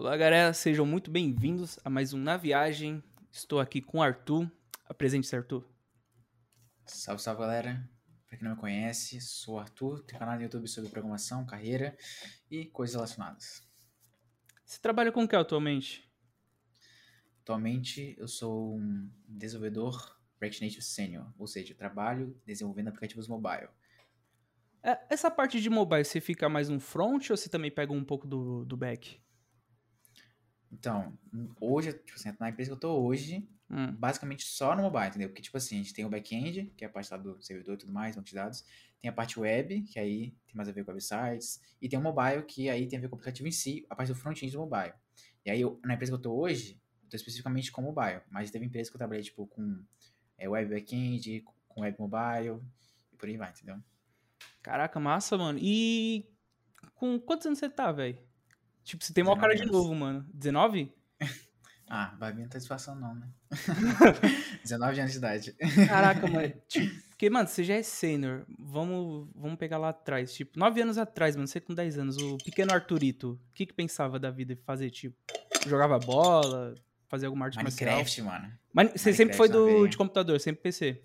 Olá, galera, sejam muito bem-vindos a mais um Na Viagem. Estou aqui com o Arthur. Apresente-se, Arthur. Salve, salve, galera. Pra quem não me conhece, sou o Arthur, tenho canal no YouTube sobre programação, carreira e coisas relacionadas. Você trabalha com o que atualmente? Atualmente, eu sou um desenvolvedor React Native Senior, ou seja, eu trabalho desenvolvendo aplicativos mobile. É, essa parte de mobile, você fica mais no front ou você também pega um pouco do, do back? Então, hoje, tipo assim, na empresa que eu tô hoje, Hum. basicamente só no mobile, entendeu? Porque, tipo assim, a gente tem o back-end, que é a parte lá do servidor e tudo mais, banco de dados. Tem a parte web, que aí tem mais a ver com websites. E tem o mobile, que aí tem a ver com o aplicativo em si, a parte do front-end do mobile. E aí, eu- na empresa que eu tô hoje, eu tô especificamente com mobile. Mas teve empresa que eu trabalhei, tipo, com é, web back-end, com web mobile, e por aí vai, entendeu? Caraca, massa, mano. E com quantos anos você tá, velho? Tipo, você tem uma cara de 19 anos. novo, mano. 19? Ah, Babi não tá disfarçando não, né? 19 anos de idade. Caraca, mano. Tipo, porque, mano, você já é sênior. Vamos, vamos pegar lá atrás. Tipo, 9 anos atrás, mano, você com 10 anos, o pequeno Arthurito, o que que pensava da vida fazer? Tipo, jogava bola, fazer alguma arte marcial? Minecraft, mano. Mas você sempre foi Minecraft do, de computador, sempre PC.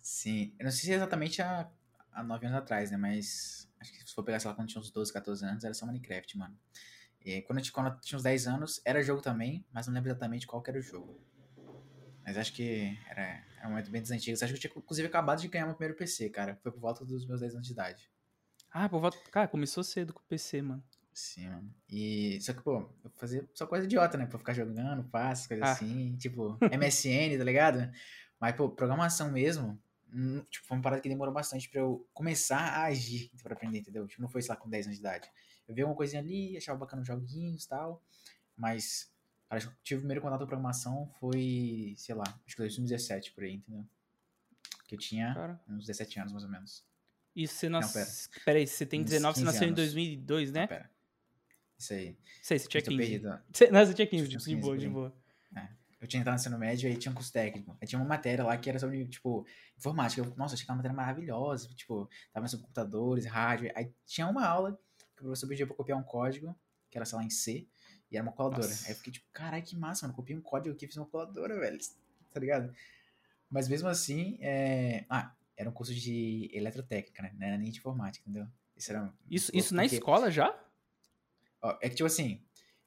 Sim, eu não sei se é exatamente há, há 9 anos atrás, né? Mas acho que se for pegar, sei lá, quando tinha uns 12, 14 anos, era só Minecraft, mano. E quando, eu, ti- quando eu tinha uns 10 anos, era jogo também, mas não lembro exatamente qual que era o jogo. Mas acho que era, era um momento bem dos antigos. Acho que eu tinha, inclusive, acabado de ganhar meu primeiro PC, cara. Foi por volta dos meus 10 anos de idade. Ah, pô, volta- cara, começou cedo com o PC, mano. Sim, mano. E, só que, pô, eu fazia só coisa idiota, né? Pra ficar jogando, passe, coisa Ah. assim. Tipo, MSN, tá ligado? Mas, pô, programação mesmo, hum, tipo, foi uma parada que demorou bastante pra eu começar a agir pra aprender, entendeu? Tipo, não foi, sei lá, com 10 anos de idade. Eu vi uma coisinha ali, achava bacana os joguinhos e tal, mas acho que tive o primeiro contato com programação foi, sei lá, acho que 2017 por aí, entendeu? Que eu tinha Cara. uns 17 anos, mais ou menos. E você nasceu. pera. Pera aí, você tem Uns 19, você 15 nasceu em anos. 2002, né? Não, pera. Isso aí. Sei, você tinha Eu tô 15. perdido. Você, não, você tinha 15, Tinha uns de 15 boa, de aí. boa. Eu tinha entrado no ensino médio e aí tinha um curso técnico. Aí tinha uma matéria lá que era sobre, tipo, informática. Eu, nossa, achei que era uma matéria maravilhosa. Tipo, tava sobre computadores, rádio. Aí tinha uma aula o professor pedia pra copiar um código, que era, sei lá, em C, e era uma coladora. Nossa. Aí eu fiquei tipo, caralho, que massa, mano. Copiei um código aqui e fiz uma coladora, velho. Tá ligado? Mas mesmo assim, é... Ah, era um curso de eletrotécnica, né? Não era nem de informática, entendeu? Isso era. Isso, louco, isso na porque- escola já? Ó, é que, tipo assim,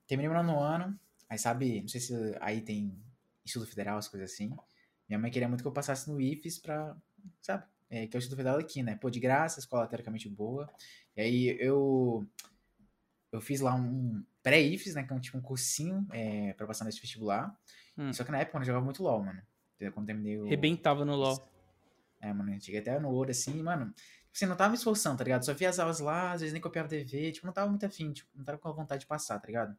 terminei meu nono ano, aí sabe, não sei se aí tem Instituto Federal, as coisas assim. Minha mãe queria muito que eu passasse no IFES pra, sabe, é, que é o Instituto Federal aqui, né? Pô, de graça, escola teoricamente boa. E aí eu eu fiz lá um pré-IFES, né? Que é um, tipo um cursinho é, pra passar nesse vestibular. Hum. Só que na época, mano, eu jogava muito LOL, mano. Entendeu? Quando terminei o... Rebentava no LoL. É, mano, eu cheguei até no ouro, assim, mano. Tipo assim, não tava me esforçando, tá ligado? Só via as aulas lá, às vezes nem copiava TV, tipo, não tava muito afim, tipo, não tava com a vontade de passar, tá ligado?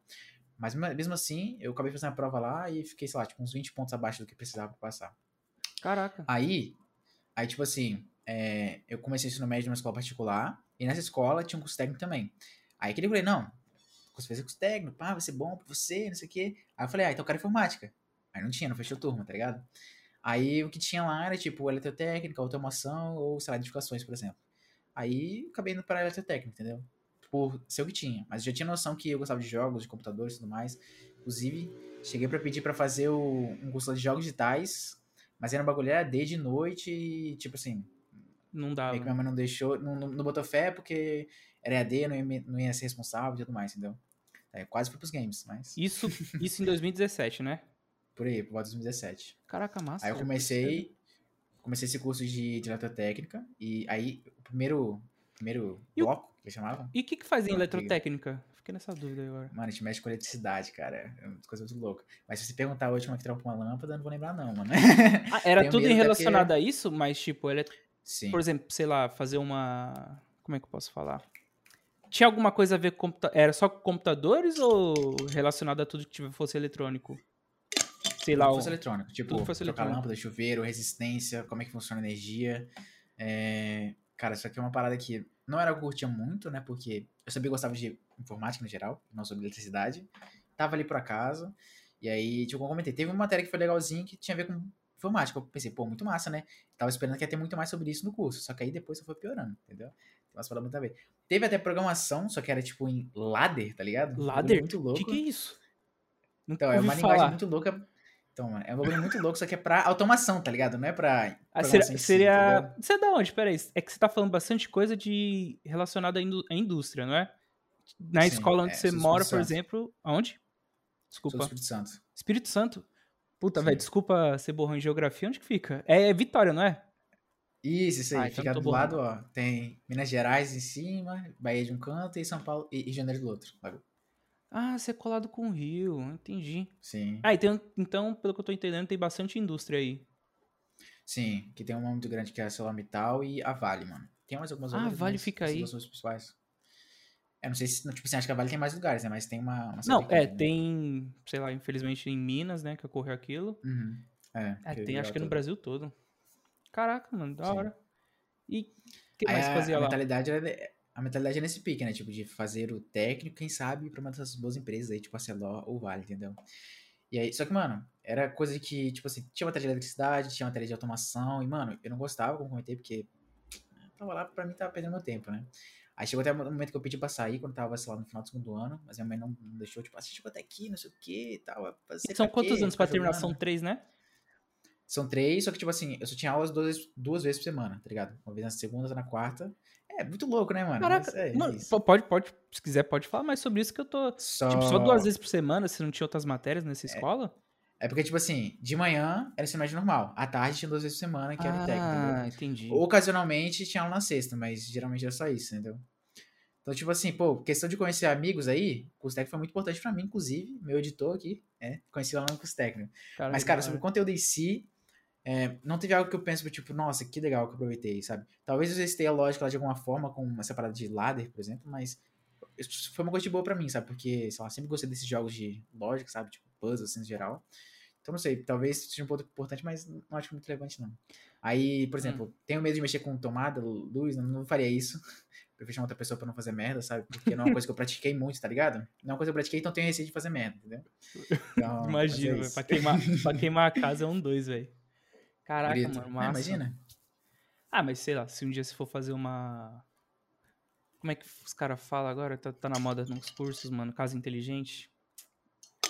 Mas me- mesmo assim, eu acabei fazendo a prova lá e fiquei, sei lá, tipo, uns 20 pontos abaixo do que precisava pra passar. Caraca. Aí, aí tipo assim, é, eu comecei ensino médio numa escola particular, e nessa escola tinha um curso técnico também. Aí que eu falei, não, você fez curso técnico, pá, vai ser bom pra você, não sei o quê. Aí eu falei, ah, então eu quero informática. Aí não tinha, não fechou turma, tá ligado? Aí o que tinha lá era tipo eletrotécnica, automação ou, sei lá, edificações, por exemplo. Aí acabei indo para eletrotécnica, entendeu? Por ser o que tinha. Mas eu já tinha noção que eu gostava de jogos, de computadores e tudo mais. Inclusive, cheguei pra pedir pra fazer o, um curso de jogos digitais, mas era um bagulho AD de noite e, tipo assim, Não meio dava. que minha mãe não deixou, não, não, não botou fé porque era AD, não ia, não ia ser responsável e tudo mais, entendeu? Aí eu quase fui pros games, mas Isso, isso em 2017, né? por aí, por volta de 2017. Caraca, massa. Aí eu comecei, comecei esse curso de, eletrotécnica e aí o primeiro, primeiro E o- bloco, que eles chamavam, E o que que faz em eletrotécnica? Fiquei nessa dúvida agora. mano, a gente mexe com eletricidade, cara, é uma coisa muito louca. Mas se você perguntar como é que trampa uma lâmpada, eu não vou lembrar não, mano. Ah, era Tenho tudo relacionado a isso, mas tipo, ele Sim. por exemplo, sei lá, fazer uma. Como é que eu posso falar? Tinha alguma coisa a ver com. Era só com computadores ou relacionado a tudo que fosse eletrônico? Sei lá, Tudo fosse eletrônico. Tipo, tudo fosse trocar eletrônico. lâmpada, chuveiro, resistência, como é que funciona a energia. É, Cara, isso aqui é uma parada que não era que eu curtia muito, né? Porque eu sabia que gostava de informática no geral, não sobre eletricidade. Tava ali por acaso. E aí, tipo, como eu comentei, teve uma matéria que foi legalzinha que tinha a ver com informática. Eu pensei, pô, muito massa, né? Tava esperando que ia ter muito mais sobre isso no curso. Só que aí depois só foi piorando, entendeu? Tem umas muito a ver. Teve até programação, só que era tipo em ladder, tá ligado? Ladder? Muito O louco. que, que é isso? Não Então, é uma linguagem falar. muito louca. Então, mano, é um bagulho muito louco, só que é pra automação, tá ligado? Não é pra. Ah, seria. em si, seria... entendeu? Você é da onde? Peraí. É que você tá falando bastante coisa de relacionada à, indú- à indústria, não é? Na Sim, escola onde é, você sou mora, por exemplo. Aonde? Sou Desculpa. do Espírito Santo. Espírito Santo. Puta, velho, desculpa ser borrão em geografia. Onde que fica? É Vitória, não é? Isso, isso aí. Ah, então Fica do borrando. lado, ó. Tem Minas Gerais em cima, Bahia de um canto e São Paulo e, e Janeiro do outro. bagulho. Ah, você é colado com o Rio. Entendi. Sim. Ah, e tem- então, pelo que eu tô entendendo, tem bastante indústria aí. Sim, que tem uma muito grande que é a ArcelorMittal e a Vale, mano. Tem mais algumas Ah, a outras, Vale mas fica aí. principais. Eu não sei se, tipo assim, acho que a Vale tem mais lugares, né? Mas tem uma... uma Não, é, né? tem, sei lá, infelizmente em Minas, né, que ocorreu aquilo. Uhum. É, É, tem, acho que no tudo. Brasil todo. Caraca, mano, da Sim. hora. E o que mais a, fazia a lá? mentalidade era, a mentalidade é nesse pique, né? Tipo, de fazer o técnico, quem sabe, pra uma dessas boas empresas aí, tipo a Celor ou Vale, entendeu? E aí, só que, mano, era coisa que, tipo assim, tinha matéria de eletricidade, tinha matéria de automação, e, mano, eu não gostava, como comentei, porque eu tava lá, pra mim, tava perdendo meu tempo, né? Aí chegou até o momento que eu pedi pra sair, quando tava, sei lá, no final do segundo ano, mas minha mãe não, não deixou, tipo, ah, você chegou até aqui, não sei o que e tal. Fazer São quantos quê? anos pra terminar? São três, né? São três, só que, tipo assim, eu só tinha aulas duas, duas vezes por semana, tá ligado? Uma vez na segunda, outra na quarta. É muito louco, né, mano? Caraca, é, é mano, pode, pode, se quiser, pode falar mais sobre isso que eu tô. Só... Tipo, só duas vezes por semana, você não tinha outras matérias nessa escola? É porque, tipo assim, de manhã era ensino médio normal. À tarde tinha duas vezes por semana, que era o técnico? Ah, entendi. Ocasionalmente tinha aula na sexta, mas geralmente era só isso, entendeu? Então, tipo assim, pô, questão de conhecer amigos aí, o curso técnico foi muito importante pra mim, inclusive, meu editor aqui, é, conheci lá no curso técnico. Cara, Mas, cara, sobre o conteúdo em si, é, não teve algo que eu penso, tipo, nossa, que legal que eu aproveitei, sabe? Talvez eu testei a lógica lá de alguma forma, com essa parada de ladder, por exemplo, mas isso foi uma coisa de boa pra mim, sabe? Porque, sei lá, sempre gostei desses jogos de lógica, sabe? Tipo, puzzles, assim, em geral. Então, não sei, talvez seja um ponto importante, mas não acho muito relevante, não. Aí, por exemplo, tenho medo de mexer com tomada, luz, não, não faria isso. Prefiro chamar outra pessoa pra não fazer merda, sabe? Porque não é uma coisa que eu pratiquei muito, tá ligado? Não é uma coisa que eu pratiquei, então tenho receio de fazer merda, entendeu? Então, é Imagina. Pra queimar, pra queimar a casa é um dois, velho. Caraca, Grito. mano, É, massa. imagina. Ah, mas sei lá, se um dia você for fazer uma. Como é que os caras falam agora? Tá, tá na moda nos cursos, mano. Casa inteligente.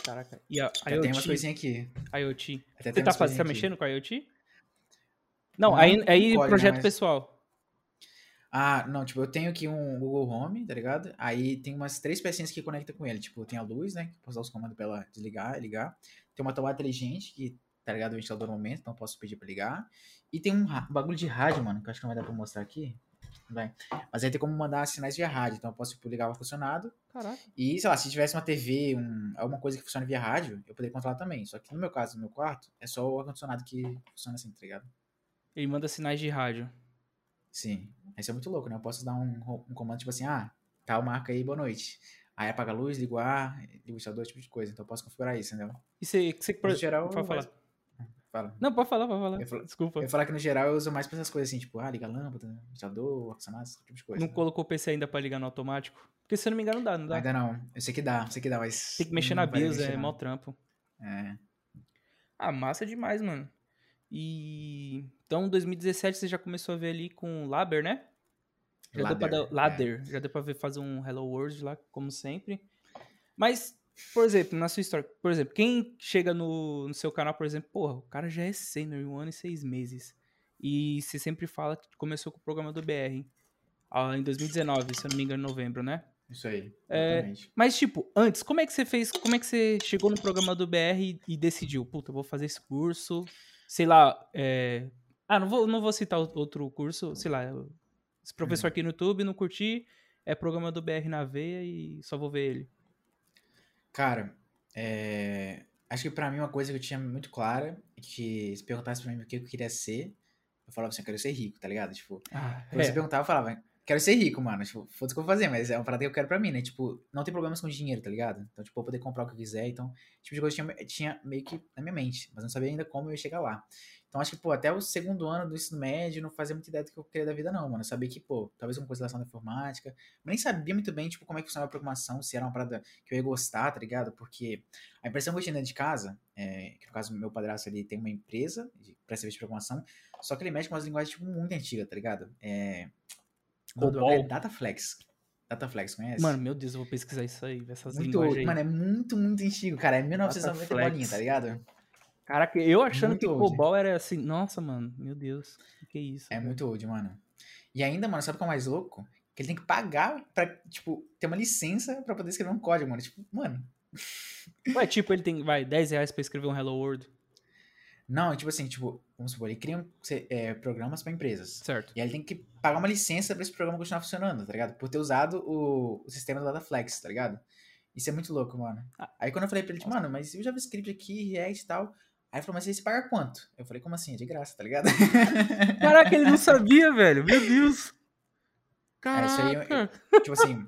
Caraca. E a Já tem umas IoT? coisinhas aqui. IoT. Até Você tem tá, umas faz- tá mexendo com a IoT? Não, Não, aí, aí código, projeto mas- pessoal. Ah, não, tipo, eu tenho aqui um Google Home, tá ligado? Aí tem umas três pecinhas que conecta com ele. Tipo, tem a luz, né? Que posso dar os comandos pra ela desligar e ligar. Tem uma tomada inteligente, que tá ligado o ventilador no momento, então eu posso pedir pra ligar. E tem um, bagulho de rádio, mano, que eu acho que não vai dar pra mostrar aqui. Vai. Mas aí tem como mandar sinais via rádio. Então eu posso tipo, ligar o ar-condicionado. Caraca. E, sei lá, se tivesse uma TV, um, alguma coisa que funciona via rádio, eu poderia controlar também. Só que no meu caso, no meu quarto, é só o ar-condicionado que funciona assim, tá ligado? Ele manda sinais de rádio. Sim. Isso é muito louco, né? Eu posso dar um, um comando tipo assim, ah, tal marca aí, boa noite. Aí apaga a luz, liga o ar, liga o ventilador, esse tipo de coisa. Então eu posso configurar isso, entendeu? E você, que você por- geral, pode falar. mas- Fala. Não, pode falar, pode falar. Falo- Desculpa. Eu ia falar que no geral eu uso mais pra essas coisas assim, tipo, ah, liga a lâmpada, ventilador, ar-condicionado, esse tipo de coisa. Não né? colocou o PC ainda pra ligar no automático? Porque se eu não me engano, dá, não dá? Ainda não. Eu sei que dá, eu sei que dá, mas. Tem que mexer na BIOS, é não. trampo. É. Ah, massa demais, mano. E. Então, 2017 você já começou a ver ali com Laber, né? Já deu pra dar. Ladder. Já deu pra ver fazer um Hello World lá, como sempre. Mas, por exemplo, na sua história, por exemplo, quem chega no, no seu canal, por exemplo, porra, o cara já é sênior em um ano e seis meses. E você sempre fala que começou com o programa do BR. ah, em 2019, se eu não me engano, em novembro, né? Isso aí. É. Mas, tipo, antes, como é que você fez? Como é que você chegou no programa do BR e, e decidiu, puta, eu vou fazer esse curso? Sei lá, é... Ah, não vou, não vou citar outro curso, sei lá, esse professor aqui no YouTube, não curti, é programa do BR na veia e só vou ver ele. Cara, é, acho que pra mim uma coisa que eu tinha muito clara é que se perguntasse pra mim o que eu queria ser, eu falava assim, eu quero ser rico, tá ligado? Tipo, Ah, quando você é. perguntava, eu falava, quero ser rico, mano. Tipo, foda-se o que eu vou fazer, mas é uma parada que eu quero pra mim, né? Tipo, não tem problemas com dinheiro, tá ligado? Então, tipo, eu poder comprar o que eu quiser. Então, tipo de coisa tinha, tinha meio que na minha mente, mas não sabia ainda como eu ia chegar lá. Então, acho que, pô, até o segundo ano do ensino médio, não fazia muita ideia do que eu queria da vida, não, mano. Eu sabia que, pô, talvez alguma coisa relação à informática. Mas nem sabia muito bem, tipo, como é que funcionava a programação, se era uma parada que eu ia gostar, tá ligado? Porque a impressão que eu tinha dentro de casa, é, que no caso, meu padrasto ali tem uma empresa de, pra serviço de programação, só que ele mexe com umas linguagens, tipo, muito antigas, tá ligado? É. é COBOL. Dataflex. Dataflex, conhece? Mano, meu Deus, eu vou pesquisar isso aí, essas muito, linguagens aí. mano, é muito, muito antigo, cara. É 1990 Dataflex. bolinha, tá ligado? Caraca, eu achando Muito que old. COBOL era assim, nossa, mano, meu Deus, que que é isso? É velho? muito old, mano. E ainda, mano, sabe o que é mais louco? Que ele tem que pagar pra, tipo, ter uma licença pra poder escrever um código, mano. Tipo, mano. Ué, tipo, ele tem, vai, 10 reais pra escrever um Hello World, Não, tipo assim, tipo, vamos supor, ele cria é, programas pra empresas. certo? E aí ele tem que pagar uma licença pra esse programa continuar funcionando, tá ligado? Por ter usado o, o sistema do Dataflex, tá ligado? Isso é muito louco, mano. Ah. Aí quando eu falei pra ele, tipo, mano, mas e o JavaScript aqui, React e tal? Aí ele falou, mas você paga quanto? Eu falei, como assim? É de graça, tá ligado? Caraca, ele não sabia, velho, meu Deus. É, isso aí eu- Caraca. tipo assim,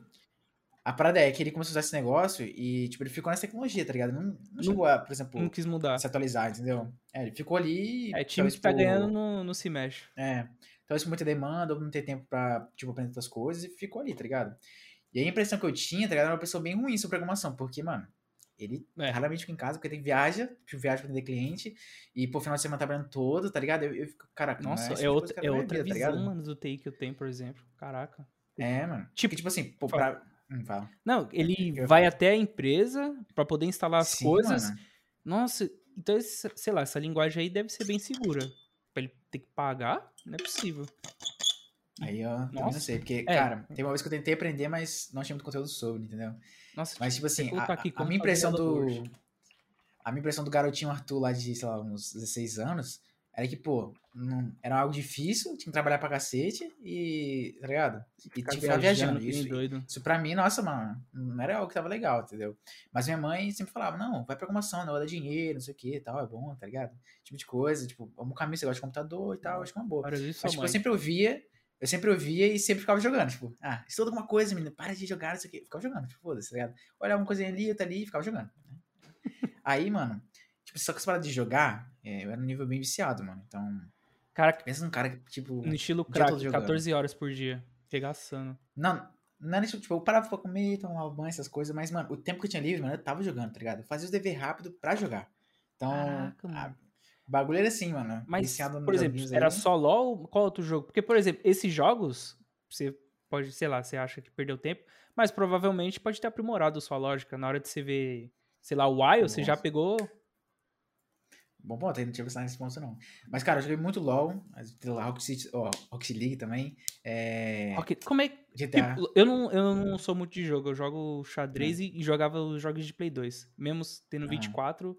a parada é que ele começou a usar esse negócio e, tipo, ele ficou nessa tecnologia, tá ligado? Não, não chegou a, por exemplo, Não quis mudar. se atualizar, entendeu? É, ele ficou ali. É, time talvez que tá por- ganhando não, não se mexe. É. Talvez por muita demanda, ou não ter tempo pra, tipo, aprender outras coisas e ficou ali, tá ligado? E aí a impressão que eu tinha, tá ligado? Era uma pessoa bem ruim sobre programação, porque, mano, ele É. raramente fica em casa, porque tem viaja, tipo, viaja pra atender cliente, e por final de semana trabalhando todo, tá ligado? Eu, eu fico, caraca, Nossa, é, tipo de outra, é outra vida, tá visão, ligado? mano, do TI que eu tenho, por exemplo. Caraca. É, mano. Tipo, Tipo, tipo assim, pô, pra. Fala. Não, ele Eu- vai até a empresa pra poder instalar as Sim, coisas. mano. Nossa, então, sei lá, essa linguagem aí deve ser bem segura. Pra ele ter que pagar, não é possível. Aí, ó, também não Nossa. sei, porque, É. cara, tem uma vez que eu tentei aprender, mas não tinha muito conteúdo sobre, entendeu? Nossa, Mas, tipo assim, a, aqui a minha impressão do. A minha impressão do garotinho Arthur lá de, sei lá, uns 16 anos, era que, pô, não, era algo difícil, tinha que trabalhar pra cacete e. tá ligado? E tinha que ficar viajando. Isso, doido. isso pra mim, nossa, mano, não era algo que tava legal, entendeu? Mas minha mãe sempre falava, não, vai programação, não vai dar dinheiro, não sei o que tal, é bom, tá ligado? Tipo de coisa, tipo, vamos caminho, você gosta de computador e tal, acho que é uma boa. Mas, tipo, mãe. eu sempre ouvia, eu sempre ouvia e sempre ficava jogando, tipo, ah, estuda alguma coisa, menino, para de jogar, não sei o quê. Ficava jogando, tipo, foda-se, tá ligado? Olha uma coisinha ali, outra ali, e ficava jogando. né? Aí, mano, tipo, só que essa parada de jogar, é, eu era num nível bem viciado, mano. Então, Cara, pensa num cara que, tipo. no estilo crack, jogando. 14 horas por dia. Regaçando. Não, não era isso, tipo, eu parava pra comer, tomar banho, essas coisas, mas, mano, o tempo que eu tinha livre, mano, eu tava jogando, tá ligado? Eu fazia os dever rápido pra jogar. Então, Caraca, mano. bagulho era assim, mano. Mas, por exemplo, era aí. só LOL? Qual outro jogo? Porque, por exemplo, esses jogos, você pode, sei lá, você acha que perdeu tempo, mas provavelmente pode ter aprimorado sua lógica. Na hora de você ver, sei lá, o WoW, você já pegou. Bom ponto, aí não tinha pensado nesse ponto, não. Mas, cara, eu joguei muito LoL, Rocket, City, ó, Rocket League também. É, Ok, Como é que. GTA. Tipo, eu, não, eu não sou muito de jogo, eu jogo xadrez e, e jogava os jogos de Play 2. Mesmo tendo Ah. 24,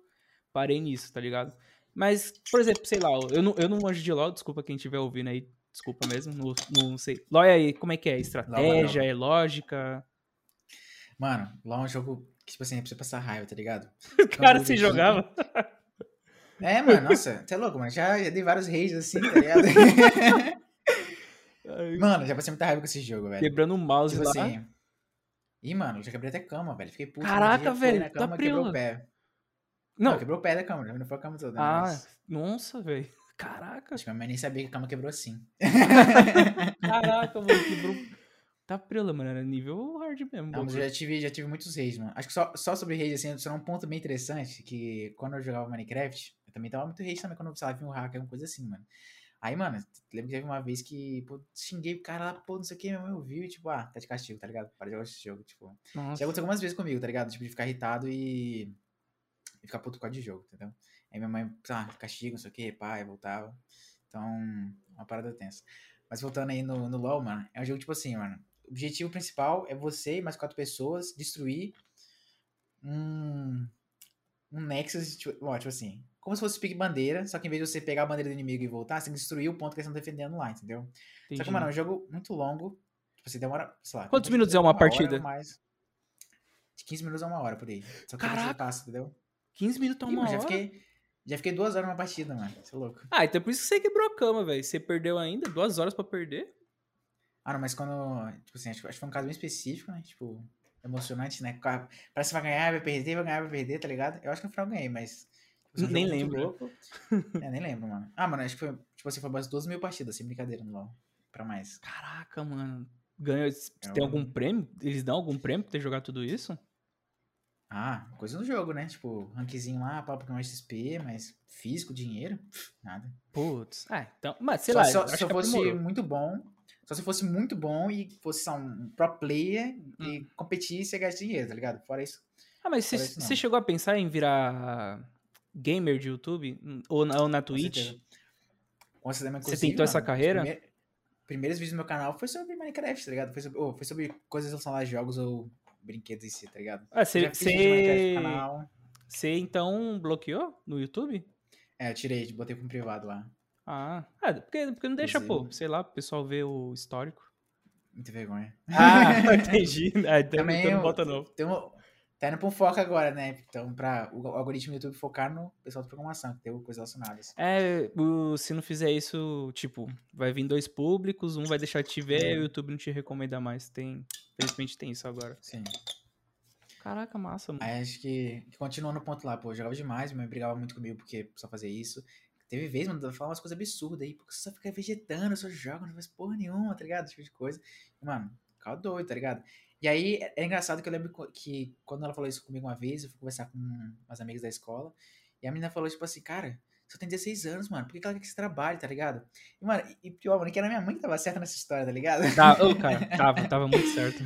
parei nisso, tá ligado? Mas, por exemplo, sei lá, eu não, eu não manjo de LoL, desculpa quem estiver ouvindo aí, desculpa mesmo, não, não sei. LoL é aí, como é que é? Estratégia, é lógica? Mano, LoL é um jogo que, tipo assim, é pra você passar raiva, tá ligado? Cara, de- jogava? É, mano, nossa, você é louco, mano. Já, já dei vários rages assim, tá ligado? mano, já passei muita raiva com esse jogo, velho. Quebrando o mouse Tipo lá. assim. Ih, mano, já quebrei até cama, velho. Fiquei puto. Caraca, velho, Na tá cama, quebrou prila. o pé. Não, Não, quebrou o pé da cama, não foi a cama toda. ah, mas nossa, velho. Caraca, Acho que minha mãe nem sabia que a cama quebrou assim. caraca, mano, quebrou. Tá prela, mano, era nível hard mesmo. Não, mas eu já tive, já tive muitos rages, mano. Acho que só, só sobre rage, assim, só um ponto bem interessante, que quando eu jogava Minecraft, também tava muito rage também quando eu, sei lá, vi um hacker, alguma coisa assim, mano. Aí, mano, lembro que teve uma vez que, pô, xinguei o cara lá, pô, não sei o que, minha mãe ouviu e, tipo, ah, tá de castigo, tá ligado? Para de jogar esse jogo, tipo. Já Nossa. aconteceu algumas vezes comigo, tá ligado? Tipo, de ficar irritado e, e ficar puto por causa de jogo, entendeu? Aí minha mãe, lá, castigo, não sei o que, pai, voltava. Então, uma parada tensa. Mas voltando aí no, no LoL, mano, é um jogo tipo assim, mano. O objetivo principal é você e mais quatro pessoas destruir um, um Nexus, tipo, ó, tipo assim, como se fosse pique bandeira, só que em vez de você pegar a bandeira do inimigo e voltar, você tem que destruir o ponto que eles estão defendendo lá, entendeu? Só Entendi. que, mano, é um jogo muito longo. Tipo, você demora, sei lá. Quantos depois minutos é uma hora partida? mais. De 15 minutos a uma hora por aí. Só que Caraca! passa, entendeu? 15 minutos a Ih, uma já hora? fiquei, já fiquei duas horas numa partida, mano. Você é louco. Ah, então por isso que você quebrou a cama, velho. Você perdeu ainda? Duas horas pra perder? Ah, não, mas quando. Tipo assim, acho, acho que foi um caso bem específico, né? Tipo, emocionante, né? Parece que vai ganhar, vai perder, vai ganhar, vai perder, tá ligado? Eu acho que no final eu ganhei, mas. Nem lembro. é, nem lembro, mano. Ah, mano, acho que foi. Tipo assim, foi umas 12 mil partidas, sem brincadeira no LoL. Pra mais. Caraca, mano. Ganhou. É Tem um- algum prêmio? Eles dão algum prêmio por ter jogado tudo isso? Ah, coisa no jogo, né? Tipo, rankzinho lá, pá, Pokémon XP, mas físico, dinheiro, nada. Putz. Ah, então. Mas sei só lá. só- se eu fosse aprimorou. muito bom, só se eu fosse muito bom e fosse só um pro player Hum. e competisse e ganhasse dinheiro, tá ligado? Fora isso. Ah, mas você chegou a pensar em virar gamer de YouTube? Ou na, ou na Twitch? Com certeza, Você inclusive, tentou essa carreira? primeir- primeiros vídeos do meu canal foi sobre Minecraft, tá ligado? Foi sobre, oh, foi sobre coisas relacionadas a jogos ou brinquedos em si, tá ligado? Ah, você, você, no canal. você então bloqueou no YouTube? É, eu tirei, botei pro privado lá. Ah, ah porque, porque não deixa, pô. Sei lá, pro pessoal ver o histórico. Muita vergonha. Ah, entendi. Ah, então, Também então não bota não. Tem um, tá indo pra um foco agora, né? Então, pra o algoritmo do YouTube focar no pessoal de programação, que tem coisas relacionadas. É, o- se não fizer isso, tipo, vai vir dois públicos, um vai deixar de te ver e o YouTube não te recomenda mais. Tem, felizmente tem isso agora. Sim. Caraca, massa, mano. Aí acho que, que continua no ponto lá, pô, eu jogava demais, mãe brigava muito comigo porque só fazia isso. Teve vezes, mano, ela falava umas coisas absurdas aí, porque você só fica vegetando, só joga, não faz porra nenhuma, tá ligado? Esse tipo de coisa. E, mano, ficava doido, tá ligado? E aí, é engraçado que eu lembro que quando ela falou isso comigo uma vez, eu fui conversar com umas amigas da escola, e a menina falou, tipo assim, cara, você tem 16 anos, mano, por que ela quer que você trabalhe, tá ligado? E, mano, e pior, mano, que era minha mãe que tava certa nessa história, tá ligado? Tá, ô, cara, tava, tava muito certo.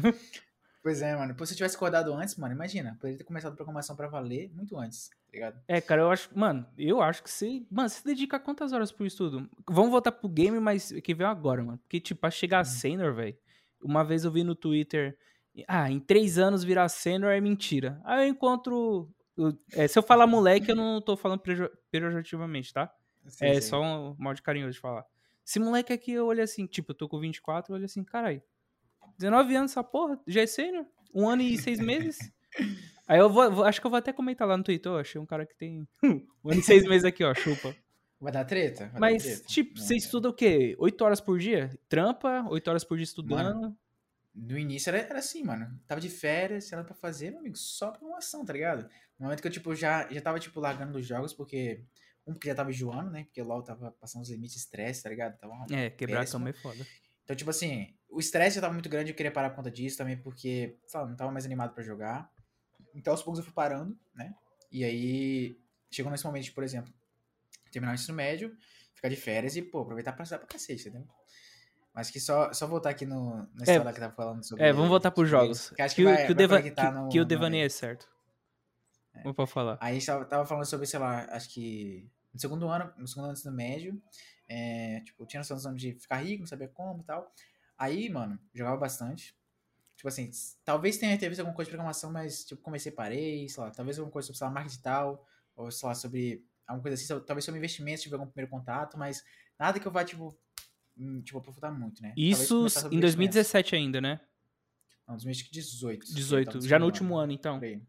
Pois é, mano. Pô, se eu tivesse acordado antes, mano, imagina, poderia ter começado programação pra valer muito antes, tá ligado? É, cara, eu acho. Mano, eu acho que você. Mano, você dedica quantas horas pro estudo? Vamos voltar pro game, mas que veio agora, mano. Porque, tipo, pra chegar a sênior, velho. Uma vez eu vi no Twitter. Ah, em três anos virar sênior é mentira. Aí eu encontro. é, se eu falar moleque, eu não tô falando pejo- pejorativamente, tá? Sei, é sei. só um mal de carinhoso de falar. Esse moleque aqui, eu olho assim, tipo, eu tô com 24, eu olho assim, caralho. 19 anos essa porra, já é sênior? Um ano e seis meses? Aí eu vou, vou- acho que eu vou até comentar lá no Twitter, eu achei um cara que tem um ano e seis meses aqui, ó, chupa. Vai dar treta? Vai dar Mas, treta. tipo, Não, você estuda o quê? Oito horas por dia? Trampa, oito horas por dia estudando. No início era, era assim, mano. Tava de férias, sei lá pra fazer, meu amigo, só programação, tá ligado? No momento que eu, tipo, já, já tava, tipo, largando dos jogos, porque. Um, porque já tava enjoando, né? Porque o LoL tava passando os limites de estresse, tá ligado? Tava É, quebrar péssimo. a cama é foda. Então, tipo assim, o estresse já tava muito grande, eu queria parar por conta disso também, porque, sei lá, não tava mais animado pra jogar. Então, aos poucos eu fui parando, né? E aí, chegou nesse momento, de, por exemplo, terminar o ensino médio, ficar de férias e, pô, aproveitar pra estudar pra cacete, entendeu? Mas que só, só voltar aqui no, na É, história que tava falando sobre... É, vamos voltar pros jogos. Que acho Que, que, o- vai, que o que- no- que devaneio é certo. Vou pra falar. Aí a gente tava, tava falando sobre, sei lá, acho que no segundo ano, no segundo ano do médio, é, tipo, tinha noção de ficar rico, não sabia como e tal. Aí, mano, jogava bastante. Tipo assim, talvez tenha visto alguma coisa de programação, mas, tipo, comecei parei, sei lá, talvez alguma coisa sobre, sei lá, marketing digital, ou, sei lá, sobre alguma coisa assim, talvez sobre investimentos, tive algum primeiro contato, mas nada que eu vá, tipo, tipo, aprofundar muito, né? Isso em investimentos. 2017 ainda, né? Não, 2018. 18. Tava Já no último ano, então. aí.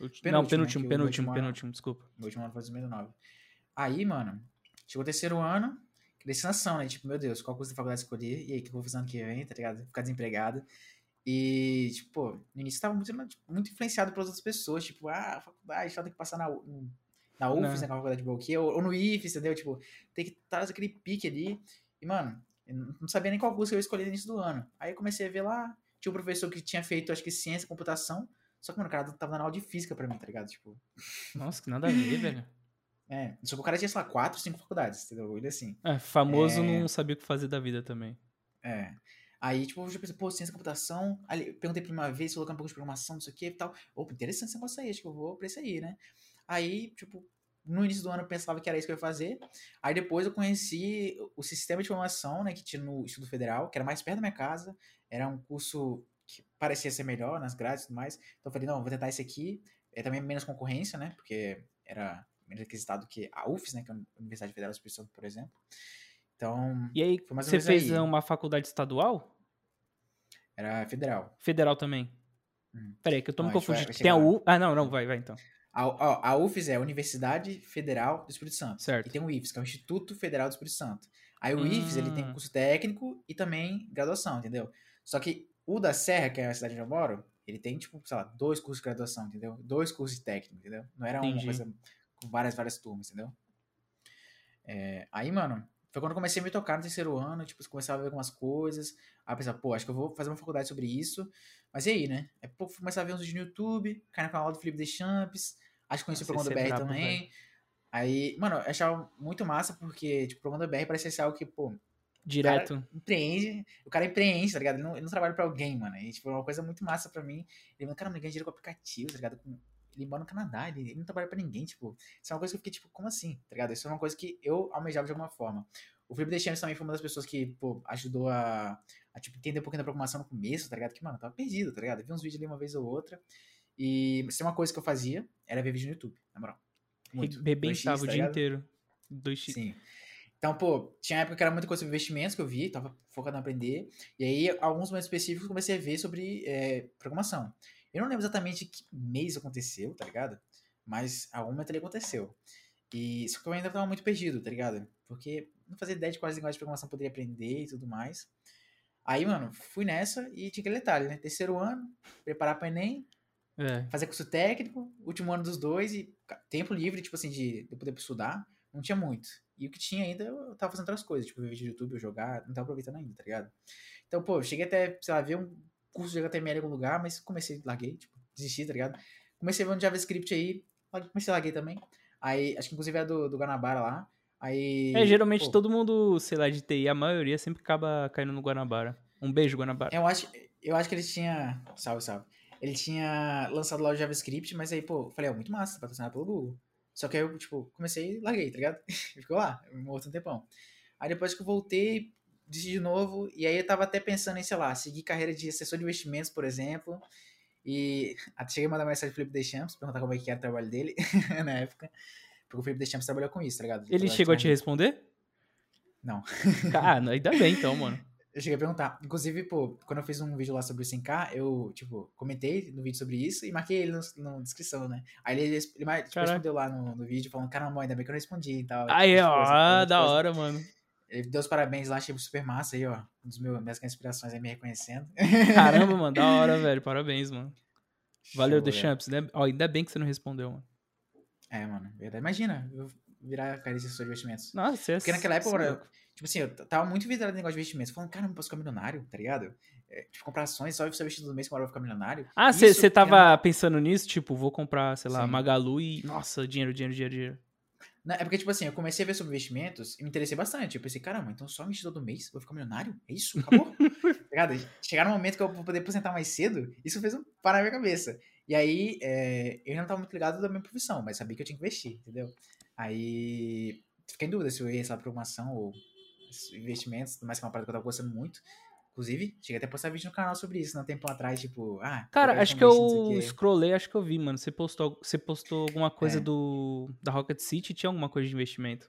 Ulti- Penúltimo, Não, né, penúltimo, o penúltimo, último ano- penúltimo, desculpa. Meu último ano foi 2009. Aí, mano, chegou o terceiro ano, destinação, né? Tipo, meu Deus, qual curso da faculdade escolher? E aí, o que eu vou fazer ano que vem, tá ligado? Ficar desempregado. E, tipo, pô, no início tava muito, muito influenciado pelas outras pessoas. Tipo, ah, faculdade, só tem que passar na, na UFES, né? Com a faculdade boa que ou, ou no IFES, entendeu? Tipo, tem que estar aquele pique ali. E, mano, eu não sabia nem qual curso eu ia escolher no início do ano. Aí eu comecei a ver lá, tinha um professor que tinha feito, acho que ciência e computação. Só que, mano, o cara tava dando aula de física pra mim, tá ligado? Tipo, Nossa, que nada a ver, velho. é, só que o cara tinha, sei lá, quatro, cinco faculdades, entendeu? Ele assim. É, famoso É. não sabia o que fazer da vida também. É. Aí, tipo, eu já pensei, pô, ciência da computação. Aí eu perguntei pra uma vez, que é um pouco de programação, não sei o que e tal. Opa, interessante esse negócio aí, acho que eu vou pra isso aí, né? Aí, tipo, no início do ano eu pensava que era isso que eu ia fazer. Aí depois eu conheci o sistema de formação, né, que tinha no Instituto Federal, que era mais perto da minha casa. Era um curso que parecia ser melhor nas grades e tudo mais. Então eu falei, não, vou tentar esse aqui. É também menos concorrência, né? Porque era menos requisitado que a UFES, né? Que é a Universidade Federal do Espírito Santo, por exemplo. Então, E aí, você fez aí. uma faculdade estadual? era federal. Federal também? Hum. Peraí, que eu tô Não, me confundindo. Tem a chegar. U. Ah, não, não, vai, vai então. A, a, a UFES é a Universidade Federal do Espírito Santo. Certo. E tem o IFES, que é o Instituto Federal do Espírito Santo. Aí o IFES, ele tem Hum. curso técnico e também graduação, entendeu? Só que o da Serra, que é a cidade onde eu moro, ele tem, tipo, sei lá, dois cursos de graduação, entendeu? Dois cursos de técnico, entendeu? Não era uma Entendi. coisa com várias, várias turmas, entendeu? É, aí, mano, foi quando eu comecei a me tocar no terceiro ano, tipo, começava a ver algumas coisas. Aí pensava, pô, acho que eu vou fazer uma faculdade sobre isso. Mas e aí, né? Aí, pô, começar a ver uns vídeos no YouTube, cair no canal do Felipe Deschamps. Acho que conheci o programa do BR também. Velho. Aí, mano, eu achava muito massa porque, tipo, o programa do BR parecia ser algo que, pô. Direto. O empreende, o cara empreende, tá ligado? Ele não, ele não trabalha pra alguém, mano. E, tipo, é uma coisa muito massa pra mim. Ele, cara, não ganha dinheiro com aplicativo, tá ligado? Com, ele mora no Canadá, ele, ele, não trabalha pra ninguém, tipo. Isso é uma coisa que eu fiquei, tipo, como assim? Tá ligado? Isso é uma coisa que eu almejava de alguma forma. O Felipe Deschamps também foi uma das pessoas que, pô, ajudou a, a tipo, entender um pouquinho da programação no começo, tá ligado? Que, mano, eu tava perdido, tá ligado? Eu vi uns vídeos ali uma vez ou outra. E se uma coisa que eu fazia era ver vídeo no YouTube, na moral. Muito. Rebentava o tá dia inteiro. 2x. Sim. Então, pô, tinha época que era muita coisa sobre investimentos que eu vi, tava focado em aprender. E aí, alguns momentos específicos, comecei a ver sobre é, programação. Eu não lembro exatamente que mês aconteceu, tá ligado? Mas algum momento ali aconteceu. E só que eu ainda tava muito perdido, tá ligado? Porque não fazia ideia de quais linguagens de programação poderia aprender e tudo mais. Aí, mano, fui nessa e tinha aquele detalhe, né? Terceiro ano, preparar para Enem, é. fazer curso técnico, último ano dos dois e tempo livre, tipo assim, de, de poder estudar, não tinha muito. E o que tinha ainda, eu tava fazendo outras coisas, tipo, ver vídeo do YouTube, eu jogar, não tava aproveitando ainda, tá ligado? Então, pô, cheguei até, sei lá, ver um curso de HTML em algum lugar, mas comecei, larguei, tipo, desisti, tá ligado? Comecei a ver um JavaScript aí, comecei a larguei também. Aí, acho que inclusive é do, do Guanabara lá. Aí. É, geralmente pô, todo mundo, sei lá, de TI, a maioria sempre acaba caindo no Guanabara. Um beijo, Guanabara. Eu acho, eu acho que ele tinha. Salve, salve. Ele tinha lançado lá o JavaScript, mas aí, pô, falei, ó, muito massa, patrocinado pelo Google. Só que aí eu, tipo, comecei e larguei, tá ligado? Ficou lá, um outro tempão. Aí depois que eu voltei, disse de novo, e aí eu tava até pensando em, sei lá, seguir carreira de assessor de investimentos, por exemplo. E até cheguei a mandar mensagem pro Felipe Deschamps, perguntar como é que era o trabalho dele na época. Porque o Felipe Deschamps trabalhou com isso, tá ligado? Ele chegou a te responder? Não. Ah, ainda bem então, mano. Eu cheguei a perguntar. Inclusive, pô, quando eu fiz um vídeo lá sobre o 5K, eu, tipo, comentei no vídeo sobre isso e marquei ele na descrição, né? Aí ele, ele, ele tipo, respondeu lá no, no vídeo, falando, caramba, ainda bem que eu não respondi e tal. Aí, tipo, ó, da hora, mano. Ele deu os parabéns lá, achei super massa aí, ó. Um dos meus, minhas inspirações aí me reconhecendo. Caramba, mano, da hora, velho. Parabéns, mano. Valeu, The Champs. Né? Ó, ainda bem que você não respondeu, mano. É, mano, verdade. Imagina, eu virar cara de assessor de investimentos. Nossa, é Porque naquela época, eu, tipo assim, eu tava muito vidrado no negócio de investimentos. Falando, cara, não posso ficar milionário, tá ligado? É, tipo, comprar ações, só o vestido do mês que eu vou ficar milionário. Ah, você tava pensando nisso? Tipo, vou comprar, sei lá, Sim. Magalu e, nossa, dinheiro, dinheiro, dinheiro, dinheiro. Não, é porque, tipo assim, eu comecei a ver sobre investimentos e me interessei bastante. Eu pensei, caramba, então só investidor do mês, vou ficar milionário? É isso? Acabou? Tá? Chegar no momento que eu vou poder aposentar mais cedo, isso fez um parar na minha cabeça. E aí, é, eu não tava muito ligado da minha profissão, mas sabia que eu tinha que investir, entendeu? Aí, fiquei em dúvida se eu ia, sei lá, programação ou investimentos, mais que é uma parada que eu tava gostando muito. Inclusive, cheguei até a postar vídeo no canal sobre isso, um tempo atrás, tipo, ah... Cara, acho que eu scrollei, acho que eu vi, mano. Você postou, você postou alguma coisa é. do da Rocket City, tinha alguma coisa de investimento?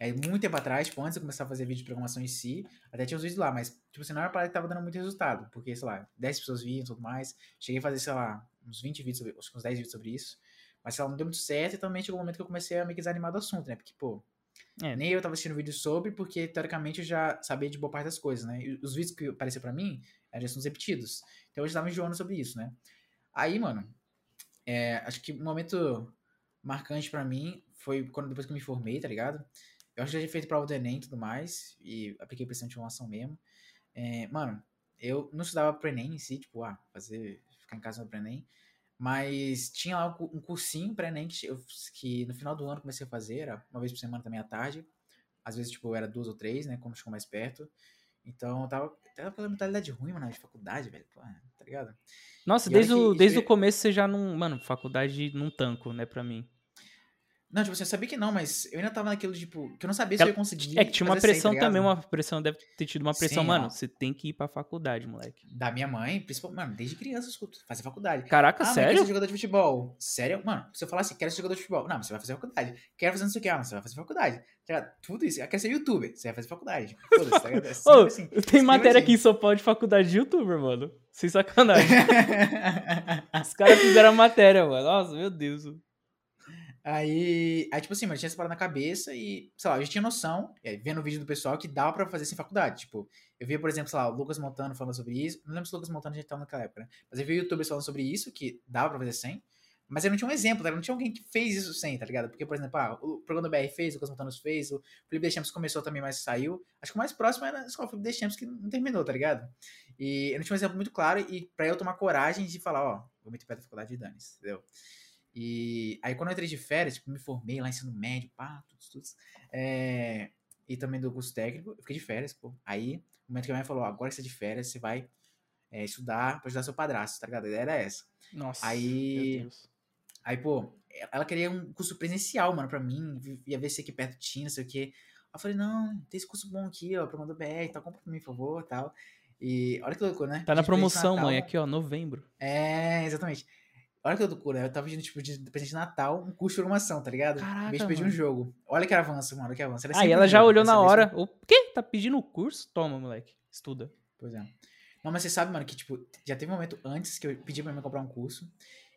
É, muito tempo atrás, tipo, antes de eu começar a fazer vídeo de programação em si, até tinha os vídeos lá, mas, tipo assim, não era parada que tava dando muito resultado, porque, sei lá, 10 pessoas viam e tudo mais. Cheguei a fazer, sei lá, uns 20 vídeos, sobre, uns 10 vídeos sobre isso, mas, sei lá, não deu muito certo e também chegou o um momento que eu comecei a me desanimar do assunto, né? Porque, pô, é. Nem eu tava assistindo vídeo sobre, porque teoricamente eu já sabia de boa parte das coisas, né? E os vídeos que apareciam para mim eram assuntos repetidos. Então eu já tava enjoando sobre isso, né? Aí, mano, é, acho que um momento marcante para mim foi quando depois que eu me formei, tá ligado? Eu acho que já tinha feito prova do Enem e tudo mais, e apliquei pressão de formação mesmo. É, mano, eu não estudava pro Enem em si, tipo, ah, fazer, ficar em casa no Enem. Mas tinha lá um cursinho pré-ENEM que, que no final do ano comecei a fazer, era uma vez por semana também à tarde. Às vezes, tipo, era duas ou três, né? Como ficou mais perto. Então, eu tava, tava com a mentalidade ruim, mano, de faculdade, velho. Pô, tá ligado? Nossa, desde, o, desde o começo você já não. Mano, faculdade não tanco, né, pra mim. Não, tipo, você assim, sabia que não, mas eu ainda tava naquilo, tipo, que eu não sabia se eu ia conseguir. É que tinha uma pressão tá também, uma pressão, deve ter tido uma pressão, Sim, mano. Ó. Você tem que ir pra faculdade, moleque. Da minha mãe, principalmente, mano, desde criança eu escuto, fazer faculdade. Caraca, ah, sério? Quer ser jogador de futebol. Sério? Mano, se eu falar assim, quero ser jogador de futebol. Não, você vai fazer faculdade. Quero fazer não sei o que, ah, você vai fazer faculdade. Tudo isso. Quer ser youtuber, você vai fazer faculdade. Foda-se, tá ligado? É Ô, assim, tem matéria assim. aqui só pode faculdade de youtuber, mano. Sem sacanagem. Os caras fizeram a matéria, mano. Nossa, meu Deus. Aí, aí, tipo assim, mano, tinha essa parada na cabeça e, sei lá, eu já tinha noção, vendo o vídeo do pessoal, que dava pra fazer sem faculdade. Tipo, eu via, por exemplo, sei lá, o Lucas Montano falando sobre isso. Não lembro se o Lucas Montano já tava naquela época, né? Mas eu vi youtubers falando sobre isso, que dava pra fazer sem. Mas eu não tinha um exemplo, tá? não tinha alguém que fez isso sem, tá ligado? Porque, por exemplo, ah, o programa do BR fez, o Cosmontanos fez, o Felipe Deschamps começou também, mas saiu. Acho que o mais próximo era a escola Felipe Deschamps, que não terminou, tá ligado? E eu não tinha um exemplo muito claro, e pra eu tomar coragem de falar, ó, vou meter pé da faculdade de Danis, entendeu? E aí quando eu entrei de férias, tipo, me formei lá em ensino médio, pá, tudo, tudo. É, e também do curso técnico, eu fiquei de férias, pô. Aí, o momento que a minha mãe falou, agora que você é de férias, você vai é, estudar pra ajudar seu padrasto, tá ligado? A ideia era essa. Nossa. Aí- Meu Deus. Aí, pô, ela queria um curso presencial, mano, pra mim. Ia ver se aqui perto tinha, não sei o quê. Eu falei, não, tem esse curso bom aqui, ó, programa do BR, tá, compra pra mim, por favor, tal. E olha que loucura, né? Tá na promoção, Natal. mãe, aqui, ó, novembro. É, exatamente. Olha que loucura, eu tava pedindo, tipo, de presente de Natal, um curso de programação, tá ligado? Caraca, Em vez de pedir um jogo. Olha que avanço, mano, olha que avanço. Era Aí sempre ela já olhou na hora. O quê? Tá pedindo o curso? Toma, moleque. Estuda. Pois é. Não, mas você sabe, mano, que, tipo, já teve um momento antes que eu pedi pra minha mãe comprar um curso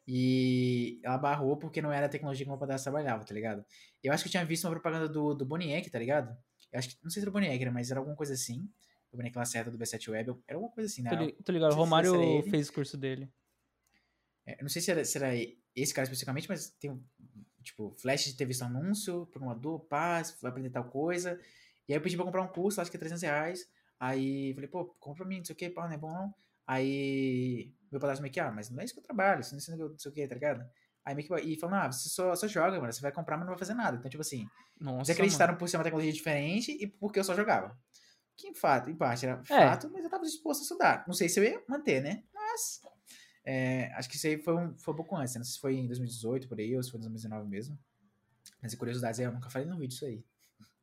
e ela barrou porque não era a tecnologia que meu padrasto trabalhava, tá ligado? Eu acho que eu tinha visto uma propaganda do, do Boniek, tá ligado? Eu acho que, não sei se era o Boniek, né, mas era alguma coisa assim. O Boniek Lacerda do B7 Web, era alguma coisa assim, né? Tô, li- tô ligado, o se Romário fez o curso dele. É, não sei se era, se era esse cara especificamente, mas tem, um, tipo, flash de ter visto anúncio, programador, paz, vai aprender tal coisa. E aí eu pedi pra comprar um curso, acho que é 300 reais. Aí falei, pô, compra pra mim, não sei o que, pá, não é bom não. Aí meu padrasto meio que, ah, mas não é isso que eu trabalho, você não ensina que eu não sei o que, tá ligado? Aí meio que, e falando, ah, você só, só joga, mano, você vai comprar, mas não vai fazer nada. Então, tipo assim, Nossa, eles acreditaram por ser uma tecnologia diferente e porque eu só jogava. Que em fato, em parte era fato, mas eu tava disposto a estudar. Não sei se eu ia manter, né? Mas. É, acho que isso aí foi um, foi um pouco antes, né? Não sei se foi em 2018 por aí, ou se foi em 2019 mesmo. Mas curiosidades aí, eu nunca falei no vídeo isso aí.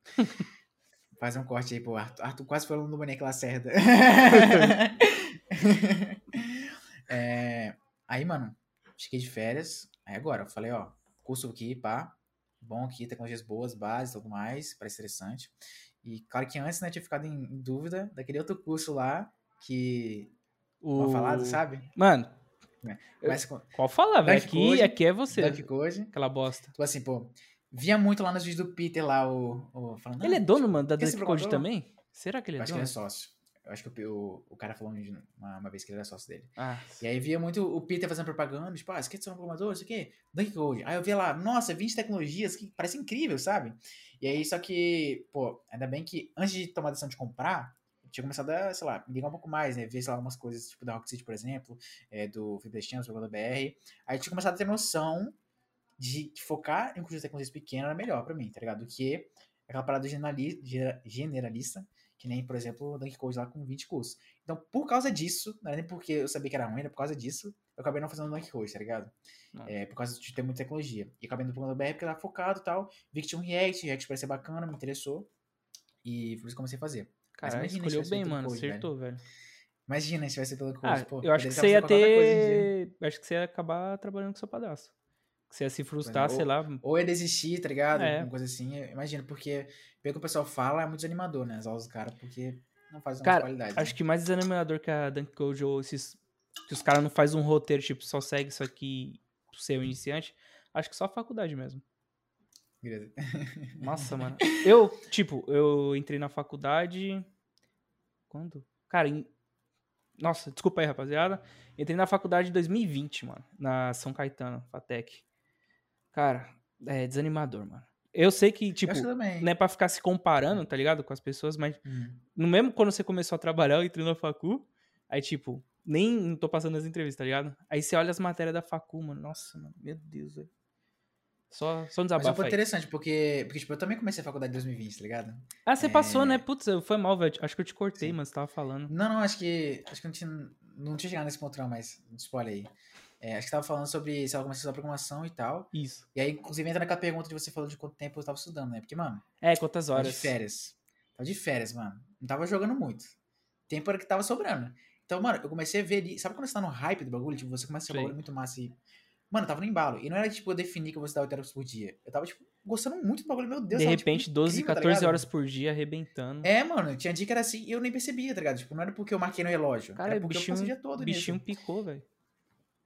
Fazer um corte aí pro Arthur. Arthur quase foi aluno do Boneco Lacerda. É, aí, mano, cheguei de férias. Aí agora, eu falei, ó, curso aqui, pá. Bom aqui, tecnologias boas, bases tudo mais. Parece interessante. E claro que antes, né, tinha ficado em, em dúvida daquele outro curso lá que. O... Mal falado, sabe? Mano, Começa com qual falar, velho? Aqui, Code, aqui é você. Dunk Code. Aquela bosta. Tipo assim, pô. Via muito lá nos vídeos do Peter lá, o. o falando, Ele é "Ah, dono, mano, da Dunk Code também? Será que ele Eu é acho que dono? ele é sócio. Eu acho que o, o, cara falou uma, uma vez que ele era sócio dele. Ah, E aí via muito o Peter fazendo propaganda, tipo, ah, você quer ser um programador, isso aqui? Dunk Code. Aí eu via lá, nossa, 20 tecnologias que parece incrível, sabe? E aí, só que, pô, ainda bem que antes de tomar a decisão de comprar, tinha começado a, sei lá, me ligar um pouco mais, né? Ver, sei lá, algumas coisas, tipo da Rocket City, por exemplo, é, do Champs, do BR. Aí tinha começado a ter noção de que focar em cursos de tecnologias pequenas era melhor pra mim, tá ligado? Do que aquela parada generalista, que nem, por exemplo, o Dunk Code lá com 20 cursos. Então, por causa disso, não era nem porque eu sabia que era ruim, era por causa disso, eu acabei não fazendo Dunk Code, tá ligado? É, por causa de ter muita tecnologia. E acabei no programa do BR porque eu tava focado e tal. Vi que tinha um React, React parecia bacana, me interessou. E por isso comecei a fazer. Imagina escolheu bem, mano. Code, velho. Acertou, velho. Imagina se tivesse pelo curso, Ah, pô. eu acho que você ia coisa ter. Acho que você ia acabar trabalhando com seu padrasto. Que você ia se frustrar, Ou- sei lá. Ou ia desistir, tá ligado? É. Uma coisa assim. Imagina, porque pelo que o pessoal fala, é muito desanimador, né? As aulas do cara, porque não faz uma Cara, qualidade. Acho né? que mais desanimador que a Dunk Code ou esses. Que os caras não fazem um roteiro, tipo, só segue isso aqui pro seu iniciante. Acho que só a faculdade mesmo. Nossa, mano. Eu, tipo, eu entrei na faculdade. Quando? Cara, em... Nossa, desculpa aí, rapaziada. Entrei na faculdade em 2020, mano. Na São Caetano, Fatec. Cara, é desanimador, mano. Eu sei que, tipo, não é pra ficar se comparando, tá ligado? Com as pessoas, mas Hum. no mesmo quando você começou a trabalhar, eu entrei na facu, aí, tipo, nem tô passando as entrevistas, tá ligado? Aí você olha as matérias da facu, mano. Nossa, mano, meu Deus, velho. Só, só um Mas é desabafo pouco aí. interessante, porque, porque, tipo, eu também comecei a faculdade em 2020, tá ligado? Ah, você passou, É. né? Putz, eu- foi mal, velho. Acho que eu te cortei, Sim. mano. Você tava falando. Não, não, acho que. Acho que não tinha. Não tinha chegado nesse ponto, não, mas spoiler aí. É, acho que tava falando sobre se ela começou a programação e tal. Isso. E aí, inclusive, entra naquela pergunta de você falou de quanto tempo eu tava estudando, né? Porque, mano, É, quantas tava de horas? férias. Tava de férias, mano. Não tava jogando muito. Tempo era que tava sobrando. Então, mano, eu comecei a ver ali. Sabe quando você tá no hype do bagulho? Tipo, você começa a Sei. bagulho muito massa e. Mano, eu tava no embalo. E não era tipo eu definir que eu vou estudar 8 horas por dia. Eu tava, tipo, gostando muito do bagulho. Meu Deus, De tava, tipo, repente, 12, incrível, tá 14 ligado? horas por dia arrebentando. É, mano, tinha dia que era assim e eu nem percebia, tá ligado? Tipo, não era porque eu marquei no relógio. Cara, era porque bichinho- eu passei o dia todo bichinho nisso. picou, velho.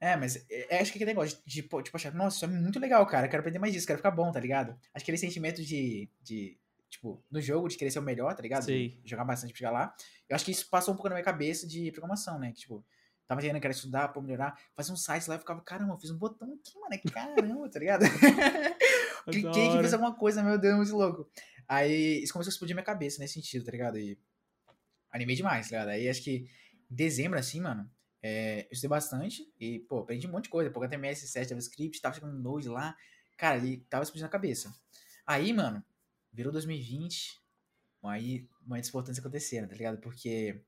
É, mas é, é, acho que aquele negócio de, pô, tipo, achar, nossa, isso é muito legal, cara. Quero aprender mais disso, quero ficar bom, tá ligado? Acho que aquele sentimento de, de tipo, no jogo, de querer ser o melhor, tá ligado? Sei. De jogar bastante pra chegar lá. Eu acho que isso passou um pouco na minha cabeça de programação, né? Que, tipo, tava querendo, querer estudar, pô, melhorar, fazer um site lá, eu ficava, caramba, eu fiz um botão aqui, mano, é caramba, tá ligado? Cliquei que fez alguma coisa, meu Deus, muito louco. Aí isso começou a explodir minha cabeça nesse sentido, tá ligado? E animei demais, tá ligado? Aí acho que em dezembro, assim, mano, é, eu estudei bastante e, pô, aprendi um monte de coisa. Pô, HTML, CSS, JavaScript, tava chegando Node lá. Cara, ele tava explodindo a cabeça. Aí, mano, virou 2020, aí momentos importantes aconteceram, tá ligado? Porque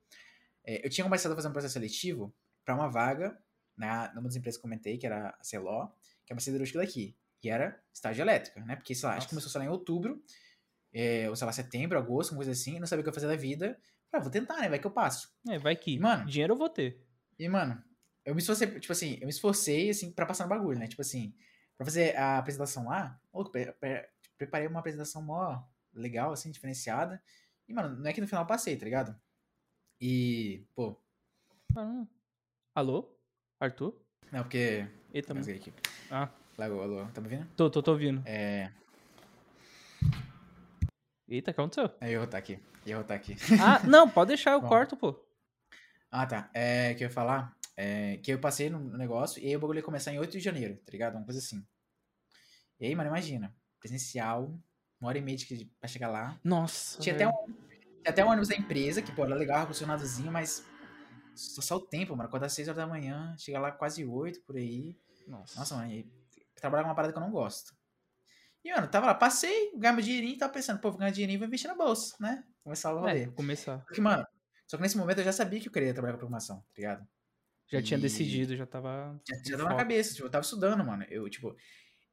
é, eu tinha começado a fazer um processo seletivo para uma vaga na, numa das empresas que comentei, que era a Celó, que é uma siderúrgica daqui, que era estágio elétrica, né? Porque, sei lá, Nossa. acho que começou só lá em outubro, é, ou sei lá, setembro, agosto, uma coisa assim, não sabia o que eu ia fazer da vida. Ah, vou tentar, né? Vai que eu passo. É, vai que. Mano, dinheiro eu vou ter. E, mano, eu me esforcei, tipo assim, eu me esforcei, assim, pra passar no bagulho, né? Tipo assim, pra fazer a apresentação lá, oh, preparei uma apresentação mó legal, assim, diferenciada. E, mano, não é que no final eu passei, tá ligado? E, pô. Ah, alô? Arthur? Não, porque. Eita, mano. aqui. Ah. Alô, alô, tá me ouvindo? Tô, tô, tô ouvindo. É. Eita, o que aconteceu? É, eu vou estar aqui. Eu vou estar aqui. Ah, não, pode deixar, eu Bom. corto, pô. Ah, tá. É, que eu ia falar é, que eu passei no negócio e aí o bagulho ia começar em 8 de janeiro, tá ligado? Uma coisa assim. E aí, mano, imagina. Presencial, uma hora e meia de, pra chegar lá. Nossa. Tinha até, um, tinha até um ônibus da empresa, que, pô, era legal, funcionadozinho, mas só, só o tempo, mano. Acordar às 6 horas da manhã, chegar lá quase 8 por aí. Nossa. Nossa, mano, e trabalhar com uma parada que eu não gosto. E, mano, tava lá, passei, ganhei meu dinheirinho e tava pensando, pô, vou ganhar dinheirinho e vou investir na bolsa, né? Começar a rolê. É, começar. Porque, mano, só que nesse momento eu já sabia que eu queria trabalhar com programação, tá ligado? Já e... tinha decidido, já tava. Já, já tava na cabeça, tipo, eu tava estudando, mano. Eu, tipo.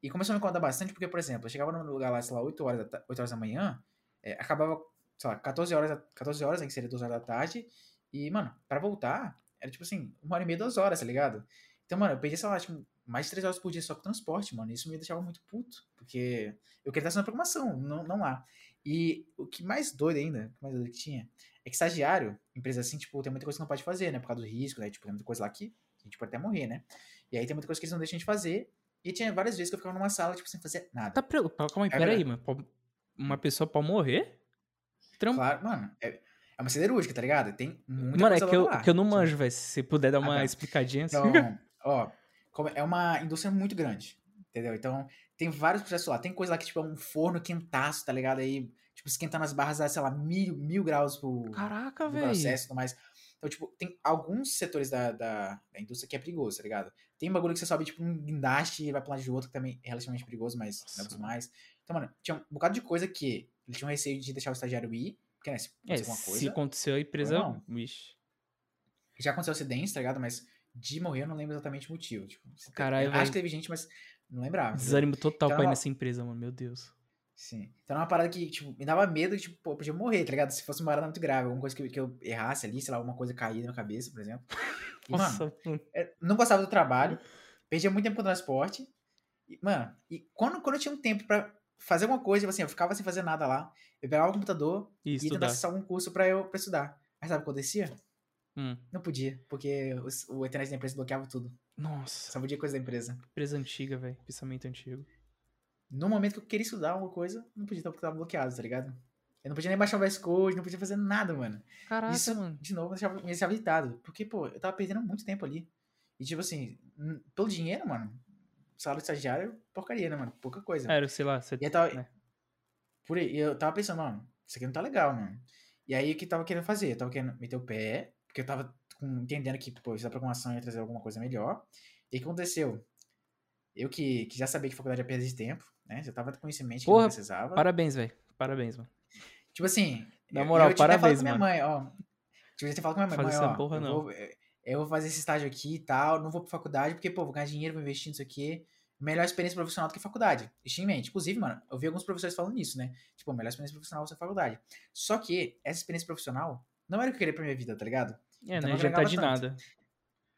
E começou a me incomodar bastante, porque, por exemplo, eu chegava no lugar lá, sei lá, 8 horas da, 8 horas da manhã, é, acabava, sei lá, 14 horas, 14 horas, né, que seria 2 horas da tarde, e, mano, pra voltar, era tipo assim, uma hora e meia, duas horas, tá ligado? Então, mano, eu perdi, sei lá, tipo, mais de 3 horas por dia só com transporte, mano. Isso me deixava muito puto, porque eu queria estar na programação, não, não lá. E o que mais doido ainda, o que mais doido que tinha, é que estagiário, empresa assim, tipo, tem muita coisa que não pode fazer, né? Por causa do risco, né? Tipo, tem muita coisa lá que a gente pode até morrer, né? E aí tem muita coisa que eles não deixam de fazer. E tinha várias vezes que eu ficava numa sala, tipo, sem fazer nada. Tá preocupado? Calma aí, é peraí, mano. Uma pessoa pode morrer? Tram... Claro, mano. É, é uma siderúrgica, tá ligado? Tem muita mano, coisa é que eu, lá. que eu não manjo, velho. Se você puder dar uma ah, explicadinha assim. Então, ó, é uma indústria muito grande, entendeu? Então, tem vários processos lá. Tem coisa lá que, tipo, é um forno quentaço, tá ligado? Aí tipo, esquentando as barras a, sei lá, mil, mil graus por Caraca, velho. processo e tudo mais. Então, tipo, tem alguns setores da, da, da, indústria que é perigoso, tá ligado? Tem um bagulho que você sobe, tipo, um guindaste e vai pra lado de outro, que também é relativamente perigoso, mas não é mais. Então, mano, tinha um bocado de coisa que eles tinham receio de deixar o estagiário ir, porque, né, se é, alguma coisa... Se aconteceu a empresa, não. Vixe. Já aconteceu acidente, tá ligado? Mas de morrer eu não lembro exatamente o motivo. Tipo, Caralho, Acho que teve gente, mas não lembrava. Desânimo total então, pra ir nessa empresa, mano, meu Deus. Sim. Então era uma parada que, tipo, me dava medo de, tipo, pô, podia morrer, tá ligado? Se fosse uma parada muito grave, alguma coisa que, que eu errasse ali, sei lá, alguma coisa cair na minha cabeça, por exemplo. E, Nossa. mano, é, não gostava do trabalho, perdia muito tempo com o transporte. E, mano, e quando, quando eu tinha um tempo pra fazer alguma coisa, tipo assim, eu ficava sem fazer nada lá, eu pegava o computador e, e ia tentar acessar algum curso pra eu pra estudar. Mas sabe o que acontecia? Hum. Não podia, porque o, o internet da empresa bloqueava tudo. Nossa. Só podia coisa da empresa. Empresa antiga, velho. Pensamento antigo no momento que eu queria estudar alguma coisa, não podia estar porque tava bloqueado, tá ligado? Eu não podia nem baixar o VS Code, não podia fazer nada, mano. Caraca, Isso, mano. de novo, me deixava, me deixava irritado. Porque, pô, eu tava perdendo muito tempo ali. E, tipo assim, pelo dinheiro, mano, salário de estagiário, porcaria, né, mano? Pouca coisa. Era, sei lá, você... E eu tava, né? por aí, eu tava pensando, mano, isso aqui não tá legal, mano. E aí, o que eu tava querendo fazer? Eu tava querendo meter o pé, porque eu tava entendendo que, pô, isso da programação ia trazer alguma coisa melhor. E o que aconteceu? Eu que, que já sabia que faculdade ia perder tempo, né? Já tava com mente Porra, que precisava. Parabéns, velho. Parabéns, mano. Tipo assim. Na moral, eu, parabéns, mano. Minha mãe, ó. Tipo, eu tinha falado com minha mãe, mãe, ó. Porra, eu, não. Vou, eu vou fazer esse estágio aqui e tal, não vou pra faculdade, porque, pô, vou ganhar dinheiro, vou investir nisso aqui. Melhor experiência profissional do que faculdade. Deixa em mente. Inclusive, mano, eu vi alguns professores falando nisso, né? Tipo, melhor experiência profissional é faculdade. Só que essa experiência profissional não era o que eu queria pra minha vida, tá ligado? É, então, não ia adiantar de tanto. nada.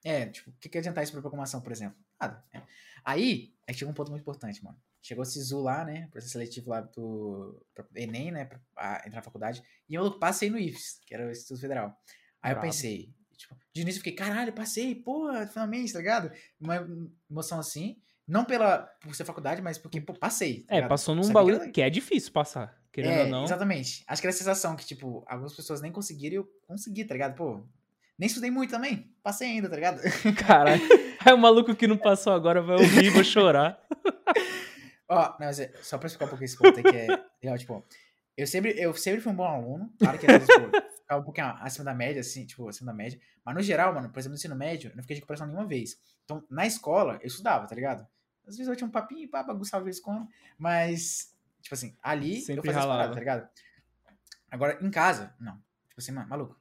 É, tipo, o que, que adiantar isso pra programação, por exemplo? Nada. É. Aí, aí chegou um ponto muito importante, mano. Chegou o SISU lá, né? Processo seletivo lá do Enem, né? Pra, pra entrar na faculdade. E eu passei no IFES, que era o Instituto Federal. Aí Bravo. eu pensei, tipo, de início eu fiquei, caralho, passei, porra, finalmente, tá ligado? Uma emoção assim. Não pela, por ser faculdade, mas porque, pô, passei. Tá é, passou num bagulho que, que, é difícil passar, querendo é, ou não. Exatamente. Acho que era a sensação que, tipo, algumas pessoas nem conseguiram e eu consegui, tá ligado? Pô, Nem estudei muito também. Passei ainda, tá ligado? Caralho. Aí o maluco que não passou agora vai ouvir e vai chorar. Ó, não, mas é- só pra explicar um pouquinho esse ponto aí que é legal, tipo, eu sempre, eu sempre fui um bom aluno, claro que às vezes, tipo, ficava um pouquinho acima da média, assim, tipo, acima da média, mas no geral, mano, por exemplo, no ensino médio, eu não fiquei de recuperação nenhuma vez. Então, na escola, eu estudava, tá ligado? Às vezes eu tinha um papinho, pá, bagunçava de vez em quando, mas, tipo assim, ali eu Sempre fazia as ralava. paradas, tá ligado? Agora, em casa, não. Tipo assim, mano, maluco.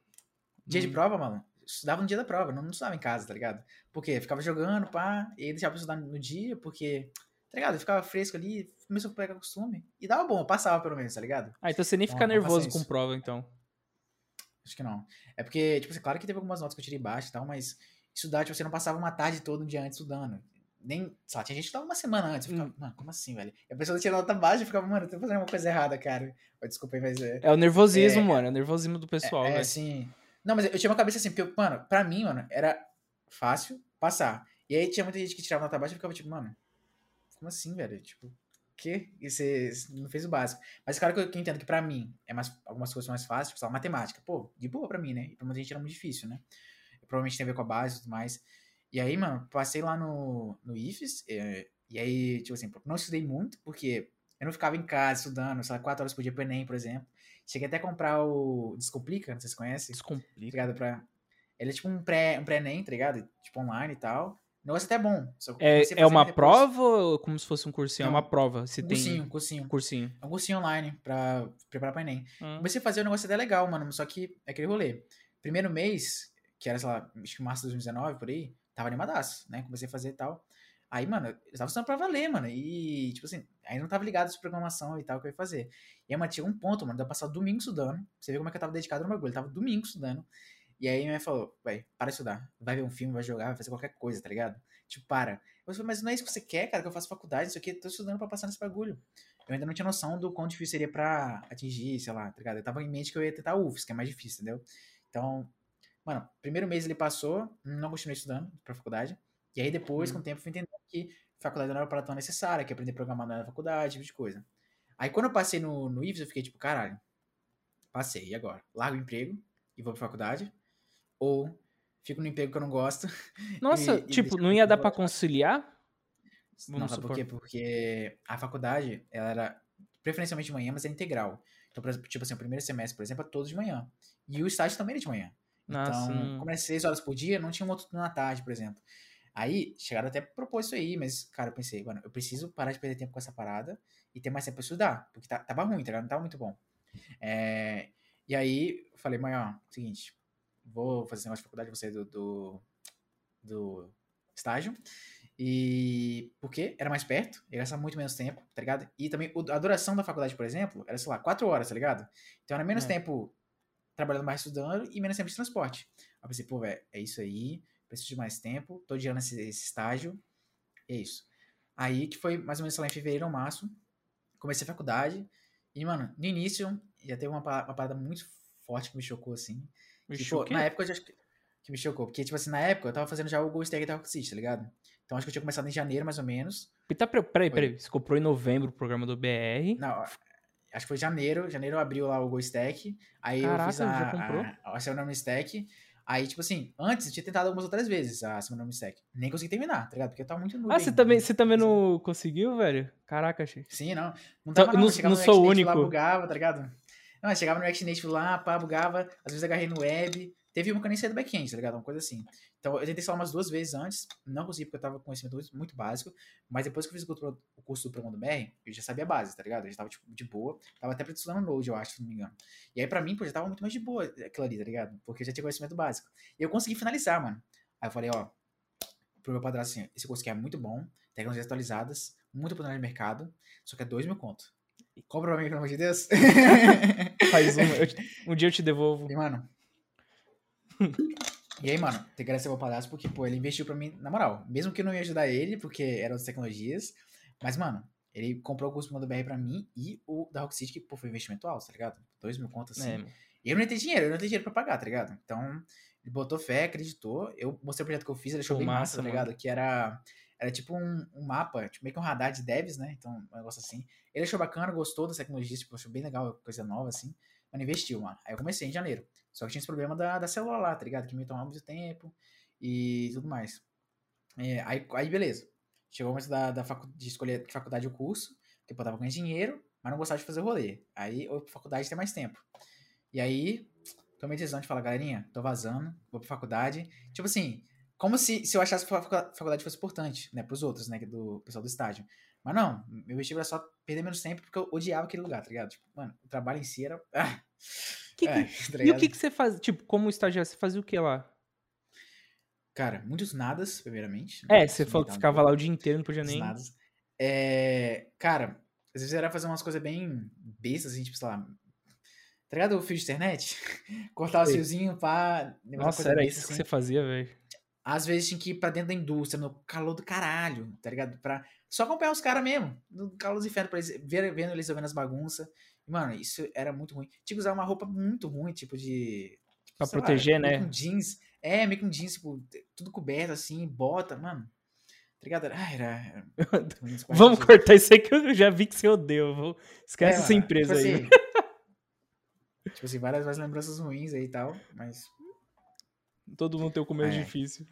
Dia de Hum. prova, mano, eu estudava no dia da prova, não, não estudava em casa, tá ligado? Porque eu ficava jogando, pá, e aí deixava pra estudar no dia, porque, tá ligado? Eu ficava fresco ali, começou a pegar costume, e dava bom, eu passava pelo menos, tá ligado? Ah, então você nem Não, fica nervoso com prova, então. Acho que não. É porque, tipo assim, claro que teve algumas notas que eu tirei baixo e tal, mas estudar, tipo, você não passava uma tarde toda, um dia antes estudando. Nem, sei lá, tinha gente que estudava uma semana antes. Eu ficava, Hum. mano, como assim, velho? E a pessoa tinha nota baixa e ficava, mano, eu tô fazendo uma coisa errada, cara. Desculpa aí, mas é. É o nervosismo, mano. É o nervosismo do pessoal, É, é velho. assim. Não, mas eu tinha uma cabeça assim, porque, mano, pra mim, mano, era fácil passar. E aí tinha muita gente que tirava nota baixa e ficava tipo, mano, como assim, velho? Tipo, quê? E você não fez o básico. Mas claro que eu, que eu entendo que pra mim é mais, algumas coisas mais fáceis, tipo, sei lá, matemática. Pô, de boa pra mim, né? E pra muita gente era muito difícil, né? Provavelmente tem a ver com a base e tudo mais. E aí, mano, passei lá no, no IFES, é, e aí, tipo assim, não estudei muito, porque eu não ficava em casa estudando, sei lá, quatro horas por dia pro Enem, por exemplo. Cheguei até a comprar o Descomplica, não sei se você conhece Descomplica. ligado? Pra... Ele é tipo um pré, um pré-ENEM, tá ligado? Tipo online e tal. O negócio até é bom. É, é uma depois. prova ou como se fosse um cursinho? Não, é uma prova. Se Um tem cursinho, um cursinho. cursinho. É um cursinho online pra preparar pra Enem. Ah. Comecei a fazer um negócio até legal, mano. Só que é aquele rolê. Primeiro mês, que era, sei lá, acho que março de 2019, por aí, tava animadaço, né? Comecei a fazer e tal. Aí, mano, eu tava estudando pra valer, mano. E, tipo assim, ainda não tava ligado de programação e tal que eu ia fazer. E aí, mano, tinha um ponto, mano, de eu passar o domingo estudando. Você ver como é que eu tava dedicado no bagulho. Eu tava domingo estudando. E aí minha mãe falou, vai, para de estudar. Vai ver um filme, vai jogar, vai fazer qualquer coisa, tá ligado? Tipo, para. Eu falei, mas não é isso que você quer, cara, que eu faço faculdade, isso aqui, eu tô estudando pra passar nesse bagulho. Eu ainda não tinha noção do quão difícil seria pra atingir, sei lá, tá ligado? Eu tava em mente que eu ia tentar UFS, que é mais difícil, entendeu? Então, mano, primeiro mês ele passou, não continuei estudando pra faculdade. E aí depois, Hum. com o tempo, fui entendendo que faculdade não era para tão necessária, que aprender a programar não era faculdade, tipo de coisa. Aí quando eu passei no, no IFES, eu fiquei tipo, caralho, passei, e agora? Largo o emprego e vou pra faculdade? Ou fico no emprego que eu não gosto? Nossa, e tipo, deixa não ia dar pra voltar. conciliar? Não, Vamos sabe por quê? Porque a faculdade, ela era preferencialmente de manhã, mas era integral. Então, tipo assim, o primeiro semestre, por exemplo, é todos de manhã. E o estágio também era de manhã. Nossa, Então, não- como era seis horas por dia, não tinha um outro na tarde, por exemplo. Aí, chegaram até a propor isso aí, mas, cara, eu pensei, mano, eu preciso parar de perder tempo com essa parada e ter mais tempo pra estudar, porque tá- tava ruim, tá ligado? Não tava muito bom. É, e aí, eu falei, mãe, ó, seguinte, vou fazer esse negócio de faculdade, vou sair do, do, do estágio, e porque era mais perto, ia gastar muito menos tempo, tá ligado? E também a duração da faculdade, por exemplo, era, sei lá, quatro horas, tá ligado? Então era menos É. tempo trabalhando mais estudando e menos tempo de transporte. Aí eu pensei, pô, velho, é isso aí, preciso de mais tempo, tô adiando esse, esse estágio, é isso. Aí que foi mais ou menos, lá, em fevereiro ou março, comecei a faculdade, e, mano, no início, já teve uma, uma parada muito forte que me chocou, assim, que, Vixe, pô, o quê? na época eu acho que, que me chocou, porque, tipo assim, na época eu tava fazendo já o Go Stag da Rock City, tá ligado? Então acho que eu tinha começado em janeiro, mais ou menos, Tá, peraí, peraí, peraí. Você comprou em novembro o programa do BR. Não, acho que foi janeiro. Janeiro abriu lá o Go Stack. Aí eu Caraca, fiz a, já comprou? a, a Stack. Aí, tipo assim, antes eu tinha tentado algumas outras vezes a semana no Stack. Nem consegui terminar, tá ligado? Porque eu tava muito noob Ah, você também, você também não conseguiu, velho? Caraca, achei. Sim, não. Não Então, tava não. não- Eu não sou o Native lá, único. bugava, tá ligado? Não, chegava no React Native lá, pá, bugava. Às vezes agarrei no web. Teve uma que eu nem saí do back-end, tá ligado? Uma coisa assim. Então, eu tentei instalar umas duas vezes antes. Não consegui porque eu tava com conhecimento muito, básico. Mas depois que eu fiz o curso- do programa do BR, eu já sabia a base, tá ligado? Eu já tava, tipo, de boa. Tava até estudando Node, eu acho, se não me engano. E aí, pra mim, pô, já tava muito mais de boa aquilo ali, tá ligado? Porque eu já tinha conhecimento básico. E eu consegui finalizar, mano. Aí eu falei, ó, pro meu padrasto assim, esse curso aqui é muito bom, tecnologias atualizadas, muito oportunidade de mercado, só que é dois mil conto. Compra pra mim, pelo amor de Deus. Faz uma. te- um dia eu te devolvo. E, mano. e aí, mano, tem que agradecer ao meu padrasto porque, pô, ele investiu pra mim, na moral. Mesmo que eu não ia ajudar ele, porque eram outras tecnologias. Mas, mano, ele comprou o curso do BR pra mim e o da Rock City, que, pô, foi investimento alto, tá ligado? Dois mil contas assim. É. E eu não tenho dinheiro, eu não tenho dinheiro pra pagar, tá ligado? Então, ele botou fé, acreditou. Eu mostrei o projeto que eu fiz, ele achou Pô, bem massa, massa, tá mano. ligado? Que era, era tipo um, um mapa, tipo meio que um radar de devs, né? Então, um negócio assim. Ele achou bacana, gostou das tecnologias, tipo, achou bem legal, coisa nova, assim. Mano, investiu, mano. Aí eu comecei em janeiro. Só que tinha esse problema da, da célula lá, tá ligado? Que me tomava muito tempo e tudo mais. É, aí, aí, beleza. Chegou o momento da, da facu de escolher que faculdade o curso, porque eu tava ganhando dinheiro, mas não gostava de fazer rolê. Aí, ou faculdade tem mais tempo. E aí, tomei decisão de falar, galerinha, tô vazando, vou pra faculdade. Tipo assim, como se, se eu achasse que a faculdade fosse importante, né, pros outros, né, do pessoal do estágio. Mas não, meu objetivo era só perder menos tempo porque eu odiava aquele lugar, tá ligado? Tipo, mano, o trabalho em si era. Ah, que que, é, tá e o que, que você faz? Tipo, como estagiário, você fazia o que lá? Cara, muitos nadas, primeiramente. Né? É, você falou que ficava lá o dia inteiro, não podia nem. Nadas. É, cara, às vezes era fazer umas coisas bem bestas, assim, tipo, sei lá. Tá ligado o fio de internet? Cortar o fiozinho pra. Nossa, era isso assim. que você fazia, velho. Às vezes tinha que ir pra dentro da indústria, no calor do caralho, tá ligado? Pra só acompanhar os caras mesmo, no calor dos infernos, pra eles, ver, vendo eles resolvendo as bagunças. Mano, isso era muito ruim. Tinha que usar uma roupa muito ruim, tipo de. Tipo, pra proteger, lá, né? Com jeans. É, meio com jeans, tipo, tudo coberto assim, bota, mano. Tá ligado? Ah, era. era Vamos cortar isso aí que eu já vi que você odeia. Vou... Esquece é, essa empresa tipo aí. Assim, tipo assim, várias, várias lembranças ruins aí e tal, mas. Todo mundo tem o começo é. difícil.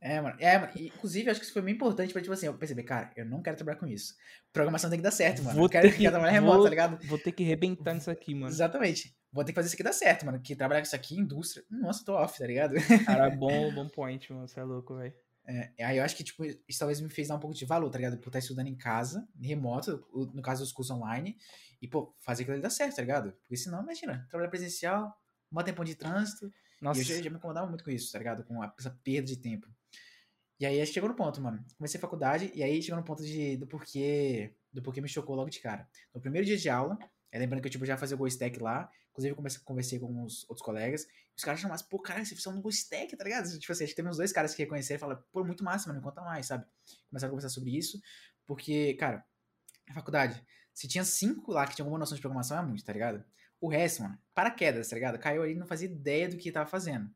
É, mano. É, mano. Inclusive, acho que isso foi muito importante pra, tipo assim, eu perceber, cara, eu não quero trabalhar com isso. Programação tem que dar certo, mano. Vou eu quero, que, quero trabalhar remoto, tá ligado? Vou ter que rebentar nisso aqui, mano. Exatamente. Vou ter que fazer isso aqui dar certo, mano. Que trabalhar com isso aqui, indústria. Nossa, tô off, tá ligado? Cara, bom, bom point, mano. Você é louco, velho. É, aí eu acho que, tipo, isso talvez me fez dar um pouco de valor, tá ligado? Por estar estudando em casa, remoto, no caso dos cursos online, e, pô, fazer aquilo ali dar certo, tá ligado? Porque senão, imagina, trabalhar presencial, um tempão de trânsito. Nossa. E eu já, já me incomodava muito com isso, tá ligado? Com essa perda de tempo. E aí chegou no ponto, mano. Comecei a faculdade e aí chegou no ponto de, do porquê do porquê me chocou logo de cara. No primeiro dia de aula, é, lembrando que eu tipo, já fazia o GoStack lá, inclusive eu comecei, conversei com uns outros colegas, e os caras chamaram, pô, cara, você fez um GoStack, tá ligado? Tipo assim, acho que teve uns dois caras que reconheceram e falaram, pô, muito massa, mano, me conta mais, sabe? Começaram a conversar sobre isso, porque, cara, a faculdade, se tinha cinco lá que tinham alguma noção de programação, é muito, tá ligado? O resto, mano, paraquedas, tá ligado? Caiu ali e não fazia ideia do que tava fazendo.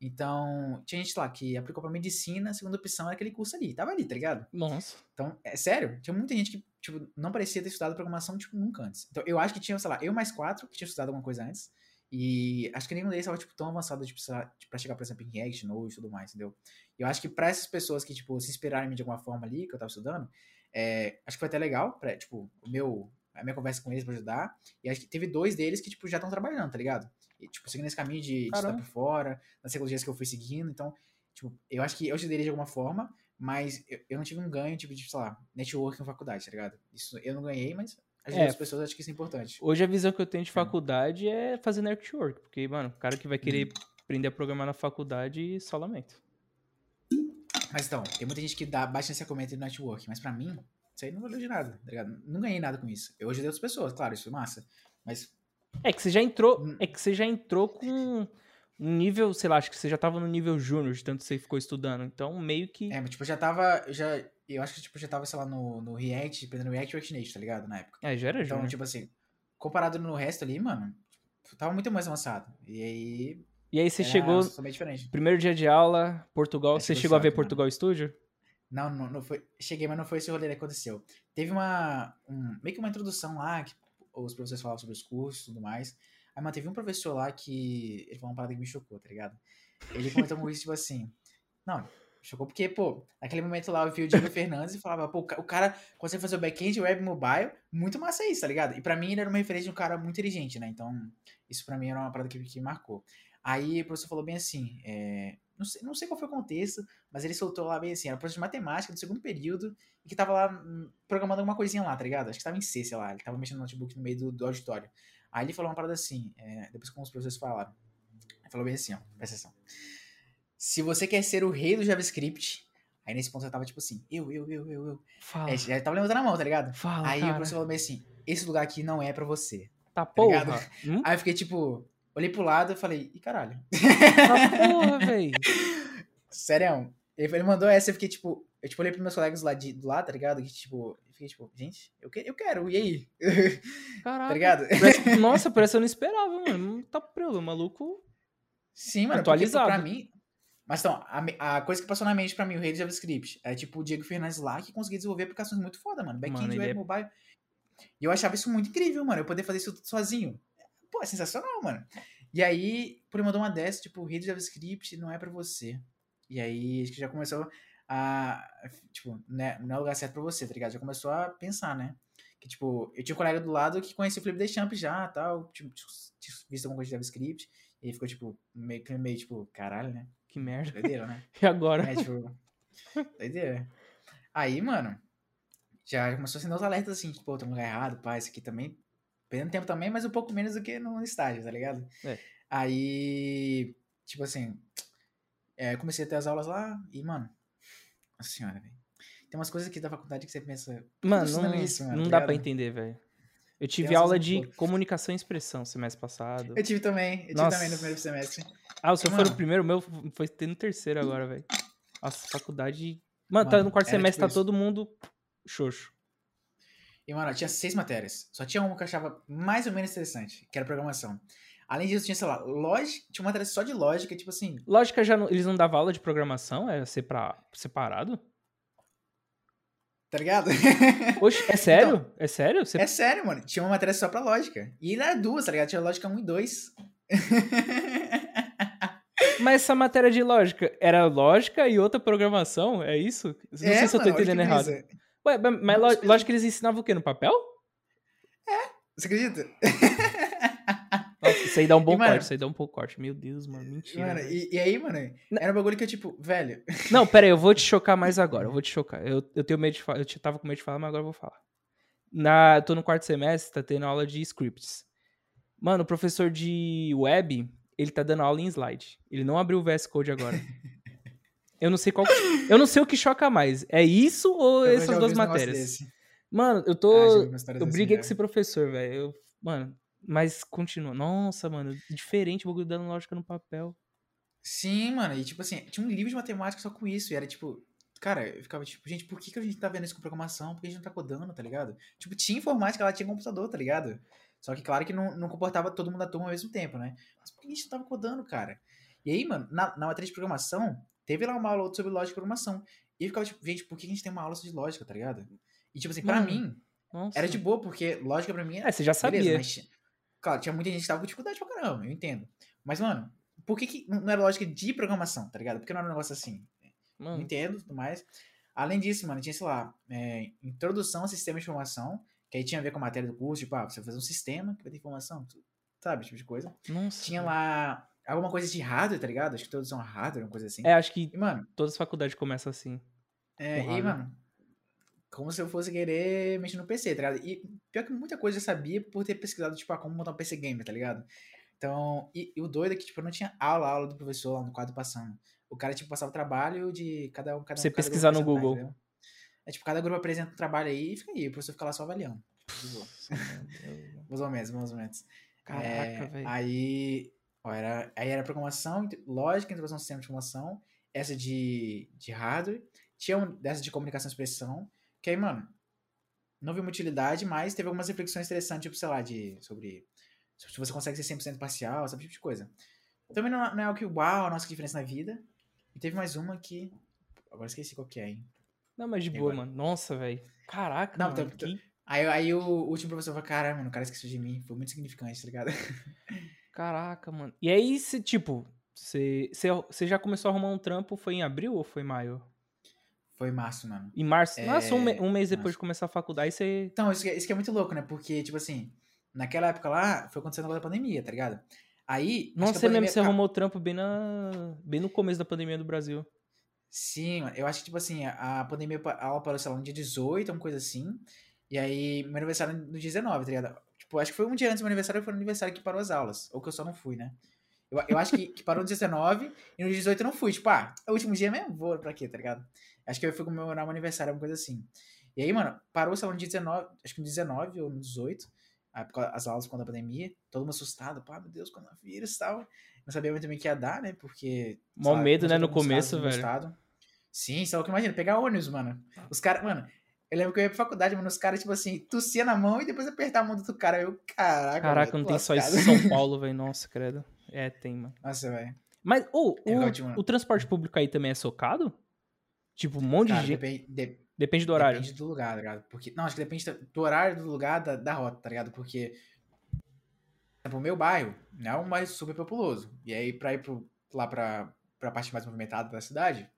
Então, tinha gente lá que aplicou pra medicina, a segunda opção era aquele curso ali. Tava ali, tá ligado? Nossa. Então, é sério, tinha muita gente que, tipo, não parecia ter estudado programação, tipo, nunca antes. Então, eu acho que tinha, sei lá, eu mais quatro que tinham estudado alguma coisa antes. E acho que nenhum deles estava, tipo, tão avançado, tipo, pra chegar, por exemplo, em React, Node e tudo mais, entendeu? E eu acho que pra essas pessoas que, tipo, se inspirarem de alguma forma ali, que eu tava estudando, é, acho que foi até legal, pra, tipo, o meu, a minha conversa com eles pra ajudar. E acho que teve dois deles que, tipo, já estão trabalhando, tá ligado? E, tipo, seguindo esse caminho de, de estar por fora, nas tecnologias que eu fui seguindo. Então, tipo, eu acho que eu ajudaria de alguma forma, mas eu, eu não tive um ganho, tipo, de, sei lá, network na faculdade, tá ligado? Isso eu não ganhei, mas as é, pessoas acho que isso é importante. Hoje a visão que eu tenho de faculdade é, é fazer network, porque, mano, o cara que vai querer hum. aprender a programar na faculdade, só lamento. Mas então, tem muita gente que dá bastante comenta no network, mas pra mim, isso aí não valeu de nada, tá ligado? Não ganhei nada com isso. Eu ajudei outras pessoas, claro, isso foi massa. Mas é que você já entrou, hum. é que você já entrou com um nível, sei lá, acho que você já tava no nível júnior, de tanto que você ficou estudando. Então, meio que. É, mas tipo, eu já tava. Já, eu acho que tipo, já tava, sei lá, no, no React, aprendendo React e React tá ligado? Na época. É, já era Então, tipo assim, comparado no resto ali, mano, tava muito mais avançado. E aí. E aí você chegou. Primeiro dia de aula, Portugal. É, você chegou a ver Portugal mano. Studio? Não, não, não foi. Cheguei, mas não foi esse rolê que aconteceu. Teve uma. Um, meio que uma introdução lá, que os professores falavam sobre os cursos e tudo mais. Aí, mano, teve um professor lá que. Ele falou uma parada que me chocou, tá ligado? Ele comentou com isso, tipo assim. Não, chocou porque, pô, naquele momento lá eu vi o Diego Fernandes e falava, pô, o cara consegue fazer o back-end, web mobile, muito massa isso, tá ligado? E pra mim ele era uma referência de um cara muito inteligente, né? Então, isso pra mim era uma parada que, que marcou. Aí o professor falou bem assim, é, não, sei, não sei qual foi o contexto, mas ele soltou lá bem assim, era professor de matemática do segundo período, e que tava lá hum, programando alguma coisinha lá, tá ligado? Acho que tava em C, sei lá, ele tava mexendo no notebook no meio do, do auditório. Aí ele falou uma parada assim, é, depois como os professores falaram. Ele falou bem assim, ó, presta atenção. Se você quer ser o rei do JavaScript, aí nesse ponto eu tava tipo assim, eu, eu, eu, eu, eu. Fala. É, já tava levantando a mão, tá ligado? Fala, aí cara. o professor falou bem assim, esse lugar aqui não é pra você. Tá, tá porra. Hum? Aí eu fiquei tipo, olhei pro lado e falei, ih caralho. Porra, véi. Sério, ele mandou essa, eu fiquei tipo, eu tipo, olhei pros meus colegas lá de, do lado, tá ligado? Que tipo, fiquei tipo, gente, eu, que, eu quero, e aí? Caraca. tá ligado? Parece, nossa, parece que eu não esperava, mano. Tá prelo, maluco. Sim, mano, atualizado. Porque, pra mim. Mas então, a, a, coisa que passou na mente pra mim, o rei do JavaScript, é tipo o Diego Fernandes lá que conseguia desenvolver aplicações muito foda, mano. Back-end, web, é... mobile. E eu achava isso muito incrível, mano. Eu poder fazer isso tudo sozinho. Pô, é sensacional, mano. E aí, por ele mandou uma dessa, tipo, rede JavaScript não é pra você. E aí, acho que já começou a, tipo, né, não é o lugar certo pra você, tá ligado? Já começou a pensar, né? Que, tipo, eu tinha um colega do lado que conhecia o Felipe Deschamps já, tal, tipo, tinha visto alguma coisa de JavaScript, e ele ficou, tipo, meio, meio tipo, caralho, né? Que merda. Doideira, né? E agora? É, tipo, doideira. Aí, mano, já começou a acender os alertas assim, tipo, pô, tô no lugar errado, pá, isso aqui também, perdendo tempo também, mas um pouco menos do que no estágio, tá ligado? É. Aí, tipo assim, é, comecei a ter as aulas lá e, mano, nossa senhora, velho. Tem umas coisas aqui da faculdade que você pensa. "Por que Mano, não, isso, mano?" não Tá dá ligado? pra entender, velho. Eu tive Tem aula de muito comunicação e expressão semestre passado. Eu tive também, eu tive Nossa. também no primeiro semestre. Ah, o seu foi no primeiro, o meu foi ter no terceiro agora, velho. Nossa, faculdade. Mano, tá Mano, no quarto semestre, tipo tá isso. todo mundo xoxo. E, mano, tinha seis matérias. Só tinha uma que eu achava mais ou menos interessante, que era programação. Além disso, tinha, sei lá, lógica, tinha uma matéria só de lógica, tipo assim, Lógica já não, eles não davam aula de programação, é separa, separado? tá ligado? Oxe, é sério? é sério? Você- é sério, mano. Tinha uma matéria só pra lógica. E era duas, tá ligado? Tinha lógica 1 e 2. Mas essa matéria de lógica era lógica e outra programação? É isso? Não sei se eu tô entendendo errado. Ué, mas mas Não, ló- explica. lógica eles ensinavam o quê? No papel? Você acredita? Nossa, isso aí dá um bom E, mano- corte, isso aí dá um pouco corte. Meu Deus, mano, mentira. Mano, e, e aí, mano, era um bagulho que eu, tipo, velho. Não, pera aí, eu vou te chocar mais agora. Eu vou te chocar. Eu, eu tenho medo de falar. Eu tava com medo de falar, mas agora eu vou falar. Na, eu tô no quarto semestre, tá tendo aula de scripts. Mano, o professor de web, ele tá dando aula em slide. Ele não abriu o VS Code agora. Eu não sei qual. Eu não sei o que choca mais. É isso ou eu essas duas matérias? Mano, eu Ah, tô. histórias eu briguei com esse professor, velho. Eu- Mano, mas continua. Nossa, mano, diferente o bagulho dando lógica no papel. Sim, mano, e tipo assim, tinha um livro de matemática só com isso, e era tipo, cara, eu ficava tipo, gente, por que, que a gente tá vendo isso com programação? Por que a gente não tá codando, tá ligado? Tipo, tinha informática, ela tinha computador, tá ligado? Só que, claro que não, não comportava todo mundo da turma ao mesmo tempo, né? Mas por que a gente não tava codando, cara? E aí, mano, na, na matéria de programação, teve lá uma aula sobre lógica de programação. E eu ficava tipo, gente, por que a gente tem uma aula de lógica, tá ligado? E tipo assim, pra Mano, mim, Nossa. era de boa, porque lógica pra mim É, você já sabia. Beleza, mas. Claro, tinha muita gente que tava com dificuldade pra caramba, eu entendo. Mas, mano, por que, que não não era lógica de programação, tá ligado? Porque não era um negócio assim. Mano, entendo tudo mais. Além disso, mano, tinha, sei lá, é, introdução a sistema de informação, que aí tinha a ver com a matéria do curso, tipo, ah, você vai fazer um sistema que vai ter informação, sabe, tipo de coisa. nossa. Tinha lá alguma coisa de hardware, tá ligado? Acho que introdução a hardware, uma coisa assim. É, acho que E, mano, todas as faculdades começam assim. é, e, hardware. mano, como se eu fosse querer mexer no PC, tá ligado? E pior que muita coisa eu sabia por ter pesquisado, tipo, ah, como montar um PC gamer, tá ligado? Então, e, e o doido é que, tipo, eu não tinha aula, aula do professor lá no quadro passando. O cara, tipo, passava o trabalho de cada um, cada um. Você cada pesquisar no Google. entendeu? É tipo, cada grupo apresenta um trabalho aí e fica aí, o professor fica lá só avaliando. Mais ou menos, mais ou menos. Caraca, É, velho. Aí, ó, era, aí era programação, lógica, introdução ao sistema de informação, essa de, de hardware, tinha um, dessa de comunicação e expressão, que aí, mano, não vi muita utilidade, mas teve algumas reflexões interessantes, tipo, sei lá, de, sobre se você consegue ser 100% parcial, esse tipo de coisa. Também não, não é algo que, uau, nossa, que diferença na vida. E teve mais uma que, agora esqueci qual que é, hein. Não, mas de boa, agora? mano. Nossa, velho. Caraca, Não, mano. tô- tô- que- Aí, aí o último professor falou, caramba, mano, o cara esqueceu de mim, foi muito significante, tá ligado? Caraca, mano. E aí, tipo, você, você, você já começou a arrumar um trampo, foi em abril ou foi em maio? Foi março, mano. Em março? É, Nossa, um, me- um mês depois março. de começar a faculdade, você... Então, isso que, é- isso que é muito louco, né? Porque, tipo assim, naquela época lá, foi acontecendo o da pandemia, tá ligado? Aí. a Nossa, você mesmo, pandemia você arrumou trampo bem, na... bem no começo da pandemia do Brasil. Sim, mano, eu acho que, tipo assim, a, a pandemia, pa- a aula parou, sei lá, no dia 18, uma coisa assim. E aí, meu aniversário no dia 19, tá ligado? Tipo, acho que foi um dia antes do meu aniversário, foi no aniversário que parou as aulas. Ou que eu só não fui, né? Eu, eu acho que, que parou no 19 e no dia 18 eu não fui. Tipo, ah, é o último dia mesmo? Vou pra quê, tá ligado? Acho que eu fui comemorar meu aniversário, uma coisa assim. E aí, mano, parou, sei lá, no dia 19, acho que no 19 ou no 18, aí, por causa- as aulas quando a pandemia, todo mundo assustado, pá, meu Deus, coronavírus e tal. Não sabia muito bem o que ia dar, né? Porque. Mó medo, né, no começo, velho. estado. Sim, só que imagina, pegar ônibus, mano. Os caras, mano, eu lembro que eu ia pra faculdade, mano, os caras, tipo assim, tossia na mão e depois apertar a mão do outro cara. Eu, caraca, Caraca, velho, não tem só isso em. São Paulo, velho. Nossa, credo. É, tem, mano. Nossa, velho. Mas, ô, É o, ótimo, o transporte público aí também é socado? Tipo, um monte Cara, de gente. depende, de- Depende do horário. depende do lugar, tá ligado? Porque, não, acho que depende do horário do lugar, da, da rota, tá ligado? Porque o meu bairro não é um bairro super populoso. E aí, pra ir pro, lá pra, pra parte mais movimentada da cidade,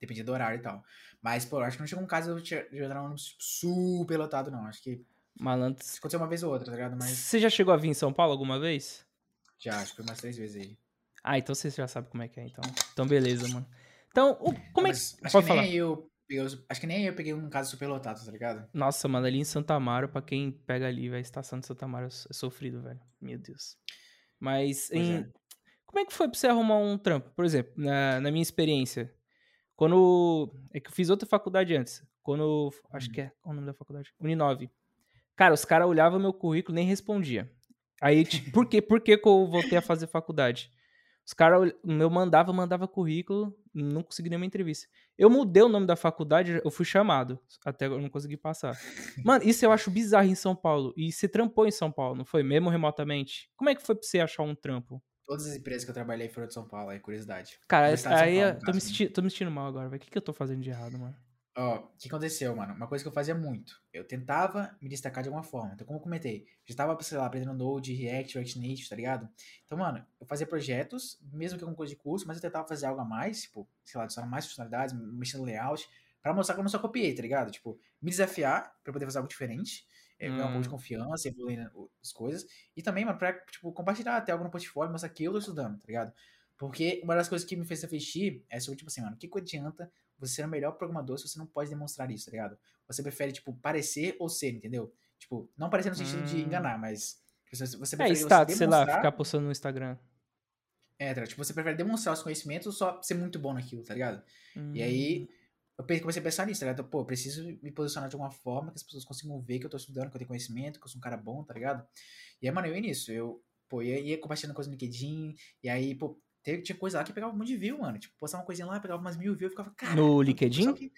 dependia do horário e tal. Mas, pô, acho que não chegou um caso de eu entrar num ônibus super lotado, não. Acho que Malandro. isso aconteceu uma vez ou outra, tá ligado? Mas Você já chegou a vir em São Paulo alguma vez? já, acho que foi umas três vezes aí. Ah, então você já sabe como é que é, então. Então, beleza, mano. Então, o- como é que. Acho Pode que nem falar. aí eu peguei os- Acho que nem eu peguei um caso super lotado, tá ligado? Nossa, mano, ali em Santa Amaro, pra quem pega ali, velho, estação de Santa Amaro é sofrido, velho. Meu Deus. Mas, em- é. como é que foi pra você arrumar um trampo? Por exemplo, na, na minha experiência, quando. É que eu fiz outra faculdade antes. Quando. Acho Hum. que é. Qual o nome da faculdade? Uninove. Cara, os caras olhavam meu currículo e nem respondia. Aí, tipo, por quê? Por que, que eu voltei a fazer faculdade? Os caras, eu mandava, mandava currículo, não consegui nenhuma entrevista. Eu mudei o nome da faculdade, eu fui chamado, até eu não consegui passar. Mano, isso eu acho bizarro em São Paulo. E você trampou em São Paulo, não foi? Mesmo remotamente? Como é que foi pra você achar um trampo? Todas as empresas que eu trabalhei foram de São Paulo, aí curiosidade. Cara, aí Paulo, tô me, caso, né? senti- tô me sentindo mal agora, velho. O que, que eu tô fazendo de errado, mano? Ó, o que aconteceu, mano? Uma coisa que eu fazia muito. Eu tentava me destacar de alguma forma. Então, como eu comentei, já tava, sei lá, aprendendo Node, React, React Native, tá ligado? Então, mano, eu fazia projetos, mesmo que alguma coisa de curso, mas eu tentava fazer algo a mais, tipo, sei lá, adicionar mais funcionalidades, mexendo no layout, pra mostrar que eu não só copiei, tá ligado? Tipo, me desafiar pra poder fazer algo diferente, eh, ganhar um pouco de Hum. confiança, evoluir o- as coisas. E também, mano, pra, tipo, compartilhar até algo no portfólio, mostrar que eu tô estudando, tá ligado? Porque uma das coisas que me fez refletir é sobre, tipo assim, mano, o que, que adianta você ser o melhor programador se você não pode demonstrar isso, tá ligado? Você prefere, tipo, parecer ou ser, entendeu? Tipo, não parecer no sentido de Hum. enganar, mas você, você É, prefere você status, sei lá, demonstrar... ficar postando no Instagram. É, tá, tipo, você prefere demonstrar os conhecimentos ou só ser muito bom naquilo, tá ligado? E Hum. aí, eu comecei a pensar nisso, tá ligado? Pô, eu preciso me posicionar de alguma forma que as pessoas consigam ver que eu tô estudando, que eu tenho conhecimento, que eu sou um cara bom, tá ligado? E aí, mano, eu ia nisso. Eu, pô, ia, ia compartilhando coisa no LinkedIn, e aí, pô, teve- tinha coisa lá que pegava um monte de view, mano. Tipo, postava uma coisinha lá, pegava umas mil views, eu ficava, cara. No LinkedIn?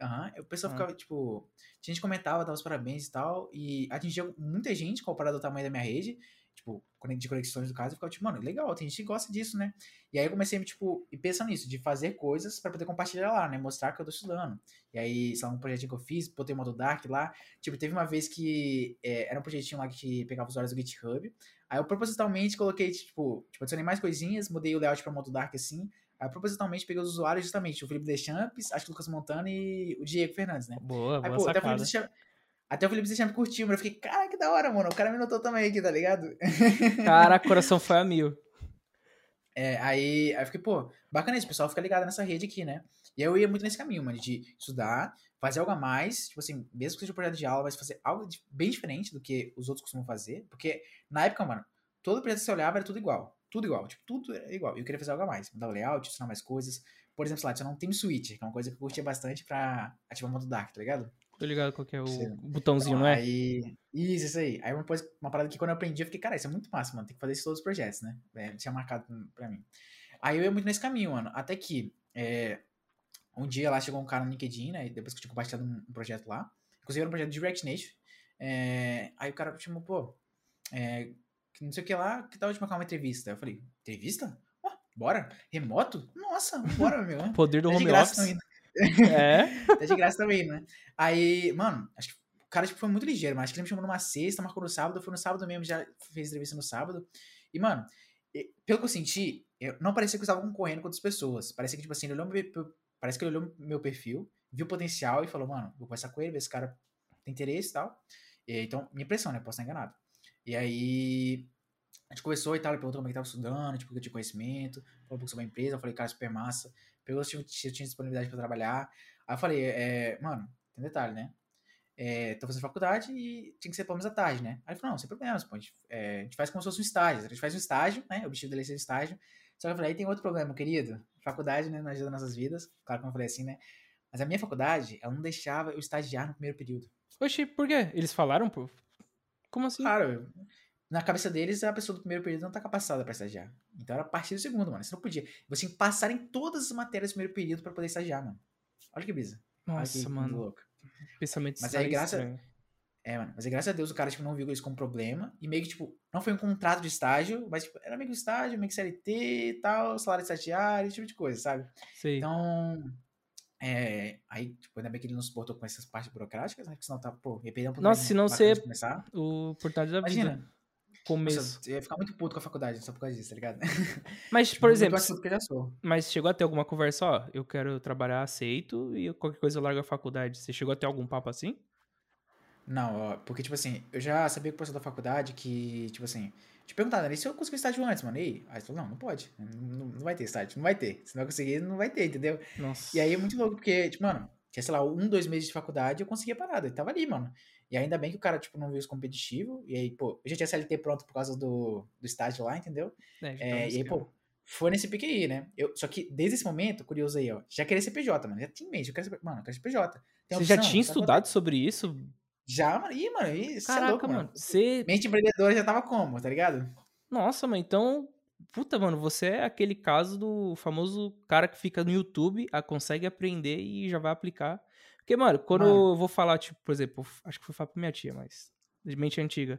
Aham, o pessoal Ah. ficava, tipo. Tinha gente comentava, dava os parabéns e tal, e atingia muita gente comparado ao tamanho da minha rede, tipo, de conexões do caso, eu ficava, tipo, mano, legal, tem gente que gosta disso, né? E aí eu comecei, tipo, e pensando nisso, de fazer coisas pra poder compartilhar lá, né? Mostrar que eu tô estudando. E aí, sei lá, um projetinho que eu fiz, botei o modo Dark lá. Tipo, teve uma vez que é, era um projetinho lá que pegava os usuários do GitHub. Aí eu propositalmente coloquei, tipo, tipo, adicionei mais coisinhas, mudei o layout pra modo Dark assim. Aí eu propositalmente peguei os usuários justamente, o Felipe Deschamps, acho que o Lucas Montana e o Diego Fernandes, né? Boa, Aí, boa pô, até o sacada. Felipe Deschamps, até o Felipe Deschamps curtiu, mas eu fiquei, cara, que da hora, mano. O cara me notou também aqui, tá ligado? Caraca, o coração foi a mil. É, aí, aí eu fiquei, pô, bacana isso, o pessoal fica ligado nessa rede aqui, né? E aí eu ia muito nesse caminho, mano, de estudar, fazer algo a mais, tipo assim, mesmo que seja um projeto de aula, mas fazer algo de- bem diferente do que os outros costumam fazer. Porque na época, mano, todo projeto que você olhava era tudo igual. Tudo igual, tipo, tudo era igual. E eu queria fazer algo a mais, mudar o layout, adicionar mais coisas. Por exemplo, lá, adicionar um team switch, que é uma coisa que eu curtia bastante pra ativar o modo dark, tá ligado? Tô ligado qual que é o Sim. botãozinho, Então, não é? Aí, isso, isso aí. Aí uma, coisa, uma parada que quando eu aprendi, eu fiquei, cara, isso é muito massa, mano. Tem que fazer isso todos os projetos, né? É, tinha marcado pra mim. Aí eu ia muito nesse caminho, mano. Até que é, um dia lá chegou um cara no LinkedIn, né? Depois que eu tinha compartilhado um, projeto lá. Inclusive era um projeto de React Native. É, aí o cara me chamou, pô, é, não sei o que lá, que tal de marcar uma entrevista? Eu falei, entrevista? Ó, bora? Remoto? Nossa, bora, meu. Poder do de home office. É. Tá de graça também, né? Aí, mano, acho que o cara tipo, foi muito ligeiro, mas acho que ele me chamou numa sexta, marcou no sábado, foi no sábado mesmo, já fez entrevista no sábado. E, mano, pelo que eu senti, eu, não parecia que eu estava concorrendo com outras pessoas. Parecia que, tipo assim, ele olhou meu, parece que ele olhou meu perfil, viu o potencial e falou, mano, vou conversar com ele, ver se esse cara tem interesse e tal. E, então, minha impressão, né? Posso estar enganado. E aí, a gente conversou e tal, ele perguntou como é que tava estudando, tipo, que eu tinha conhecimento, falou um pouco sobre a empresa, eu falei, cara, super massa. Se eu tinha, se eu tinha disponibilidade pra trabalhar. Aí eu falei, é, mano, tem detalhe, né? É, tô fazendo faculdade e tinha que ser pelo menos à tarde, né? Aí ele falou, não, sem problemas, pô, a gente, é, a gente faz como se fosse um estágio. A gente faz um estágio, né? O objetivo dele é ser um estágio. Só que eu falei, aí tem outro problema, querido. Faculdade, né, não ajuda nossas vidas. Claro que eu não falei assim, né? Mas a minha faculdade, ela não deixava eu estagiar no primeiro período. Oxi, por quê? Eles falaram, pô? Como assim? Claro, na cabeça deles, a pessoa do primeiro período não tá capacitada pra estagiar. Então era a partir do segundo, mano. Você não podia. Você tinha que passar em todas as matérias do primeiro período pra poder estagiar, mano. Olha que brisa. Nossa, que mano. louca. Pensamento Mas aí, estranho. graça- É, mano. Mas aí, graças a Deus, o cara, tipo, não viu isso como problema. E meio que, tipo, não foi um contrato de estágio, mas, tipo, era meio que estágio, meio que CLT e tal, salário de estagiário, esse tipo de coisa, sabe? Sei. Então, é, aí, tipo, ainda bem que ele não se portou com essas partes burocráticas, né? Porque senão tá, pô, ia perder um Nossa, você- de começar. O oportunidade da vida. Imagina, começo. Nossa, eu ia ficar muito puto com a faculdade só por causa disso, tá ligado? Mas, Tipo, por exemplo, eu mas chegou a ter alguma conversa, ó, eu quero trabalhar, aceito, e qualquer coisa eu largo a faculdade. Você chegou a ter algum papo assim? Não, ó, porque, tipo assim, eu já sabia que o professor da faculdade que, tipo assim, te perguntaram, e se eu conseguir estágio antes, mano? E aí? Aí você falou, não, não pode. Não, não- não vai ter estágio, não vai ter. Se não conseguir, não vai ter, entendeu? Nossa. E aí é muito louco, porque, tipo, mano, tinha, sei lá, um, dois meses de faculdade eu conseguia parada. E tava ali, mano. E ainda bem que o cara, tipo, não viu isso competitivo. E aí, pô, eu já tinha CLT pronto por causa do, do estágio lá, entendeu? É, já tá É, e aí, pô, foi nesse pique aí, né? Eu, só que desde esse momento, curioso aí, ó, já queria ser PJ, mano. Já tinha mente, eu quero ser, mano, eu quero ser PJ. Tem Você já opção? tinha Sabe qual é? estudado sobre isso? Já, mano. Ih, mano, é Caraca, louco, mano. Você. Mente empreendedora já tava como, tá ligado? Nossa, mano, então. Puta, mano, você é aquele caso do famoso cara que fica no YouTube, a, consegue aprender e já vai aplicar. Porque, mano, quando Mano. eu vou falar, tipo, por exemplo, acho que foi falar pra minha tia, mas. De mente antiga.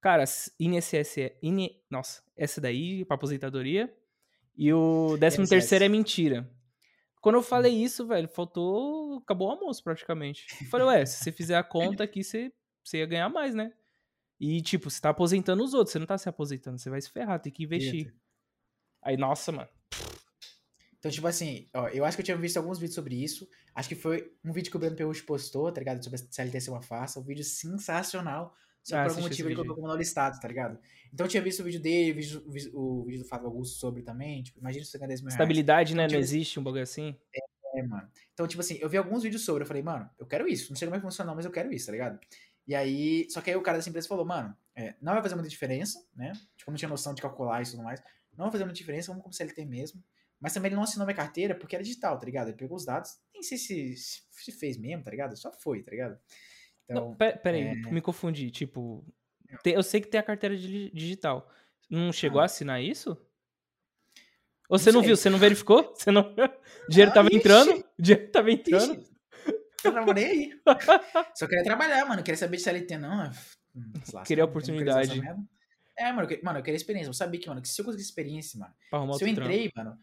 Cara, INSS. IN, nossa, essa daí, pra aposentadoria. E o 13 terceiro é mentira. Quando eu falei isso, velho, faltou. Acabou o almoço praticamente. Eu falei, ué, se você fizer a conta aqui, você, você ia ganhar mais, né? E, tipo, você tá aposentando os outros, você não tá se aposentando, você vai se ferrar, tem que investir. Eita. Aí, nossa, mano. Então, tipo assim, ó, eu acho que eu tinha visto alguns vídeos sobre isso. Acho que foi um vídeo que o Breno Perucci postou, tá ligado? Sobre a CLT ser uma farsa. Um vídeo sensacional. Só Ah, que por algum motivo ele colocou como não listado, tá ligado? Então eu tinha visto o vídeo dele, o vídeo, o vídeo- o vídeo do Fábio Augusto sobre também. Tipo, imagina se você ganha 10 mil reais. Estabilidade, né? Então, Não tipo, existe um bagulho assim. É, mano. Então, tipo assim, eu vi alguns vídeos sobre, eu falei, mano, eu quero isso. Não sei como é que funciona, mas eu quero isso, tá ligado? E aí, só que aí o cara dessa empresa falou, mano, é, não vai fazer muita diferença, né? Tipo, eu não tinha noção de calcular isso e tudo mais. Não vai fazer muita diferença, vamos como CLT mesmo. Mas também ele não assinou minha carteira porque era digital, tá ligado? Ele pegou os dados, nem sei se, se, fez mesmo, tá ligado? Só foi, tá ligado? Então, não, pera, pera aí, é- me confundi. Tipo, eu sei que tem a carteira di- digital. Não chegou Ah. a assinar isso? Ou você não, sei. viu? Você não verificou? Você não... O dinheiro Ah, tava ixi. entrando? O dinheiro tava entrando? Ixi, eu nem aí. Só queria trabalhar, mano. Não queria saber de CLT, não. hum, Queria oportunidade. É, mano eu, que- mano, eu queria experiência. Eu sabia que, mano, que se eu conseguisse experiência, mano, se eu trampo. entrei, mano,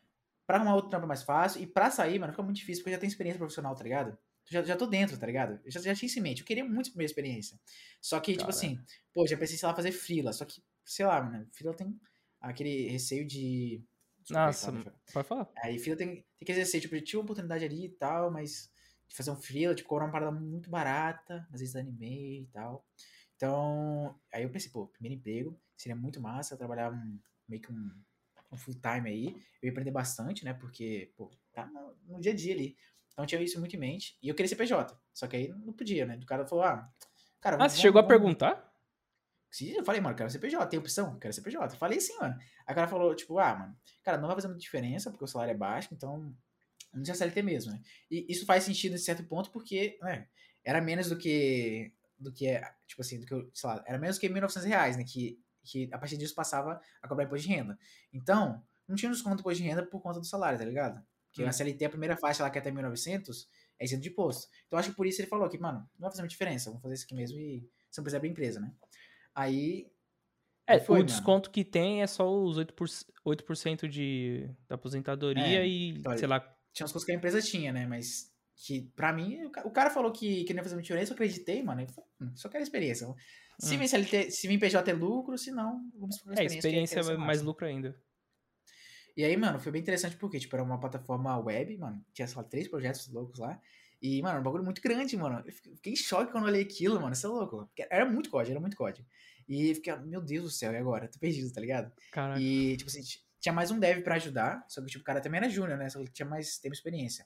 pra arrumar outro trampo é mais fácil. E pra sair, mano, fica muito difícil, porque eu já tenho experiência profissional, tá ligado? Já, já tô dentro, tá ligado? Eu já, já tinha isso em mente. Eu queria muito primeira experiência. Só que, tipo Caraca. assim, pô, já pensei, sei lá, fazer freela. Só que, sei lá, mano, freela tem aquele receio de. Desculpa Nossa, fala, deixa eu- pode falar. Aí freela tem, tem que exercer, tipo, eu tive uma oportunidade ali e tal, mas de fazer um freela, tipo, cobrar uma parada muito barata, às vezes desanimei e tal. Então, aí eu pensei, pô, primeiro emprego, seria muito massa, eu trabalhar um, meio que um, um full time aí, eu ia aprender bastante, né, porque, pô, tá no, no dia a dia ali. Então tinha isso muito em mente, e eu queria ser PJ, só que aí não podia, né, o cara falou, ah, cara, Ah, vamos- você chegou a vamos- perguntar? Sim, eu falei, mano, eu quero ser PJ, tem opção? Eu quero ser PJ. Eu falei sim, mano. Aí o cara falou, tipo, ah, mano, cara, não vai fazer muita diferença, porque o salário é baixo, então não tinha CLT mesmo, né? E isso faz sentido em certo ponto, porque, né, era menos do que, do que, é, tipo assim, do que, eu- sei lá, era menos do que 1.900 reais, né, que, que a partir disso passava a cobrar imposto de renda. Então, não tinha desconto do imposto de renda por conta do salário, tá ligado? Porque Hum. a CLT, a primeira faixa lá, que é até 1.900, é isento de imposto. Então, acho que por isso ele falou que, mano, não vai fazer muita diferença, vamos fazer isso aqui mesmo e você não precisa abrir empresa, né? Aí, É, foi, o mano. desconto que tem é só os 8%, 8 de, da aposentadoria É, e, então, sei lá, tinha umas coisas que a empresa tinha, né? Mas que pra mim, o ca- o cara falou que, que não ia fazer muita diferença, eu acreditei, mano. Eu falei, "Hum, só quero experiência. Se Hum. vem CLT, se PJ é lucro, se não, vamos pra é, experiência. que experiência é mais lucro ainda. E aí, mano, foi bem interessante porque, tipo, era uma plataforma web, mano. Tinha, sei lá, três projetos loucos lá. E, mano, era um bagulho muito grande, mano. Eu fiquei em choque quando olhei aquilo, mano. Isso é louco. Porque Era muito código, era muito código. E fiquei, meu Deus do céu, e agora? Tô perdido, tá ligado? Caraca. E, tipo assim, tinha mais um dev pra ajudar, só que, tipo, o cara também era júnior, né? Só que tinha mais tempo experiência.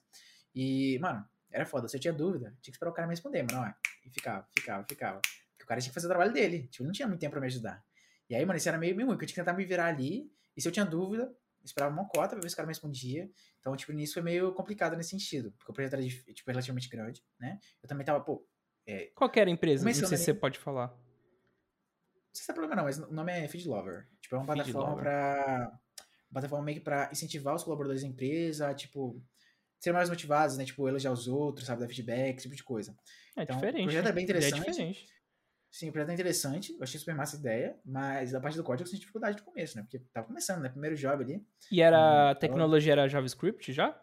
E, mano, era foda. Se eu tinha dúvida, tinha que esperar o cara me responder, mano. Ó, e ficava, ficava, ficava. O cara tinha que fazer o trabalho dele. Tipo, não tinha muito tempo pra me ajudar. E aí, mano, isso era meio, meio ruim, porque eu tinha que tentar me virar ali. E se eu tinha dúvida, esperava uma cota pra ver se o cara me respondia. Então, tipo, nisso foi meio complicado nesse sentido. Porque o projeto era, tipo, relativamente grande, né? Eu também tava, pô, é, Qual que era a empresa? Não sei se você pode falar. não sei se tem problema não, mas o nome é Feed Lover. Tipo, é uma Feed plataforma Lover. pra. Uma plataforma meio que pra incentivar os colaboradores da empresa, tipo, ser mais motivados, né? Tipo, elogiar os outros, sabe? Dar feedback, esse tipo de coisa. É Então, o diferente. projeto é bem Ideia interessante. diferente. Sim, o projeto é interessante, eu achei super massa a ideia, mas a parte do código eu senti dificuldade no começo, né? Porque tava começando, né? Primeiro job ali. E era, Hum, a tecnologia era JavaScript já?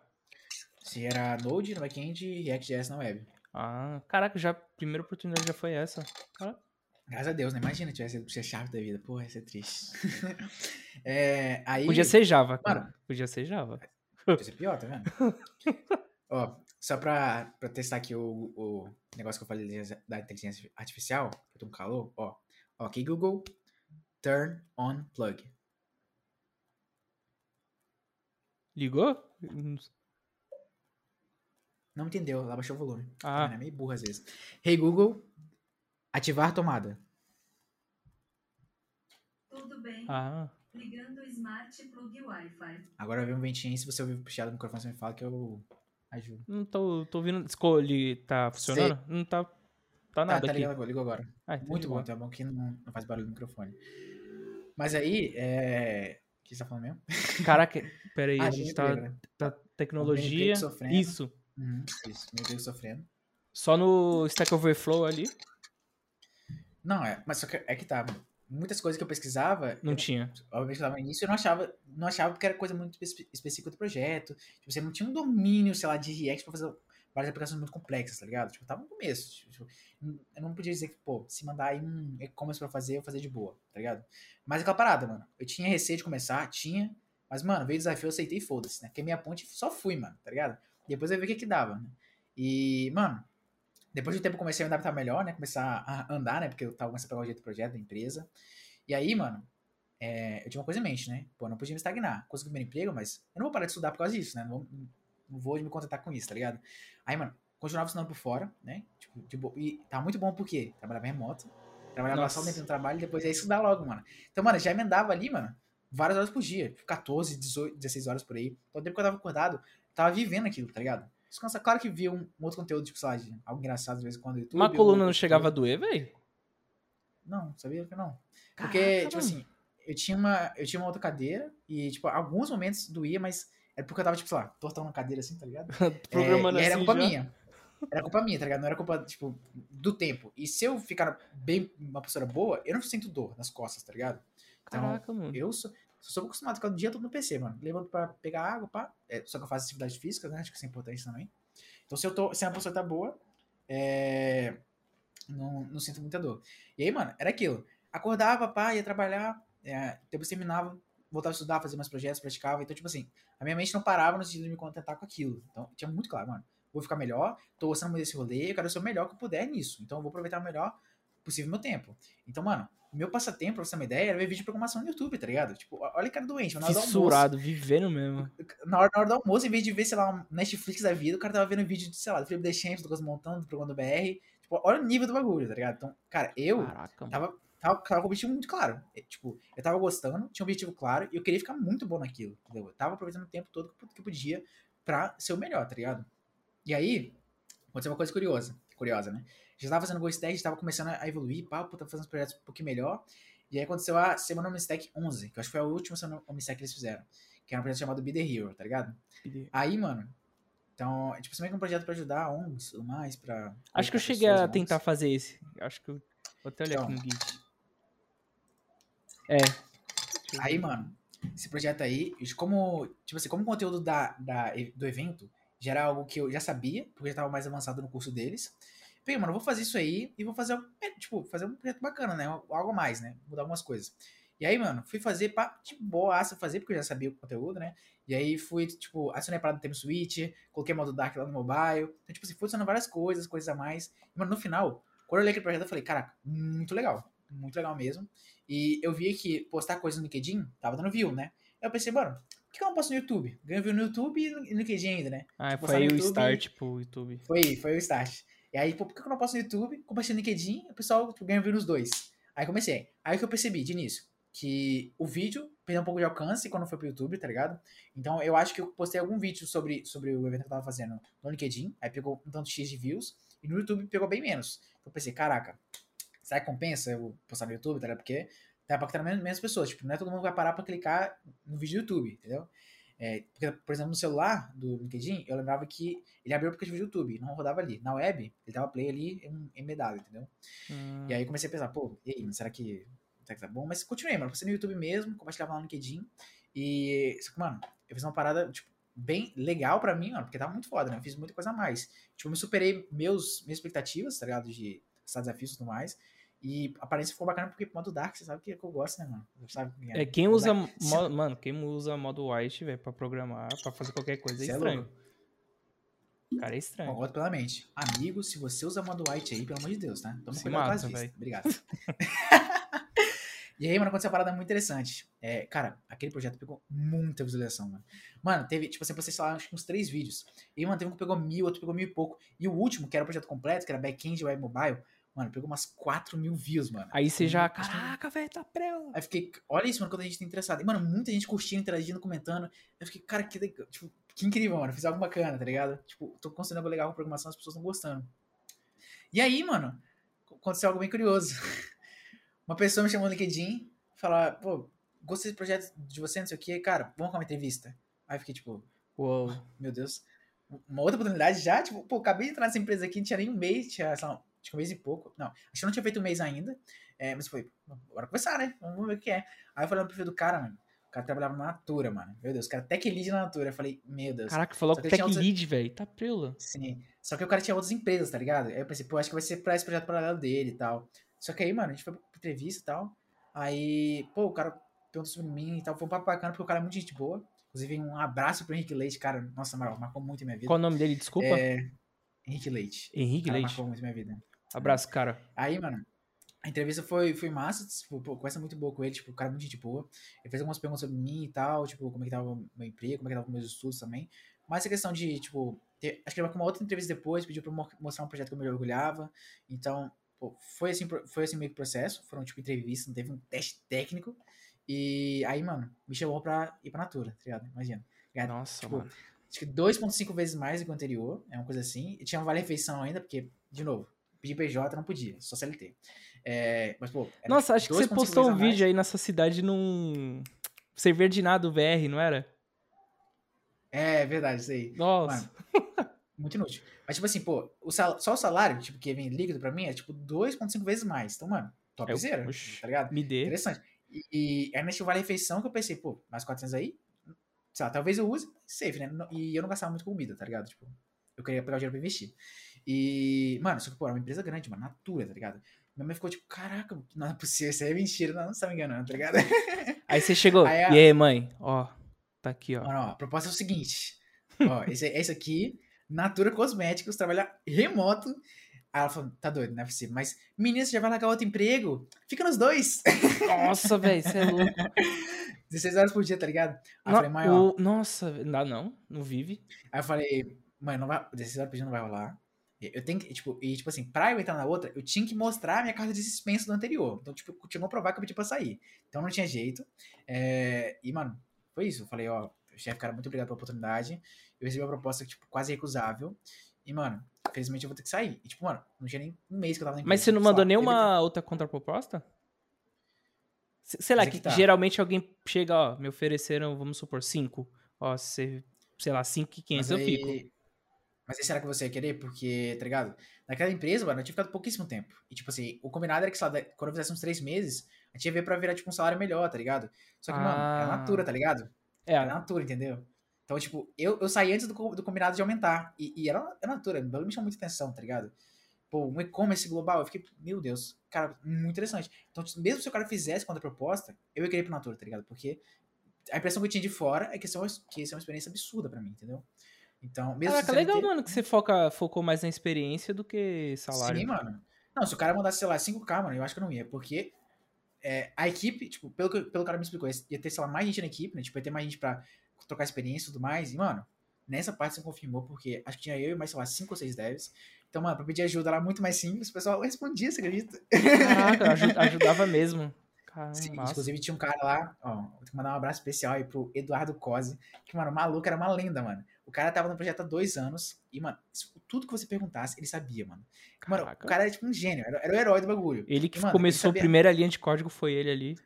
Se era Node no back-end e React.js na web. Ah, caraca, já, a primeira oportunidade já foi essa. Cara, Graças a Deus, né? Imagina tivesse sido ser chave da vida. Porra, ia ser triste. é, aí, Podia ser Java, cara. Mano. Podia ser Java. Podia ser pior, tá vendo? Ó, só pra, pra testar aqui o, o negócio que eu falei da inteligência artificial, que eu tô com calor, ó. Aqui Google, turn on plug. Ligou? Não entendeu, ela baixou o volume. Ah. É meio burro às vezes. Hey Google, ativar tomada. Tudo bem. Ah. Ligando o Smart Plug Wi-Fi. Agora vir um ventinho aí, se você ouvir puxado no microfone, você me fala que eu ajudo. Não tô, tô ouvindo. Escolhe. Tá funcionando? Não tá. Tá Tá, nada tá aqui. ligado agora, ligou agora. Então Muito bom, ligou. então é bom que não, não faz barulho no microfone. Mas aí, é... O que você tá falando mesmo? Caraca, pera aí, Ah, a gente emprego, tá, né? tá Meio tecnologia. Isso. Uhum, isso, meu Deus, sofrendo. Só no Stack Overflow ali Não, é, mas só que é que tá. Muitas coisas que eu pesquisava, não eu, tinha. obviamente eu tava no início, eu não achava, não achava porque era coisa muito espe- específica do projeto. Tipo, você não tinha um domínio, sei lá, de React pra fazer várias aplicações muito complexas, tá ligado? Tipo, eu tava no começo. Tipo, eu não podia dizer que, pô, se mandar aí um e-commerce pra fazer, eu fazer de boa, tá ligado? Mas aquela parada, mano. Eu tinha receio de começar, tinha. Mas, mano, veio o desafio, eu aceitei e foda-se, né? Porque minha ponte só fui, mano, tá ligado? Depois eu vi o que que dava, né? E, mano, depois de um tempo comecei a me adaptar melhor, né? Começar a andar, né? Porque eu tava começando a pegar o jeito do projeto, da empresa. E aí, mano, é, eu tinha uma coisa em mente, né? Pô, eu não podia me estagnar. Consegui o primeiro emprego, mas eu não vou parar de estudar por causa disso, né? Não vou, não vou me contentar com isso, tá ligado? Aí, mano, continuava estudando por fora, né? Tipo, bo- e tava muito bom porque trabalhava remoto, trabalhava Nossa. só dentro do trabalho e depois ia estudar logo, mano. Então, mano, já emendava ali, mano, várias horas por dia, tipo, 14, 18, 16 horas por aí. Então, o tempo que eu tava acordado, tava vivendo aquilo, tá ligado? Descansa- Claro que via um, um outro conteúdo, tipo, sei lá, de algo engraçado de vez em quando YouTube. Uma coluna não chegava a doer, velho? Não, sabia que não. Porque, Caraca, tipo assim, eu tinha, uma, eu tinha uma outra cadeira e, tipo, alguns momentos doía, mas era porque eu tava, tipo, sei lá, tortão na cadeira assim, tá ligado? Programando é, e era assim culpa já. minha. Era culpa minha, tá ligado? Não era culpa, tipo, do tempo. E se eu ficar bem, uma postura boa, eu não sinto dor nas costas, tá ligado? Então, Caraca, mano. eu sou, sou acostumado a ficar o dia todo no PC, mano. Levanto pra pegar água, pá. É, só que eu faço atividade física, né? Acho que isso é importante também. Então, se eu tô, se a postura tá boa, é, não, não sinto muita dor. E aí, mano, era aquilo. Acordava, pá, ia trabalhar, é, depois terminava, voltava a estudar, fazer mais projetos, praticava. Então, tipo assim, a minha mente não parava no sentido de me contentar com aquilo. Então, tinha muito claro, mano. Vou ficar melhor, tô gostando muito desse rolê, eu quero ser o melhor que eu puder nisso. Então, eu vou aproveitar o melhor possível meu tempo. Então, mano, meu passatempo, pra você ter uma ideia, era ver vídeo de programação no YouTube, tá ligado? Tipo, olha que cara doente, na hora do almoço. Fissurado, vivendo mesmo. Na hora, na hora do almoço, em vez de ver, sei lá, um Netflix da vida, o cara tava vendo vídeo de, sei lá, do Felipe Deschamps, do Lucas Montando, do programa do BR. Tipo, olha o nível do bagulho, tá ligado? Então, cara, eu Caraca, tava, tava, tava com o objetivo muito claro. É, Tipo, eu tava gostando, tinha um objetivo claro, e eu queria ficar muito bom naquilo, entendeu? Eu tava aproveitando o tempo todo que podia pra ser o melhor, tá ligado? E aí, aconteceu uma coisa curiosa, curiosa, né? Já tava fazendo Go Stack, já tava começando a evoluir, pá, pô, tava fazendo projetos um pouquinho melhor. E aí aconteceu a Semana Omnistack 11, que eu acho que foi a última Semana Omnistack que eles fizeram. Que era um projeto chamado Be The Hero, tá ligado? Aí, mano, então, é, tipo, você meio que um projeto pra ajudar ONGs tudo mais, pra... Acho que eu cheguei a tentar ONGs. fazer esse. Acho que eu. Vou até olhar aqui Então. no Git. É. Aí, mano, esse projeto aí, como, tipo assim, como o conteúdo da, da, do evento já era algo que eu já sabia, porque eu já tava mais avançado no curso deles. Peguei, mano, eu vou fazer isso aí e vou fazer, tipo, fazer um projeto bacana, né? Algo a mais, né? Mudar algumas coisas. E aí, mano, fui fazer, pá, de boa fazer, porque eu já sabia o conteúdo, né? E aí fui, tipo, adicionei a parada do Time Switch, coloquei modo Dark lá no mobile. Então, tipo assim, fui adicionando várias coisas, coisas a mais. E, mano, no final, quando eu olhei aquele projeto, eu falei, caraca, muito legal. Muito legal mesmo. E eu vi que postar coisa no LinkedIn tava dando view, né? Aí eu pensei, mano, por que eu não posto no YouTube? Ganho view no YouTube e no no LinkedIn ainda, né? Ah, postar foi aí no o start pro YouTube. Foi, foi o start. E aí, pô, por que eu não posto no YouTube? Compartilho no LinkedIn, o pessoal tipo, ganha view nos dois. Aí comecei. Aí que eu percebi, de início, que o vídeo perdeu um pouco de alcance quando foi pro YouTube, tá ligado? Então eu acho que eu postei algum vídeo sobre, sobre o evento que eu tava fazendo no LinkedIn, aí pegou um tanto X de views, e no YouTube pegou bem menos. Então eu pensei, caraca, será que compensa eu postar no YouTube, tá ligado? Porque tá impactando menos, menos pessoas, tipo, não é todo mundo que vai parar pra clicar no vídeo do YouTube, entendeu? É, porque, por exemplo, no celular do LinkedIn, eu lembrava que ele abriu o aplicativo do YouTube, não rodava ali. Na web, ele dava play ali em- embedado, entendeu? Hum, E aí eu comecei a pensar, pô, e aí, será que, será que tá bom? Mas continuei, mano, passei no YouTube mesmo, compartilhava lá no LinkedIn. E, só que, mano, eu fiz uma parada, tipo, bem legal pra mim, mano, porque tava muito foda, né? Eu fiz muita coisa a mais. Tipo, eu me superei meus, minhas expectativas, tá ligado? De desafios e tudo mais. E a aparência ficou bacana porque modo Dark, você sabe que, é que eu gosto, né, mano? Você sabe que É, quem usa. Dark- mo- Mano, quem usa modo white, velho, pra programar, pra fazer qualquer coisa é é estranho. Cara, é estranho. Concordo plenamente. Amigo, se você usa modo white aí, pelo amor de Deus, tá? Toma cuidado com as vistas. Obrigado. e aí, mano, aconteceu uma parada muito interessante. É, cara, aquele projeto pegou muita visualização, mano. Mano, teve, tipo assim, você sei lá, acho que uns três vídeos. E mano, teve um que pegou mil, outro pegou mil e pouco. E o último, que era o projeto completo, que era back-end web mobile, mano, pegou umas 4 mil views, mano. Aí você já. Caraca, velho, tá prela. Aí fiquei, olha isso, mano, quando a gente tá interessado. E, mano, muita gente curtindo, interagindo, comentando. Eu fiquei, cara, que legal. Tipo, que incrível, mano. Fiz algo bacana, tá ligado? Tipo, tô construindo algo legal com programação, as pessoas estão gostando. E aí, mano, aconteceu algo bem curioso. Uma pessoa me chamou no LinkedIn, falar, pô, gostei desse projeto de você, não sei o quê, cara, vamos com uma entrevista. Aí eu fiquei, tipo, Uou. meu Deus. Uma outra oportunidade já, tipo, pô, acabei de entrar nessa empresa aqui, não tinha nem um mês, tinha, sei lá, acho que um mês e pouco. Não, acho que eu não tinha feito um mês ainda. É, mas foi, bora começar, né? Vamos ver o que é. Aí eu falei no perfil do cara, mano. O cara trabalhava na Natura, mano. Meu Deus, o cara tech lead na Natura. Eu falei, meu Deus. Caraca, falou que Tech outra- Lead, velho. Tá prela. Sim. Só que o cara tinha outras empresas, tá ligado? Aí eu pensei, pô, acho que vai ser pra esse projeto paralelo dele e tal. Só que aí, mano, a gente foi pra entrevista e tal. Aí, pô, o cara perguntou sobre mim e tal. Foi um papo bacana, porque o cara é muito gente boa. Inclusive, um abraço pro Henrique Leite, cara. Nossa, marcou muito a minha vida. Qual o nome dele? Desculpa. É, Henrique Leite. Henrique Cara, Leite. marcou muito a minha vida. Abraço, cara. Aí, mano, a entrevista foi, foi massa, tipo, pô, conversa muito boa com ele, tipo, o cara é muito gente boa. Ele fez algumas perguntas sobre mim e tal, tipo, como é que tava o meu emprego, como é que tava meus estudos também. Mas a questão de, tipo, ter- acho que ele marcou uma outra entrevista depois, pediu pra eu mo- mostrar um projeto que eu me orgulhava. Então, pô, foi assim, foi assim meio que processo, foram, tipo, entrevistas, não teve um teste técnico. E aí, mano, me chamou pra ir pra Natura, tá ligado? Imagina. Nossa, tipo, mano. acho que 2.5 vezes mais do que o anterior, é uma coisa assim. E tinha um vale-refeição ainda, porque, de novo, pedir PJ não podia, só CLT. É, mas, pô. Nossa, acho que você 2.5 postou um vídeo aí nessa cidade num. Cerveja de nada, VR, não era? É verdade, isso aí. Nossa. Muito inútil. Mas, tipo assim, pô, o sal- só o salário, tipo, que vem líquido pra mim, é tipo 2.5 vezes mais. Então, mano, topzera, É, oxi. tá ligado? Me dê. Interessante. E, e aí nesse vale-refeição que eu pensei, pô, mais 400 aí, sei lá, talvez eu use, safe, né? E eu não gastava muito com comida, tá ligado? Tipo, eu queria pegar o dinheiro pra investir. E, mano, só que, pô, era uma empresa grande, mano, Natura, tá ligado? Minha mãe ficou tipo, caraca, não é possível, isso aí é mentira, não, você tá me enganando, tá ligado? Aí você chegou. Aí E aí, mãe? Ó, tá aqui, ó. Mano, ó, a proposta é o seguinte, ó, esse, esse aqui, Natura Cosméticos, trabalhar remoto. Aí ela falou, tá doido, não é possível. Mas, menina, você já vai largar outro emprego? Fica nos dois. Nossa, velho, você é louco. 16 horas por dia, tá ligado? Aí eu No- falei, mãe, ó. o- Nossa, não dá não, não vive. Aí eu falei, mãe, não vai, 16 horas por dia não vai rolar. Eu tenho que, tipo, e tipo assim, pra eu entrar na outra, eu tinha que mostrar a minha carta de dispensa do anterior. Então, tipo, eu tinha que comprovar que eu pedi pra sair. Então não tinha jeito. É, e, mano, foi isso. Eu falei, ó, chefe, cara, muito obrigado pela oportunidade. Eu recebi uma proposta, tipo, quase recusável. E, mano, infelizmente eu vou ter que sair. E, tipo, mano, não tinha nem um mês que eu tava na Mas empresa, você não lá, mandou deve nenhuma outra contraproposta? Se- Sei lá, Mas é que, que tá. geralmente alguém chega, ó, me ofereceram, vamos supor, 5. Ó, você, sei lá, 5,500 eu Mas fico. Mas aí será que você ia querer? Porque, tá ligado? Naquela empresa, mano, eu tinha ficado pouquíssimo tempo. E, tipo assim, o combinado era que, sei lá, quando eu fizesse uns três meses, a gente ia ver pra virar, tipo, um salário melhor, tá ligado? Só que, mano, Ah. era natura, tá ligado? É, Era natura, entendeu? Então, tipo, eu, eu saí antes do, do combinado de aumentar. E, e era, era natura, o bagulho me chamou muita atenção, tá ligado? Pô, um e-commerce global, eu fiquei, meu Deus, cara, muito interessante. Então, mesmo se o cara fizesse contra proposta, eu ia querer ir pro natura, tá ligado? Porque a impressão que eu tinha de fora é que isso é uma, que isso é uma experiência absurda pra mim, entendeu? Então, mesmo Caraca, legal, mano, que você foca, focou mais na experiência do que salário. Sim, mano. Não, se o cara mandasse, sei lá, 5k, mano, eu acho que eu não ia, porque é, a equipe, tipo, pelo que pelo cara me explicou, ia ter, sei lá, mais gente na equipe, né? Tipo, ia ter mais gente pra trocar experiência e tudo mais. E, mano, nessa parte você confirmou, porque acho que tinha eu e mais, sei lá, 5 ou 6 devs. Então, mano, pra pedir ajuda lá muito mais simples, o pessoal respondia, você acredita? Caraca, aju- ajudava mesmo. Caramba, Sim, massa. inclusive tinha um cara lá, ó, vou mandar um abraço especial aí pro Eduardo Cosi, que, mano, o maluco era uma lenda, mano. O cara tava no projeto há dois anos e, mano, tudo que você perguntasse, ele sabia, mano. Mano, Caraca. o cara era tipo um gênio, era, era o herói do bagulho. Ele que E, mano, começou ele a primeira linha de código foi ele ali.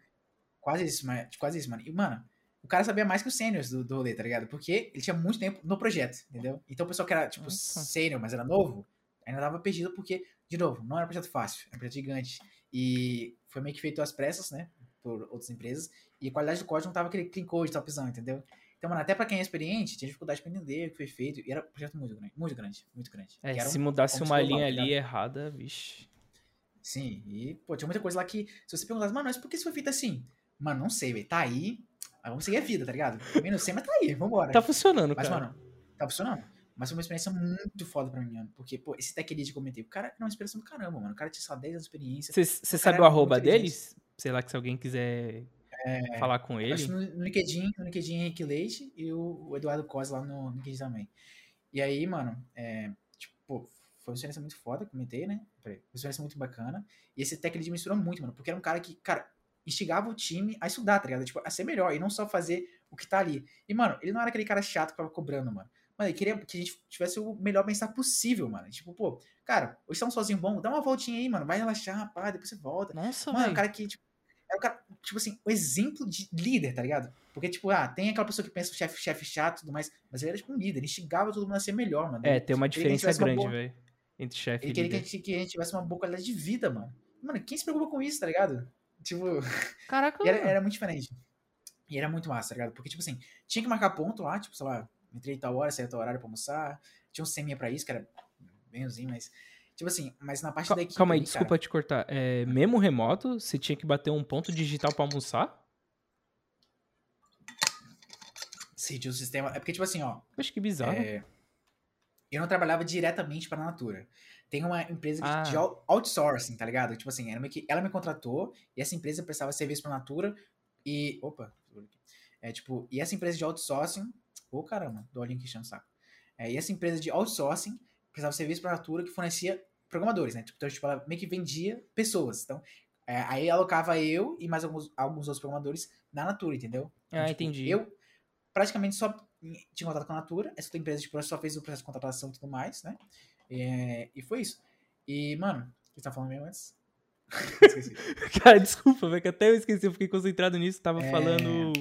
Quase isso, mas, tipo, quase isso, mano. E, mano, o cara sabia mais que os seniors do, do rolê, tá ligado? Porque ele tinha muito tempo no projeto, entendeu? Então o pessoal que era, tipo, Nossa. sênior, mas era novo, ainda tava perdido porque, de novo, não era um projeto fácil, era um projeto gigante. E foi meio que feito às pressas, né? Por outras empresas. E a qualidade do código não tava aquele clean code, topzão, entendeu? Então, mano, até pra quem é experiente, tinha dificuldade pra entender o que foi feito. E era um projeto muito grande, muito grande, muito grande. É, se mudasse uma linha tá ligado? ali errada, vixe. Sim, e, pô, tinha muita coisa lá que, se você perguntasse, mano, mas por que isso foi feito assim? Mano, não sei, velho. Tá aí. Mas vamos seguir a vida, tá ligado? Também não sei, mas tá aí, vambora. Tá funcionando, mas, cara. mano, tá funcionando. Mas foi uma experiência muito foda pra mim, mano. Porque, pô, esse tech lead que eu comentei, o cara era uma inspiração do caramba, mano. O cara tinha só 10 anos de experiência. Você sabe o arroba deles? Sei lá, que se alguém quiser falar com ele. É, Acho no no LinkedIn, no LinkedIn Henrique Leite e o, o Eduardo Cos lá no LinkedIn também. E aí, mano, é, tipo, pô, foi uma experiência muito foda, comentei, né? Peraí, Foi uma experiência muito bacana. E esse tech lead me inspirou muito, mano, porque era um cara que, cara, instigava o time a estudar, tá ligado? Tipo, a ser melhor e não só fazer o que tá ali. E, mano, ele não era aquele cara chato que tava cobrando, mano. Mano, ele queria que a gente tivesse o melhor bem-estar possível, mano. Tipo, pô, cara, hoje tá um sozinho bom, dá uma voltinha aí, mano, vai relaxar, pá, depois você volta. Nossa, Mano, é velho. cara que, tipo, é um cara, tipo assim, o exemplo de líder, tá ligado? Porque, tipo, ah, tem aquela pessoa que pensa o chefe, chefe chato e tudo mais, mas ele era, tipo, um líder, ele instigava todo mundo a ser melhor, mano. É, Ele- tem uma ele queria que diferença grande, boa- velho. Entre chefe e Ele queria que a, líder. gente, tivesse uma boa qualidade de vida, mano. Mano, quem se preocupa com isso, tá ligado? Tipo, Caraca, era, era muito diferente. E era muito massa, tá ligado? Porque, tipo assim, tinha que marcar ponto lá, tipo, sei lá, entrei tal hora, saí tal horário pra almoçar. Tinha um seminha pra isso, que era bemzinho, mas. Tipo assim, mas na parte Cal- da equipe. Calma aí, cara, desculpa te cortar. É, mesmo remoto, você tinha que bater um ponto digital pra almoçar? Sim, tinha um sistema. É porque, tipo assim, ó. Acho que bizarro. é, eu não trabalhava diretamente pra Natura. Tem uma empresa de, Ah. de out- outsourcing, tá ligado? Tipo assim, meio que ela me contratou e essa empresa prestava serviço pra Natura e. Opa, é tipo, e essa empresa de outsourcing. Ô caramba, do olhinho que chama o saco. É, e essa empresa de outsourcing prestava serviço pra Natura que fornecia programadores, né? Então, tipo, ela meio que vendia pessoas. Então, é, aí alocava eu e mais alguns, alguns outros programadores na Natura, entendeu? Então, Ah, tipo, entendi. Eu praticamente só tinha contato com a Natura, essa outra empresa tipo, só fez o processo de contratação e tudo mais, né? É, e foi isso. E, mano, o que você tá falando mesmo antes? Esqueci. Cara, desculpa, velho, que até eu esqueci, eu fiquei concentrado nisso, tava É. falando.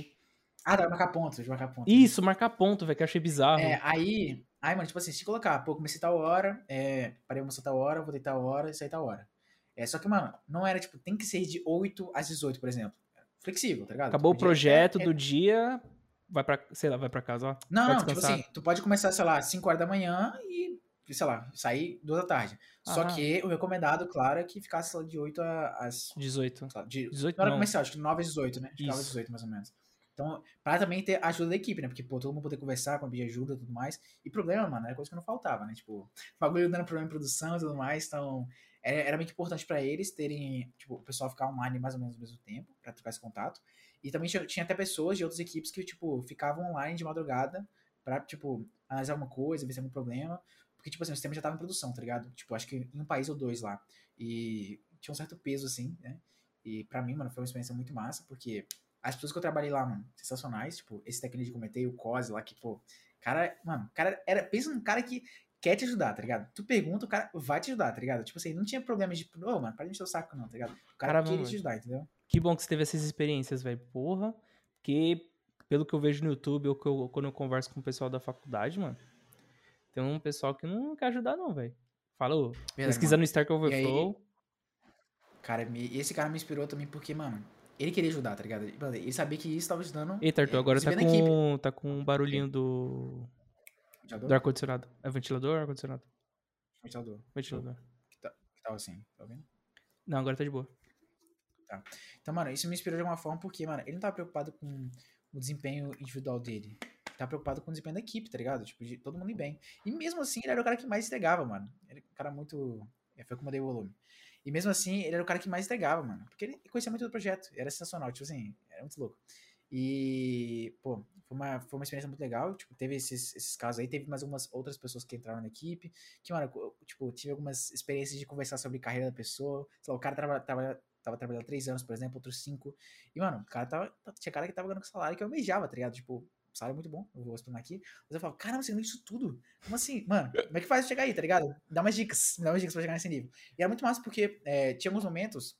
Ah, dá marcar ponto, de marcar ponto. Isso, marcar ponto, velho, que eu achei bizarro. É, aí, aí, mano, tipo assim, se colocar, pô, comecei tal hora, é, parei almoçar tal hora, voltei tal hora, saí tal hora. É, só que, mano, não era, tipo, tem que ser de 8 às 18, por exemplo. Flexível, tá ligado? Acabou o podia- projeto é, é, do dia, vai pra, sei lá, vai pra casa, ó. Não, não, tipo assim, tu pode começar, sei lá, 5 horas da manhã e, sei lá, sair 2 da tarde. Só Ah. que o recomendado, claro, é que ficasse lá de 8 a- às. 18. sei lá, De, 18 não era comercial, acho que 9 às 18, né? Acho que 9 às Isso. 18, mais ou menos. Então, pra também ter ajuda da equipe, né? Porque, pô, todo mundo poder conversar, com pedir ajuda e tudo mais. E problema, mano, era coisa que não faltava, né? Tipo, bagulho dando problema em produção e tudo mais. Então, era, era muito importante pra eles terem, tipo, o pessoal ficar online mais ou menos ao mesmo tempo, pra trocar esse contato. E também tinha, tinha até pessoas de outras equipes que, tipo, ficavam online de madrugada pra, tipo, analisar alguma coisa, ver se algum problema. Porque, tipo assim, o sistema já tava em produção, tá ligado? Tipo, acho que em um país ou dois lá. E tinha um certo peso, assim, né? E pra mim, mano, foi uma experiência muito massa, porque as pessoas que eu trabalhei lá, mano, sensacionais, tipo, esse técnico que eu comentei, o Cose lá, que, pô, cara, mano, cara, era, pensa num cara que quer te ajudar, tá ligado? Tu pergunta, o cara vai te ajudar, tá ligado? Tipo assim, não tinha problema de, ô, mano, para de encher o saco, não, tá ligado? O cara Caramba, queria mano. te ajudar, entendeu? Que bom que você teve essas experiências, velho. Porra. Porque, pelo que eu vejo no YouTube, ou que eu- quando eu converso com o pessoal da faculdade, mano, tem um pessoal que não quer ajudar, não, velho. Falou. Pesquisa no Stark aí- Overflow. Cara, me- e esse cara me inspirou também porque, mano, ele queria ajudar, tá ligado? Ele- Ele sabia que isso tava ajudando. Eita, Arthur, é, agora tá com, tá com um barulhinho do, Ventilador? do ar-condicionado. É ventilador ou ar-condicionado? Ventilador. Ventilador. Que tava assim, tá ouvindo? Não, agora tá de boa. Então, mano, isso me inspirou de alguma forma porque, mano, ele não tava preocupado com o desempenho individual dele. Ele tava preocupado com o desempenho da equipe, tá ligado? Tipo, de todo mundo ir bem. E mesmo assim, ele era o cara que mais entregava, mano. Ele era um cara muito. é, Foi como eu dei o volume. E mesmo assim, ele era o cara que mais entregava, mano. Porque ele conhecia muito do projeto. Era sensacional, tipo assim, era muito louco. E, pô, foi uma, foi uma experiência muito legal. Tipo, teve esses, esses casos aí. Teve mais algumas outras pessoas que entraram na equipe. Que, mano, eu, tipo, tive algumas experiências de conversar sobre carreira da pessoa. Sei lá, o cara tava, tava, tava trabalhando três anos, por exemplo, outros cinco. E, mano, o cara tava. Tinha cara que tava ganhando salário que eu almejava, tá ligado? Tipo, salário muito bom, eu vou explicar aqui. Mas eu falo, caramba, você ganha isso tudo? Como assim? Mano, como é que faz chegar aí, tá ligado? Dá umas dicas, dá umas dicas pra chegar nesse nível. E era muito massa porque é, tinha alguns momentos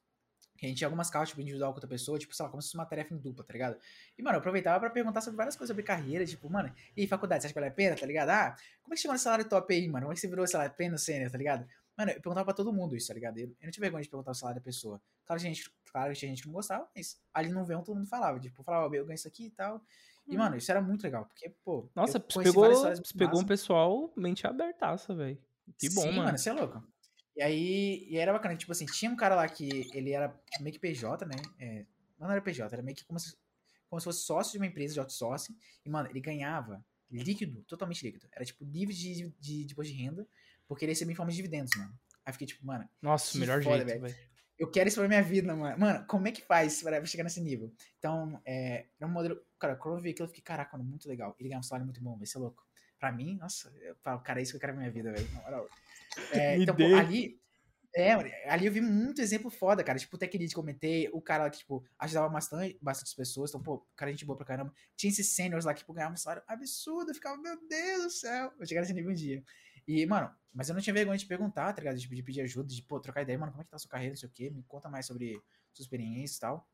que a gente tinha algumas causas, tipo, individual com outra pessoa, tipo, sei lá, como se fosse uma tarefa em dupla, tá ligado? E, mano, eu aproveitava pra perguntar sobre várias coisas sobre carreira, tipo, mano, e faculdade, você acha que vale a pena, tá ligado? Ah, como é que chegou nesse salário top aí, mano? Como é que você virou, lá, pleno sênior, tá ligado? Mano, eu perguntava pra todo mundo isso, tá ligado? Eu, não tive vergonha de perguntar o salário da pessoa. Claro, gente, claro, tinha gente que não gostava, mas ali no verão todo mundo falava, tipo, falava, eu ganho isso aqui e tal. E, mano, isso era muito legal, porque, pô. Nossa, pegou, pegou um pessoal mente abertaça, velho. Que bom, Sim, mano. mano, você é louco. E aí, e era bacana, tipo assim, tinha um cara lá que ele era meio que PJ, né? É, não era PJ, era meio que como se, como se fosse sócio de uma empresa de outsourcing. E, mano, ele ganhava líquido, totalmente líquido. Era tipo livre de, de, de imposto de renda, porque ele recebia em forma de dividendos, mano. Aí fiquei tipo, mano, Nossa, melhor foda, jeito, velho. Eu quero isso pra minha vida, mano. Mano, como é que faz pra chegar nesse nível? Então, é, é um modelo. Cara, quando eu vi aquilo, eu fiquei, caraca, mano, muito legal. Ele ganha um salário muito bom, vai ser louco. Pra mim, nossa, eu falo, cara, é isso que eu quero pra minha vida, velho. Na moral. É, então, pô, ali. É, ali eu vi muito exemplo foda, cara. Tipo, o Tech Lead que eu comentei, o cara lá que, tipo, ajudava bastante, bastante pessoas. Então, pô, cara gente boa pra caramba. Tinha esses seniors lá que, tipo, ganhavam um salário absurdo. Eu ficava, meu Deus do céu. Eu chegar nesse nível um dia. E, mano, mas eu não tinha vergonha de perguntar, tá ligado? Tipo, de pedir ajuda, de, pô, trocar ideia, mano, como é que tá a sua carreira, não sei o quê. Me conta mais sobre sua experiência e tal.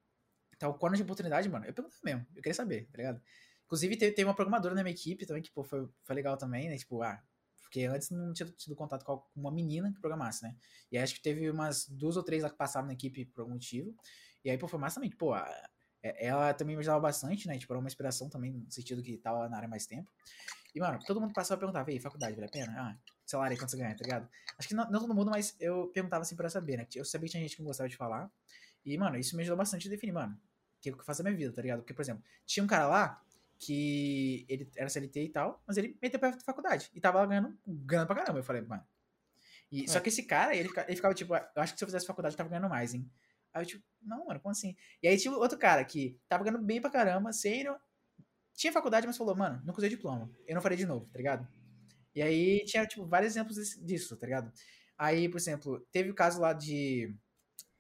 Então, quando tinha oportunidade, mano, eu perguntava mesmo. Eu queria saber, tá ligado? Inclusive, teve, uma programadora na minha equipe também, que, pô, foi, foi legal também, né? Tipo, ah, porque antes não tinha tido contato com uma menina que programasse, né? E acho que teve umas duas ou três lá que passavam na equipe por algum motivo. E aí, pô, foi massa também, que, pô, a- é- ela também me ajudava bastante, né? Tipo, era uma inspiração também, no sentido que tava na área mais tempo. E, mano, todo mundo passava e perguntava, ei, faculdade, vale a pena? Ah, salário aí, quanto você ganha, tá ligado? Acho que não, não todo mundo, mas eu perguntava assim pra saber, né? Eu sabia que tinha gente que não gostava de falar. E, mano, isso me ajudou bastante a definir, mano, o que eu faço da minha vida, tá ligado? Porque, por exemplo, tinha um cara lá que ele era CLT e tal, mas ele meteu pra faculdade e tava lá ganhando, ganhando pra caramba. Eu falei, mano. E, Só É. que esse cara, ele, ele ficava tipo, eu acho que se eu fizesse faculdade eu tava ganhando mais, hein? Aí eu, tipo, não, mano, como assim? E aí tinha outro cara que tava ganhando bem pra caramba, sênior, tinha faculdade, mas falou, mano, nunca usei diploma, eu não farei de novo, tá ligado? E aí tinha, tipo, vários exemplos disso, tá ligado? Aí, por exemplo, teve o caso lá de.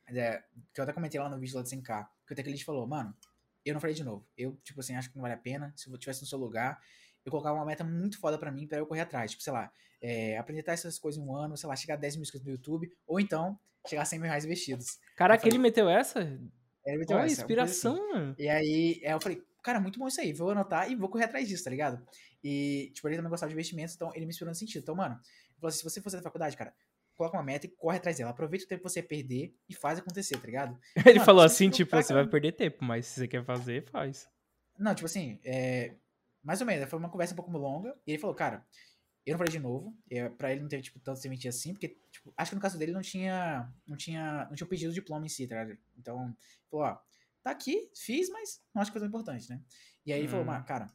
é, que eu até comentei lá no vídeo lá de 100k, que o Teclid falou, mano, eu não farei de novo. Eu, tipo assim, acho que não vale a pena. Se eu tivesse no seu lugar, eu colocava uma meta muito foda pra mim, pra eu correr atrás. Tipo, sei lá, é, aprender essas coisas em um ano, sei lá, chegar a 10 mil inscritos no YouTube, ou então chegar a 100 mil reais investidos. Caraca, falei, ele meteu essa? Ele meteu Olha, essa, coisa assim. inspiração, mano. E aí, é, eu falei, cara, muito bom isso aí, vou anotar e vou correr atrás disso, tá ligado? E, tipo, ele também gostava de investimentos, então ele me inspirou nesse sentido. Então, mano, ele falou assim, se você for sair da faculdade, cara, coloca uma meta e corre atrás dela. Aproveita o tempo que você perder e faz acontecer, tá ligado? Ele Mano, falou você assim, tipo, tá, você vai cara. perder tempo, mas se você quer fazer, faz. Não, tipo assim, é, mais ou menos, foi uma conversa um pouco longa, e ele falou, cara, eu não falei de novo, é, pra ele não ter, tipo, tanto serventia assim, porque, tipo, acho que no caso dele não tinha, não tinha, não tinha pedido de diploma em si, tá ligado? Então, ele falou, ó, tá aqui, fiz, mas não acho que foi tão importante, né? E aí ele falou, Hum. "Mas, cara,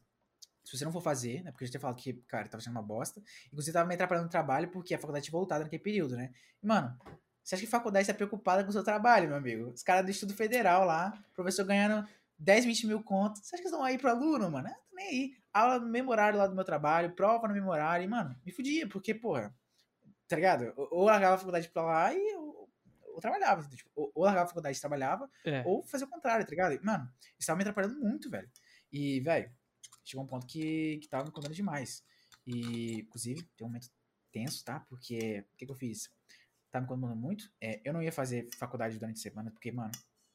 se você não for fazer, né, porque eu já tinha falado que, cara, tava sendo uma bosta, inclusive tava me atrapalhando no trabalho porque a faculdade tinha voltado naquele período, né? E, mano, você acha que faculdade está preocupada com o seu trabalho, meu amigo? Os caras do Estudo Federal lá, professor ganhando 10, 20 mil contos. Você acha que eles vão aí pro aluno, mano? Ah, nem aí. Aula no mesmo horário lá do meu trabalho, prova no mesmo horário. E, mano, me fudia, porque, porra, tá ligado? Ou, ou largava a faculdade pra lá e eu, eu trabalhava. Tipo, ou, ou largava a faculdade e trabalhava, É. ou fazia o contrário, tá ligado? E, Mano, isso tava me atrapalhando muito, velho. E, velho, chegou um ponto que, que tava me incomodando demais. E, inclusive, tem um momento tenso, tá? Porque, o que que eu fiz? Tava me incomodando muito. É, eu não ia fazer faculdade durante a semana, porque, mano,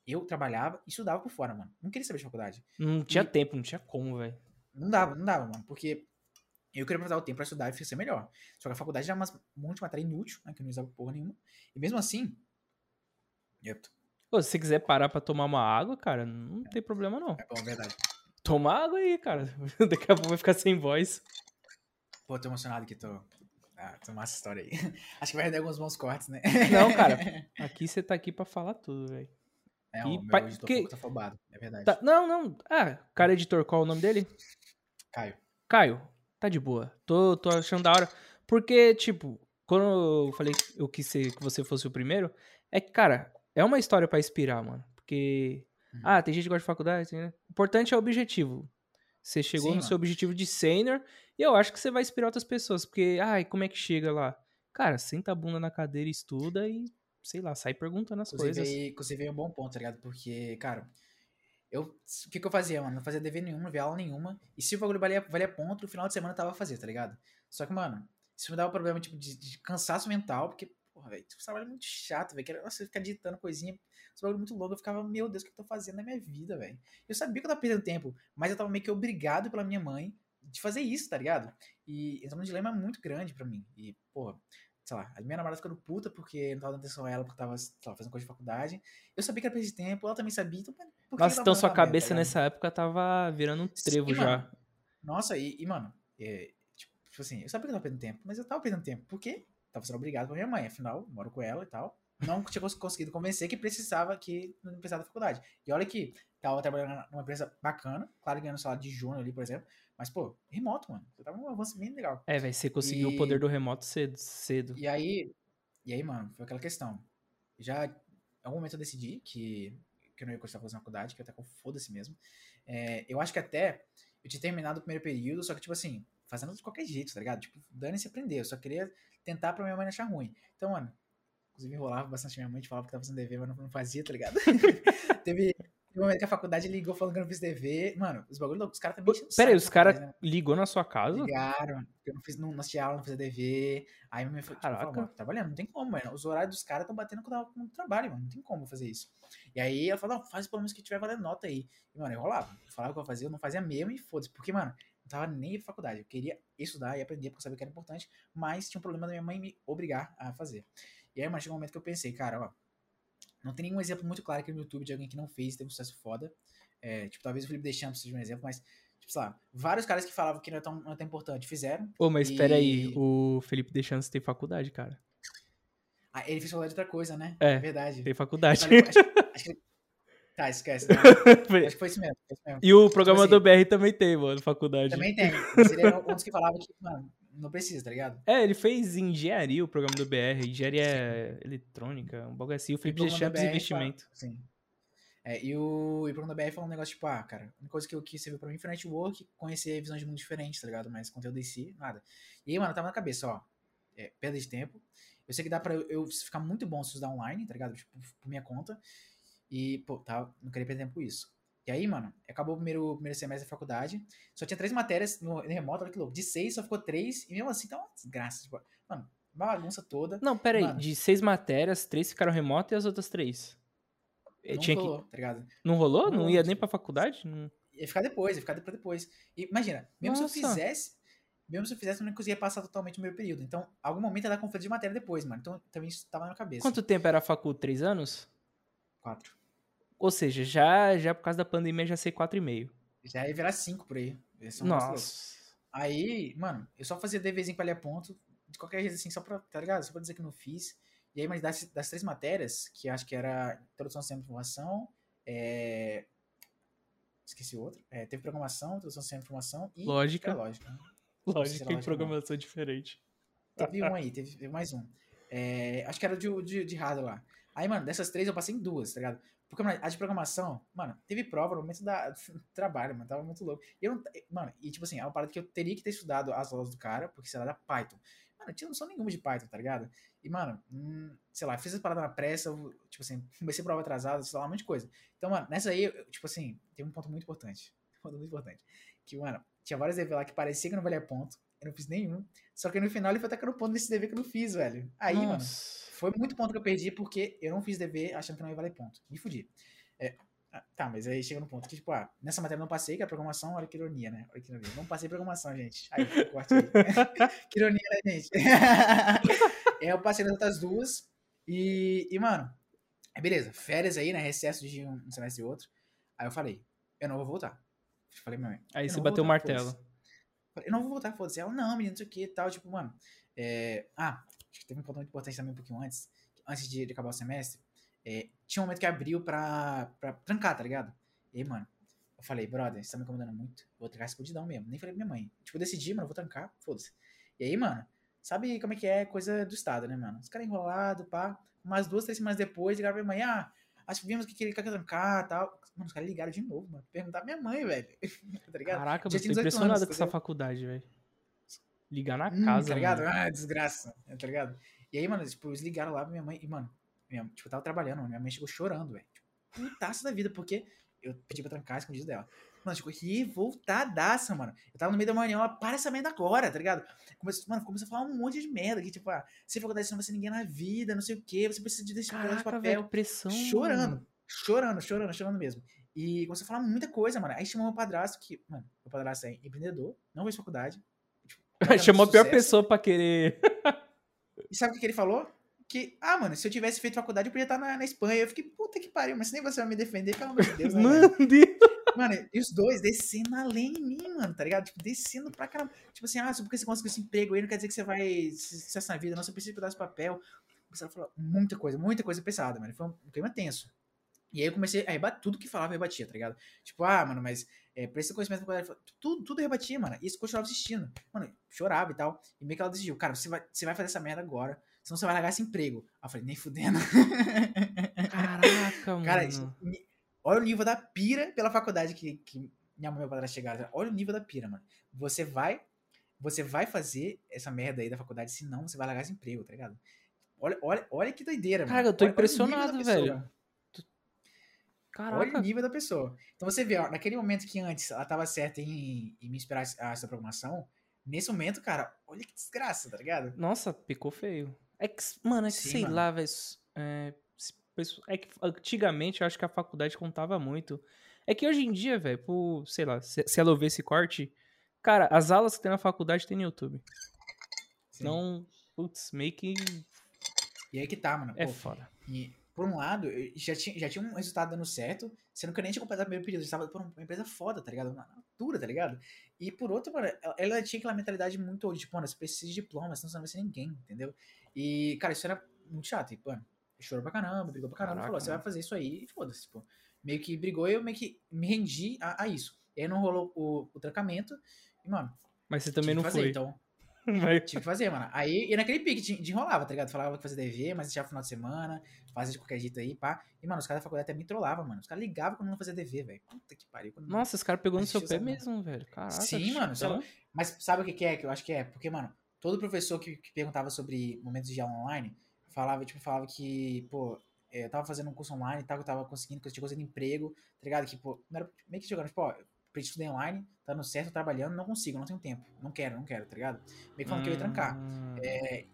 eu trabalhava e estudava por fora, mano. Não queria saber de faculdade. Não tinha E- tempo, não tinha como, velho. Não dava, não dava, mano. Porque eu queria aproveitar o tempo pra estudar e ser melhor. Só que a faculdade era uma- um monte de matéria inútil, né? Que eu não usava porra nenhuma. E mesmo assim. Yep, Pô, se você quiser parar pra tomar uma água, cara, não tem problema não. é bom, é verdade. Toma água aí, cara. Daqui a pouco vai ficar sem voz. Pô, tô emocionado que tô. Ah, tô massa história aí. Acho que vai render alguns bons cortes, né? Não, cara. Aqui você tá aqui pra falar tudo, velho. É, E o meu pa- editor que- tá afobado. É verdade. Tá- Não, não. Ah, cara editor, qual é o nome dele? Caio. Caio, tá de boa. Tô, tô achando da hora. Porque, tipo, quando eu falei que eu quis ser, que você fosse o primeiro, é que, cara, é uma história pra inspirar, mano. Porque, Uhum. ah, tem gente que gosta de faculdade, né? O importante é o objetivo. Você chegou Sim, no mano. seu objetivo de sênior e eu acho que você vai inspirar outras pessoas. Porque, ai, como é que chega lá? Cara, senta a bunda na cadeira, estuda e, sei lá, sai perguntando as Inclusive, coisas. inclusive é um bom ponto, tá ligado? Porque, cara, eu. O que, que eu fazia, mano? Não fazia dever nenhum, não via aula nenhuma. E se o bagulho valia, valia ponto, no final de semana eu tava a fazer, tá ligado? Só que, mano, isso me dava problema, tipo, de, de cansaço mental, porque, porra, velho, esse trabalho é muito chato, velho. Nossa, ficar digitando coisinha, esse bagulho muito longo, eu ficava, meu Deus, o que eu tô fazendo na minha vida, velho? Eu sabia que eu tava perdendo tempo, mas eu tava meio que obrigado pela minha mãe de fazer isso, tá ligado? E entrou num dilema muito grande pra mim. E, porra, sei lá, a minha namorada ficando puta porque não tava dando atenção a ela, porque tava, sei lá, fazendo coisa de faculdade. Eu sabia que era perda de tempo, ela também sabia, então, por que eu Nossa, então sua merda, cabeça tá nessa época tava virando um Sim, trevo mano. já. Nossa, e, e, mano, é, tipo, tipo assim, eu sabia que eu tava perdendo tempo, mas eu tava perdendo tempo. Por quê? Tava sendo obrigado pra minha mãe, afinal, moro com ela e tal. Não tinha cons- conseguido convencer que precisava que não precisava da faculdade. E olha que tava trabalhando numa empresa bacana, claro, ganhando salário de júnior ali, por exemplo. Mas, pô, remoto, mano. Eu tava num avanço bem legal. É, velho, você conseguiu o E- poder do remoto cedo, cedo. E aí, e aí, mano, foi aquela questão. Já, em algum momento eu decidi que, que eu não ia continuar fazendo faculdade, que eu até com foda-se mesmo. É, eu acho que até eu tinha terminado o primeiro período, só que, tipo assim, fazendo de qualquer jeito, tá ligado? Tipo, dane-se aprender. Eu só queria tentar pra minha mãe não achar ruim. Então, mano, inclusive enrolava bastante minha mãe, falava que tava fazendo dever, mas não, não fazia, tá ligado? Teve. um momento que a faculdade ligou falando que eu não fiz dever. Mano, os bagulhos loucos, os caras também o Pera aí, os caras né? ligou na sua casa? Ligaram, eu não fiz, não, não assisti aula, não fiz dever. Aí minha mãe falou, tipo, falou, mano, trabalhando, não tem como, mano. Os horários dos caras estão batendo com o trabalho, mano. Não tem como fazer isso. E aí ela falou, não, faz pelo menos que tiver valendo nota aí. E, mano, eu rolava. Eu falava o que eu fazia, eu não fazia mesmo e foda-se. Porque, mano, tava nem pra faculdade. Eu queria estudar e aprender, porque eu sabia que era importante, mas tinha um problema da minha mãe me obrigar a fazer. E aí, mano, chegou um momento que eu pensei, cara, ó, não tem nenhum exemplo muito claro aqui no YouTube de alguém que não fez e teve um sucesso foda. É, tipo, talvez o Felipe Deschamps seja um exemplo, mas, tipo, sei lá, vários caras que falavam que não é tão, não é tão importante fizeram. Ô, mas espera aí, E- o Felipe Deschamps tem faculdade, cara. Ah, ele fez falar de outra coisa, né? É, verdade. Tem Eu faculdade. falei, acho, acho que... Tá, esquece. não. acho que foi isso mesmo. Foi isso mesmo. e o programador assim, BR também tem, mano, faculdade. Também tem. Mas ele era um dos que falava que, mano, não precisa, tá ligado? É, ele fez engenharia, o programa do BR, engenharia eletrônica, um bagulho assim. O Felipe E programa BR investimento. Sim. É, e o, e o programa da BR falou um negócio tipo, ah, cara, a única coisa que eu quis servir pra mim foi network, conhecer visões de mundo diferentes, tá ligado? Mas conteúdo em si, nada. E aí, mano, tava na cabeça, ó, é, perda de tempo. Eu sei que dá pra eu, eu ficar muito bom se estudar online, tá ligado? Tipo, por minha conta. E, pô, tá, não queria perder tempo com isso. E aí, mano, acabou o primeiro, primeiro semestre da faculdade. Só tinha três matérias no, no remoto, olha que louco. De seis só ficou três. E mesmo assim, tá uma desgraça. Tipo, mano, bagunça toda. Não, pera aí, de seis matérias, três ficaram remoto e as outras três? Não Tinha rolou, tá ligado? que... Não rolou? Não Não, rolou. ia nem pra faculdade? Não- Ia ficar depois, ia ficar pra depois. E imagina, mesmo se eu Nossa. fizesse, mesmo se eu fizesse, eu não conseguia passar totalmente o meu período. Então, algum momento ia dar conflito de matéria depois, mano. Então, também isso tava na minha cabeça. Quanto tempo era a facu? Três anos? Quatro. Ou seja, já, já por causa da pandemia já sei quatro e meio. Já ia virar cinco por aí. Louco. Nossa. Aí, mano, eu só fazia deverzinho pra ler a ponto, de qualquer jeito assim, só pra, tá ligado? Só pra dizer que não fiz. E aí, mas das, das três matérias, que acho que era Introdução ao Sistema de Informação, é... Esqueci o outro. É, teve Programação, Introdução ao Sistema de Informação e... Lógica. Lógica. né? Lógica e lógica, não. programação diferente. Teve um aí, teve, mais um. É, acho que era de, de, de hardware lá. Aí, mano, dessas três eu passei em duas, tá ligado? Porque, mano, a de programação, mano, teve prova no momento da, do trabalho, mano, tava muito louco. E eu não, mano, e tipo assim, é uma parada que eu teria que ter estudado as aulas do cara, porque sei lá, era Python. Mano, eu tinha noção nenhuma de Python, tá ligado? E, mano, hum, sei lá, fiz essa parada na pressa, tipo assim, comecei prova atrasada, sei lá, um monte de coisa. Então, mano, nessa aí, eu, tipo assim, tem um ponto muito importante. Um ponto muito importante. Que, mano, tinha vários dever lá que parecia que não valia ponto. Eu não fiz nenhum. Só que no final ele foi tacando ponto nesse dever que eu não fiz, velho. Aí, mano, Nossa. Foi muito ponto que eu perdi porque eu não fiz dever achando que não ia valer ponto. Me fudi. É, ah, tá, mas aí chega no ponto que, tipo, ah, nessa matéria não passei, que é programação, olha que ironia, né? Olha que ironia. Não passei programação, gente. Aí, corte aí. que ironia, né, gente? é, eu passei nas outras duas. E, e, mano, beleza, férias aí, né? Recesso de um, um semestre e outro. Aí eu falei, eu não vou voltar. Falei, minha mãe. Aí você bateu o martelo. Falei, eu não vou voltar, foda-se. Ela, não, menino, não sei o que e tal. Tipo, mano. é, Ah, acho que teve um ponto muito importante também um pouquinho antes. Antes de, de acabar o semestre. é, tinha um momento que abriu pra, pra trancar, tá ligado? E aí, mano, eu falei, brother, você tá me incomodando muito. Vou trancar escondidão mesmo. Nem falei pra minha mãe. Tipo, eu decidi, mano, eu vou trancar, foda-se. E aí, mano, sabe como é que é coisa do Estado, né, mano? Os caras enrolados, pá. Umas duas, três semanas depois, ligaram pra minha mãe, ah, acho que vimos que ele quer trancar e tal. Mano, os caras ligaram de novo, mano. Perguntar pra minha mãe, velho. tá ligado? Caraca, eu tô tinha 18 impressionado anos, com tá essa faculdade, velho. Ligar na Hum, casa, tá ligado? mano. Ah, desgraça, tá ligado? E aí, mano, tipo, eles ligaram lá pra minha mãe e, mano, minha, tipo, eu tava trabalhando, mano, minha mãe chegou chorando, velho. Tipo, putaça da vida, porque eu pedi pra trancar escondido dela. Mano, ficou revoltadaça, mano. Eu tava no meio da manhã, ela, para essa merda agora, tá ligado? Começou, mano, começou a falar um monte de merda, que tipo, ah, sem faculdade você não vai ser ninguém na vida, não sei o quê, você precisa de desse de Caraca, papel. velho, pressão. Chorando, chorando, chorando, chorando mesmo. E começou a falar muita coisa, mano. Aí chamou meu padrasto, que, mano, meu padrasto é empreendedor, não fez faculdade. Chamou a pior pessoa pra querer. E sabe o que, ele falou? Que, ah, mano, se eu tivesse feito faculdade, eu podia estar na, na Espanha. Eu fiquei, puta que pariu, mas se nem você vai me defender, pelo amor de Deus, né, velho? Mano, e os dois descendo além em mim, mano, tá ligado? Tipo, descendo pra caramba. Tipo assim, ah, só porque você conseguiu esse emprego aí não quer dizer que você vai sucesso na vida, não, você precisa cuidar desse papel. O pessoal falou muita coisa, muita coisa pesada, mano. Foi um clima tenso. E aí eu comecei a rebater tudo que falava, eu rebatia, tá ligado? Tipo, ah, mano, mas é, pra esse conhecimento tudo, tudo rebatia, mano. E isso continuava assistindo. Mano, chorava e tal. E meio que ela decidiu, cara, você vai, você vai fazer essa merda agora, senão você vai largar esse emprego. Aí eu falei, nem fudendo. Caraca, mano. Cara, isso- olha o nível da pira pela faculdade que, que minha mãe e meu padrasto chegaram. Olha o nível da pira, mano. Você vai, você vai fazer essa merda aí da faculdade, senão você vai largar esse emprego, tá ligado? Olha, olha, olha que doideira, Cara, mano. eu tô Olha- olha impressionado, pessoa. velho. Olha Caraca. o nível da pessoa. Então você vê, ó, naquele momento que antes ela tava certa em, em me inspirar a essa programação, nesse momento, cara, olha que desgraça, tá ligado? Nossa, picou feio. É que, mano, é que Sim, sei mano. lá, velho. É, é que antigamente eu acho que a faculdade contava muito. É que hoje em dia, velho, por, sei lá, se, se ela ouvir esse corte, cara, as aulas que tem na faculdade tem no YouTube. Sim. Então, putz, meio que E aí que tá, mano. é Pô, foda. E, por um lado, eu já tinha, já tinha um resultado dando certo, sendo que eu nem tinha completado o primeiro período, eu estava por uma empresa foda, tá ligado? Uma altura, tá ligado? E por outro, mano, ela, tinha aquela mentalidade muito, tipo, mano, você precisa de diploma, senão você não vai ser ninguém, entendeu? E, cara, isso era muito chato, e, mano, chorou pra caramba, brigou pra caramba, Caraca, falou, você vai fazer isso aí, e foda-se, tipo, meio que brigou e eu meio que me rendi a, a isso. E aí não rolou o, o trancamento, e, mano, Mas você também não fazer, foi. então... Mas- Tive que fazer, mano. Aí, e naquele pique de, de enrolava, tá ligado? Falava que fazia DV, mas deixava final de semana, fazia de qualquer jeito aí, pá. E, mano, os caras da faculdade até me trollavam, mano. Os caras ligavam quando não fazia DV, velho. Puta que pariu. quando- Nossa, esse cara pegou no seu pé mesmo, velho. Caraca. Sim, mano, então- Mas sabe o que, é? Que eu acho que é? Porque, mano, todo professor que, que perguntava sobre momentos de aula online falava, tipo, falava que, pô, é, eu tava fazendo um curso online e tal, que eu tava conseguindo, que eu tinha conseguido emprego, tá ligado? Que, pô, não era meio que jogando, tipo, ó, eu estudei online, tá dando certo, trabalhando, não consigo, não tenho tempo. Não quero, não quero, tá ligado? Meio que falando que eu ia trancar. Hum. É,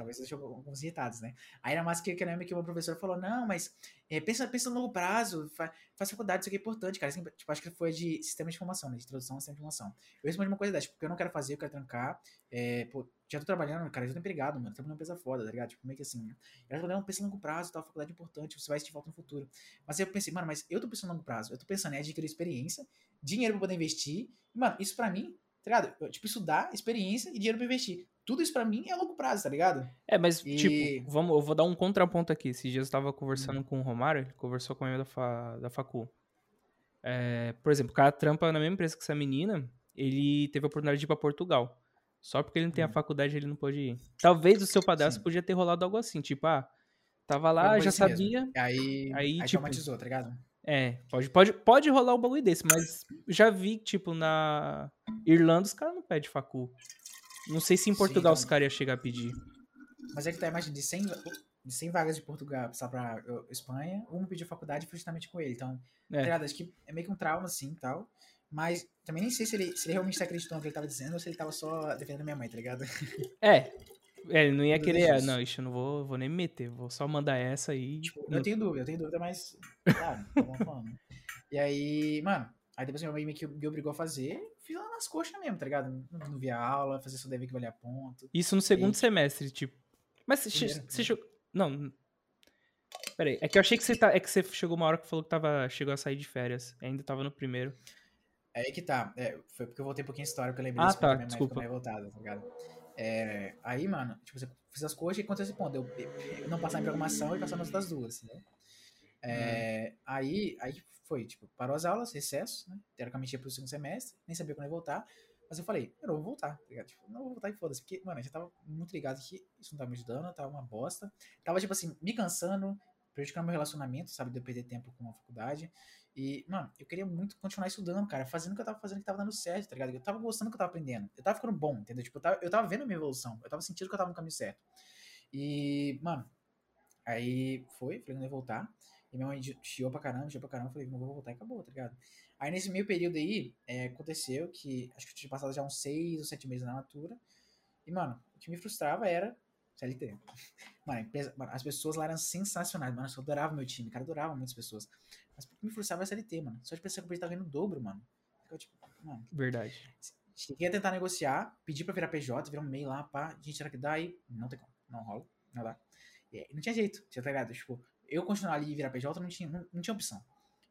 talvez deixe alguns irritados, né? Aí era mais que, eu lembro que o professor falou, não, mas é, pensa, pensa no longo prazo, fa- faz faculdade, isso aqui é importante, cara. Assim, tipo, acho que foi de sistema de informação, né? De introdução ao sistema de informação. Eu respondi uma coisa dessa, tipo, porque eu não quero fazer, eu quero trancar. É, pô, já tô trabalhando, cara, já tô empregado, mano. Tô numa empresa foda, tá ligado? Tipo, meio que assim, né? Eu falei, não, pensa longo prazo, tal, faculdade é importante, você vai sentir falta no futuro. Mas aí eu pensei, mano, mas eu tô pensando longo prazo, eu tô pensando em adquirir experiência, dinheiro pra poder investir. E, mano, isso pra mim, tá ligado? Tipo, estudar, experiência e dinheiro pra investir. Tudo isso pra mim é longo prazo, tá ligado? É, mas, E- tipo, vamos, eu vou dar um contraponto aqui. Esses dias eu tava conversando com o Romário, ele conversou com ele da, fa, da Facu. É, por exemplo, o cara trampa na mesma empresa que essa menina, ele teve a oportunidade de ir pra Portugal. Só porque ele não tem a Hum. faculdade, ele não pode ir. Talvez o seu padrasto Sim. podia ter rolado algo assim, tipo, ah, tava lá, já assim mesmo. sabia. Aí, Aí, aí, tipo- traumatizou, tá ligado? É, pode, pode, pode rolar o bagulho desse, mas já vi, tipo, na Irlanda os caras não pedem facu. Não sei se em Sim, Portugal então- os caras iam chegar a pedir. Mas é que tá, imagina, de 100, va- de 100 vagas de Portugal passar pra uh, Espanha, uma pediu faculdade foi justamente com ele. Então, É. tá? Acho que é meio que um trauma, assim, e tal. Mas também nem sei se ele, se ele realmente tá acreditando no que ele tava dizendo ou se ele tava só defendendo a minha mãe, tá ligado? É, é, ele não ia querer, ah, isso. não, ixi, eu não vou, vou nem me meter, vou só mandar essa aí. Tipo, eu tenho dúvida, eu tenho dúvida, mas. Claro, tá bom falando. E aí, mano, aí depois minha mãe que me obrigou a fazer, fiz lá nas coxas mesmo, tá ligado? Não, não via aula, fazer só deve que valia ponto. Isso no segundo E- semestre, tipo. Mas você, você chegou. Não. Peraí, é que eu achei que você tá. É que você chegou uma hora que falou que tava, chegou a sair de férias. Ainda tava no primeiro. É aí que tá. É, foi porque eu voltei um pouquinho a história, porque eu lembrei Ah, disso, tá, minha mãe desculpa. ficou revoltada, tá ligado? É, aí, mano, tipo, você fiz as coisas e aconteceu esse ponto. Eu, eu não passar em programação e passar nas outras duas, né? É, aí, aí foi, tipo, parou as aulas, recesso, né? Teoricamente ia pro segundo semestre, nem sabia quando ia voltar. Mas eu falei, eu não vou voltar, tá ligado? Tipo, não vou voltar e foda-se. Porque, mano, eu já tava muito ligado que isso não tava me ajudando, tava uma bosta. Tava, tipo assim, me cansando, prejudicando meu relacionamento, sabe? De eu perder tempo com a faculdade. E, mano, eu queria muito continuar estudando, cara, fazendo o que eu tava fazendo que tava dando certo, tá ligado? Eu tava gostando do que eu tava aprendendo. Eu tava ficando bom, entendeu? Tipo, eu tava, eu tava vendo a minha evolução. Eu tava sentindo que eu tava no caminho certo. E, mano, aí foi, falei não ia voltar. E minha mãe chiou pra caramba, chiou pra caramba. Falei, não vou voltar e acabou, tá ligado? Aí nesse meio período aí, é, aconteceu que acho que eu tinha passado já uns seis ou sete meses na natura. E, mano, o que me frustrava era CLT. Mano, a empresa- mano, as pessoas lá eram sensacionais, mano. Eu adorava meu time, cara, adorava muitas pessoas. Mas o que me frustrava era CLT, mano. Só de pensar que eu tava ganhando o dobro, mano. Eu, tipo, mano, Verdade. cheguei a tentar negociar, pedir pra virar PJ, virar um MEI lá, pá, gente, será que dá? Aí, não tem como, não rola, não dá. E aí, não tinha jeito, você tá ligado? Tipo, eu continuar ali e virar PJ não tinha, não, não tinha opção.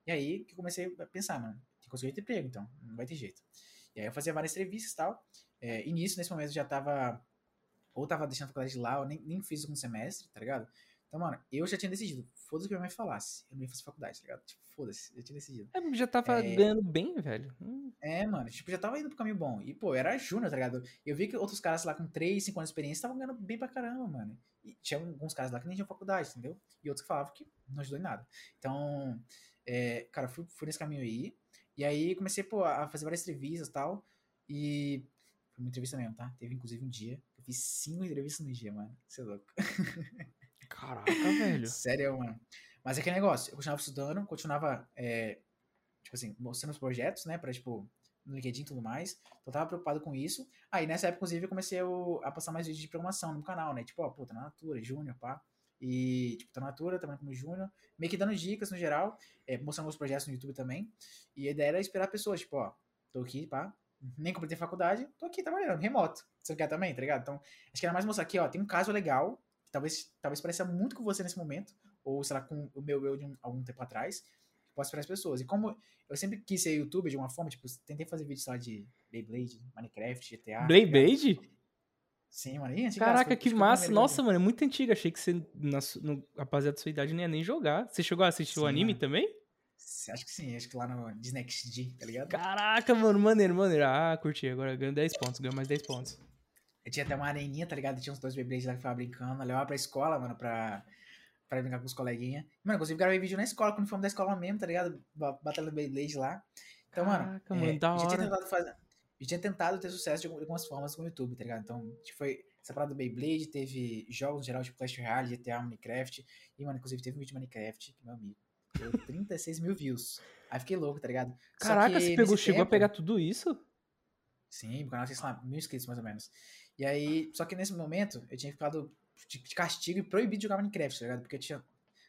E aí que eu comecei a pensar, mano, tem conseguir ter emprego, então, não vai ter jeito. E aí eu fazia várias entrevistas e tal. É, e nisso, nesse momento, eu já tava. Ou tava deixando a faculdade de lá, ou nem, nem fiz um semestre, tá ligado? Então, mano, eu já tinha decidido. Foda-se o que minha mãe falasse. Eu não ia fazer faculdade, tá ligado? Tipo, foda-se, eu tinha decidido. É, já tava É. ganhando bem, velho. Hum, É, mano, tipo, já tava indo pro caminho bom. E, pô, eu era júnior, tá ligado? Eu vi que outros caras lá com 3, 5 anos de experiência estavam ganhando bem pra caramba, mano. E tinha alguns caras lá que nem tinham faculdade, entendeu? E outros que falavam que não ajudou em nada. Então, é, cara, fui, fui nesse caminho aí. E aí comecei, pô, a fazer várias entrevistas e tal. E foi uma entrevista mesmo, tá? Teve inclusive um dia. Eu fiz cinco entrevistas no dia, mano. Você é louco. Caraca, velho. Sério, mano. Mas é que negócio, eu continuava estudando, continuava, é, tipo assim, mostrando os projetos, né, pra, tipo, no LinkedIn e tudo mais. Então eu tava preocupado com isso. Aí nessa época, inclusive, eu comecei a passar mais vídeos de programação no canal, né, tipo, ó, pô, tá na Natura, Júnior, pá. E, tipo, tá na Natura, trabalhando como Júnior, meio que dando dicas no geral, é, mostrando meus projetos no YouTube também. E a ideia era esperar pessoas, tipo, ó, tô aqui, pá, nem completei faculdade, tô aqui trabalhando, remoto. Você quer também, tá ligado? Então, acho que era mais mostrar aqui, ó, tem um caso legal, que talvez, talvez pareça muito com você nesse momento, ou sei lá, com o meu eu de um- algum tempo atrás, posso para as pessoas. E como eu sempre quis ser youtuber de uma forma, tipo, tentei fazer vídeos lá de Beyblade, Minecraft, GTA. Beyblade? Sim, mano. Ih, antigaço, Caraca, que o massa. Nossa, mano, é muito antigo. Achei que você, na, no, rapaziada da sua idade, não ia nem jogar. Você chegou a assistir o Sim, anime mano. também? Acho que sim, acho que lá no Disney XD, tá ligado? Caraca, mano, maneiro, maneiro. Ah, curti. Agora ganho 10 pontos, ganho mais 10 pontos. Eu tinha até uma areninha, tá ligado? Tinha uns dois Beyblades lá que ficava brincando. Eu levava pra escola, mano, pra, pra brincar com os coleguinhas. Mano, inclusive gravei vídeo na escola, quando fomos da escola mesmo, tá ligado? Ba- Batalha do Beyblade lá. Então, mano, Caraca, mano, da eu já tinha hora. tentado fazer. Eu tinha tentado ter sucesso de algum- de algumas formas com o YouTube, tá ligado? Então, tipo, foi essa parada do Beyblade, teve jogos no geral, tipo Clash Royale, GTA, Minecraft. E, mano, inclusive teve um vídeo de Minecraft, que meu amigo. Deu 36 mil views. Aí fiquei louco, tá ligado? Caraca, você pegou, chegou a tempo- pegar tudo isso? Sim, o canal tem, sei lá, mil inscritos mais ou menos. E aí, só que nesse momento, eu tinha ficado de de castigo e proibido de jogar Minecraft, tá ligado? Porque eu tinha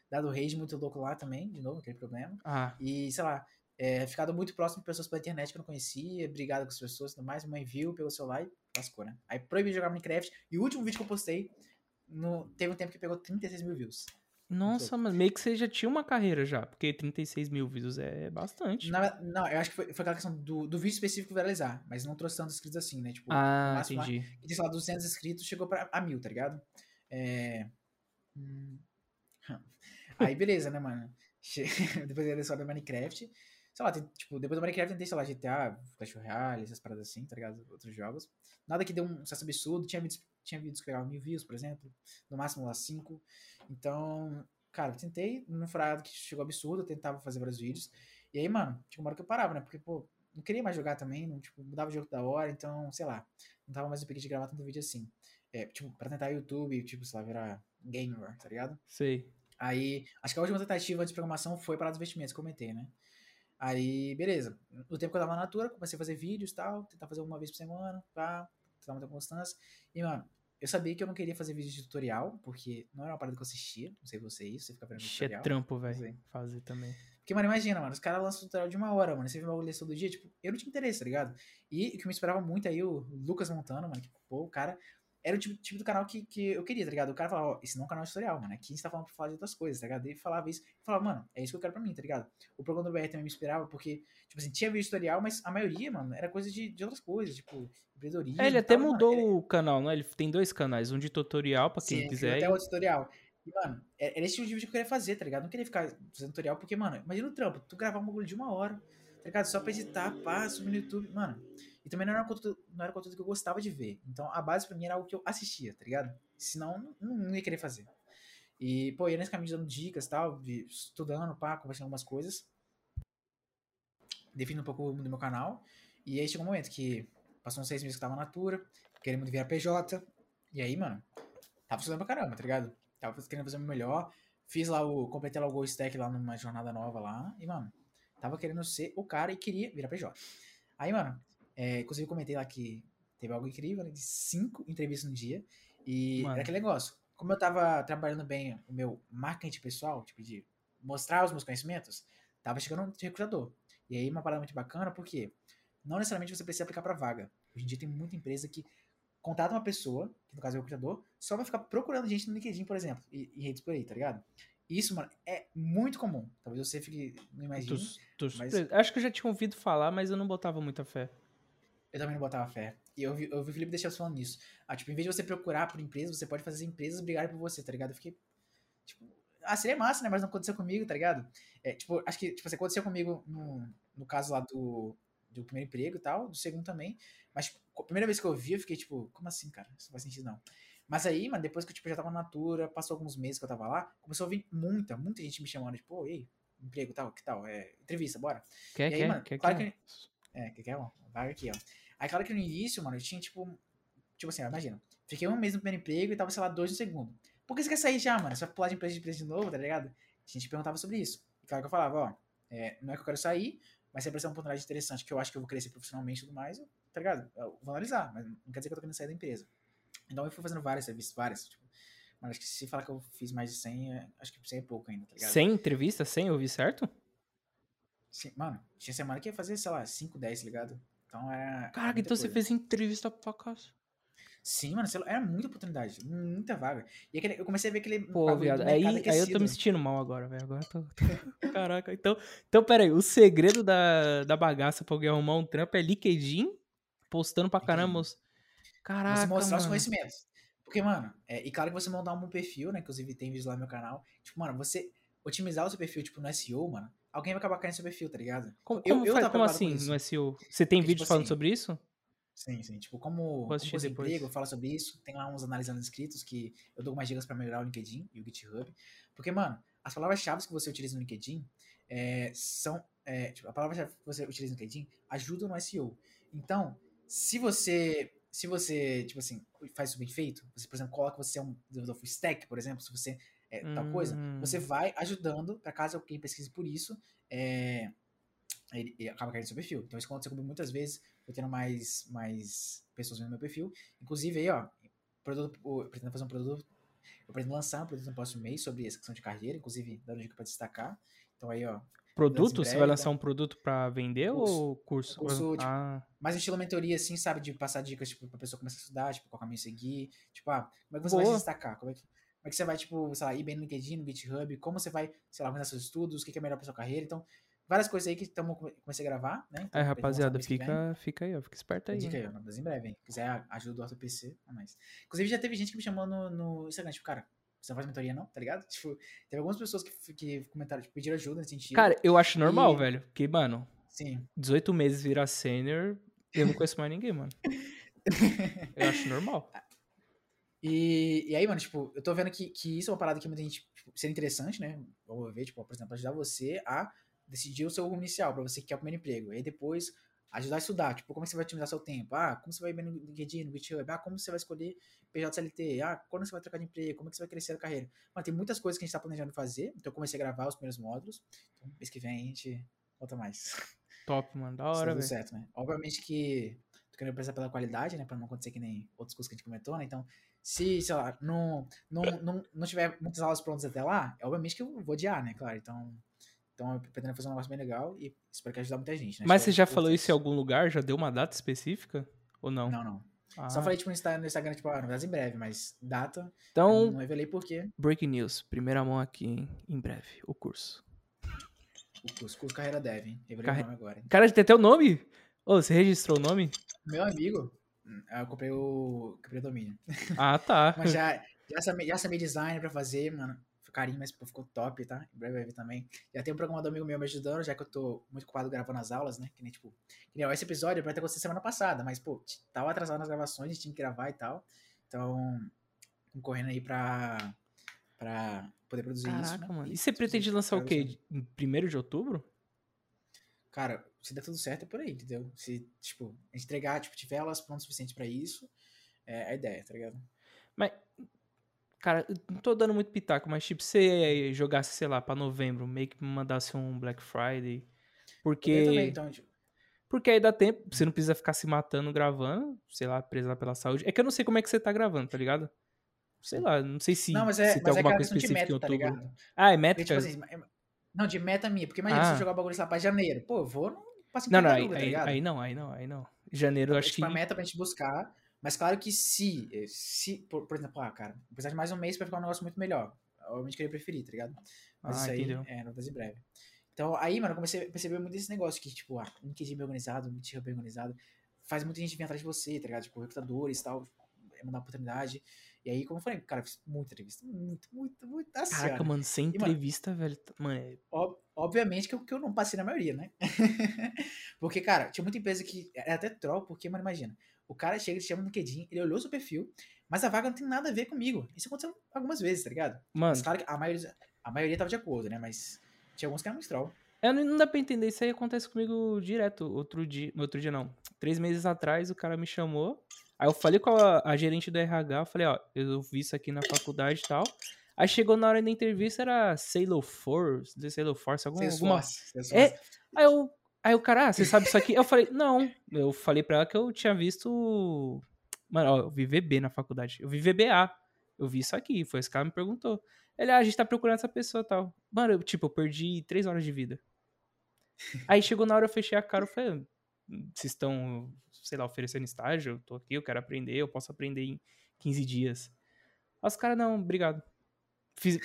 dado rage muito louco lá também, de novo, aquele problema. Ah, E, sei lá, é, ficado muito próximo de pessoas pela internet que eu não conhecia, brigado com as pessoas e tudo mais. Mãe viu, pegou o celular e lascou, né? Aí proibi de jogar Minecraft. E o último vídeo que eu postei, no, teve um tempo que pegou 36 mil views. nossa, mano, meio que você já tinha uma carreira já, porque 36 mil views é bastante. Na- não, eu acho que foi, foi aquela questão do, do vídeo específico viralizar, mas não trouxe tantos inscritos assim, né? Tipo, Ah, máximo lá- entendi. que tinha, sei lá, 200 inscritos, chegou pra, a mil, tá ligado? É... hum, Aí, beleza, né, mano? Che- depois da história do Minecraft. Sei lá, tem- tipo, depois do Minecraft eu tentei, sei lá, GTA, Clash Royale, essas paradas assim, tá ligado? Outros jogos. Nada que deu um sucesso absurdo. Tinha vídeos, tinha vídeos que pegavam mil views, por exemplo. No máximo lá cinco. Então, cara, tentei, foi nada que chegou absurdo, eu tentava fazer vários vídeos. E aí, mano, tinha uma hora que eu parava, né? Porque, pô, não queria mais jogar também, não, tipo, mudava o jogo da hora, então, sei lá, não tava mais no pique de gravar tanto vídeo assim. É, tipo, pra tentar YouTube, tipo, sei lá, virar gamer, tá ligado? Sei. Aí, acho que a última tentativa de programação foi para os investimentos, comentei, né? Aí, beleza. No tempo que eu tava na Natura, comecei a fazer vídeos e tal, tentar fazer uma vez por semana, pá, tentar manter constância. E, mano, eu sabia que eu não queria fazer vídeo de tutorial, porque não era uma parada que eu assistia, não sei vocês, você fica vendo é tutorial. trampo, Sei. velho. Fazer também. Porque, mano, imagina, mano, os caras lançam tutorial de uma hora, mano. Você vê uma bagulho todo dia, tipo, eu não tinha interesse, tá ligado? E o que me esperava muito aí, o Lucas Montano, mano, que, pô, o cara era o tipo, tipo do canal que, que eu queria, tá ligado? O cara falava, ó, esse não é um canal tutorial, mano. Aqui a gente tá falando pra falar de outras coisas, tá ligado? Ele falava isso, eu falava, mano, é isso que eu quero pra mim, tá ligado? O programa do BR também me inspirava, porque, tipo assim, tinha vídeo tutorial, mas a maioria, mano, era coisa de, de outras coisas, tipo, empreendedorismo. É, ele e até tal, mano, mudou era- o canal, né? Ele tem dois canais, um de tutorial pra quem Sim, quiser. até e- outro tutorial. E, mano, é- era esse tipo de vídeo que eu queria fazer, tá ligado? Não queria ficar fazendo tutorial, porque, mano, imagina o trampo, tu gravar um bagulho de uma hora, tá ligado? Só pra editar, pá, subir no YouTube, mano. E também não era, conteúdo, não era conteúdo que eu gostava de ver. Então, a base pra mim era algo que eu assistia, tá ligado? Senão, não, não ia querer fazer. E, pô, ia nesse caminho dando dicas tal, estudando, pá, conversando algumas coisas. Definindo um pouco o mundo do meu canal. E aí chegou um momento que passou uns seis meses que tava na Natura, querendo virar PJ. E aí, mano, tava estudando pra caramba, tá ligado? Tava querendo fazer o melhor. Fiz lá o. Completei lá o Stack lá numa jornada nova lá. E, mano, tava querendo ser o cara e queria virar PJ. Aí, mano, é, inclusive eu comentei lá que teve algo incrível, né? De cinco entrevistas no dia. E Mano. era aquele negócio. Como eu tava trabalhando bem o meu marketing pessoal, tipo, de mostrar os meus conhecimentos, tava chegando um recrutador. E aí, uma parada muito bacana, porque não necessariamente você precisa aplicar pra vaga. Hoje em dia tem muita empresa que contrata uma pessoa, que no caso é o recrutador, só vai ficar procurando gente no LinkedIn, por exemplo, e, e redes por aí, tá ligado? Isso, mano, é muito comum. Talvez você fique, não imagine. Tô, tô mas-. Acho que eu já tinha ouvido falar, mas eu não botava muita fé. Eu também não botava fé. E eu vi, eu vi o Felipe deixar falando nisso. Ah, tipo, em vez de você procurar por empresa, você pode fazer as empresas brigarem por você, tá ligado? Eu fiquei. Tipo, ah, seria massa, né? Mas não aconteceu comigo, tá ligado? É, tipo, acho que tipo, assim, aconteceu comigo no, no caso lá do, do primeiro emprego e tal, do segundo também. Mas, tipo, a primeira vez que eu vi, eu fiquei, tipo, como assim, cara? Isso não faz sentido, não. Mas aí, mano, depois que tipo, eu já tava na Natura, passou alguns meses que eu tava lá, começou a vir muita, muita gente me chamando, tipo, e aí, emprego tal, que tal? É, entrevista, bora. Quer, E aí, quer, mano, quer, claro quer. É, que quer, ó, vaga aqui, ó. Aí, claro que no início, mano, eu tinha, tipo, tipo assim, ó, imagina, fiquei um mês no primeiro emprego e tava, sei lá, dois no segundo. Por que você quer sair já, mano? Você vai pular de empresa de empresa de novo, tá ligado? A gente perguntava sobre isso. E claro que eu falava, ó, é, não é que eu quero sair, mas se aparecer uma oportunidade interessante que eu acho que eu vou crescer profissionalmente e tudo mais, eu, tá ligado? Eu vou analisar, mas não quer dizer que eu tô querendo sair da empresa. Então eu fui fazendo várias serviços, várias, tipo, mas acho que se falar que eu fiz mais de 100, é- acho que 100 é pouco ainda, tá ligado? Sem entrevista? Sem? Eu ouvi certo? Sim, mano, tinha semana que ia fazer, sei lá, 5, 10, tá ligado? Então era. Caraca, então você coisa. fez entrevista pra casa. Sim, mano, era muita oportunidade, muita vaga. E aquele, eu comecei a ver aquele. Pô, viado, aí, aí eu tô me sentindo mal agora, velho. Agora eu tô. Caraca, então. Então, pera aí. O segredo da, da bagaça pra alguém arrumar um trampo é LinkedIn, postando pra caramba. os- Caraca. você mostrar os mano. conhecimentos. Porque, mano, é, e claro que você montar um perfil, né? Inclusive tem vídeos lá no meu canal. Tipo, mano, você otimizar o seu perfil, tipo, no SEO, mano, alguém vai acabar caindo seu perfil, tá ligado? Como, Eu- como eu como assim no SEO? Você tem Porque, vídeo tipo falando assim, sobre isso? Sim, sim. Tipo, como, como depois. emprego, fala sobre isso. Tem lá uns analisando inscritos que eu dou umas dicas pra melhorar o LinkedIn e o GitHub. Porque, mano, as palavras-chave que você utiliza no LinkedIn é, são. É, tipo, a palavra-chave que você utiliza no LinkedIn ajuda no SEO. Então, se você. Se você, tipo assim, faz isso bem feito, você, por exemplo, coloca que você é um desenvolvedor full stack, por exemplo, se você é tal coisa, Hum. você vai ajudando para caso alguém pesquise por isso, é, ele, ele acaba caindo no seu perfil. Então isso aconteceu comigo muitas vezes, eu tendo mais, mais pessoas vendo meu perfil. Inclusive aí, ó, produto, eu pretendo fazer um produto, eu pretendo lançar um produto no próximo mês sobre essa questão de carreira, inclusive dando dica para destacar. Então aí, ó, Produto? Você vai lançar um produto pra vender Curso. ou curso? Curso, tipo, ah, mais estilo mentoria, assim, sabe? De passar dicas, tipo, pra pessoa começar a estudar, tipo, qual caminho seguir. Tipo, ah, como é que você vai Boa. se destacar? Como é, que, como é que você vai, tipo, sei lá, ir bem no LinkedIn, no GitHub? Como você vai, sei lá, organizar seus estudos? O que é melhor pra sua carreira? Então, várias coisas aí que tamo, comecei a gravar, né? Então, lançar rapaziada, fica, fica aí, ó. Fica esperto aí. Hein? aí, ó, mas em breve, hein? Se quiser ajuda do AutoPC, é mais. Inclusive, já teve gente que me chamou no, no Instagram, tipo, cara, você não faz mentoria não, tá ligado? Tipo, teve algumas pessoas que, que comentaram, tipo, pediram ajuda nesse sentido. Cara, eu acho normal, E- velho. Porque, mano, Sim. 18 meses virar sênior, eu não conheço mais ninguém, mano. Eu acho normal. E, e aí, mano, tipo, eu tô vendo que, que isso é uma parada que muita gente tipo, seria interessante, né? Vamos ver, tipo, por exemplo, ajudar você a decidir o seu rumo inicial, pra você que quer o primeiro emprego. E aí depois ajudar a estudar, tipo, como é que você vai otimizar seu tempo? Ah, como você vai bem no LinkedIn, no GitHub? Ah, como você vai escolher PJCLT? Ah, quando você vai trocar de emprego? Como é que você vai crescer na carreira? Mano, tem muitas coisas que a gente tá planejando fazer, então eu comecei a gravar os primeiros módulos. Então, mês que vem a gente volta mais. Top, mano. Da hora, velho. certo, né? Obviamente que tô querendo prezar pela qualidade, né? Pra não acontecer que nem outros cursos que a gente comentou, né? Então, se, sei lá, não, não, não, não tiver muitas aulas prontas até lá, é obviamente que eu vou odiar, né? Claro, então... Então, eu pretendo fazer um negócio bem legal e espero que ajudar muita gente, né? Mas Acho você já é falou isso em algum lugar? Já deu uma data específica? Ou não? Não, não. Ah, Só falei, tipo, no Insta- no Instagram, tipo, ah, novidades em breve, mas data, eu Então, não revelei porque breaking news. Primeira mão aqui, hein? Em breve. O curso. o curso, curso Carreira Dev, hein? Revelei Carre- o nome agora, hein? Cara, tem até o nome? Ô, você registrou o nome? Meu amigo, eu comprei o, comprei o domínio. Ah, tá. Mas já, já, samei, já samei design pra fazer, mano. Foi carinho, mas ficou top, tá? Em breve vai vir também. Já tem um programador amigo meu me ajudando, já que eu tô muito ocupado gravando as aulas, né? Que nem, tipo... Que nem, ó, esse episódio vai ter acontecido semana passada, mas, pô, tava atrasado nas gravações, a gente tinha que gravar e tal. Então, correndo aí pra... Pra poder produzir isso, Caraca, né? mano. E você pretende lançar o quê? Em 1 de outubro? Cara, se der tudo certo é por aí, entendeu? Se, tipo, entregar, tipo, tiver elas prontas o suficiente pra isso, é a ideia, tá ligado? Mas, cara, não tô dando muito pitaco, mas tipo, se você jogasse, sei lá, pra novembro, meio que mandasse um Black Friday. Porque. Também, então, tipo, Porque aí dá tempo, você não precisa ficar se matando gravando, sei lá, prezar pela saúde. É que eu não sei como é que você tá gravando, tá ligado? Sei lá, não sei se, não, mas é, se tem mas é alguma aquela coisa específica meta, em tá outubro. ligado? ah, é Porque, métrica? tipo assim, é- não, de meta minha, porque imagina se Ah. eu jogar o bagulho lá pra janeiro. Pô, eu vou no em não, não, aí, tá aí, aí não, aí não, aí não. Janeiro eu É, acho tipo, que. a meta pra gente buscar. Mas claro que se, eh, se por, por exemplo, ah, cara, precisar de mais um mês pra ficar um negócio muito melhor. obviamente que eu ia preferir, tá ligado? Mas Ah, isso aí entendeu. é notas em breve. Então, aí, mano, eu comecei a perceber muito desse negócio que, tipo, ah, LinkedIn bem organizado, LinkedIn bem organizado, faz muita gente vir atrás de você, tá ligado? Tipo, recrutadores e tal, é mandar oportunidade. E aí, como eu falei, cara, eu fiz muita entrevista, muito, muito, muito, nossa Caraca, mano, sem mano, entrevista, velho. tá- Mano, é- obviamente que eu, que eu não passei na maioria, né? porque, cara, tinha muita empresa que era até troll, porque, mano, imagina, o cara chega, ele chama no LinkedIn, ele olhou o seu perfil, mas a vaga não tem nada a ver comigo. Isso aconteceu algumas vezes, tá ligado? mano, Mas claro que a maioria, a maioria tava de acordo, né? Mas tinha alguns que eram muito troll. é, não não dá pra entender. Isso aí acontece comigo direto. Outro dia. Outro dia não. Três meses atrás, o cara me chamou. Aí eu falei com a, a gerente do RH, eu falei, ó, eu vi isso aqui na faculdade e tal. Aí chegou na hora da entrevista, era Sailor Force, Sailor Force, algum, alguma. Salesforce. É, aí eu. Aí o cara, ah, você sabe isso aqui? Eu falei, não. Eu falei pra ela que eu tinha visto. Mano, ó, eu vi VB na faculdade. Eu vi VBA. Eu vi isso aqui. Foi esse cara me perguntou. Ele, ah, a gente tá procurando essa pessoa e tal. Mano, eu, tipo, eu perdi três horas de vida. Aí chegou na hora, eu fechei a cara, eu falei, vocês estão, sei lá, oferecendo estágio? Eu tô aqui, eu quero aprender, eu posso aprender em 15 dias. Aí os caras, não, obrigado. Fiz-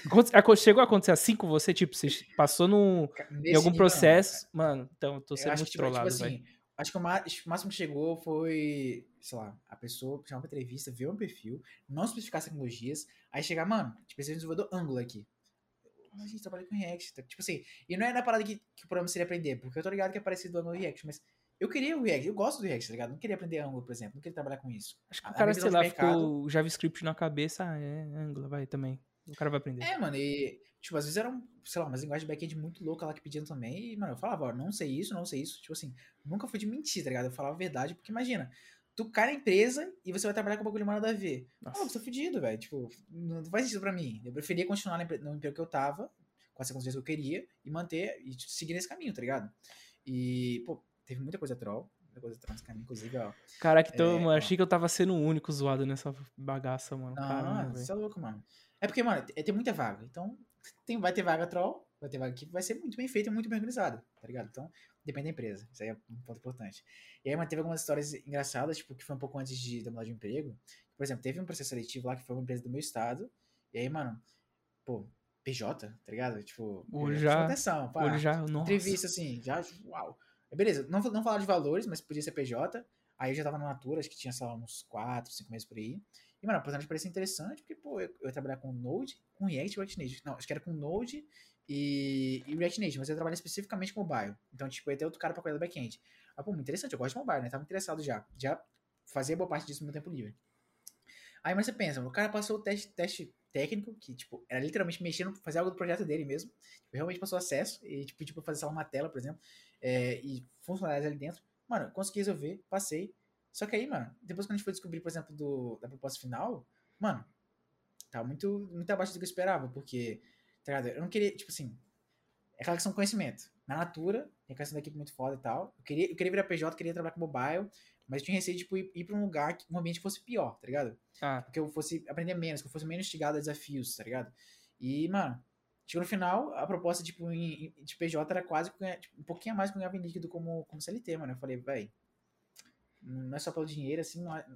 chegou a acontecer assim com você? Tipo, você passou Ca- em algum nível, não, processo. Mano, então, eu tô sendo muito que, tipo, tipo trollado, velho. assim, acho que o o máximo que chegou foi, sei lá, a pessoa chamar pra entrevista, ver um perfil, não especificar as tecnologias, aí chegar, mano, tipo, esse desenvolvedor Angular aqui. Mas a gente trabalha com React, tá? tipo assim, e não é na parada que, que o programa seria aprender, porque eu tô ligado que é parecido Angular e React, mas eu queria o React, eu gosto do React, tá ligado? Não queria aprender Angular, por exemplo, não queria trabalhar com isso. Acho que A- o cara, sei lá, mercado- ficou JavaScript na cabeça, ah, é Angular, vai também. O cara vai aprender. É, mano, e, tipo, às vezes era, um, sei lá, umas linguagens de back-end muito louca lá que pediam também, e, mano, eu falava, ó, não sei isso, não sei isso, tipo assim, nunca fui de mentir, tá ligado? Eu falava a verdade, porque imagina, tu cai na empresa e você vai trabalhar com bagulho nada a ver. Nossa. Ah, você tá fudido, velho, tipo, não faz sentido pra mim. Eu preferia continuar no emprego que eu tava, com as circunstâncias que eu queria, e manter, e tipo, seguir nesse caminho, tá ligado? E, pô, teve muita coisa troll, muita coisa caminho, inclusive, ó. Caraca, então, É, mano, achei que eu tava sendo o único zoado nessa bagaça, mano. Não, Caramba, você é louco, mano. É porque, mano, é- tem muita vaga. Então, tem, vai ter vaga troll, vai ter vaga que vai ser muito bem feita e muito bem organizada, tá ligado? Então, depende da empresa. Isso aí é um ponto importante. E aí, mano, teve algumas histórias engraçadas, tipo, que foi um pouco antes de eu mudar de emprego. Por exemplo, teve um processo seletivo lá que foi uma empresa do meu estado. E aí, mano, pô, PJ, tá ligado? Tipo, é, já- atenção, pá. Já. Entrevista, assim, já, uau. Beleza, não, não falar de valores, mas podia ser PJ. Aí eu já tava na Natura, acho que tinha, sei lá, uns 4, 5 meses por aí. E, mano, a oportunidade parecia interessante, porque, pô, eu, eu ia trabalhar com Node, com React e React Native. Não, acho que era com Node e, e React Native, mas eu ia trabalhar especificamente com mobile. Então, tipo, ia ter outro cara pra cuidar do back-end. Ah, pô, interessante, eu gosto de mobile, né? Tava interessado já. Já fazia boa parte disso no meu tempo livre. Aí, mas você pensa, o cara passou o teste, teste técnico, que, tipo, era literalmente mexendo, fazer algo do projeto dele mesmo. Tipo, realmente passou acesso e, tipo, tipo fazer só uma tela, por exemplo, é, e funcionalidades ali dentro. Mano, consegui resolver, passei. Só que aí, mano, depois quando a gente foi descobrir, por exemplo, do, da proposta final, mano, tava muito, muito abaixo do que eu esperava, porque, tá ligado? Eu não queria, tipo assim, é aquela questão conhecimento. Na Natura, tem a questão da equipe muito foda e tal. Eu queria, eu queria virar PJ, queria trabalhar com mobile, mas eu tinha receio de, tipo, ir, ir pra um lugar, que, um ambiente que fosse pior, tá ligado? Ah, que eu fosse aprender menos, que eu fosse menos instigado a desafios, tá ligado? E, mano, chegou no final, a proposta, tipo, em, de PJ era quase que tipo, um pouquinho a mais que eu ganhava em líquido como, como CLT, mano. Eu falei, véi, não é só pelo dinheiro, assim, não, é-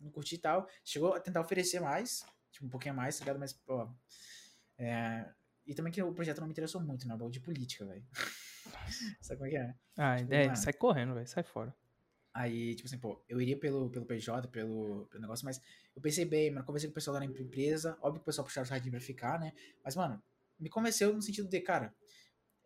não curti e tal. Chegou a tentar oferecer mais, tipo, um pouquinho a mais, tá ligado? Mas, pô, é... E também que o projeto não me interessou muito, né? Bagulho de política, velho. Sabe como é que é? ah Tipo, é, mano. sai correndo, velho, sai fora. Aí, tipo assim, pô, eu iria pelo, pelo PJ, pelo, pelo negócio, mas eu pensei bem, mano, conversei com o pessoal lá na empresa, óbvio que o pessoal puxaram o sardinha pra ficar, né? Mas, mano, me convenceu no sentido de, cara,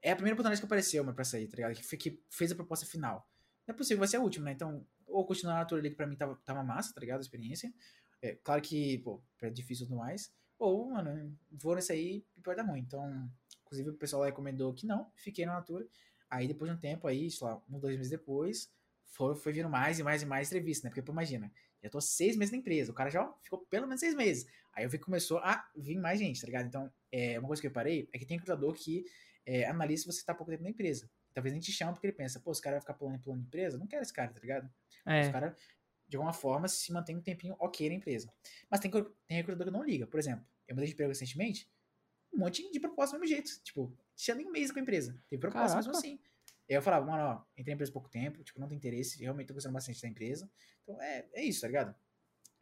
é a primeira oportunidade que apareceu, mano, pra sair, tá ligado? Que, que fez a proposta final. Não é possível, vai ser a última, né? Então, ou continuar na ali, que pra mim tava, tava massa, tá ligado? A experiência. É, claro que, pô, é difícil e tudo mais. Ou, mano, vou nesse aí e pode dar ruim. Então, inclusive o pessoal recomendou que não, fiquei na Natura. Aí depois de um tempo aí, sei lá, um, dois meses depois, foi, foi vindo mais e mais e mais entrevistas, né? Porque, pô, imagina, já tô seis meses na empresa, o cara já ficou pelo menos seis meses. Aí eu vi que começou a vir mais gente, tá ligado? Então, é, uma coisa que eu reparei é que tem recrutador que é, analisa se você tá pouco tempo na empresa. Talvez nem te chama porque ele pensa, pô, esse cara vai ficar pulando e pulando empresa? Não quero esse cara, tá ligado? Os É, caras, de alguma forma, se mantém um tempinho ok na empresa. Mas tem, tem recrutador que não liga. Por exemplo, eu mudei de emprego recentemente, um monte de proposta do mesmo jeito. Tipo, tinha nem um mês com a empresa. Tem proposta mesmo Caraca. assim. E aí eu falava, mano, ó, entrei na empresa há pouco tempo, tipo, não tem interesse, realmente tô gostando bastante da empresa. Então, é, é isso, tá ligado?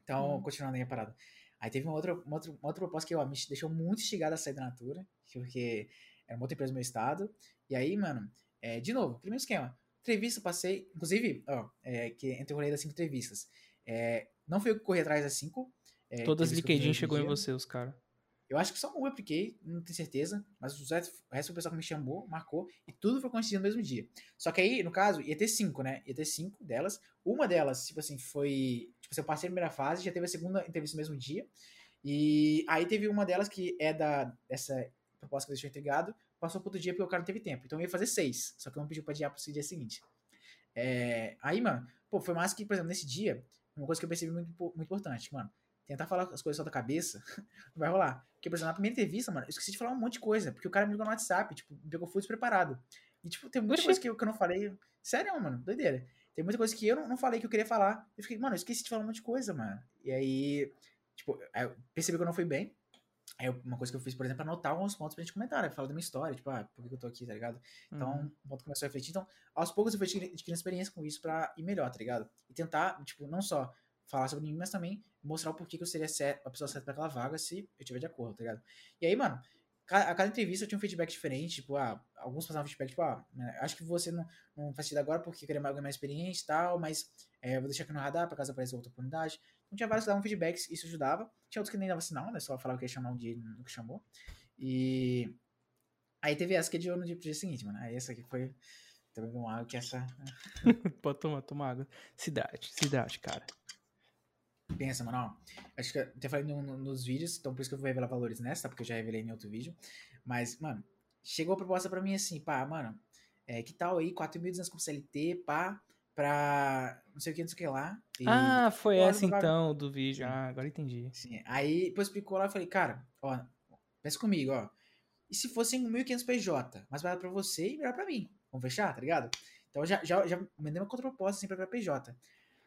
Então, Hum. continuando aí a parada. Aí teve uma outra, uma outra, uma outra proposta que ó, me deixou muito instigado a sair da Natura, porque era uma outra empresa do meu estado. E aí, mano, é, de novo, primeiro esquema. Entrevista, passei. Inclusive, ó, é, que entre o rolê das cinco entrevistas. É, não foi eu que corri atrás das cinco. É, Todas LinkedIn chegou em você, os caras. Eu acho que só uma eu apliquei, não tenho certeza. Mas o resto, o resto foi o pessoal que me chamou, marcou. E tudo foi coincidindo no mesmo dia. Só que aí, no caso, ia ter cinco, né? Ia ter cinco delas. Uma delas, tipo assim, foi. Tipo, assim, eu passei a primeira fase, já teve a segunda entrevista no mesmo dia. E aí teve uma delas que é da dessa proposta que eu deixei entregado, passou pro outro dia porque o cara não teve tempo. Então eu ia fazer seis. Só que eu não pedi pra adiar pro dia seguinte. É, aí, mano, pô, foi mais que, por exemplo, nesse dia, uma coisa que eu percebi muito, muito importante, mano. Tentar falar as coisas só da cabeça não vai rolar. Porque, por exemplo, na primeira entrevista, mano, eu esqueci de falar um monte de coisa. Porque o cara me ligou no WhatsApp, tipo, me pegou full despreparado. E, tipo, tem muita Oxi. coisa que eu, que eu não falei. Sério, mano, doideira. Tem muita coisa que eu não, não falei que eu queria falar. Eu fiquei, mano, eu esqueci de falar um monte de coisa, mano. E aí, tipo, eu percebi que eu não fui bem. Eu- uma coisa que eu fiz, por exemplo, é anotar alguns pontos pra gente comentar, né? Falar da minha história, tipo, ah, por que eu tô aqui, tá ligado? Então, Uhum. o ponto começou a refletir. Então, aos poucos eu fui adquiri- adquirindo experiência com isso pra ir melhor, tá ligado? E tentar, tipo, não só falar sobre mim, mas também mostrar o porquê que eu seria a pessoa certa pra aquela vaga se eu tiver de acordo, tá ligado? E aí, mano, a cada entrevista eu tinha um feedback diferente, tipo, ah, alguns passavam feedback, tipo, ah, né, acho que você não, não faz sentido agora porque queria alguém mais experiente e tal, mas é, vou deixar aqui no radar pra caso apareça outra oportunidade. Então tinha vários que davam feedbacks, isso ajudava. Tinha outros que nem davam sinal, né? Só falava que ia chamar um dia e nunca chamou. E aí teve essa que adiou no dia, pro dia seguinte, mano. Aí essa aqui foi. Também um água que essa. Pode tomar, toma água. Cidade, cidade, cara. Pensa, mano, ó. Acho que eu até falei no- no- nos vídeos, então por isso que eu vou revelar valores nessa? Porque eu já revelei em outro vídeo. Mas, mano, chegou a proposta pra mim assim, pá, mano, é, que tal aí, 4.200 com CLT, pá, pra não sei o que, não sei o que lá. E, ah, foi essa então do vídeo. Ah, agora entendi. Sim, aí depois explicou lá, eu falei, cara, ó, pensa comigo, ó. E se fosse 1.500 PJ, mais barato pra você e melhor pra mim? Vamos fechar, tá ligado? Então já, já, já mandei uma contraproposta assim pra, pra PJ.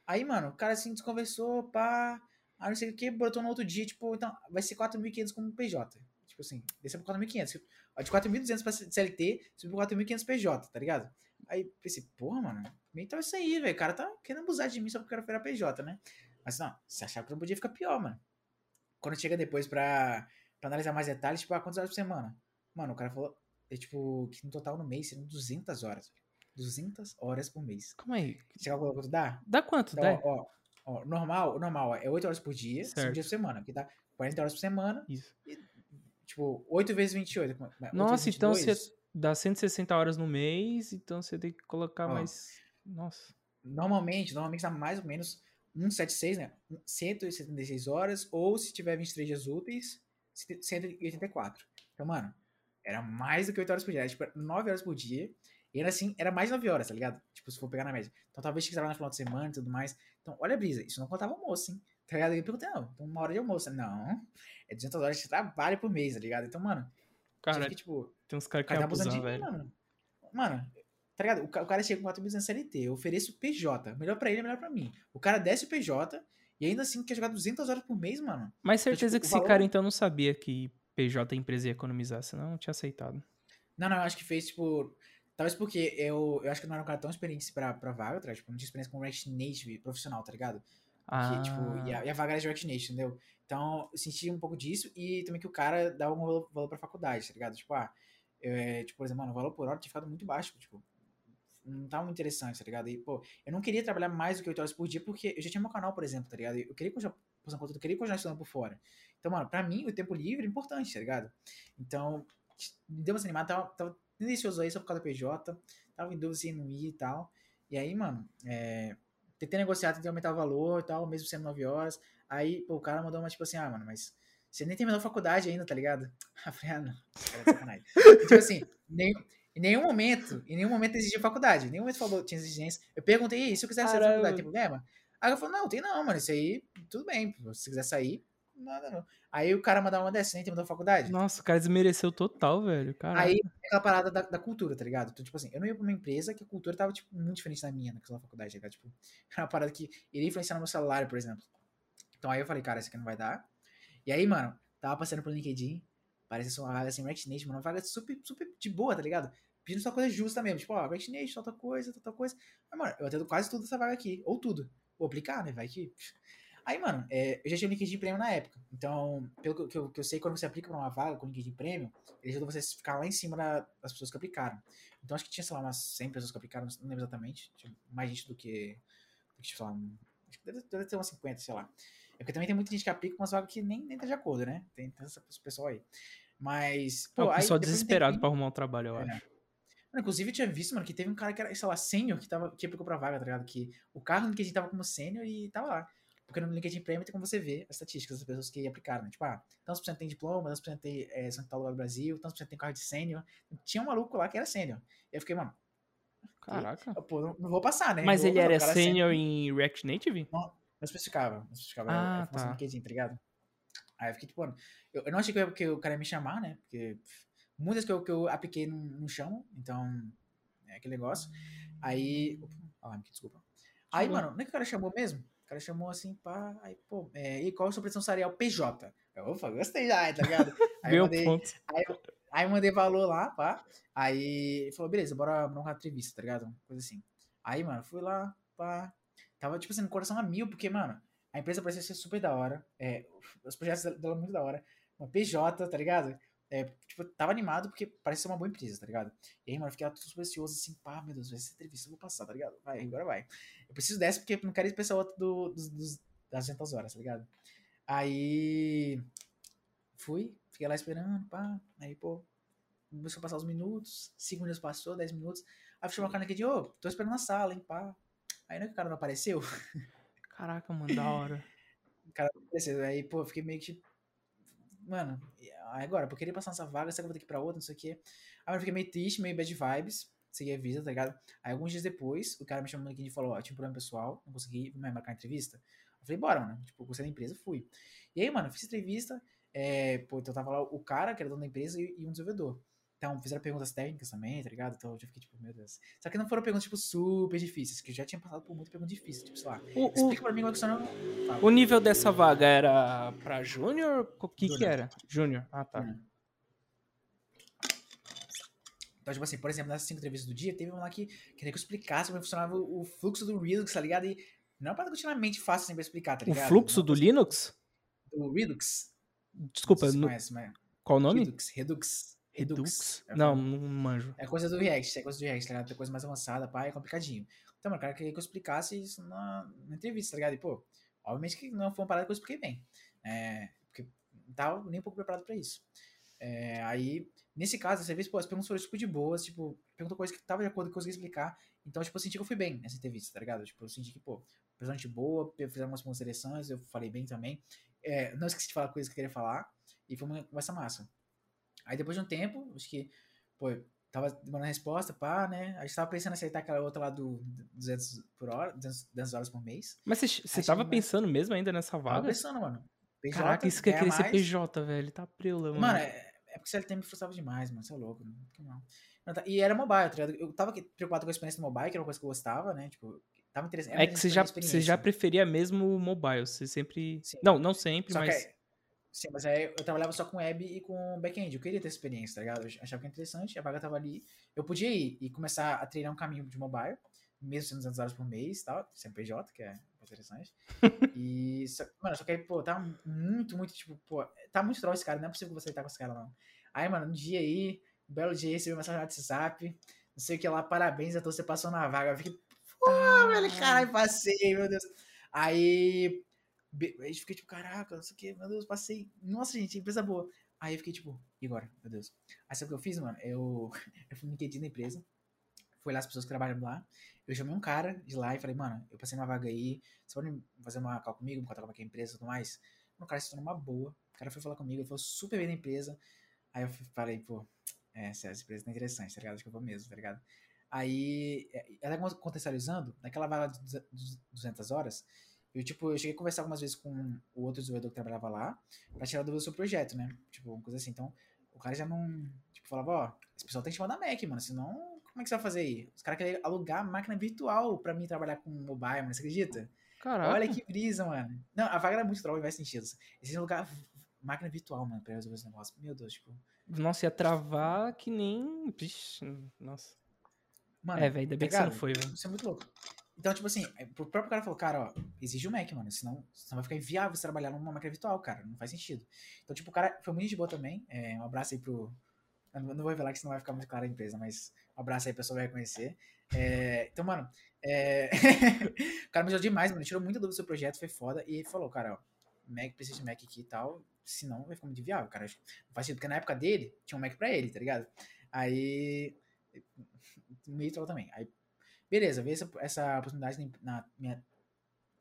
Aí, mano, o cara assim desconversou, pá, aí não sei o que, botou no outro dia, tipo, então vai ser 4.500 como PJ. Tipo assim, desceu pra 4.500. Ó, De 4.200 pra CLT, subiu pra 4.500 PJ, tá ligado? Aí pensei, porra, mano, meio tá isso aí, velho. O cara tá querendo abusar de mim só porque eu quero virar PJ, né? Mas não, você achava que não podia ficar pior, mano. Quando chega depois pra, pra analisar mais detalhes, tipo, ah, quantas horas por semana? Mano, o cara falou, é, tipo, que no total no mês seriam 200 horas. 200 horas por mês. Calma aí. Você calcula quanto dá? Dá quanto, Então, dá? ó, ó, ó, normal, normal é 8 horas por dia, 5 Certo. dias por semana, que dá 40 horas por semana, Isso. tipo, 8 vezes 28. como é- oito Nossa, vezes então 22, você dá 160 horas no mês, então você tem que colocar Ó. mais. Nossa. Normalmente, normalmente dá mais ou menos 176, né? 176 horas, ou se tiver 23 dias úteis, 184. Então, mano, era mais do que 8 horas por dia, era tipo 9 horas por dia, e ainda assim, era mais de 9 horas, tá ligado? Tipo, se for pegar na média. Então, talvez que trabalhar no final de semana e tudo mais. Então, olha a brisa, isso não contava almoço, hein? Tá ligado? Eu perguntei, não, então uma hora de almoço. Não, é 200 horas de trabalho por mês, tá ligado? Então, mano, Cara, que, tipo, tem uns caras que cara abusam, velho. mano. Mano, tá ligado? O ca- o cara chega com 4.200 CLT, eu ofereço PJ. Melhor pra ele, é melhor pra mim. O cara desce o PJ e ainda assim quer jogar 200 horas por mês, mano. Mas certeza tipo, que esse valor- cara então não sabia que PJ empresa ia economizar, senão não tinha aceitado. Não, não, eu acho que fez, tipo... Talvez porque eu, eu acho que não era um cara tão experiente pra, pra vaga, tá? Tipo, não tinha experiência com React Native profissional, tá ligado? Ah, Que, tipo, e a, e a vaga era de React Native, entendeu? Então, eu senti um pouco disso e também que o cara dá um valor, pra faculdade, tá ligado? Tipo, ah, é, tipo, por exemplo, mano, o valor por hora tinha ficado muito baixo, tipo, não tava muito interessante, tá ligado? E, pô, eu não queria trabalhar mais do que 8 horas por dia porque eu já tinha meu canal, por exemplo, tá ligado? Eu queria continuar conteúdo, eu queria continuar estudando por fora. Então, mano, pra mim, o tempo livre é importante, tá ligado? Então, me deu uma desanimada, tava, tava tendencioso aí só por causa da PJ, tava em dúvida se não ir e tal. E aí, mano, é, tentei negociar, tentei aumentar o valor e tal, mesmo sendo 9 horas. Aí, pô, o cara mandou uma tipo assim, ah, mano, mas você nem terminou a faculdade ainda, tá ligado? Eu falei, ah, não, cara, é tipo assim, nem, em nenhum momento, em nenhum momento exigiu faculdade, em nenhum momento falou tinha exigência. Eu perguntei, e se eu quiser sair da faculdade, tem problema? Aí eu falei, não, tem não, mano, isso aí, tudo bem, se você quiser sair, nada não. Aí o cara mandava uma dessa, nem terminou a faculdade. Nossa, o cara desmereceu total, velho. Caralho. Aí aquela parada da, da cultura, tá ligado? Então, tipo assim, eu não ia pra uma empresa que a cultura tava, tipo, muito diferente da minha naquela faculdade, tá ligado? Tipo, era uma parada que iria influenciar no meu salário, por exemplo. Então aí eu falei, cara, isso aqui não vai dar. E aí, mano, tava passando pelo LinkedIn, parece uma vaga assim, React Native, mano, uma vaga super, super de boa, tá ligado? Pedindo só coisa justa mesmo, tipo, ó, React Native, tal coisa, tal coisa. Mas, mano, eu atendo quase tudo dessa vaga aqui, ou tudo. Vou aplicar, né, vai que... Aí, mano, é, eu já tinha o LinkedIn Premium na época. Então, pelo que eu- que eu, eu sei, quando você aplica pra uma vaga com o LinkedIn Premium, ele ajuda você a ficar lá em cima da- das pessoas que aplicaram. Então, acho que tinha, sei lá, umas 100 pessoas que aplicaram, não lembro exatamente. Tinha mais gente do que, sei lá, um- acho que deve, deve ter umas 50, sei lá. É porque também tem muita gente que aplica umas vagas que nem, nem tá de acordo, né? Tem, tem esse pessoal aí. Mas, É pô, o aí, pessoal um desesperado tempinho- pra arrumar um trabalho, eu É. acho. Mano, Inclusive, eu tinha visto, mano, que teve um cara que era, sei lá, sênior, que, tava, que aplicou pra vaga, tá ligado? Que o carro no LinkedIn tava como sênior e tava lá. Porque no LinkedIn Premium tem como você ver as estatísticas das pessoas que aplicaram, né? Tipo, ah, tantos por cento tem diploma, tantos por cento tem é, São Paulo do Brasil, tantos por cento tem carro de sênior. Tinha um maluco lá que era sênior. E eu fiquei, mano, Caraca. pô, não, não vou passar, né? Mas Vou- ele não, era o é sênior em React Native? Não especificava, não especificava. Ah, era tá. no LinkedIn, tá ligado? Aí eu fiquei tipo, mano, eu, eu não achei que, eu- que o cara ia me chamar, né? Porque muitas que eu, que eu apliquei não, não chamam, então é aquele negócio. Aí. Opa, desculpa. Aí, mano, não é que o cara chamou mesmo? O cara chamou assim, pá, aí, pô, é, e qual a sua pretensão salarial? PJ. Eu, Opa, gostei já, tá ligado? Aí eu Meu mandei, ponto. Aí eu mandei valor lá, pá. Aí ele falou, beleza, bora uma entrevista, tá ligado? Coisa assim. Aí, mano, fui lá, pá. Tava, tipo assim, no coração a mil, porque, mano, a empresa parecia ser super da hora. É, os projetos dela dela muito da hora. Uma PJ, tá ligado? É, tipo, tava animado porque parece ser uma boa empresa, tá ligado? E aí, mano, eu fiquei super ansioso, assim, pá, meu Deus, essa entrevista eu vou passar, tá ligado? Vai, agora vai. Eu preciso dessa porque eu não quero ir pra essa outra do, dos, dos- das 200 horas, tá ligado? Aí. Fui, fiquei lá esperando, pá. Aí, pô, começou a passar os minutos, 5 minutos passou, 10 minutos. Aí chamou o cara aqui de, ô, tô esperando na sala, hein, pá. Aí não é que o cara não apareceu? Caraca, mano, da hora. O cara não apareceu. Aí, pô, eu fiquei meio que tipo. Mano, agora, eu queria passar nessa vaga, será que eu vou ter que ir pra outra, não sei o quê. Aí eu fiquei meio triste, meio bad vibes. Segui a vida, tá ligado? Aí alguns dias depois, o cara me chamou no LinkedIn e falou, ó, tinha um problema pessoal, não consegui me marcar a entrevista. Eu falei, bora, mano. Tipo, gostei da empresa, fui. E aí, mano, fiz entrevista. É, pô, então tava lá o cara, que era dono da empresa, e, e um desenvolvedor. Então, fizeram perguntas técnicas também, tá ligado? Então eu já fiquei tipo, meu Deus. Só que não foram perguntas, tipo, super difíceis, que eu já tinha passado por muita pergunta difícil, tipo, sei lá. O, o, Explica pra mim como é que funciona. Fala. o nível dessa vaga era pra júnior? O que que Júnior. era? Júnior. Ah, tá. Júnior. Então, tipo assim, por exemplo, nessas cinco entrevistas do dia, teve uma lá que queria que eu explicasse como funcionava o o fluxo do Redux, tá ligado? E não é continuamente fácil assim pra explicar, tá O ligado? fluxo Uma do Linux? Do Redux. Desculpa, não se conhece, mas... qual o nome? Redux. Redux. Redux? É, Não, não manjo. É coisa do React, é coisa do React, tá ligado? Tem coisa mais avançada, pá, é complicadinho. Então, mano, o cara queria que eu explicasse isso na, na entrevista, tá ligado? E, pô, obviamente que não foi uma parada que eu expliquei bem. É, porque não tava nem um pouco preparado pra isso. É, aí, nesse caso, dessa vez, pô, as perguntas foram super de boas, tipo, perguntou coisa que tava de acordo com o que eu consegui explicar. Então, tipo, eu senti que eu fui bem nessa entrevista, tá ligado? Tipo, eu senti que, pô, pessoa gente boa, fizeram algumas perguntas interessantes, eu falei bem também. É, não esqueci de falar coisas que eu queria falar, e foi uma conversa massa. Aí, depois de um tempo, acho que, pô, tava demorando a resposta, pá, né? A gente tava pensando em aceitar aquela outra lá do 200 por hora, 200, 200 horas por mês. Mas você, tava mais- pensando mesmo ainda nessa Tava vaga? pensando, mano. PJ, Caraca, isso que é querer ser mais. PJ, velho. Tá preula, mano. Mano, é, é porque CLT me frustrava demais, mano. Você é louco. Não, que não. E era mobile, tá ligado? Eu tava preocupado com a experiência do mobile, que era uma coisa que eu gostava, né? Tipo, tava interessante. É que você já, você já preferia mesmo o mobile. Você sempre. Sim. Não, não sempre, Só que mas. Aí- Sim, mas aí eu trabalhava só com web e com back-end. Eu queria ter experiência, tá ligado? Eu achava que era interessante, a vaga tava ali. Eu podia ir e começar a treinar um caminho de mobile, mesmo sendo 200 horas por mês e tal, sem PJ, que é interessante. e, só, mano, só que aí, pô, tá muito, muito, tipo, pô, tá muito troll esse cara, não é possível que você tá com esse cara, não. Aí, mano, um dia aí, um belo dia, recebi uma mensagem no WhatsApp, não sei o que lá, parabéns, então você passou na vaga. Eu fiquei, pô, velho, caralho, passei, meu Deus. Aí, be- aí fiquei tipo, caraca, não sei o que, meu Deus, passei. Nossa, gente, empresa boa. Aí eu fiquei tipo, e agora? Meu Deus. Aí sabe o que eu fiz, mano? Eu, eu fui no LinkedIn da empresa, fui lá as pessoas que trabalham lá, eu chamei um cara de lá e falei, mano, eu passei uma vaga aí, você pode fazer uma call comigo, me contar como é que é a empresa e tudo mais? O cara se tornou uma boa, o cara foi falar comigo, ele falou super bem da empresa. Aí eu falei, pô, é, essa empresa tá interessante, tá ligado? Acho que eu vou mesmo, tá ligado? Aí, é, até contextualizando, naquela vaga de 200 200 horas, eu, tipo, eu cheguei a conversar algumas vezes com o outro desenvolvedor que trabalhava lá, pra tirar dúvida sobre o projeto, né? Tipo, uma coisa assim. Então, o cara já não, tipo, falava, ó, esse pessoal tem que chamar da Mac, mano, senão, como é que você vai fazer aí? Os caras querem alugar máquina virtual pra mim trabalhar com mobile, mano, você acredita? Caraca. Olha que brisa, mano. Não, a vaga era muito troll, não faz sentido. Eles iam alugar máquina virtual, mano, pra resolver esse negócio. Meu Deus, tipo... Nossa, ia travar que nem. Nossa. Mano, É, velho, ainda bem que você não foi, velho. Isso é muito louco. Então, tipo assim, é, o próprio cara falou, cara, ó, exige o Mac, mano, senão, senão vai ficar inviável você trabalhar numa máquina virtual, cara, não faz sentido. Então, tipo, o cara foi muito de boa também, é, um abraço aí pro... Eu não, vou revelar que senão vai ficar muito claro a empresa, mas um abraço aí, a pessoa vai reconhecer. É, então, mano, é, o cara me ajudou demais, mano, tirou muita dúvida do seu projeto, foi foda, e falou, cara, ó, Mac, precisa de Mac aqui e tal, senão vai ficar muito inviável, cara. Não faz sentido, porque na época dele, tinha um Mac pra ele, tá ligado? Aí, meio troll também. Aí, beleza, veio essa, essa oportunidade na minha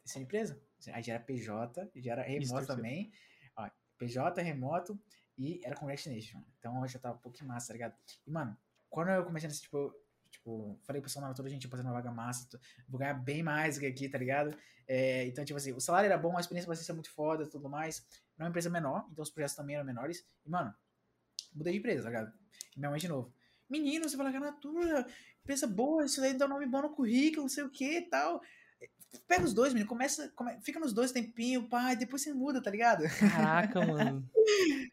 essa empresa. Aí já era PJ, já era remoto Isso, também. Ó, PJ, remoto e era com React mano. Então já tava um pouquinho massa, tá ligado? E, mano, quando eu comecei nesse, tipo, tipo, falei pro pessoal, toda a gente fazendo uma vaga massa, tô, vou ganhar bem mais do que aqui, tá ligado? É, então, tipo assim, o salário era bom, a experiência vai ser muito foda e tudo mais. Era uma empresa menor, então os projetos também eram menores. E, mano, mudei de empresa, tá ligado? E minha mãe de novo. Menino, você vai largar na Natura, empresa boa, isso daí dá um nome bom no currículo, não sei o que e tal. Pega os dois, menino, começa, come, fica nos dois tempinho, pai, depois você muda, tá ligado? Caraca, mano.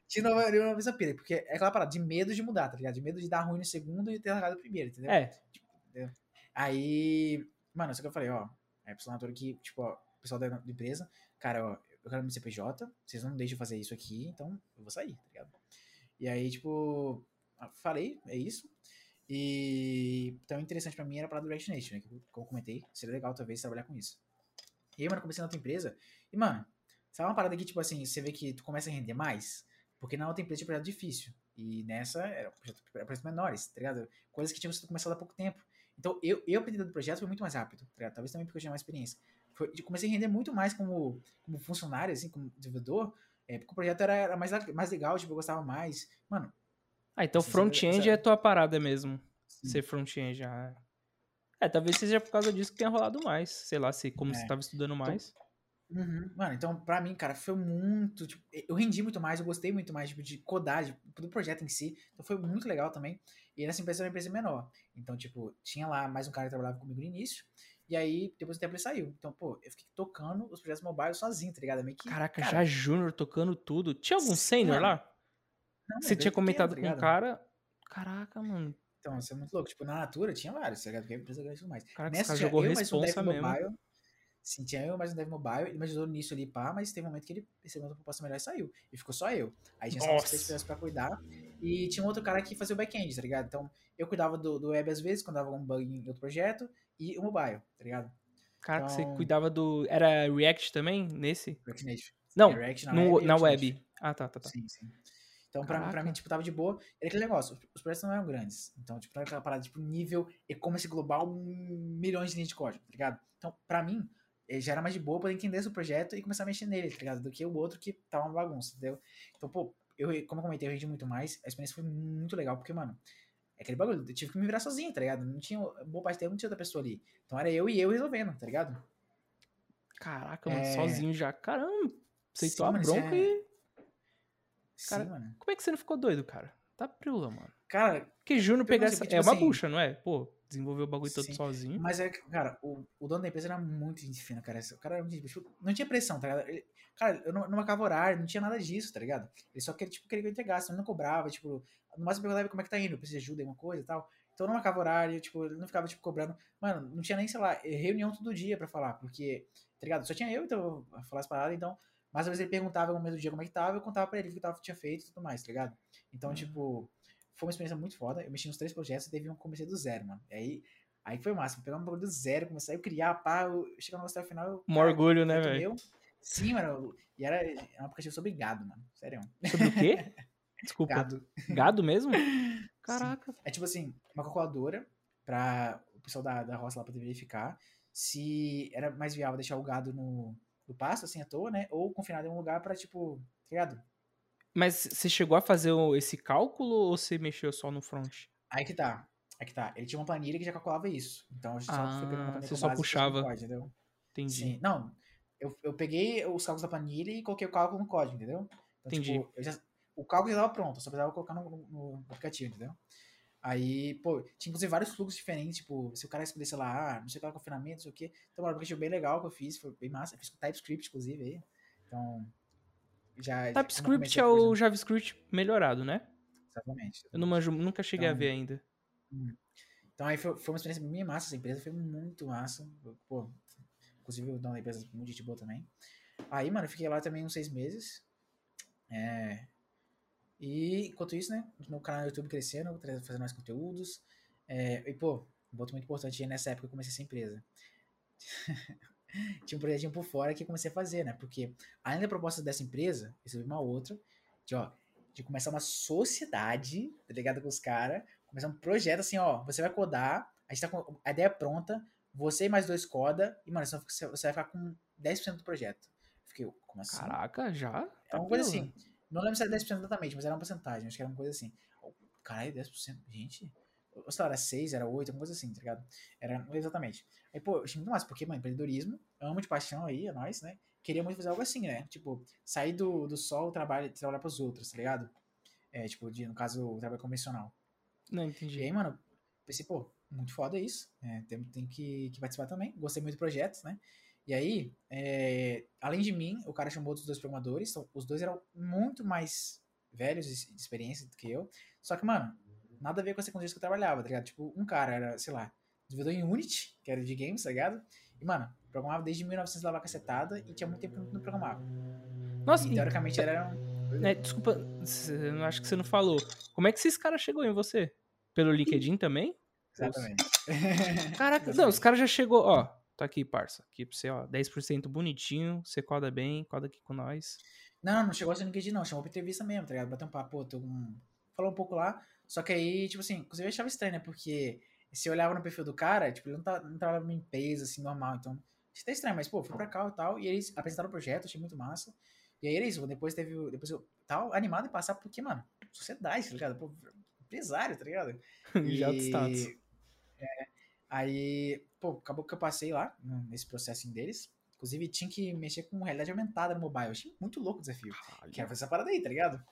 de novo, eu vez a pira, porque é aquela parada de medo de mudar, tá ligado? De medo de dar ruim no segundo e ter largado no primeiro, entendeu? É. Tipo, Aí, mano, isso que eu falei, ó, é pessoal Natura que, tipo, ó, pessoal da, da empresa, cara, ó, eu quero me CPJ, vocês não deixam fazer isso aqui, então eu vou sair, tá ligado? E aí, tipo, falei, é isso. E então interessante pra mim era a parada do React Native, né? Que eu comentei. Seria legal talvez trabalhar com isso. E aí, mano, comecei na outra empresa. E, mano, sabe uma parada que, tipo assim, você vê que tu começa a render mais? Porque na outra empresa tinha projeto difícil. E nessa era projetos menores, tá ligado? Coisas que tinham sido começado há pouco tempo. Então, eu, eu aprendi do projeto foi muito mais rápido, tá ligado? Talvez também porque eu tinha mais experiência. Foi, comecei a render muito mais como, como funcionário, assim, como desenvolvedor, é, porque o projeto era, era mais, mais legal, tipo, eu gostava mais. Mano, ah, então front-end é tua parada mesmo. Sim. Ser front-end já. É, talvez seja por causa disso que tenha rolado mais. Sei lá, se como é. você tava estudando mais. Então, uhum. Mano, então pra mim, cara, foi muito. Tipo, eu rendi muito mais, eu gostei muito mais tipo, de codar, tipo, do projeto em si. Então foi muito legal também. E nessa empresa era uma empresa menor. Então, tipo, tinha lá mais um cara que trabalhava comigo no início. E aí, depois do tempo ele saiu. Então, pô, eu fiquei tocando os projetos mobile sozinho, tá ligado? Meio que, Caraca, cara, já júnior tocando tudo. Tinha algum sênior lá? Não, você tinha comentado com um cara. Caraca, mano. Então, isso é muito louco. Tipo, na Natura tinha vários, tá ligado? Porque a empresa grande e tudo mais. Caraca, Nessa tinha jogou eu mais um Dev mesmo. Mobile. Sim, tinha eu mais um Dev Mobile. Ele me ajudou nisso ali, pá, mas teve um momento que ele recebeu uma proposta melhor e saiu. E ficou só eu. Aí tinha só três pessoas pra cuidar. E tinha um outro cara que fazia o back-end, tá ligado? Então, eu cuidava do, do web às vezes, quando dava um bug em outro projeto, e o mobile, tá ligado? Cara, então... você cuidava do. Era React também nesse? React Native. Não, React na, no, web, na web. Ah, tá, tá, tá. Sim, sim. Então, pra, pra, mim, tipo, tava de boa. Era aquele negócio, os projetos não eram grandes. Então, tipo, era aquela parada, tipo, nível e-commerce global, milhões de linhas de código, tá ligado? Então, pra mim, eh, já era mais de boa poder entender esse projeto e começar a mexer nele, tá ligado? Do que o outro que tava uma bagunça, entendeu? Então, pô, eu, como eu comentei, eu rendi muito mais. A experiência foi muito legal, porque, mano, é aquele bagulho, eu tive que me virar sozinho, tá ligado? Não tinha, boa parte do tempo não tinha outra pessoa ali. Então, era eu e eu resolvendo, tá ligado? Caraca, mano, é... sozinho já. Caramba, aceitou a bronca é... e Cara, Sim. Como é que você não ficou doido, cara? Tá prula, mano. Cara, porque Júnior pegar essa. Tipo, é uma assim, bucha, não é? Pô, desenvolveu o bagulho todo sozinho. Mas é que, cara, o, o dono da empresa era muito gente fina, cara. O cara era muito, tipo, não tinha pressão, tá ligado? Ele, cara, eu não, não marcava horário, não tinha nada disso, tá ligado? Ele só queria, tipo, queria que eu entregasse, não cobrava, tipo, no máximo perguntava como é que tá indo, precisa de ajuda alguma coisa e tal. Então eu não marcava horário, tipo, ele não ficava, tipo, cobrando. Mano, não tinha nem, sei lá, reunião todo dia pra falar, porque, tá ligado? Só tinha eu, então, eu falar as paradas, então mas às vezes ele perguntava no momento do dia como é que tava, eu contava pra ele o que tava, tinha feito e tudo mais, tá ligado? Então, uhum. tipo, foi uma experiência muito foda. Eu mexi nos três projetos e teve um comecei do zero, mano. E aí, aí foi o máximo. Pegar um bagulho do zero, começar a criar, pá, eu chegar no até o final. Eu, um cara, orgulho, né, velho? Sim, mano. E era, era um aplicativo sobre gado, mano. Sério. Sobre o quê? Desculpa. Gado. Gado mesmo? Caraca. Sim. É tipo assim, uma calculadora pra o pessoal da, da roça lá poder verificar se era mais viável deixar o gado no do pasto, assim, à toa, né? Ou confinado em um lugar para tipo, tá ligado? Mas você chegou a fazer esse cálculo ou você mexeu só no front? Aí que tá. Aí que tá. Ele tinha uma planilha que já calculava isso. Então a gente ah, só foi pegando uma planilha Você só puxava. Código, entendeu? Entendi. Sim. Não, eu, eu peguei os cálculos da planilha e coloquei o cálculo no código, entendeu? Então, Entendi. Tipo, já, o cálculo já estava pronto, só precisava colocar no, no, no aplicativo, entendeu? Aí, pô, tinha inclusive vários fluxos diferentes, tipo, se o cara escolher, sei lá, ah, não sei qual é o confinamento, não sei o quê. Então, um aplicativo bem legal que eu fiz, foi bem massa. Eu fiz com TypeScript, inclusive, aí. Então, já... TypeScript é o JavaScript melhorado, né? Exatamente. Eu não manjo, nunca cheguei então, a ver ainda. Hum. Então aí foi, foi uma experiência bem massa essa empresa, foi muito massa. Pô, inclusive o dono da empresa muito gente boa também. Aí, mano, eu fiquei lá também uns seis meses. É, e enquanto isso, né, meu canal no YouTube crescendo, fazendo mais conteúdos. É, e, pô, um ponto muito importante nessa época eu comecei essa empresa. Tinha um projetinho por fora que eu comecei a fazer, né? Porque além da proposta dessa empresa, recebi uma outra de, ó, de começar uma sociedade, tá ligado? Com os caras, começar um projeto assim, ó, você vai codar, a gente tá com a ideia pronta, você e mais dois coda, e, mano, você vai ficar com 10% do projeto. Eu fiquei, como assim? Caraca, já? É uma coisa assim. Não lembro se era 10% exatamente, mas era uma porcentagem, acho que era uma coisa assim. Caralho, 10%? Gente, ou sei lá, era 6, era 8, alguma coisa assim, tá ligado? Era exatamente. Aí, pô, eu achei muito massa, porque, mano, empreendedorismo, amo de paixão aí, é nóis, né? Queria muito fazer algo assim, né? Tipo, sair do, do sol, trabalhar, trabalhar pros outros, tá ligado? É, tipo, de, no caso, o trabalho convencional. Não, entendi. E aí, mano, pensei, pô, muito foda isso. É, tem tem que, que participar também. Gostei muito do projeto, né? E aí, é, além de mim, o cara chamou outros dois programadores. Então, os dois eram muito mais velhos de experiência do que eu. Só que, mano, nada a ver com as tecnologias que eu trabalhava, tá ligado? Tipo, um cara era, sei lá, desenvolvedor em Unity, que era de games, tá ligado? E, mano, programava desde 1900 lá cacetada e tinha muito tempo que não programava. Nossa, e, teoricamente era um... É, desculpa, eu acho que você não falou. Como é que esses caras chegou em você? Pelo LinkedIn também? Exatamente. Caraca, não, os caras já chegou, ó, tá aqui, parça, aqui pra você, ó, 10% bonitinho, você coda bem, coda aqui com nós. Não, não chegou a ser LinkedIn não, chamou pra entrevista mesmo, tá ligado? Bateu um papo, tô com... falou um pouco lá, só que aí, tipo assim, inclusive eu achava estranho, né, porque se eu olhava no perfil do cara, tipo, ele não, tá, não trabalhava numa empresa, assim, normal, então, achei até estranho, mas, pô, fui pra cá e tal, e eles apresentaram o projeto, achei muito massa, e aí era isso, depois teve, depois eu tal, animado em passar, porque, mano, sociedade, tá ligado? Pô, empresário, tá ligado? E... Já status. É, aí, pô, acabou que eu passei lá, nesse processo deles, inclusive tinha que mexer com realidade aumentada no mobile, eu achei muito louco o desafio, Caralho. que era essa parada aí, tá ligado?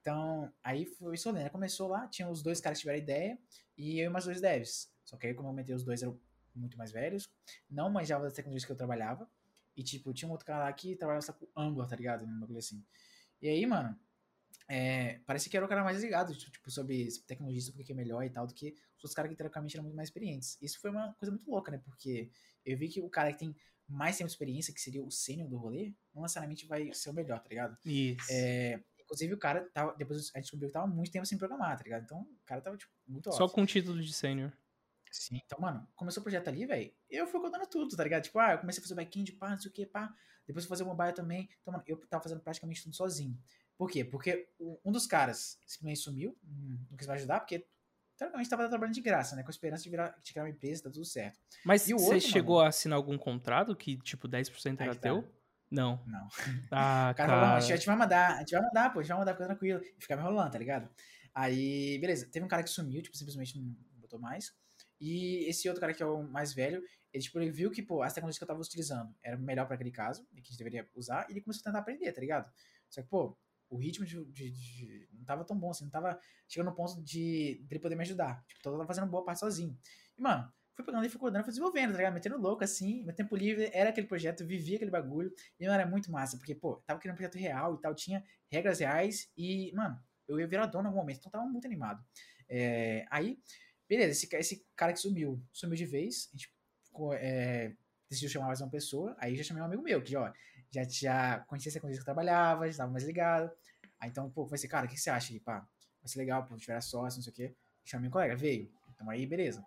Então, aí foi isso, né? Começou lá, tinha os dois caras que tiveram ideia, e eu e mais dois devs. Só que aí, como eu aumentei, os dois eram muito mais velhos, não manjava das tecnologias que eu trabalhava, e, tipo, tinha um outro cara lá que trabalhava só com Angular, tá ligado? Um bagulho assim. E aí, mano, é, parece que era o cara mais ligado, tipo, sobre tecnologia, sobre o que é melhor e tal, do que os caras que, teoricamente, eram muito mais experientes. Isso foi uma coisa muito louca, né? Porque eu vi que o cara que tem mais tempo de experiência, que seria o sênior do rolê, não necessariamente vai ser o melhor, tá ligado? Isso. É, inclusive, o cara tava, depois a gente descobriu que tava muito tempo sem programar, tá ligado? Então, o cara tava, tipo, muito Só com o título de sênior. Sim, então, mano, começou o projeto ali, velho. Eu fui codando tudo, tá ligado? Tipo, ah, eu comecei a fazer back-end, pá, não sei o que, pá. Depois fui fazer mobile também. Então, mano, eu tava fazendo praticamente tudo sozinho. Por quê? Porque um dos caras simplesmente sumiu, não quis mais ajudar, porque teoricamente tava trabalhando de graça, né? Com a esperança de virar, de criar uma empresa, tá tudo certo. Mas você outro, chegou mano, a assinar algum contrato que, tipo, 10% era tá. teu? Não. Não. Ah, o cara, cara. falou, a gente vai mandar, a gente vai mandar, pô, a gente vai mandar, fica tranquilo. E ficava enrolando, tá ligado? Aí, beleza, teve um cara que sumiu, tipo, simplesmente não botou mais. E esse outro cara que é o mais velho, ele, tipo, ele viu que, pô, as tecnologias que eu tava utilizando era melhor para aquele caso, e que a gente deveria usar, e ele começou a tentar aprender, tá ligado? Só que, pô, o ritmo de, de, de, não tava tão bom, assim, não tava chegando no ponto de, de poder me ajudar. Tipo, eu tava fazendo boa parte sozinho. E, mano, fui pegando e fui desenvolvendo, tá ligado? Metendo louco, assim, meu tempo livre era aquele projeto, vivia aquele bagulho, e, mano, era muito massa, porque, pô, tava criando um projeto real e tal, tinha regras reais, e, mano, eu ia virar dono em algum momento, então tava muito animado. É, aí, Beleza, esse, esse cara que sumiu, sumiu de vez, a gente é, decidiu chamar mais uma pessoa, aí já chamei um amigo meu, que ó, já, já conhecia essa coisa que eu trabalhava, já estava mais ligado. Aí então, pô, foi assim, cara, o que, você acha aí, pá? Vai ser legal, pô, tiver sócio, não sei o quê. Chamei um colega, veio. Então aí, beleza.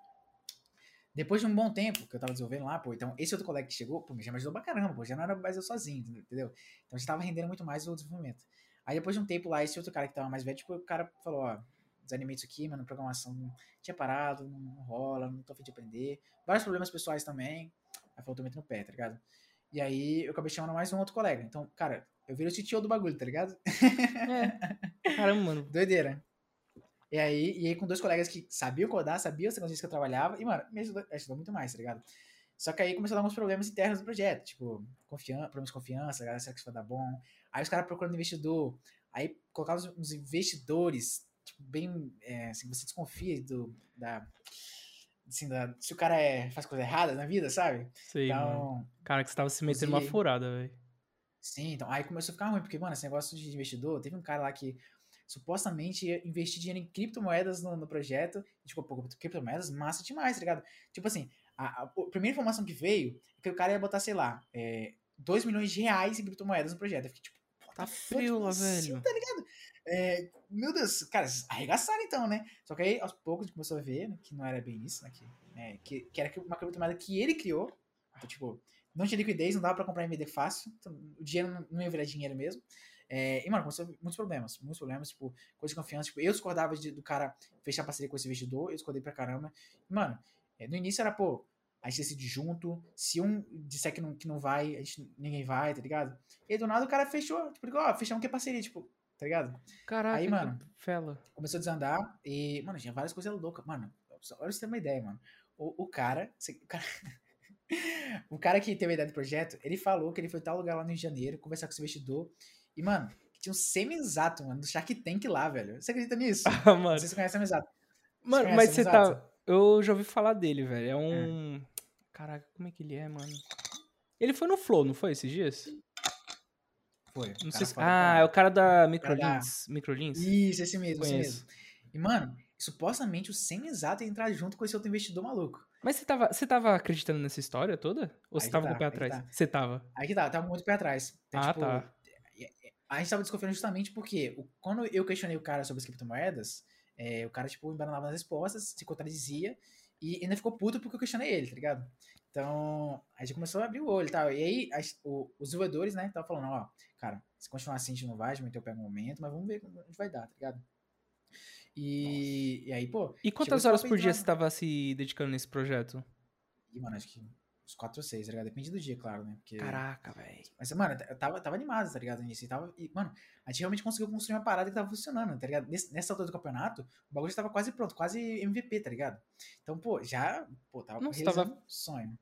Depois de um bom tempo que eu tava desenvolvendo lá, pô, então esse outro colega que chegou, pô, já me ajudou pra caramba, pô, já não era mais eu sozinho, entendeu? Então gente tava rendendo muito mais o desenvolvimento. Aí depois de um tempo lá, esse outro cara que tava mais velho, tipo, o cara falou, ó, desanimei disso aqui, mano, programação não tinha parado, não, não rola, não tô afim de aprender. Vários problemas pessoais também. Aí falou, tô metendo no pé, tá ligado? E aí eu acabei chamando mais um outro colega. Então, cara, eu virei o CTO do bagulho, tá ligado? É. Caramba, mano. Doideira. E aí, e aí com dois colegas que sabiam codar, sabiam as tecnologias que eu trabalhava, e, mano, me ajudou, ajudou muito mais, tá ligado? Só que aí começou a dar uns problemas internos do projeto, tipo, confiança, problemas de confiança, galera, será que isso vai dar bom? Aí os caras procurando investidor, aí colocavam uns investidores tipo, bem. É, assim, você desconfia do. Da, assim, da, se o cara é, faz coisa errada na vida, sabe? Sei, então, mano. Cara, que você tava se metendo uma furada, velho. Sim, então. Aí começou a ficar ruim, porque, mano, esse negócio de investidor, teve um cara lá que supostamente ia investir dinheiro em criptomoedas no, no projeto. E, tipo, pô, criptomoedas, massa demais, tá ligado? Tipo assim, a, a- a primeira informação que veio é que o cara ia botar, sei lá, é, 2 milhões de reais em criptomoedas no projeto. Eu fiquei tipo, Tá fuck, frio assim, velho. tá ligado? É, meu Deus, cara, arregaçaram então, né? Só que aí, aos poucos, começou a ver né, que não era bem isso, né? Que, né, que, que era uma criptomoeda que ele criou. Então, tipo, não tinha liquidez, não dava pra comprar MD fácil. Então, o dinheiro não, ia virar dinheiro mesmo. É, e, mano, começou muitos problemas. Muitos problemas, tipo, coisa de confiança. Tipo, eu discordava de- do cara fechar parceria com esse investidor, eu discordei pra caramba. E, mano, é, no início era, pô, a gente decide junto. Se um disser que não, que não vai, a gente, ninguém vai, tá ligado? E aí, do nada o cara fechou. Tipo, ó, fechamos que é parceria, tipo, tá ligado? Caraca, Aí, mano. Fela. Começou a desandar e, mano, tinha várias coisas loucas. Mano, só- olha pra você ter uma ideia, mano. O, o cara. O cara, o cara que teve a ideia do projeto, ele falou que ele foi tal lugar lá no Rio de Janeiro, conversar com esse investidor. E, mano, tinha um semi-exato, mano, do Shark Tank lá, velho. Você acredita nisso? Ah, mano. sei se você conhece o semi-exato. Mano, mas você tá. Eu já ouvi falar dele, velho. É um. Caraca, como é que ele é, mano? Ele foi no Flow, não foi esses dias? Foi. Se... Ah, é o cara da cara da- Microlins. Microlins? Isso, esse mesmo, esse Conheço. mesmo. E, mano, supostamente o semi-exato ia entrar junto com esse outro investidor maluco. Mas você tava, você tava acreditando nessa história toda? Ou Aí você tava tá, com o pé aí que atrás? tá. Você tava. Aí que tá, tava muito pé atrás. Então, Ah, tipo, tá. A gente tava desconfiando justamente porque quando eu questionei o cara sobre as criptomoedas, é, o cara, tipo, embananava nas respostas, se contradizia e ainda ficou puto porque eu questionei ele, tá ligado? Então, a gente começou a abrir o olho e tal. E aí, as- o- os desenvolvedores, né, estavam falando, ó, cara, se continuar assim, a gente não vai, a gente vai ter o pé no momento, mas vamos ver como a gente vai dar, tá ligado? E, e aí, pô, E quantas horas por dia você tava se dedicando nesse projeto? e, mano, acho que uns 4 ou 6, tá ligado? Depende do dia, claro, né? Porque... Caraca, velho. Mas, mano, eu tava, tava animado, tá ligado? Nisso. E, tava, e, mano, a gente realmente conseguiu construir uma parada que tava funcionando, tá ligado? Nesse- nessa altura do campeonato, o bagulho já tava quase pronto, quase MVP, tá ligado? Então, pô, já, pô, tava Nossa, realizando tava- sonho.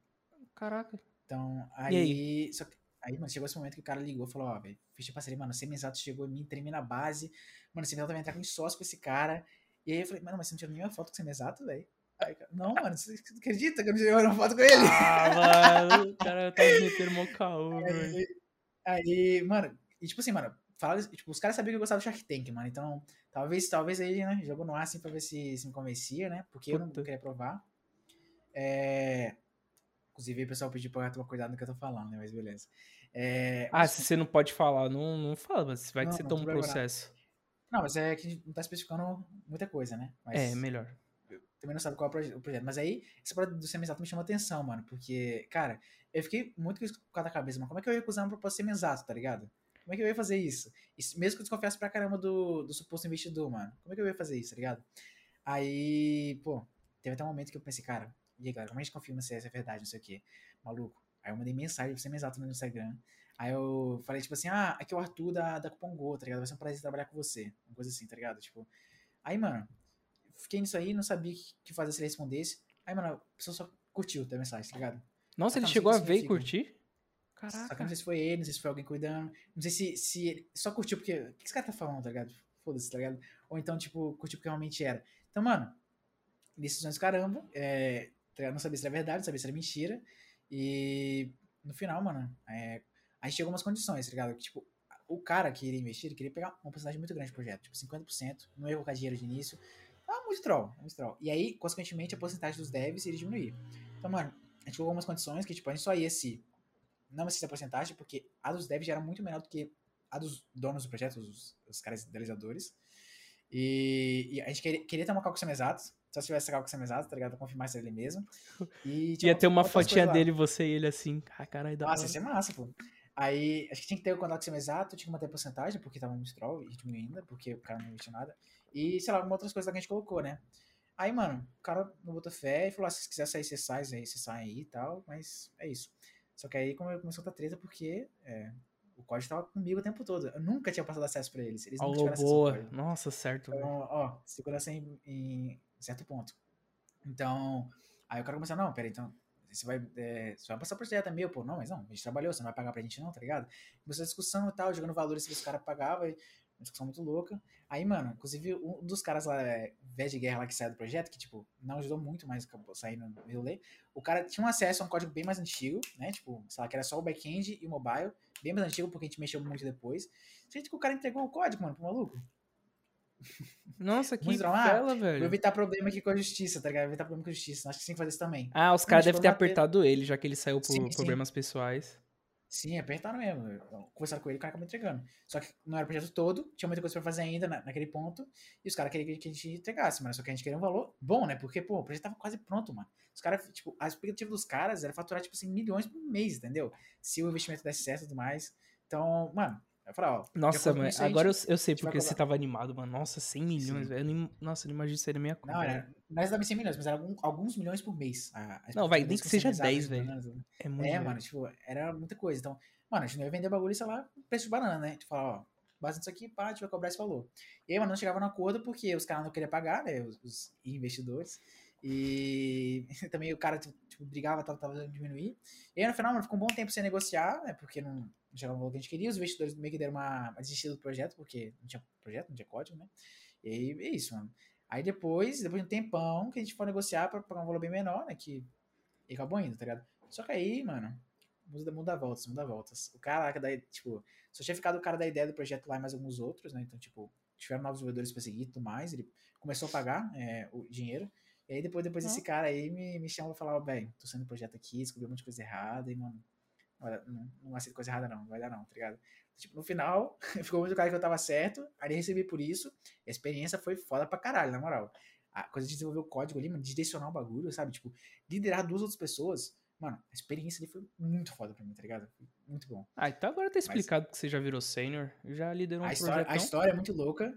Caraca. Então, E aí, só que- aí, mano, chegou esse momento que o cara ligou e falou, ó, velho, ficha parceria, mano, o Semizato chegou em mim, tremi na base, mano, o Semizato vai entrar com sócio com esse cara. E aí eu falei, mano, mas você não tirou nenhuma foto com o Semizato, velho? Aí, cara, não, mano, você você acredita que eu tirei uma foto com ele? Ah, mano, o cara tá me metendo mó caô. Aí, aí, mano, e tipo assim, mano, fala, tipo, os caras sabiam que eu gostava do Shark Tank, mano. Então, talvez, talvez aí, né, jogou no ar assim pra ver se, se me convencia, né? Porque eu não Puta. queria provar. É. Inclusive, o pessoal pediu pra eu tomar cuidado no que eu tô falando, né? Mas beleza. É, Ah, se você não pode falar, não, não fala, mas vai que Não, você não toma um processo. Não, mas é que a gente não tá especificando muita coisa, né? Mas É, melhor. Também não sabe qual é o proje- o projeto. Mas aí, essa parada do semi-exato me chamou atenção, mano. Porque, cara, eu fiquei muito com isso causa da cabeça, mano. Como é que eu ia recusar uma proposta semi-exato, tá ligado? Como é que eu ia fazer isso? Isso- mesmo que eu desconfiasse pra caramba do, do suposto investidor, mano. Como é que eu ia fazer isso, tá ligado? Aí, pô, teve até um momento que eu pensei, cara, e aí, galera, como a gente confirma se essa é verdade, não sei o quê? Maluco. Aí eu mandei mensagem pro semi-exato no Instagram. Aí eu falei, tipo assim, ah, aqui é o Arthur da, da Cupom Go, tá ligado? Vai ser um prazer trabalhar com você. Uma coisa assim, tá ligado? Tipo, aí, mano, fiquei nisso aí, não sabia o que, que fazer se ele respondesse. Aí, mano, a pessoa só curtiu a mensagem, tá ligado? Nossa, ele chegou a ver e curtir? Só que eu Caraca. não sei se foi ele, não sei se foi alguém cuidando. Não sei se, se ele só curtiu porque. O que esse cara tá falando, tá ligado? Foda-se, tá ligado? Ou então, tipo, curtiu porque realmente era. Então, mano, decisões do caramba. É, tá não sabia se era verdade, não sabia se era mentira. E no final, mano, é, a gente chegou umas condições, tá ligado? Que, tipo, o cara que iria investir, ele queria pegar uma porcentagem muito grande do projeto, tipo 50%, não ia colocar dinheiro de início. Ah, muito troll, muito troll. E aí, consequentemente, a porcentagem dos devs iria diminuir. Então, mano, a gente colocou algumas condições que, tipo, a gente só ia se não assistir a porcentagem, porque a dos devs já era muito menor do que a dos donos do projeto, os, os caras idealizadores. E, e a gente queria, queria ter uma calculação exata, só se tivesse essa calculação exata, tá ligado? Pra confirmar se ele mesmo. E tinha Ia ter uma fotinha coisas lá. dele, você e ele assim. Ah, caralho, da Nossa, isso é massa, pô. Aí, acho que tinha que ter o contato exato, tinha que manter a porcentagem, porque tava muito troll, e diminuindo porque o cara não investiu nada. E, sei lá, algumas outras coisas que a gente colocou, né? Aí, mano, o cara não botou fé e falou: ah, se quiser sair, você sai, aí, você sai aí e tal, mas é isso. Só que aí come- começou outra treta porque é, o código tava comigo o tempo todo. Eu nunca tinha passado acesso pra eles. Eles nunca acesso ao boa. Nossa, certo. Então, ó, segurança em, em certo ponto. Então, aí o cara começou, não, pera, então, você vai, é, você vai passar por é meu, pô, não, mas não, a gente trabalhou, você não vai pagar pra gente não, tá ligado? Começou a discussão e tal, jogando valores que os caras pagavam, e uma discussão muito louca. Aí, mano, inclusive, um dos caras lá, é, Vez de Guerra lá que saiu do projeto, que, tipo, não ajudou muito, mas acabou saindo no rolê, o cara tinha um acesso a um código bem mais antigo, né, tipo, sei lá, que era só o back-end e o mobile, bem mais antigo, porque a gente mexeu muito depois. Gente, que o cara entregou o código, mano, pro maluco. Nossa, que fela, Vou velho. evitar problema aqui com a justiça, tá ligado? Vou evitar problema com a justiça. Acho que tem que fazer isso também. Ah, os caras tipo, devem ter apertado ele, já que ele saiu por Sim, sim. problemas pessoais. Sim, apertaram mesmo. Conversaram com ele, o cara acabou entregando. Só que não era o projeto todo, tinha muita coisa pra fazer ainda na- naquele ponto. E os caras queriam que a gente entregasse, mano. Só que a gente queria um valor bom, né? Porque, pô, o projeto tava quase pronto, mano. Os caras, tipo, a expectativa dos caras era faturar, tipo assim, milhões por mês, entendeu? Se o investimento desse certo e tudo mais. Então, mano, eu falei, ó. Nossa, mano, agora eu, eu sei porque você tava animado, mano. Nossa, 100 milhões, velho. Nossa, eu não imagino na minha conta. Não, era, não era exatamente 100 milhões, mas era algum- alguns milhões por mês. A- a Não, vai, nem que seja comercializáveis 10, de velho. bananas, É muito É, mano, tipo, era muita coisa. Então, mano, a gente não ia vender bagulho, sei lá, preço de banana, né? Tipo, ó, base nisso aqui, pá, a gente vai cobrar esse valor. E aí, mano, não chegava no acordo porque os caras não queriam pagar, né? Os, os investidores. E também o cara, tipo, tipo, brigava, tava, tava diminuir. E aí, no final, mano, ficou um bom tempo sem negociar, né? Porque não, não chegava no valor que a gente queria. Os investidores meio que deram uma, uma desistida do projeto, porque não tinha projeto, não tinha código, né? E aí, é isso, mano. Aí depois, depois de um tempão, que a gente foi negociar pra pagar um valor bem menor, né? Que e acabou indo, tá ligado? Só que aí, mano, muda, muda voltas, muda voltas. O cara, daí, tipo, só tinha ficado o cara da ideia do projeto lá e mais alguns outros, né? Então, tipo, tiveram novos desenvolvedores pra seguir e tudo mais. Ele começou a pagar é, o dinheiro. E aí depois, depois Ó. esse cara aí me, me chamou pra falar, ó, velho, tô saindo do projeto aqui, descobri um monte de coisa errada e, mano, olha, não, não vai ser coisa errada não, não vai dar não, tá ligado? Tipo, no final, ficou muito claro que eu tava certo, aí recebi por isso, e a experiência foi foda pra caralho, na moral. A coisa de desenvolver o código ali, mano, de direcionar o bagulho, sabe? Tipo, liderar duas outras pessoas, mano, a experiência ali foi muito foda pra mim, tá ligado? Foi muito bom. Ah, então agora tá explicado que você já virou sênior. Já liderou um A história, projetão. a história é muito louca.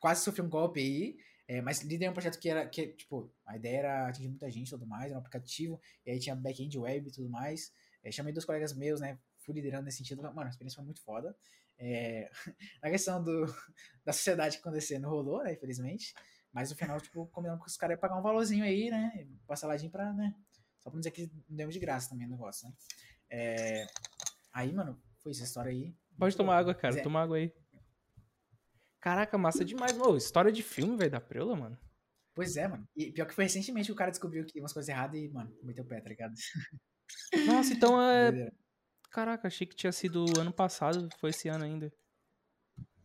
Quase sofri um golpe aí. é, mas liderei um projeto que era, que, tipo, a ideia era atingir muita gente e tudo mais, era um aplicativo, e aí tinha back-end web e tudo mais. É, chamei dois colegas meus, né? Fui liderando nesse sentido. Mano, a experiência foi muito foda. É, a questão do, da sociedade que acontecer não rolou, né? Infelizmente. Mas no final, tipo, combinamos com os caras iam pagar um valorzinho aí, né? Parceladinho pra, né? Só pra não dizer que não demos de graça também o negócio, né? É, aí, mano, foi essa história aí. Pode tomar água, cara. É- Toma água aí. Caraca, massa demais. Ô, história de filme, velho, da Preula, mano. Pois é, mano. E pior que foi recentemente que o cara descobriu que umas coisas erradas e, mano, meteu o pé, tá ligado? Nossa, então é. Doideira. Caraca, achei que tinha sido ano passado, foi esse ano ainda.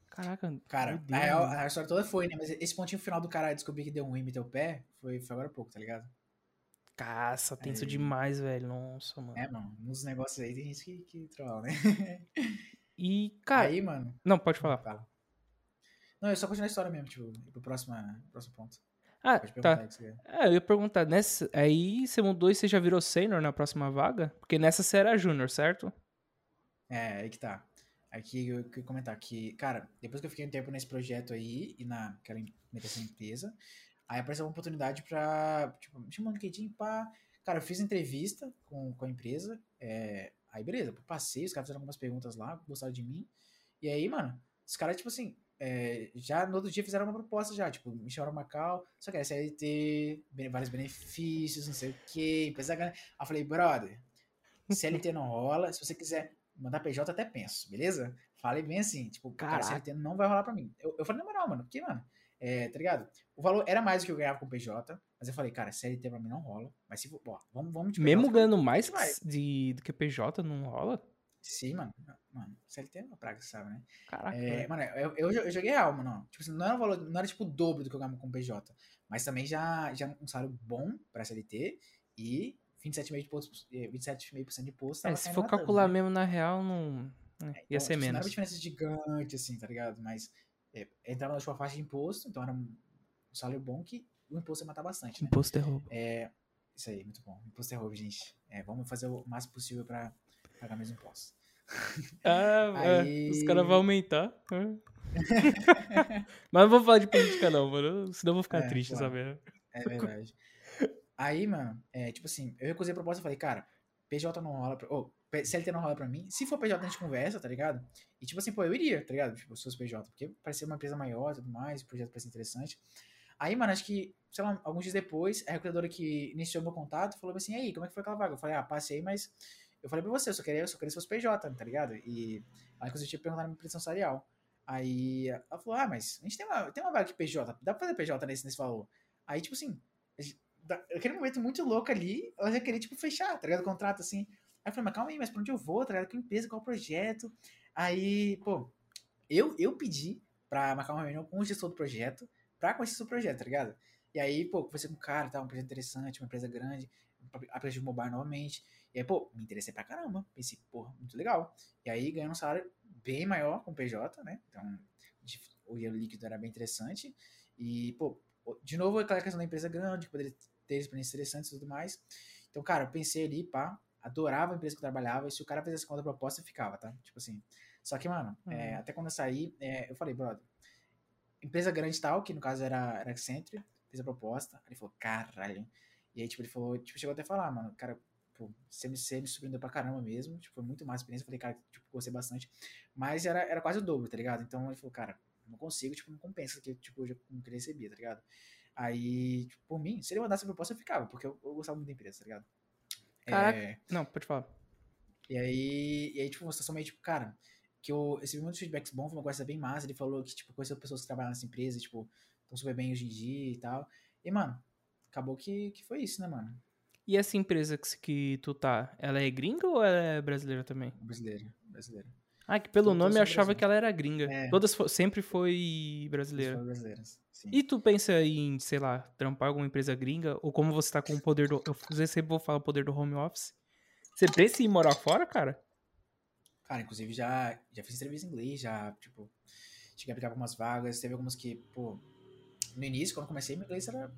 Caraca, Cara, na real, a história toda foi, né? Mas esse pontinho final do cara descobrir que deu ruim e meteu o pé foi, foi agora há pouco, tá ligado? Caça, tenso Aí- demais, velho. Nossa, mano. É, mano, nos negócios aí tem gente que, que trola, né? E, cara. aí, mano. Não, pode falar. Fala. Não, eu só continuar a história mesmo, tipo, pro próximo, próximo ponto. Ah, tá. É, eu ia perguntar, nessa, aí você mudou e você já virou sênior na próxima vaga? Porque nessa você era júnior, certo? É, aí que tá. Aqui eu queria comentar que, cara, depois que eu fiquei um tempo nesse projeto aí e naquela nessa empresa, aí apareceu uma oportunidade pra, tipo, me chamou no LinkedIn, pá. Cara, eu fiz entrevista com, com a empresa, é, aí beleza, passei, os caras fizeram algumas perguntas lá, gostaram de mim, e aí, mano, os caras, tipo assim, é, já no outro dia fizeram uma proposta já, tipo, me chamaram Macau, só que era CLT, vários benefícios, não sei o que, empresa grande. Aí eu falei, brother, CLT não rola, se você quiser mandar PJ, até penso, beleza? Falei bem assim, tipo, cara. CLT não vai rolar pra mim. Eu, eu falei, na moral, mano, porque, mano, é, tá ligado? O valor era mais do que eu ganhava com PJ, mas eu falei, cara, CLT pra mim não rola, mas se ó, vamos, vamos de PJ. Mesmo ganhando mais de, do que PJ, não rola? Sim, mano, mano, CLT é uma praga, sabe, né? Caraca. É, mano, eu, eu, eu joguei real, mano. Tipo assim, não era um valor, não era tipo o dobro do que eu ganhava com PJ. Mas também já, já um salário bom pra SLT e 27,5% de imposto. eh, 27,5% de imposto. É, se for calcular né? mesmo na real, não. é, ia Então, ser tipo assim, Não era menos. uma diferença gigante, assim, tá ligado? Mas é, entrava na última faixa de imposto, então era um salário bom que o imposto ia matar bastante, né? Imposto é roubo. É, isso aí, muito bom. Imposto é roubo, gente. É, vamos fazer o máximo possível pra pagar meus impostos. Ah, é, Aí- os caras vão aumentar. é. Mas não vou falar de política, não, mano. Senão eu vou ficar É, triste, claro. sabe? É verdade. Aí, mano, é, tipo assim, eu recusei a proposta e falei, cara, PJ não rola pra. P- CLT não rola pra mim. Se for PJ, a gente conversa, tá ligado? E tipo assim, pô, eu iria, tá ligado? Tipo, se fosse PJ, porque parecia uma empresa maior e tudo mais, o projeto parecia interessante. Aí, mano, acho que, sei lá, alguns dias depois, a recrutadora que iniciou meu contato falou assim, aí, como é que foi aquela vaga? Eu falei, ah, passei, mas eu falei pra você, eu só queria, eu só queria se fosse PJ, tá ligado? E aí, inclusive, tinha perguntado na minha pressão salarial. Aí ela falou, ah, mas a gente tem uma, tem uma vaga aqui PJ, dá pra fazer PJ nesse, nesse valor. Aí, tipo assim, aquele momento muito louco ali, ela já queria, tipo, fechar, tá ligado? O contrato, assim. Aí eu falei, mas calma aí, mas pra onde eu vou, tá ligado? Que empresa, qual projeto? Aí, pô, eu, eu pedi pra marcar uma reunião com o gestor do projeto, pra conhecer o projeto, tá ligado? E aí, pô, conversei com o cara, tá, um projeto interessante, uma empresa grande, aplicativo mobile novamente. E aí, pô, me interessei pra caramba. Pensei, pô, muito legal. E aí, ganhando um salário bem maior com o PJ, né? Então, o dinheiro líquido era bem interessante. E, pô, de novo, aquela questão da empresa grande, que poderia ter experiências interessantes e tudo mais. Então, cara, eu pensei ali, pá, adorava a empresa que eu trabalhava, e se o cara fizesse conta proposta, eu ficava, tá? Tipo assim. Só que, mano, uhum. é, até quando eu saí, é, eu falei, brother, empresa grande tal, que no caso era, era Accenture, fez a proposta, ele falou, caralho. E aí, tipo, ele falou, tipo, chegou até a falar, mano, cara, pô, você me, surpreendeu pra caramba mesmo, tipo, foi muito mais experiência, falei, cara, tipo, gostei bastante, mas era, era quase o dobro, tá ligado? Então ele falou, cara, não consigo, tipo, não compensa que, tipo, eu já não queria receber, tá ligado? Aí, tipo, por mim, se ele mandasse a proposta, eu ficava, porque eu, eu gostava muito da empresa, tá ligado? Caraca. É... Não, pode falar. E aí, e aí, tipo, uma situação meio, tipo, cara, que eu recebi muitos feedbacks bons, foi uma coisa bem massa, ele falou que, tipo, conheceu pessoas que trabalham nessa empresa, tipo, estão super bem hoje em dia e tal. E, mano, acabou que, que foi isso, né, mano? E essa empresa que, que tu tá, ela é gringa ou ela é brasileira também? Brasileira, brasileira. Ah, que pelo nome eu achava que ela era gringa. É. Todas sempre foi brasileira. Brasileiras, sim. E tu pensa em, sei lá, trampar alguma empresa gringa? Ou como você tá com o poder do. Eu sempre vou falar o poder do home office. Você pensa em morar fora, cara? Cara, inclusive já, já fiz entrevista em inglês, já, tipo, cheguei a aplicar algumas vagas. Teve algumas que, pô, no início, quando comecei, meu inglês era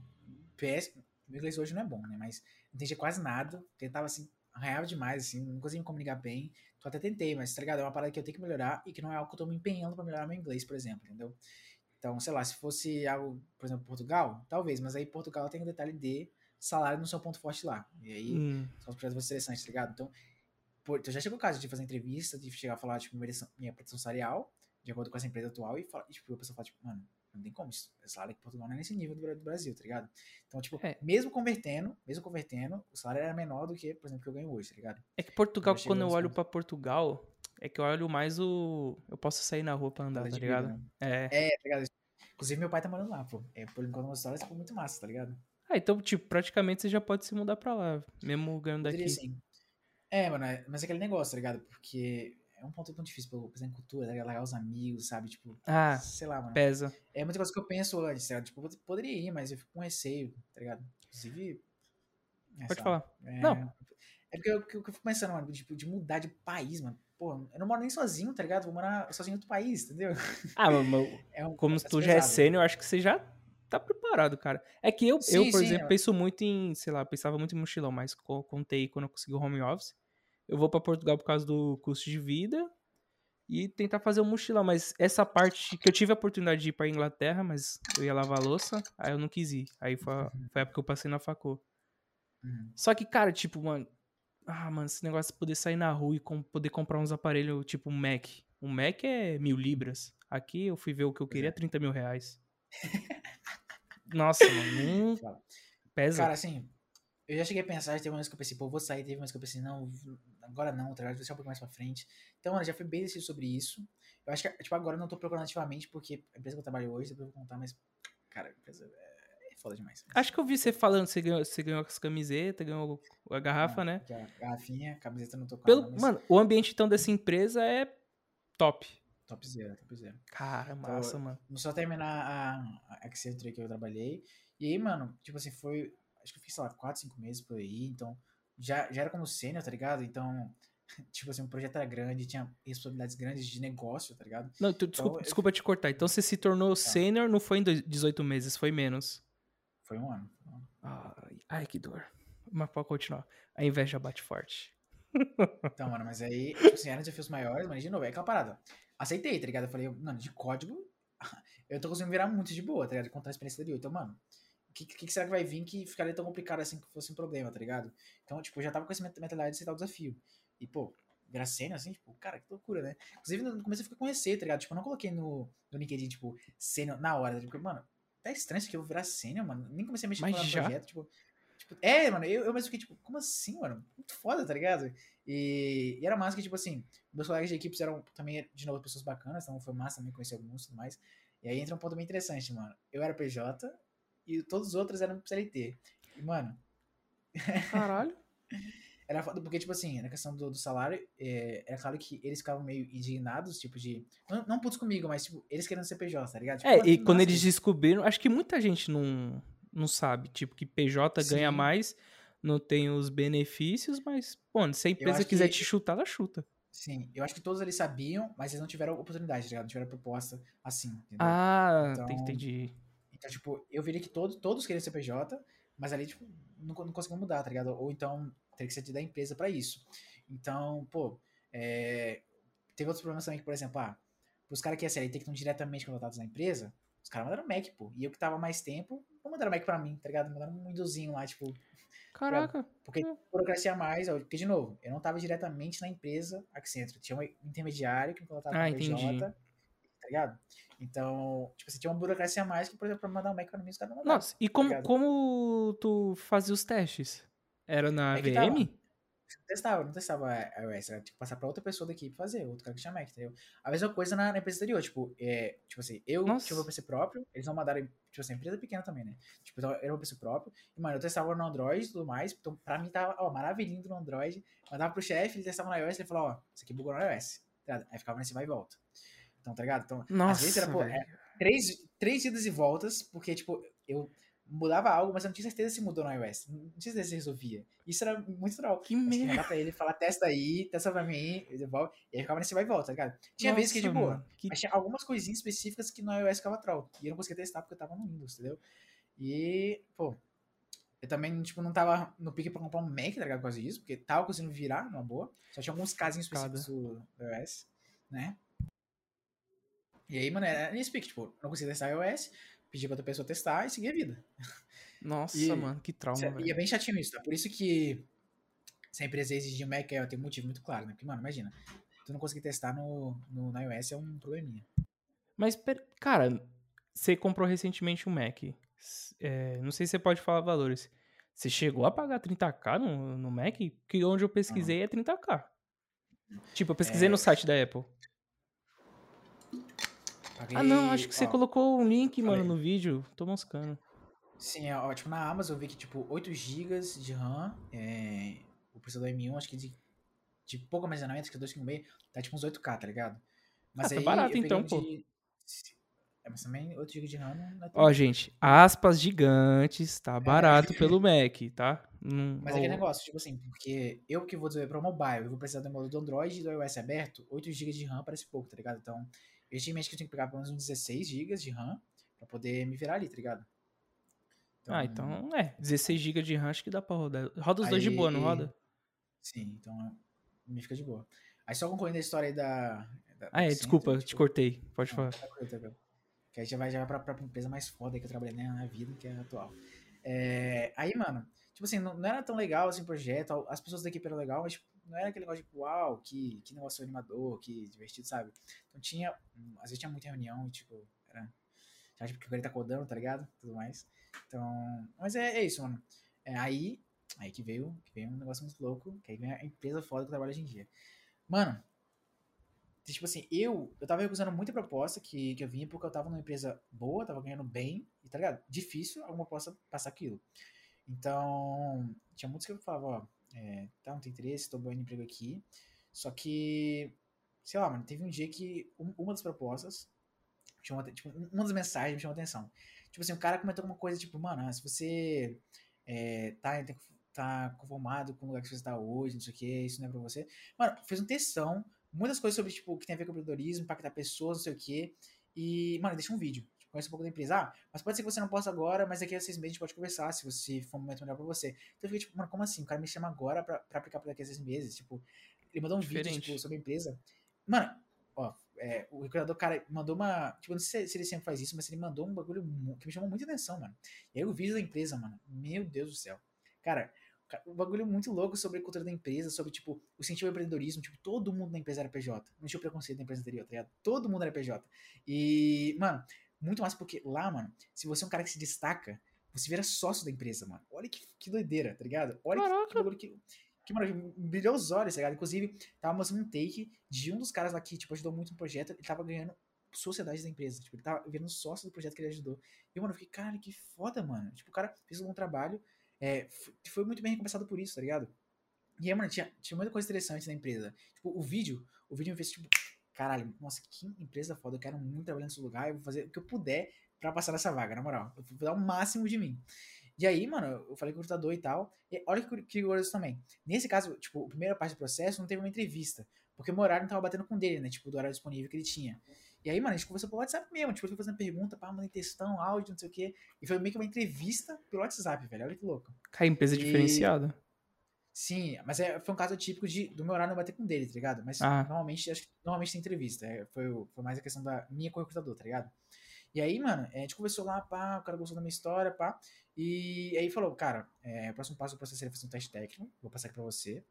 péssimo. Meu inglês hoje não é bom, né? Mas não entendia quase nada. Tentava, assim, arranhava demais, assim, não conseguia me comunicar bem. Então até tentei, mas, tá ligado? É uma parada que eu tenho que melhorar e que não é algo que eu tô me empenhando pra melhorar meu inglês, por exemplo, entendeu? Então, sei lá, se fosse algo, por exemplo, Portugal, talvez, mas aí Portugal tem o um detalhe de salário no seu ponto forte lá. E aí hum. são os projetos interessantes, tá ligado? Então, por, então já chegou o caso de fazer entrevista, de chegar a falar, tipo, minha pretensão salarial, de acordo com essa empresa atual, e, fala, e tipo, a pessoa fala, tipo, mano, não tem como. O salário aqui em Portugal não é nesse nível do Brasil, tá ligado? Então, tipo, é. mesmo convertendo, mesmo convertendo, o salário era menor do que, por exemplo, que eu ganho hoje, tá ligado? É que Portugal, eu quando eu olho pra Portugal, é que eu olho mais o. Eu posso sair na rua pra andar, tá ligado? Vida, né? É. É, tá ligado? Inclusive, meu pai tá morando lá, pô. É, por enquanto, uma história ficou muito massa, tá ligado? Ah, então, tipo, praticamente você já pode se mudar pra lá, mesmo ganhando daqui. Sim. É, mano, é, mas é aquele negócio, tá ligado? Porque é um ponto tão difícil, por exemplo, cultura, né? largar os amigos, sabe? Tipo, ah, sei lá, mano. Pesa. É muita coisa que eu penso antes, tá Tipo, eu poderia ir, mas eu fico com receio, tá ligado? Inclusive. É, Pode falar. É, não. É porque eu, eu, fico pensando, mano, tipo, de mudar de país, mano. Pô, eu não moro nem sozinho, tá ligado? Vou morar sozinho em outro país, entendeu? Ah, mas é um, como tu já é sênior, eu acho que você já tá preparado, cara. É que eu, sim, eu por sim, exemplo, eu... penso muito em, sei lá, pensava muito em mochilão, mas contei quando eu consegui o home office. Eu vou para Portugal por causa do custo de vida e tentar fazer um mochilão. Mas essa parte que eu tive a oportunidade de ir pra Inglaterra, mas eu ia lavar louça, aí eu não quis ir. Aí foi, a, uhum. foi a época que eu passei na facô. Uhum. Só que, cara, tipo, mano. Ah, mano, esse negócio de poder sair na rua e com, poder comprar uns aparelhos tipo um Mac. Um Mac é mil libras. Aqui eu fui ver o que eu queria, 30 é. mil reais. Nossa, mano. Não... Pesa. Cara, assim, eu já cheguei a pensar, teve uma vez que eu pensei, pô, vou sair, teve uma vez que eu pensei, não, agora não, tá ligado? Vou deixar um pouco mais pra frente. Então, mano, já fui bem decidido sobre isso. Eu acho que, tipo, agora eu não tô procurando ativamente, porque a empresa que eu trabalho hoje, depois eu vou contar, mas, cara, a empresa é, foda demais. Acho que eu vi você falando, você ganhou, você ganhou as camisetas, ganhou a garrafa, não, né? A garrafinha, a camiseta não tô com Pelo, mas... Mano, o ambiente, então, dessa empresa é top. Top zero, top zero. Cara, então, massa, então, mano. Vou só terminar a, a Accenture que eu trabalhei. E aí, mano, tipo assim, foi acho que eu fiz, sei lá, 4, 5 meses por aí, então já, já era como sênior, tá ligado? Então, tipo assim, o projeto era grande, tinha responsabilidades grandes de negócio, tá ligado? Não, tu, desculpa, então, desculpa eu... te cortar. Então você se tornou tá. sênior, não foi em 18 meses, foi menos. Foi um ano. Ai, ai, que dor. Mas pode continuar. A inveja bate forte. Então, mano, mas aí, tipo assim, eram desafios maiores, mas de novo, é aquela parada. Aceitei, tá ligado? Eu falei, mano, de código, eu tô conseguindo virar muito de boa, tá ligado? Contar a experiência dele. Então, mano, que, que, será que vai vir que ficaria tão complicado assim que fosse um problema, tá ligado? Então, tipo, eu já tava com essa mentalidade de aceitar o desafio. E, pô, Gracena, assim, tipo, cara, que loucura, né? Inclusive, no começo eu fiquei com receio, tá ligado? Tipo, eu não coloquei no, no LinkedIn, tipo, sênior na hora, porque, mano, tá estranho isso aqui, eu vou virar sênior, mano. Nem comecei a mexer Mas com o projeto, tipo, tipo. É, mano, eu, eu mesmo fiquei, tipo, como assim, mano? Muito foda, tá ligado? E, e era massa que, tipo assim, meus colegas de equipes eram também, de novo, pessoas bacanas, então foi massa também conhecer alguns e tudo mais. E aí entra um ponto bem interessante, mano. Eu era PJ, e todos os outros eram CLT. E, mano. Caralho. Era foda porque, tipo assim, na questão do, do salário, é, era claro que eles ficavam meio indignados, tipo de. Não, não putos comigo, mas, tipo, eles querendo ser PJ, tá ligado? Tipo, É, e quando eles descobriram, acho que muita gente não, não sabe, tipo, que PJ ganha Sim. mais, não tem os benefícios, mas, pô, se a empresa quiser que- te chutar, ela chuta. Sim, eu acho que todos eles sabiam, mas eles não tiveram oportunidade, tá ligado? Não tiveram proposta assim, entendeu? Ah, Então- entendi. Então, tipo, eu veria que todos, todos queriam ser PJ, mas ali, tipo, não, não conseguiam mudar, tá ligado? Ou então teria que ser da empresa pra isso. Então, pô, é, teve outros problemas também que, por exemplo, ah, os caras que é CLT que estão diretamente contratados na empresa, os caras mandaram Mac, pô. E eu que tava mais tempo, não mandaram Mac pra mim, tá ligado? Mandaram um Windowsinho lá, tipo, Caraca. porque É. burocracia mais, porque, de novo, eu não tava diretamente na empresa Accenture, tinha um intermediário que me contratava Ah, com PJ, entendi. Tá ligado? Então, tipo, você tinha uma burocracia a mais que, por exemplo, pra mandar um Mac pra mim, os caras não mandaram. Nossa, e como, ligado? como tu fazia os testes? Era na É. VM? Não testava, não testava a iOS, era tipo passar pra outra pessoa da equipe fazer, outro cara que tinha Mac, entendeu? A mesma coisa na, na empresa anterior, tipo, é, tipo assim, eu Nossa. tinha meu PC próprio, eles não mandaram, tipo assim, empresa pequena também, né? Tipo, então, era meu PC próprio, e, mano, eu testava no Android e tudo mais, então pra mim tava, ó, maravilhindo no Android, mandava pro chefe, ele testava no iOS, ele falou, ó, isso aqui bugou no iOS, tá? Aí ficava nesse vai e volta. Então, tá ligado? Então, Nossa, às vezes era, pô, é, três, três idas e voltas, porque, tipo, eu mudava algo, mas eu não tinha certeza se mudou no iOS, não tinha certeza se resolvia. Isso era muito troll. Que merda. mandar pra ele falar, testa aí, testa pra mim, e devolve. E aí ficava nesse vai e volta, tá ligado? Tinha vezes que de Nossa, boa. mano, que- Mas tinha algumas coisinhas específicas que no iOS ficava troll. E eu não conseguia testar porque eu tava no Windows, entendeu? E, pô, eu também, tipo, não tava no pique pra comprar um Mac, tá ligado? Por causa disso, porque tava conseguindo virar numa boa. Só tinha alguns casinhos específicos do iOS, né? E aí, mano, era pique, tipo, não conseguia testar iOS, pedi pra outra pessoa testar e seguir a vida. Nossa, E- mano, que trauma, velho. E é bem chatinho isso, tá? Por isso que se a empresa exigir um Mac, é, tem um motivo muito claro, né? Porque, mano, imagina, tu não conseguir testar no, no, na iOS é um probleminha. Mas, per- cara, você comprou recentemente um Mac. É, não sei se você pode falar valores. Você chegou a pagar 30k no, no Mac? Que onde eu pesquisei é 30k. Tipo, eu pesquisei É. no site da Apple. Paguei, Ah, não, acho que você ó, colocou um link, mano, falei. no vídeo. Tô moscando. Sim, ó, tipo, na Amazon eu vi que, tipo, 8 GB de RAM, é, o preço do M1, acho que de, de pouco armazenamento, acho que é 2,5, tá tipo uns 8k, tá ligado? Mas Ah, tá aí barato eu peguei então, um pô. de- É, mas também 8 GB de RAM não é tão Ó, gente, aspas gigantes, tá barato pelo Mac, tá? Não- Mas é aquele negócio, tipo assim, porque eu que vou desenvolver para mobile, eu vou precisar do emulador do Android e do iOS aberto, 8 GB de RAM parece pouco, tá ligado? Então, eu tinha em mente que eu tinha que pegar pelo menos uns 16 GB de RAM pra poder me virar ali, tá ligado? Ah, então, é. 16 GB de RAM acho que dá pra rodar. Roda os dois de boa, não aí- roda? Sim, então me fica de boa. Aí só concluindo a história aí da. da Ah, é, desculpa, centro, te tipo, cortei. Pode não, falar. tranquilo, tranquilo. Que aí já vai, já vai pra própria empresa mais foda aí que eu trabalhei né, na vida, que é a atual. É, aí, mano, tipo assim, não, não era tão legal assim o projeto, as pessoas da equipe eram legal, mas tipo, não era aquele negócio de, uau, que, que negócio animador, que divertido, sabe? Então tinha, às vezes tinha muita reunião e, tipo, era. Já, tipo, que o cara tá codando, tá ligado? Tudo mais. Então. Mas é, é isso, mano. É, aí, aí que veio, que veio um negócio muito louco, que aí vem a empresa foda que eu trabalho hoje em dia. Mano, tipo assim, eu, eu tava recusando muita proposta que, que eu vinha porque eu tava numa empresa boa, tava ganhando bem, e tá ligado? Difícil alguma possa passar aquilo. Então, tinha muitos que eu falava, ó, é, tá, não tem interesse, tô ganhando emprego aqui. Só que, sei lá, mano, teve um dia que um- uma das propostas, chamou, tipo, um- uma das mensagens me chamou atenção. Tipo assim, o cara comentou alguma coisa, tipo, mano, ah, se você é, tá, tá conformado com o lugar que você está hoje, não sei o que, isso não é pra você. Mano, fez um textão, muitas coisas sobre, tipo, o que tem a ver com empreendedorismo, impactar pessoas, não sei o que. E, mano, deixa um vídeo. Conhece um pouco da empresa. Ah, mas pode ser que você não possa agora, mas daqui a seis meses a gente pode conversar, se você for um momento melhor pra você. Então eu fiquei, tipo, mano, como assim? O cara me chama agora pra, pra aplicar por daqui a seis meses. Tipo, ele mandou um vídeo, Diferente. tipo, sobre a empresa. Mano, ó, é, o recrutador, cara, mandou uma. Tipo, não sei se ele sempre faz isso, mas ele mandou um bagulho que me chamou muita atenção, mano. E aí o vídeo da empresa, mano, meu Deus do céu. Cara, ca- um bagulho muito louco sobre a cultura da empresa, sobre, tipo, o incentivo ao empreendedorismo. Tipo, todo mundo na empresa era PJ. Não tinha preconceito na empresa anterior, tá ligado? Todo mundo era PJ. E, mano, muito mais porque lá, mano, se você é um cara que se destaca, você vira sócio da empresa, mano. Olha que, que doideira, tá ligado? Olha que, que Caraca. bagulho que. Que, mano, brilhou os olhos, tá ligado? Inclusive, tava mostrando um take de um dos caras lá que, tipo, ajudou muito no projeto. Ele tava ganhando sociedade da empresa. Tipo, ele tava vendo sócio do projeto que ele ajudou. E, mano, eu fiquei, caralho, que foda, mano. Tipo, o cara fez um bom trabalho. É, foi muito bem recompensado por isso, tá ligado? E aí, mano, tinha, tinha muita coisa interessante na empresa. Tipo, o vídeo, o vídeo me fez, tipo, caralho, nossa, que empresa foda, eu quero muito trabalhar nesse lugar, eu vou fazer o que eu puder pra passar nessa vaga, na moral. Eu vou dar o máximo de mim. E aí, mano, eu falei com o recrutador e tal. E olha que curioso também. Nesse caso, tipo, a primeira parte do processo não teve uma entrevista. Porque o meu horário não tava batendo com dele, né? Tipo, do horário disponível que ele tinha. E aí, mano, a gente conversou pelo WhatsApp mesmo. Tipo, ele foi fazendo pergunta, pá, mandei textão, áudio, não sei o quê. E foi meio que uma entrevista pelo WhatsApp, velho. Olha que louco. Cara, empresa E- diferenciada. Sim, mas é, foi um caso típico de, do meu horário não bater com dele, tá ligado? Mas Ah. normalmente, acho que normalmente tem entrevista. É, foi, foi mais a questão da minha com o recrutador, tá ligado? E aí, mano, a gente conversou lá, pá, o cara gostou da minha história, pá. E aí falou, cara, é, o próximo passo do processo seria fazer um teste técnico, vou passar aqui pra você.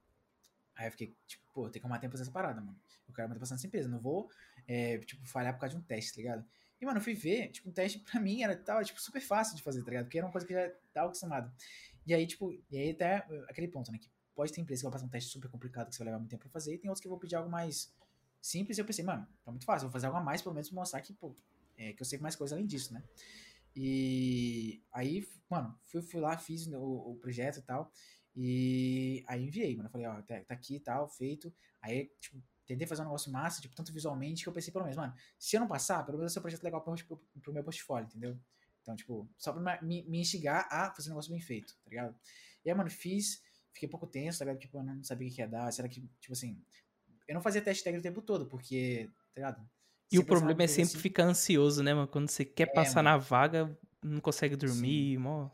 Aí eu fiquei, tipo, pô, tem que arrumar tempo pra fazer essa parada, mano. Eu quero manter passando nessa empresa, não vou, é, tipo, falhar por causa de um teste, tá ligado? E, mano, eu fui ver, tipo, um teste pra mim era, tava, tipo, super fácil de fazer, tá ligado? Porque era uma coisa que eu já tava acostumado. E aí, tipo, e aí até aquele ponto, né, que pode ter empresa que vai passar um teste super complicado que você vai levar muito tempo pra fazer, e tem outros que vão pedir algo mais simples, e eu pensei, mano, tá muito fácil, vou fazer algo a mais, pelo menos mostrar que, pô, é, que eu sei mais coisa além disso, né? E aí, mano, fui, fui lá, fiz o, o projeto e tal. E aí enviei, mano. Eu falei, ó, tá, tá aqui e tal, feito. Aí, tipo, tentei fazer um negócio massa, tipo, tanto visualmente, que eu pensei, pelo menos, mano, se eu não passar, pelo menos vai ser um projeto legal pro, pro, pro meu portfólio, entendeu? Então, tipo, só pra me, me instigar a fazer um negócio bem feito, tá ligado? E aí, mano, fiz, fiquei um pouco tenso, tá ligado? Tipo, eu não sabia o que ia dar. Será que, tipo assim, eu não fazia teste técnico o tempo todo, porque, tá ligado? E o problema é sempre assim. ficar ansioso, né, mano? Quando você quer passar mano. na vaga, não consegue dormir, mó.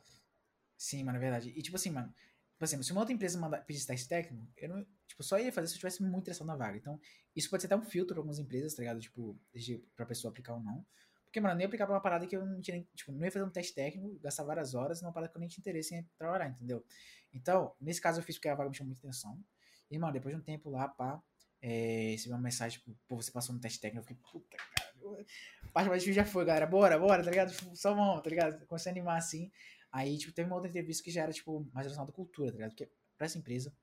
Sim, mano, é verdade. E tipo assim, mano, por exemplo, se uma outra empresa mandar, pedisse teste técnico, eu não, tipo, só ia fazer se eu tivesse muito interessado na vaga. Então, isso pode ser até um filtro pra algumas empresas, tá ligado? Tipo, de, pra pessoa aplicar ou não. Porque, mano, eu nem ia aplicar pra uma parada que eu não tinha nem, tipo, não ia fazer um teste técnico, gastar várias horas numa parada que eu nem tinha interesse em trabalhar, entendeu? Então, nesse caso eu fiz porque a vaga me chamou muita atenção. E, mano, depois de um tempo lá, pá, é, recebi uma mensagem, tipo, pô, você passou no teste técnico, eu fiquei, puta, cara, parte mais já foi, galera, bora, bora, tá ligado? Tipo, Só vamos, tá ligado? Comecei a animar assim. Aí, tipo, teve uma outra entrevista que já era, tipo, mais relacionada à cultura, tá ligado? Porque pra essa empresa,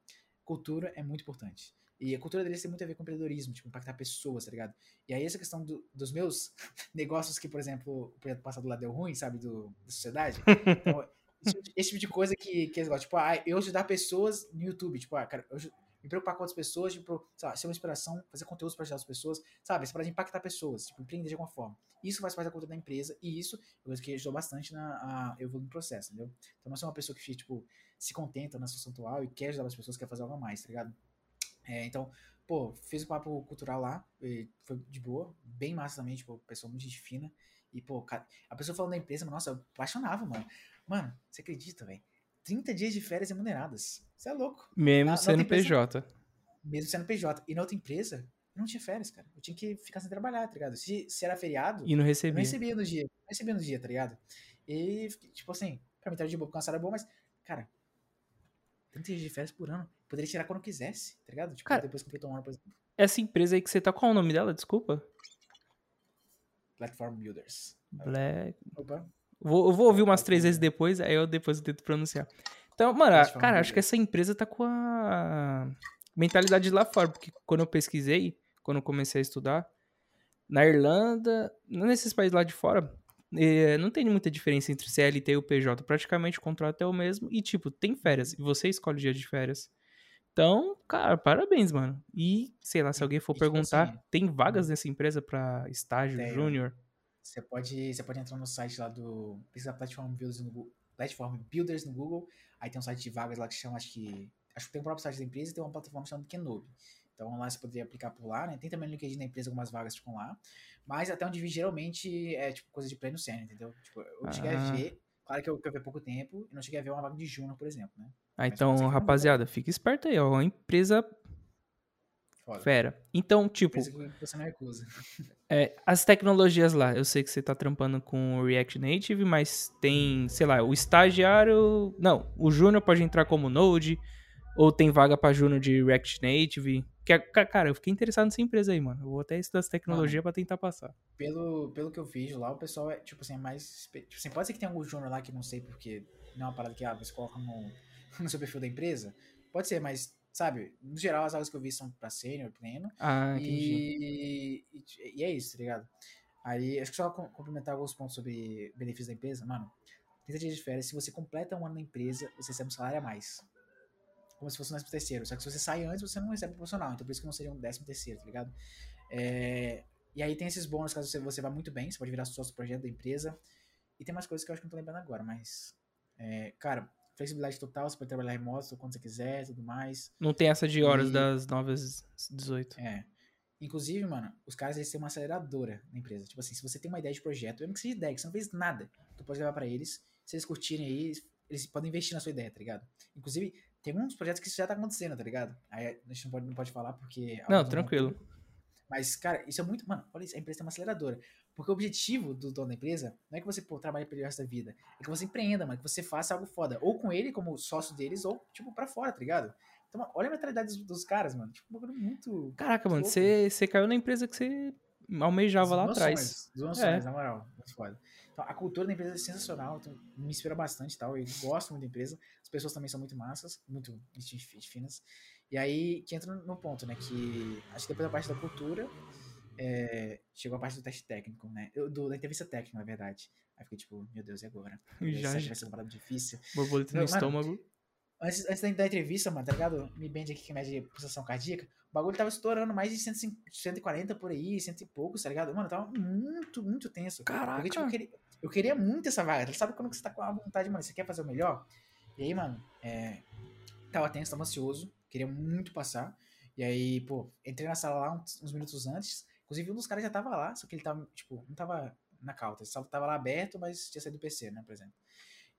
cultura é muito importante. E a cultura deles tem muito a ver com empreendedorismo, tipo, impactar pessoas, tá ligado? E aí essa questão do- dos meus negócios que, por exemplo, o projeto passado lá deu ruim, sabe, do, da sociedade. Então, esse, esse tipo de coisa que, que eles gostam. Tipo, ah, eu ajudar pessoas no YouTube, tipo, ah, cara, eu me preocupar com outras pessoas, tipo, lá, ser uma inspiração, fazer conteúdos para ajudar as pessoas, sabe? Essa parada de impactar pessoas, tipo, empreender de alguma forma. Isso faz parte da cultura da empresa e isso é coisa que ajudou bastante na a evoluir no processo, entendeu? Então não sou uma pessoa que, tipo, se contenta na situação atual e quer ajudar as pessoas, quer fazer algo a mais, tá ligado? É, então, pô, fiz o papo cultural lá, foi de boa, bem massa também, tipo, pessoa muito gente fina. E, pô, a pessoa falando da empresa, mas, nossa, eu apaixonava, mano. Mano, você acredita, velho? 30 dias de férias remuneradas. Você é louco. Mesmo Na- sendo empresa- PJ. Mesmo sendo PJ. E na outra empresa, eu não tinha férias, cara. Eu tinha que ficar sem trabalhar, tá ligado? Se, se era feriado, E não eu não recebia. recebia no dia. Não recebia no dia, tá ligado? E, tipo assim, pra mim tava de boa, porque é boa, mas, cara, 30 dias de férias por ano. Poderia tirar quando quisesse, tá ligado? Tipo, Cara- depois que completou um ano, por exemplo. Essa empresa aí que você tá, qual o nome dela? Desculpa. Platform Builders. Black. Opa. Vou, eu vou ouvir umas três vezes depois, aí eu depois eu tento pronunciar. Então, mano, falar, cara, acho que essa empresa tá com a mentalidade de lá fora, porque quando eu pesquisei, quando eu comecei a estudar, na Irlanda, nesses países lá de fora, eh, não tem muita diferença entre CLT e o PJ. Praticamente o contrato é o mesmo e, tipo, tem férias. E você escolhe o dia de férias. Então, cara, parabéns, mano. E, sei lá, se alguém for e, tipo perguntar, assim, tem vagas nessa empresa pra estágio, júnior? Você pode, você pode entrar no site lá do. Pesquisar Platform Builders no Google. Platform Builders no Google. Aí tem um site de vagas lá que chama, acho que. Acho que tem o próprio site da empresa e tem uma plataforma chamada Kenobi. Então lá você poderia aplicar por lá, né? Tem também no LinkedIn da empresa algumas vagas ficam lá. Mas até onde vi geralmente é tipo coisa de pleno sênior, entendeu? Tipo, eu cheguei Ah. a ver. Claro que eu, que eu vi há pouco tempo e não cheguei a ver uma vaga de júnior, por exemplo, né? Ah, Mas então, rapaziada, fica esperto aí, ó. Uma empresa Foda. fera. Então, tipo, você não recusa. é, as tecnologias lá, eu sei que você tá trampando com o React Native, mas tem, sei lá, o estagiário. Não, o Júnior pode entrar como Node, ou tem vaga pra Júnior de React Native. Que, é- ca- cara, eu fiquei interessado nessa empresa aí, mano. Eu vou até estudar essa tecnologia pra tentar passar. pelo, pelo que eu vejo lá, o pessoal é, tipo assim, é mais. Tipo assim, pode ser que tenha algum júnior lá que não sei porque não é uma parada que ah, você coloca no, no seu perfil da empresa. Pode ser, mas, sabe, no geral as aulas que eu vi são pra sênior, pleno. Ah, entendi. E, e, e é isso, tá ligado? Aí, acho que só com- complementar alguns pontos sobre benefícios da empresa, mano. 30 dias de férias, se você completa um ano na empresa, você recebe um salário a mais. Como se fosse um décimo terceiro. Só que se você sai antes, você não recebe proporcional. Então por isso que não seria um décimo terceiro, tá ligado? É, e aí tem esses bônus caso você, você vá muito bem, você pode virar sócio do projeto da empresa. E tem mais coisas que eu acho que não tô lembrando agora, mas. é, cara, flexibilidade total, você pode trabalhar remoto quando você quiser tudo mais. Não tem essa de horas E- das 9 às 18. É. Inclusive, mano, os caras eles têm uma aceleradora na empresa. Tipo assim, se você tem uma ideia de projeto, mesmo que seja ideia, que você não fez nada, tu pode levar pra eles. Se eles curtirem aí, eles podem investir na sua ideia, tá ligado? Inclusive, tem alguns projetos que isso já tá acontecendo, tá ligado? Aí a gente não pode, não pode falar porque. é Não, tranquilo. Mas, cara, isso é muito. Mano, olha isso, a empresa tem uma aceleradora. Porque o objetivo do dono da empresa não é que você pô, trabalhe pelo resto da vida. É que você empreenda, mano. Que você faça algo foda. Ou com ele, como sócio deles, ou, tipo, pra fora, tá ligado? Então, mano, olha a mentalidade dos, dos caras, mano. Tipo, um bagulho muito. Caraca, mano, louco. você caiu na empresa que você almejava Dos lá atrás. sonhos, dos meus É. sonhos, na moral. Muito foda. Então, a cultura da empresa é sensacional. Então, me inspira bastante tal. Eu gosto muito da empresa. As pessoas também são muito massas, muito finas. E aí, que entra no- ponto, né? Que acho que depois da parte da cultura, é, chegou a parte do teste técnico, né? Eu, do, da entrevista técnica, na verdade. Aí fiquei tipo, meu Deus, e agora? Já, já. vai ser parada difícil. Borboleta no Não, mano, estômago. Antes, antes da, entrevista, mano, tá ligado? Me bende aqui que mede pulsação cardíaca. O bagulho tava estourando mais de 105, 140 por aí, cento e poucos, tá ligado? Mano, tava muito, muito tenso. Caraca. Porque, tipo, eu queria, eu queria muito essa vaga. Sabe quando você tá com a vontade, mano? Você quer fazer o melhor? E aí, mano, é, tava tenso, tava ansioso. Queria muito passar. E aí, pô, entrei na sala lá uns, uns minutos antes. Inclusive, um dos caras já tava lá, só que ele tava, tipo, não tava na calta. Ele só tava lá aberto, mas tinha saído do PC, né, por exemplo.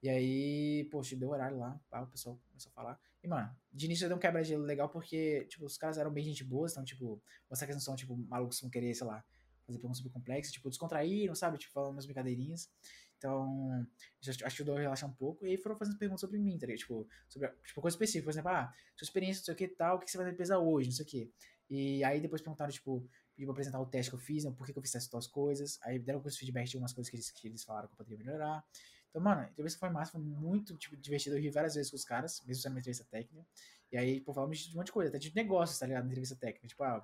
E aí, poxa, deu horário lá, pá, o pessoal começou a falar. E, mano, de início deu um quebra-gelo legal porque, tipo, os caras eram bem gente boa, então, tipo, mostrar que eles não são, tipo, malucos que vão querer, sei lá, fazer perguntas super complexas, tipo, descontraíram, sabe? Tipo, falando umas brincadeirinhas. Então, já ajudou a relaxar um pouco. E aí foram fazendo perguntas sobre mim, tá ligado? Tipo, sobre, tipo coisa específica. Por exemplo, ah, sua experiência, não sei o que tal, o que você vai empresa hoje, não sei o que. E aí depois perguntaram, tipo, pediu pra apresentar o teste que eu fiz, né, por que, que eu fiz essas coisas. Aí deram alguns feedback de algumas coisas que eles, que eles falaram que eu poderia melhorar. Então, mano, a entrevista foi massa, foi muito tipo, divertido. Eu ri várias vezes com os caras, mesmo sendo uma entrevista técnica. E aí, pô, falamos de um monte de coisa, até de negócios, tá ligado? Na entrevista técnica. Tipo, ah,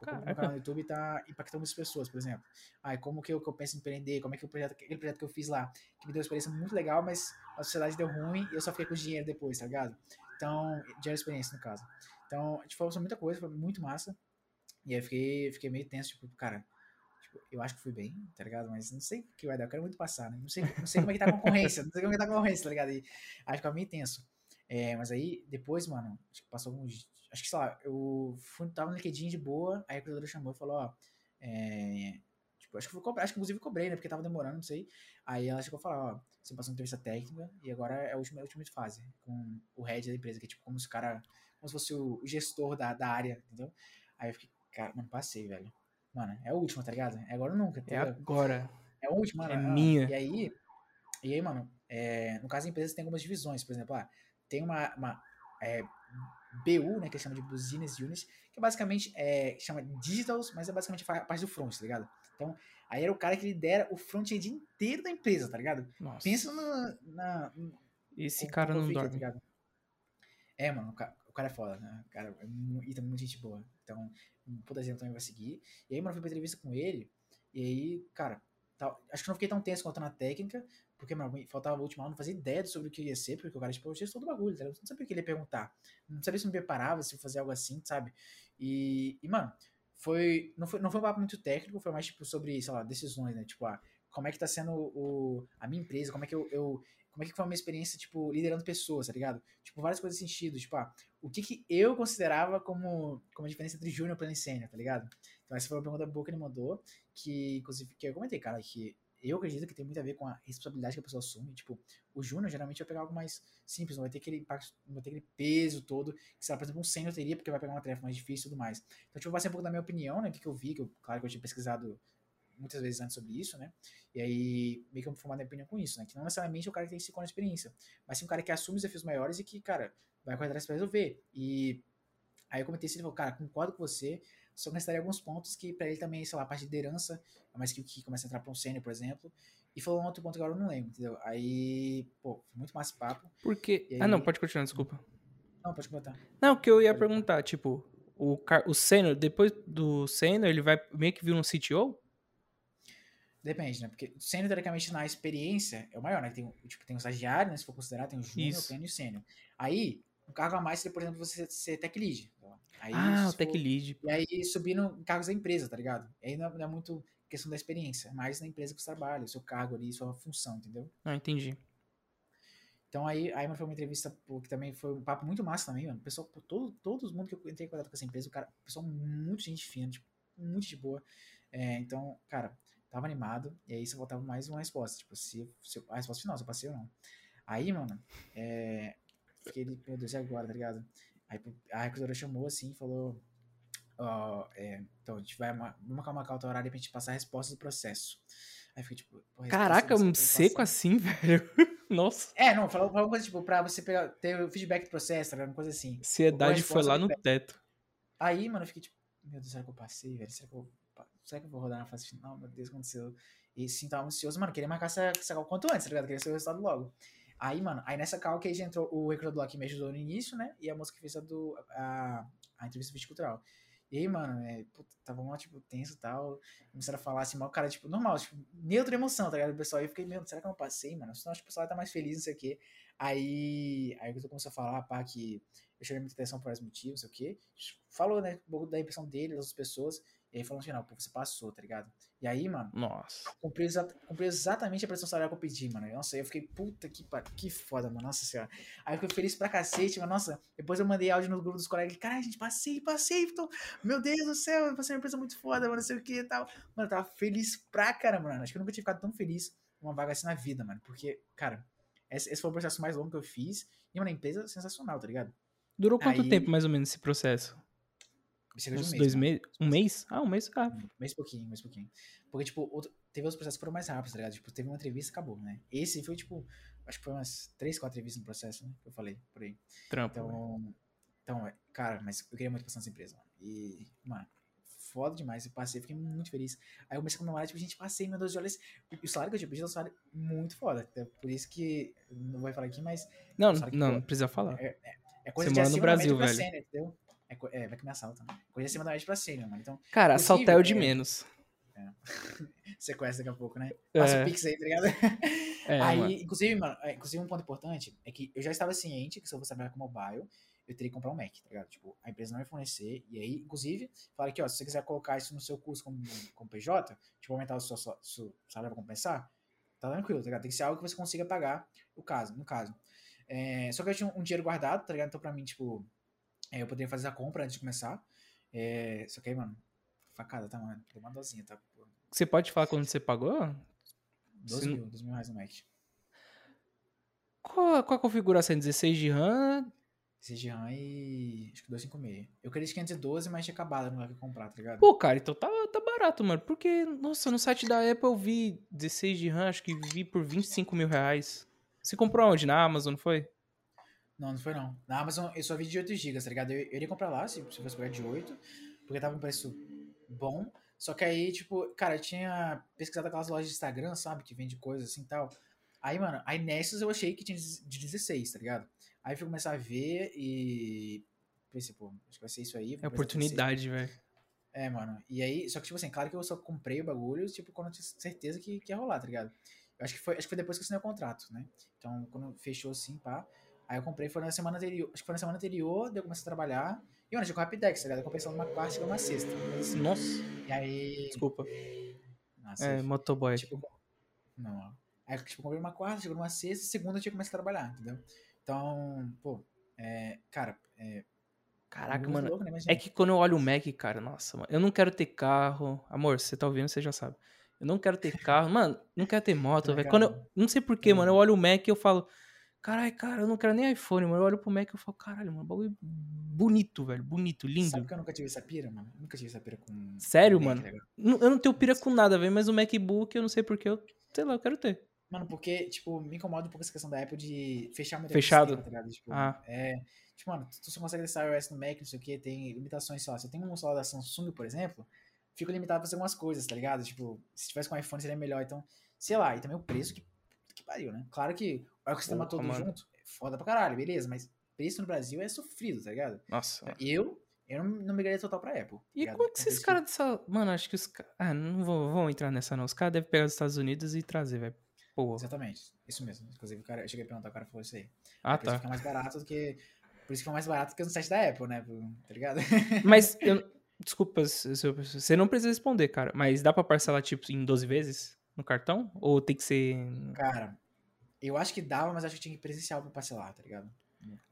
o meu Caraca. canal no YouTube tá impactando muitas pessoas, por exemplo. Ah, e como que eu, que eu penso em empreender, como é que o projeto, aquele projeto que eu fiz lá, que me deu uma experiência muito legal, mas a sociedade deu ruim e eu só fiquei com o dinheiro depois, tá ligado? Então, dinheiro experiência, no caso. Então, a gente falou sobre muita coisa, foi muito massa. E aí fiquei, fiquei meio tenso, tipo, cara, eu acho que fui bem, tá ligado? Mas não sei o que vai dar, eu quero muito passar, né? Não sei, não sei como é que tá a concorrência, não sei como é que tá a concorrência, tá ligado? E aí ficava meio tenso. É, mas aí, depois, mano, acho que passou alguns. Acho que, sei lá, eu fui, tava no LinkedIn de boa, aí a recrutadora chamou e falou, ó. É, tipo, acho que, fui cobrar, acho que inclusive cobrei, né? Porque tava demorando, não sei. Aí ela chegou a falar, ó, você passou uma entrevista técnica e agora é a última, a última fase, com o head da empresa, que é tipo como se o cara. Como se fosse o gestor da, da área, entendeu? Aí eu fiquei, cara, mano, passei, velho. Mano, é a última, tá ligado? É agora ou nunca, tá É agora. É a última, É mano. ah, minha. E aí, e aí, mano, é, no caso da empresa tem algumas divisões, por exemplo, ah, tem uma, uma é, BU, né, que chama de Business Units, que basicamente é, chama Digitals, mas é basicamente a parte do front, tá ligado? Então, aí era o cara que lidera o front-end inteiro da empresa, tá ligado? Nossa. Pensa na, na, Esse cara não fica, tá dorme. ligado? É, mano, o ca- o cara, é foda, né? O cara é mu- e também muito gente boa. Então, um puta exemplo também vai seguir. E aí, mano, eu fui pra entrevista com ele. E aí, cara, tal- acho que não fiquei tão tenso quanto na técnica, porque, mano, faltava a última aula, não fazia ideia sobre o que ia ser, porque o cara, tipo, eu gestor do bagulho, tá? Eu não sabia o que ele ia perguntar. Não sabia se me preparava, se fazia algo assim, sabe? E, e mano, foi não, foi. não foi um papo muito técnico, foi mais, tipo, sobre, sei lá, decisões, né? Tipo, ah, como é que tá sendo o, a minha empresa, como é que eu, eu como é que foi a minha experiência, tipo, liderando pessoas, tá ligado? Tipo, várias coisas sentido, tipo, ah, o que que eu considerava como, como a diferença entre júnior plano e sênior, tá ligado? Então essa foi uma pergunta boa que ele mandou, que, inclusive, que eu comentei, cara, que eu acredito que tem muito a ver com a responsabilidade que a pessoa assume, tipo, o júnior geralmente vai pegar algo mais simples, não vai ter aquele impacto, não vai ter aquele peso todo, que, sei lá, por exemplo, um sênior teria, porque vai pegar uma tarefa mais difícil e tudo mais. Então, tipo, vai ser um pouco da minha opinião, né, o que que eu vi, que eu, claro que eu tinha pesquisado muitas vezes antes sobre isso, né? E aí, meio que eu me formar minha opinião com isso, né? Que não necessariamente é o cara que tem que se com a experiência, mas sim um cara que assume os desafios maiores e que, cara, vai correr atrás pra resolver. E aí eu comentei isso e ele falou, cara, concordo com você, só que necessitaria alguns pontos que pra ele também, sei lá, a parte de liderança, é mais que, que começa a entrar pra um sênior, por exemplo. E falou um outro ponto que agora eu não lembro, entendeu? Aí, pô, foi muito massa papo. Porque. E Ah, não, aí- pode continuar, desculpa. Não, pode comentar. Não, que eu ia perguntar, tipo, o, o sênior, depois do sênior, ele vai meio que vir um CTO? Depende, né? Porque sênior, teoricamente, na experiência, é o maior, né? Tem, tipo, tem o estagiário, né? Se for considerar, tem o júnior, o pleno e o sênior. Aí, um cargo a mais seria, por exemplo, você ser tech lead. Aí, ah, o Tech for- Lead. E aí subir no, em cargos da empresa, tá ligado? Aí não é, não é muito questão da experiência, é mais na empresa que você trabalha, o seu cargo ali, sua função, entendeu? Ah, entendi. Então aí, aí mano, foi uma entrevista que também foi um papo muito massa também, mano. Pessoal, todo, todo mundo que eu entrei em contato com essa empresa, o cara, pessoal muito gente fina, tipo, muito de boa. É, então, cara, tava animado, e aí você voltava mais uma resposta, tipo, se, se a resposta final, se eu passei ou não. Aí, mano, é, fiquei, meu Deus, e agora, tá ligado? Aí a recrutadora chamou assim e falou, ó, é, então a gente vai, vamos marcar uma calta horária pra gente passar a resposta do processo. Aí fiquei tipo, Caraca, um tô seco assim, velho. Nossa. É, não, falou, falou uma coisa tipo, pra você pegar, ter o feedback do processo, tá ligado? Uma coisa assim. Ansiedade foi lá no teto. Aí, mano, eu fiquei tipo, meu Deus, será que eu passei, velho? Será que eu, será que eu vou rodar na fase final? Meu Deus, aconteceu? E sim, tava ansioso, mano, queria marcar essa, essa call quanto antes, tá ligado? Queria ser o resultado logo. Aí, mano, aí nessa call que entrou o recrutador lá que me ajudou no início, né? E a moça que fez a, do, a, a entrevista viticultural. E aí, mano, é, puta, tava mó, tipo, tenso e tal. Começaram a falar assim, mal, cara, tipo, normal, tipo, neutra emoção, tá ligado? O pessoal, aí eu fiquei, meu, será que eu não passei, mano? Senão acho que o pessoal vai tá mais feliz, não sei o quê. Aí, aí pessoal começou a falar, pá, que eu chamei muita atenção por esse motivo, não sei o quê. Falou, né, um pouco da impressão dele, das outras pessoas. E aí falou no final, pô, você passou, tá ligado? E aí, mano, Nossa. cumpri, exa cumpri exatamente a pressão salarial que eu pedi, mano. Nossa, eu fiquei, puta que que foda, mano. Nossa senhora. Aí eu fiquei feliz pra cacete, mas nossa, depois eu mandei áudio no grupo dos colegas. Caralho, gente, passei, passei. Então, meu Deus do céu, eu passei uma empresa muito foda, mano, não sei o que e tal. Mano, eu tava feliz pra caramba, mano. Acho que eu nunca tinha ficado tão feliz numa vaga assim na vida, mano. Porque, cara, esse, esse foi o processo mais longo que eu fiz. E, mano, a empresa é sensacional, tá ligado? Durou quanto Aí- tempo, mais ou menos, esse processo? Cerca de Uns um mês, dois meses? Um mês? Ah, um mês? Ah, Um mês e pouquinho, um mês pouquinho. Porque, tipo, outro- teve outros processos que foram mais rápidos, tá ligado? Tipo, teve uma entrevista e acabou, né? Esse foi, tipo, acho que foi umas três, quatro entrevistas no processo, né? Que eu falei, por aí. trampo. Então, então, é, cara, mas eu queria muito passar nessa empresa, mano. E, mano, foda demais. Eu passei, fiquei muito feliz. Aí eu comecei a comemorar, tipo, gente, passei, meu Deus, olha esse... O salário que eu tinha pedido é um salário muito foda. É por isso que, não vou falar aqui, mas Não, não, não precisa falar. é coisa Você de mora no Brasil, velho. sênior, entendeu? É, é, vai que me assalta, né? Coisa acima da média pra sênior, mano. Então, Cara, assaltar é o de é- menos. você conhece daqui a pouco, né? Passa É. o pix aí, tá ligado? É, aí, mano. inclusive, mano, é, inclusive um ponto importante é que eu já estava ciente que se eu fosse trabalhar com mobile, eu teria que comprar um Mac, tá ligado? Tipo, a empresa não vai fornecer, e aí, inclusive, fala aqui, ó, se você quiser colocar isso no seu curso como, como PJ, tipo, aumentar o seu, seu, seu salário pra compensar, tá tranquilo, tá ligado? Tem que ser algo que você consiga pagar, o caso, no caso. É, só que eu tinha um, um dinheiro guardado, tá ligado? Então, pra mim, tipo, é, eu poderia fazer a compra antes de começar. É, só que aí, mano, facada, tá, mano? Deu uma dozinha, tá? Você pode falar quando você pagou? 12 Se não- mil, 12 mil reais no Mac. Qual, qual a configuração? 16 de RAM? 6 de RAM e acho que 256. Eu queria de 512, mas tinha acabado que eu comprar, tá ligado? Pô, cara, então tá, tá barato, mano. Porque, nossa, no site da Apple eu vi 16 de RAM, acho que vi por 25 mil reais. Você comprou onde? Na Amazon, não foi? Não, não foi não. Na Amazon eu só vi de 8 GB, tá ligado? Eu, eu iria comprar lá, se, se fosse pegar de 8, porque tava com preço bom. Só que aí, tipo, cara, eu tinha pesquisado aquelas lojas de Instagram, sabe? Que vende coisas assim e tal. Aí, mano, aí nessas eu achei que tinha de 16, tá ligado? Aí eu fui começar a ver e. Pensei, pô, acho que vai ser isso aí. É comprar 16. oportunidade, velho. É, mano. E aí, só que, tipo assim, claro que eu só comprei o bagulho, tipo, quando eu tinha certeza que, que ia rolar, tá ligado? Eu acho que foi, acho que foi depois que eu assinei o contrato, né? Então, quando fechou assim, pá. Aí eu comprei, foi na semana anterior. Acho que foi na semana anterior, daí eu comecei a trabalhar. E, mano, chegou Rapidex, tá ligado? Eu comprei só numa quarta, chegou uma sexta. Assim, Nossa, e aí. desculpa. Nossa, É, motoboy. aqui. tipo, não. Aí, tipo, comprei numa quarta, chegou numa sexta, segunda eu tinha que começar a trabalhar, entendeu? Então, pô, é, cara, é. Caraca, mano. louco, né? É que quando eu olho o Mac, cara, nossa, mano, eu não quero ter carro. Amor, você tá ouvindo, você já sabe. Eu não quero ter carro, mano, não quero ter moto, Também velho. Quando eu, não. sei porquê, Também mano, eu olho o Mac e eu falo, caralho, cara, eu não quero nem iPhone, mano. Eu olho pro Mac e eu falo, caralho, mano, bagulho bonito, velho, bonito, lindo. Sabe que eu nunca tive essa pira, mano? Eu nunca tive essa pira com. Sério, mano? tá Eu não tenho pira com nada, velho, mas o MacBook, eu não sei porquê, eu, sei lá, eu quero ter. Mano, porque, tipo, me incomoda um pouco essa questão da Apple de fechar muito Fechado? ecossistema, tá ligado? Tipo, Ah. é. Tipo, mano, tu só consegue testar iOS no Mac, não sei o que, tem limitações, sei lá. Se eu tenho um celular da Samsung, por exemplo, fico limitado pra fazer algumas coisas, tá ligado? Tipo, se tivesse com iPhone seria melhor. Então, sei lá, e também o preço que pariu, né? Claro que o ecossistema todo mano. junto é foda pra caralho, beleza, mas preço no Brasil é sofrido, tá ligado? Nossa. Eu, eu não, não migraria total pra Apple. tá E ligado? quanto esses Acontece que- caras dessa. Mano, acho que os caras. Ah, não vou, vou entrar nessa, não. Os caras devem pegar dos Estados Unidos e trazer, velho. Porra. Exatamente, isso mesmo. Inclusive, o cara, eu cheguei a perguntar, o cara falou isso aí. Ah, Porque tá. fica mais barato do que Por isso que foi mais barato que no site da Apple, né? Tá ligado? Mas, eu, desculpa, você não precisa responder, cara. Mas dá pra parcelar, tipo, em 12 vezes no cartão? Ou tem que ser. Cara, eu acho que dava, mas acho que tinha que presencial pra parcelar, tá ligado?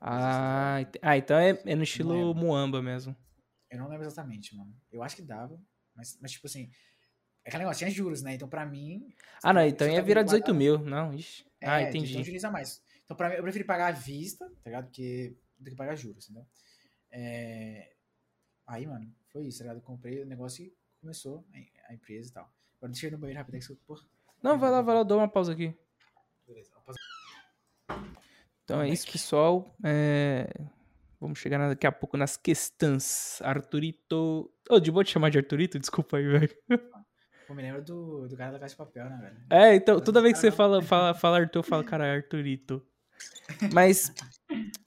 Ah, ent- ah então é, é no estilo. Muamba mesmo. Eu não lembro exatamente, mano. Eu acho que dava, mas, mas tipo assim. É aquele negócio, tinha juros, né? Então pra mim. Ah, não, então ia virar guardado- 18 mil. Não, ixi. É, ah, Então entendi. utiliza mais. Então, pra mim, eu prefiro pagar à vista, tá ligado? Porque, do que pagar juros, entendeu? É... Aí, mano, foi isso, tá ligado? Eu comprei o negócio e começou a empresa e tal. Agora deixa eu ir no banheiro rapidinho que. Porra, Não, vai lá, vai lá, eu dou uma pausa aqui. beleza. Posso- Então é Como é isso, que- pessoal. É, Vamos chegar daqui a pouco nas questões. Arthurito. Ô, de boa te chamar de Arthurito? Desculpa aí, velho. Pô, me lembro do, do cara da Caixa de Papel, né, velho? É, então, toda vez que você fala, fala, fala Arthur, eu falo, cara, é Arthurito. Mas,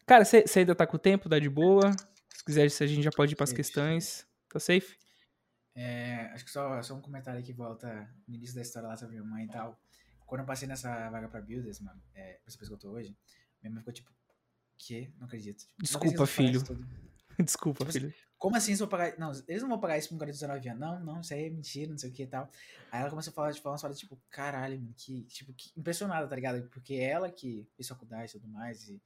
cara, você você ainda tá com o tempo, dá de boa? Se quiser, se a gente já pode ir pras Safe. questões. Tá safe? É, acho que só, só um comentário que volta no início da história lá sobre minha mãe e tal. Quando eu passei nessa vaga pra Builders, mano, é, essa pessoa que eu tô hoje, minha mãe ficou tipo, que? Não acredito. Tipo, não Desculpa, acredito que eu filho. Desculpa, Tipo assim, filho. Como assim eles vão pagar? Não, eles não vão pagar isso pra um cara de 19 anos. Não, não, isso aí é mentira, não sei o que e tal. Aí ela começou a falar, tipo, umas palavras, tipo, caralho, mano, que, tipo, que impressionada, tá ligado? Porque ela que fez faculdade e tudo mais, e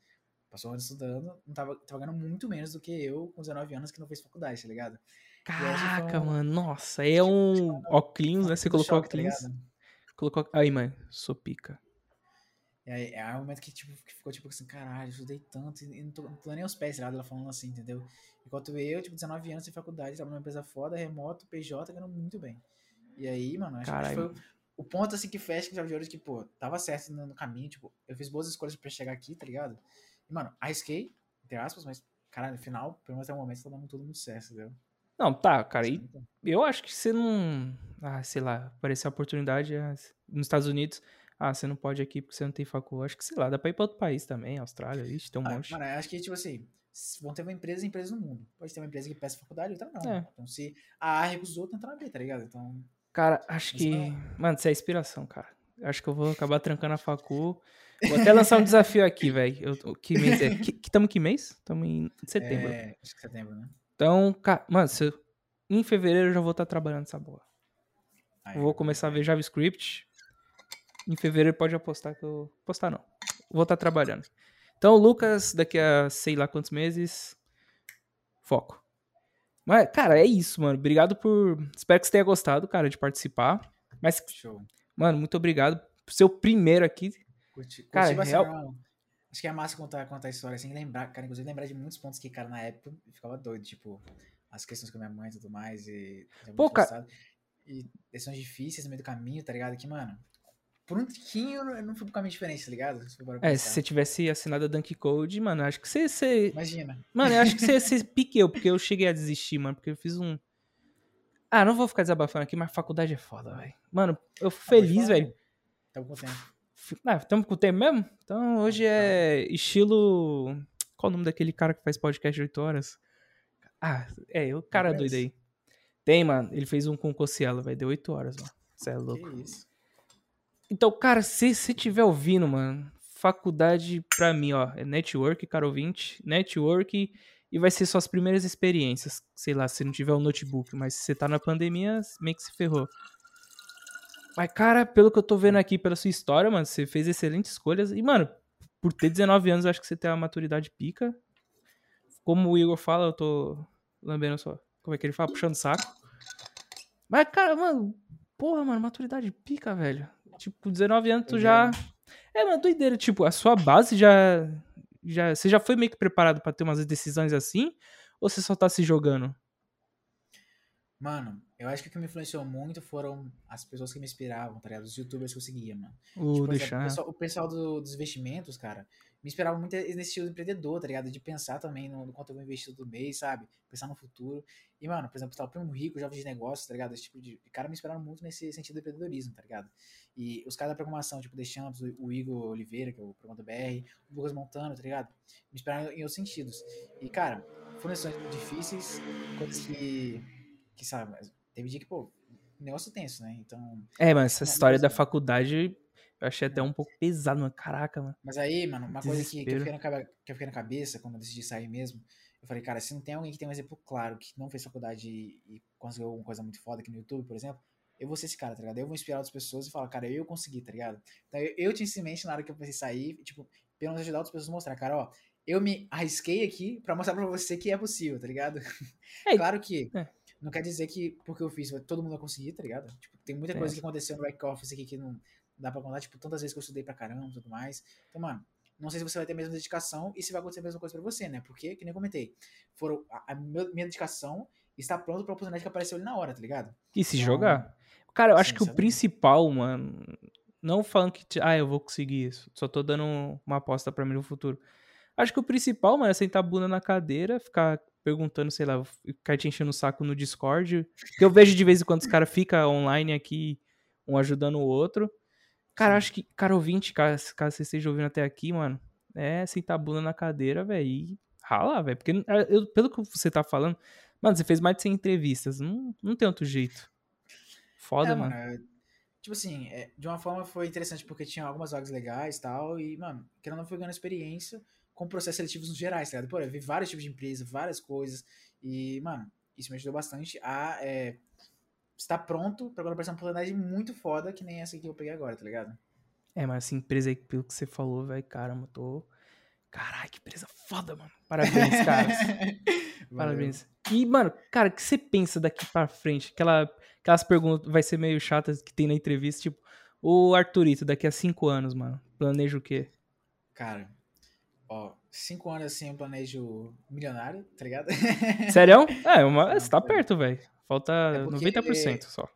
passou anos estudando, não tava, tava ganhando muito menos do que eu com 19 anos que não fez faculdade, tá ligado? Caraca, mano, nossa, é um óculos, né? Você colocou tá óculos. ligado? colocou. Aí, mãe, sou pica. E aí, é um momento que, tipo, que ficou tipo assim, caralho, eu estudei tanto e não tô, não tô nem aos pés, tá? Ela falando assim, entendeu? Enquanto eu, tipo, 19 anos, sem faculdade, tava numa empresa foda, remoto, PJ, ganhando muito bem. E aí, mano, acho que Caralho. foi o ponto, assim, que fecha com chave de de que, pô, tava certo no, no caminho, tipo, eu fiz boas escolhas pra chegar aqui, tá ligado? E, mano, arrisquei, entre aspas, mas, caralho, no final, pelo menos até o momento, tá dando tudo muito certo, entendeu? Não, tá, cara, e Então, eu acho que você não. Ah, sei lá, aparecer a oportunidade ah, nos Estados Unidos. Ah, você não pode aqui porque você não tem facul. Acho que, sei lá, dá pra ir pra outro país também, Austrália, ixi, tem um ah, monte. mano, acho que, tipo assim, vão ter uma empresa e empresas no mundo. Pode ter uma empresa que peça faculdade, outra não. É. Então, se a A recusou, tenta na B, tá ligado? Então, Cara, acho que. não. Mano, você é inspiração, cara. Acho que eu vou acabar trancando a facu. Vou até lançar um desafio aqui, velho. Que mês é? Que, que, tamo que mês? Tamo em setembro. É, acho que setembro, né? Então, ca- mano, se em fevereiro eu já vou estar trabalhando essa boa. Vou começar a ver JavaScript. Em fevereiro pode apostar que eu. Postar não. Vou estar trabalhando. Então, Lucas, daqui a sei lá quantos meses. Foco. Mas, cara, é isso, mano. Obrigado por. Espero que você tenha gostado, cara, de participar. Mas, Show. mano, muito obrigado por ser o primeiro aqui. Curti, Cara, curti bastante, real-. Acho que é massa contar, contar a história assim, lembrar, cara, inclusive lembrar de muitos pontos que, cara, na época eu ficava doido, tipo, as questões com a minha mãe e tudo mais, e Pô, cara-. E decisões difíceis no meio do caminho, tá ligado? Que, mano, por um tiquinho eu não- fui pro caminho diferente, tá ligado? Se É, se você tivesse assinado a Dunk Code, mano, acho que você. você... Imagina. Mano, eu acho que você, você pique eu, porque eu cheguei a desistir, mano, porque eu fiz um. Ah, não vou ficar desabafando aqui, mas faculdade é foda, velho. Mano, eu Ah, fico pode feliz, velho. Tamo com tempo. Ah, tamo com o tempo mesmo? Então hoje é estilo. Qual o nome daquele cara que faz podcast de 8 horas? Ah, é, o cara doido aí. Tem, mano. Ele fez um com o Cossielo, vai. Deu 8 horas, mano. Você é louco. Que isso. Então, cara, se você estiver ouvindo, mano, faculdade pra mim, ó, é network, cara ouvinte, network e vai ser suas primeiras experiências. Sei lá, se não tiver um notebook, mas se você tá na pandemia, meio que se ferrou. Mas, cara, pelo que eu tô vendo aqui, pela sua história, mano, você fez excelentes escolhas. E, mano, por ter 19 anos, eu acho que você tem uma maturidade pica. Como o Igor fala, eu tô lambendo só. Como é que ele fala? Puxando saco. Mas, cara, mano, porra, mano, maturidade pica, velho. Tipo, com 19 anos tu já. É, mano, doideira. Tipo, a sua base já. já você já foi meio que preparado pra ter umas decisões assim? Ou você só tá se jogando? Mano, eu acho que o que me influenciou muito foram as pessoas que me inspiravam, tá ligado? Os youtubers que eu seguia, mano. O Tipo, o pessoal, o pessoal do- dos investimentos, cara, me inspirava muito nesse estilo de empreendedor, tá ligado? De pensar também no, no quanto eu vou investir todo mês, sabe? Pensar no futuro. E, mano, por exemplo, tá, o Primo Rico, Jovem de Negócios, tá ligado? Esse tipo de, de cara me inspiraram muito nesse sentido do empreendedorismo, tá ligado? E os caras da programação, tipo, The Champs, o, o Igor Oliveira, que é o programa do BR, o Lucas Montano, tá ligado? Me inspiraram em outros sentidos. E, cara, foram decisões difíceis, coisas que, que, sabe, teve dia que, pô, negócio tenso, né? Então, É, mas essa Não, história da faculdade. Eu achei até um pouco pesado, mano. Caraca, mano. Mas aí, mano, uma coisa que, que, eu Desespero. fiquei na, que eu fiquei na cabeça quando eu decidi sair mesmo, eu falei, cara, se não tem alguém que tem um exemplo claro, que não fez faculdade e, e conseguiu alguma coisa muito foda aqui no YouTube, por exemplo, eu vou ser esse cara, tá ligado? Eu vou inspirar outras pessoas e falar, cara, eu consegui, tá ligado? Então eu, eu tinha isso em mente na hora que eu pensei sair, tipo, pelo menos ajudar outras pessoas a mostrar, cara, ó, eu me arrisquei aqui pra mostrar pra você que é possível, tá ligado? É, claro que é. Não quer dizer que porque eu fiz, todo mundo vai conseguir, tá ligado? Tipo, tem muita É. coisa que aconteceu no back office aqui que não dá pra contar, tipo, tantas vezes que eu estudei pra caramba e tudo mais. Então, mano, não sei se você vai ter a mesma dedicação e se vai acontecer a mesma coisa pra você, né? Porque, que nem eu comentei, foram, a, a minha dedicação está pronta pra oportunidade que apareceu ali na hora, tá ligado? E se Então, jogar? Cara, eu acho sim, que o principal, mano. Não falando que, ah, eu vou conseguir isso. Só tô dando uma aposta pra mim no futuro. Acho que o principal, mano, é sentar a bunda na cadeira, ficar perguntando, sei lá, ficar te enchendo o saco no Discord. Que eu vejo de vez em quando os caras ficam online aqui, um ajudando o outro. Cara, acho que, cara ouvinte, caso, caso você esteja ouvindo até aqui, mano, é sentar a bunda na cadeira, velho, e ralar, velho. Porque, ah, eu- pelo que você tá falando, mano, você fez mais de 100 entrevistas. Não, não tem outro jeito. Foda, É, mano. é, tipo assim, é, de uma forma foi interessante porque tinha algumas vagas legais e tal, e, mano, ou não, foi ganhando experiência com processos seletivos no gerais, tá ligado? Pô, eu vi vários tipos de empresa, várias coisas, e, mano, isso me ajudou bastante a é, estar pronto pra quando aparecer uma oportunidade muito foda, que nem essa que eu peguei agora, tá ligado? É, mas essa empresa aí, pelo que você falou, velho, caramba, tô. Caralho, que empresa foda, mano. Parabéns, caras. Parabéns. E, mano, cara, o que você pensa daqui pra frente? Aquela, aquelas perguntas vai ser meio chatas que tem na entrevista, tipo, o Arthurito, daqui a cinco anos, mano, planeja o quê? Cara, ó, cinco anos assim eu planejo milionário, tá ligado? Sério? É, uma, você tá perto, velho. Falta É porque- 90% só.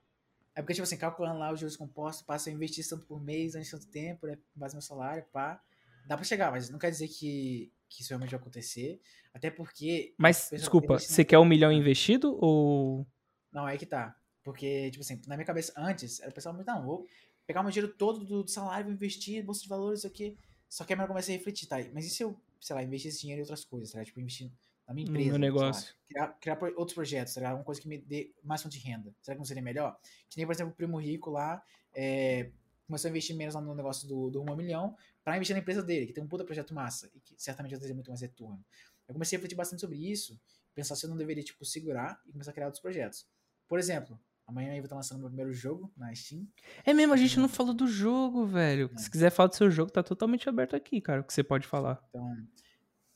É porque, tipo assim, calculando lá os juros compostos, passa eu investir tanto por mês, durante tanto tempo, né? Com base no meu salário, pá. Dá pra chegar, mas não quer dizer que, que isso realmente vai acontecer. Até porque. Mas, desculpa, você quer um milhão investido ou. Não, é que tá. Porque, tipo assim, na minha cabeça, antes, era o pessoal muito, não, vou pegar o meu dinheiro todo do, do salário, vou investir, bolsa de valores, isso aqui. Só que aí eu comecei a refletir, tá? Mas e se eu, sei lá, investir esse dinheiro em outras coisas, tá? Tipo, investir na minha No empresa. lá, negócio. criar, criar outros projetos, tá ligado? Alguma coisa que me dê mais fonte de renda. Será que não seria melhor? Que nem, por exemplo, o Primo Rico lá, é, começou a investir menos lá no negócio do, do 1 a milhão pra investir na empresa dele, que tem um puta projeto massa e que certamente vai trazer muito mais retorno. Eu comecei a refletir bastante sobre isso, pensar se eu não deveria, tipo, segurar e começar a criar outros projetos. Por exemplo, amanhã eu vou estar lançando meu primeiro jogo na Steam. É mesmo, a gente não falou do jogo, velho. É. Se quiser falar do seu jogo, tá totalmente aberto aqui, cara. O que você pode falar. Então,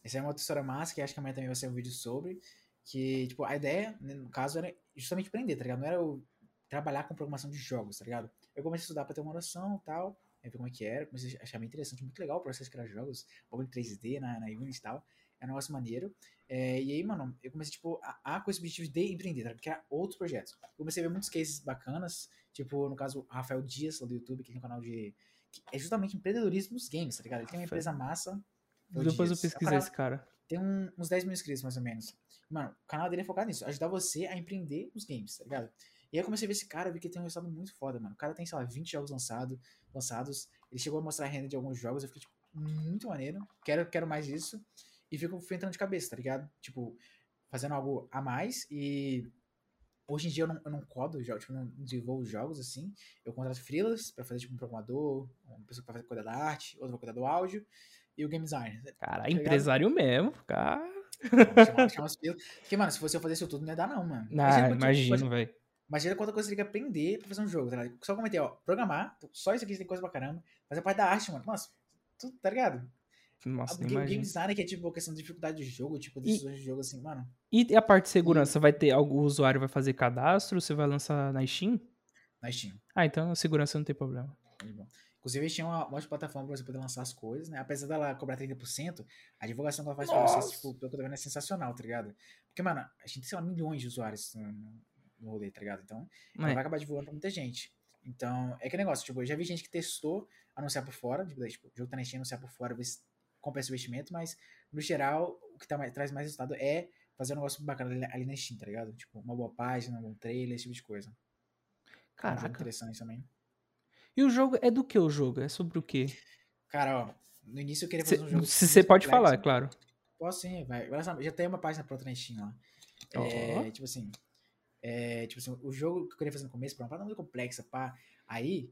essa é uma outra história massa, que acho que amanhã também vai ser um vídeo sobre. Que, tipo, a ideia, né, no caso, era justamente aprender, tá ligado? Não era eu trabalhar com programação de jogos, tá ligado? Eu comecei a estudar pra ter uma noção e tal, ver como é que era, comecei a achar bem interessante, muito legal o processo de criar jogos, bagulho em 3D na, na Unity e tal, é um negócio maneiro. É, e aí, mano, eu comecei, tipo, a, a com esse objetivo de empreender, tá? ligado? criar outros projetos. Eu comecei a ver muitos cases bacanas, tipo, no caso, o Rafael Dias, lá do YouTube, que tem um canal de... que é justamente empreendedorismo nos games, tá ligado? Ele tem uma empresa massa. Depois eu Dias. É uma pesquisar parada- esse cara. tem um- uns 10 mil inscritos, mais ou menos. Mano, o canal dele é focado nisso, ajudar você a empreender os games, tá ligado? E aí eu comecei a ver esse cara, eu vi que ele tem um resultado muito foda, mano. O cara tem, sei lá, 20 jogos lançado, lançados. Ele chegou a mostrar a renda de alguns jogos, eu fiquei, tipo, muito maneiro. Quero, quero mais disso. E fico entrando de cabeça, tá ligado? Tipo, fazendo algo a mais e. Hoje em dia eu não, eu não codo, jo- tipo, não desenvolvo jogos assim. Eu contrato freelas pra fazer tipo um programador, uma pessoa que vai cuidar da arte, outra vai cuidar do áudio, e o game designer. Cara, ligado? empresário mesmo, cara. Chama, chama as. Porque, mano, se fosse eu fazer isso tudo, não ia dar, não, mano. Ah, imagino, velho. Imagina quanta coisa você tem que aprender pra fazer um jogo, tá ligado? Só comentei, ó, programar, só isso aqui tem coisa pra caramba. Fazer parte da arte, mano. Nossa, tudo, tá ligado? Nossa, nem game, game design, que é tipo questão de dificuldade de jogo, tipo, decisões de jogo, assim, mano. E a parte de segurança? Vai ter algum usuário vai fazer cadastro? Você vai lançar na Steam? Na Steam. Ah, então a segurança não tem problema. Muito bom. Inclusive, eles tinham uma ótima plataforma pra você poder lançar as coisas, né? Apesar dela cobrar 30%, a divulgação que ela faz pra Nossa. vocês, tipo, pelo que eu tô vendo, é sensacional, tá ligado? Porque, mano, a gente tem, sei lá, milhões de usuários no, no- rolê, tá ligado? Então, ela É. vai acabar divulgando pra muita gente. Então, é que negócio, tipo, eu já vi gente que testou anunciar por fora, tipo, daí, tipo o jogo tá na Steam, anunciar por fora, ver se compensa o investimento, mas, no geral, o que tá mais- traz mais resultado é fazer um negócio bacana ali, ali na Steam, tá ligado? Tipo, uma boa página, um bom trailer, esse tipo de coisa. É um Caraca. interessante também. E o jogo é do que o jogo? É sobre o quê? Cara, ó, no início eu queria fazer um jogo... se você pode complexo. falar, é claro. Posso sim, vai. Já tem uma página pronta na Steam lá. É, tipo assim, é, tipo assim, o jogo que eu queria fazer no começo, pra uma parada muito complexa, pá. Aí,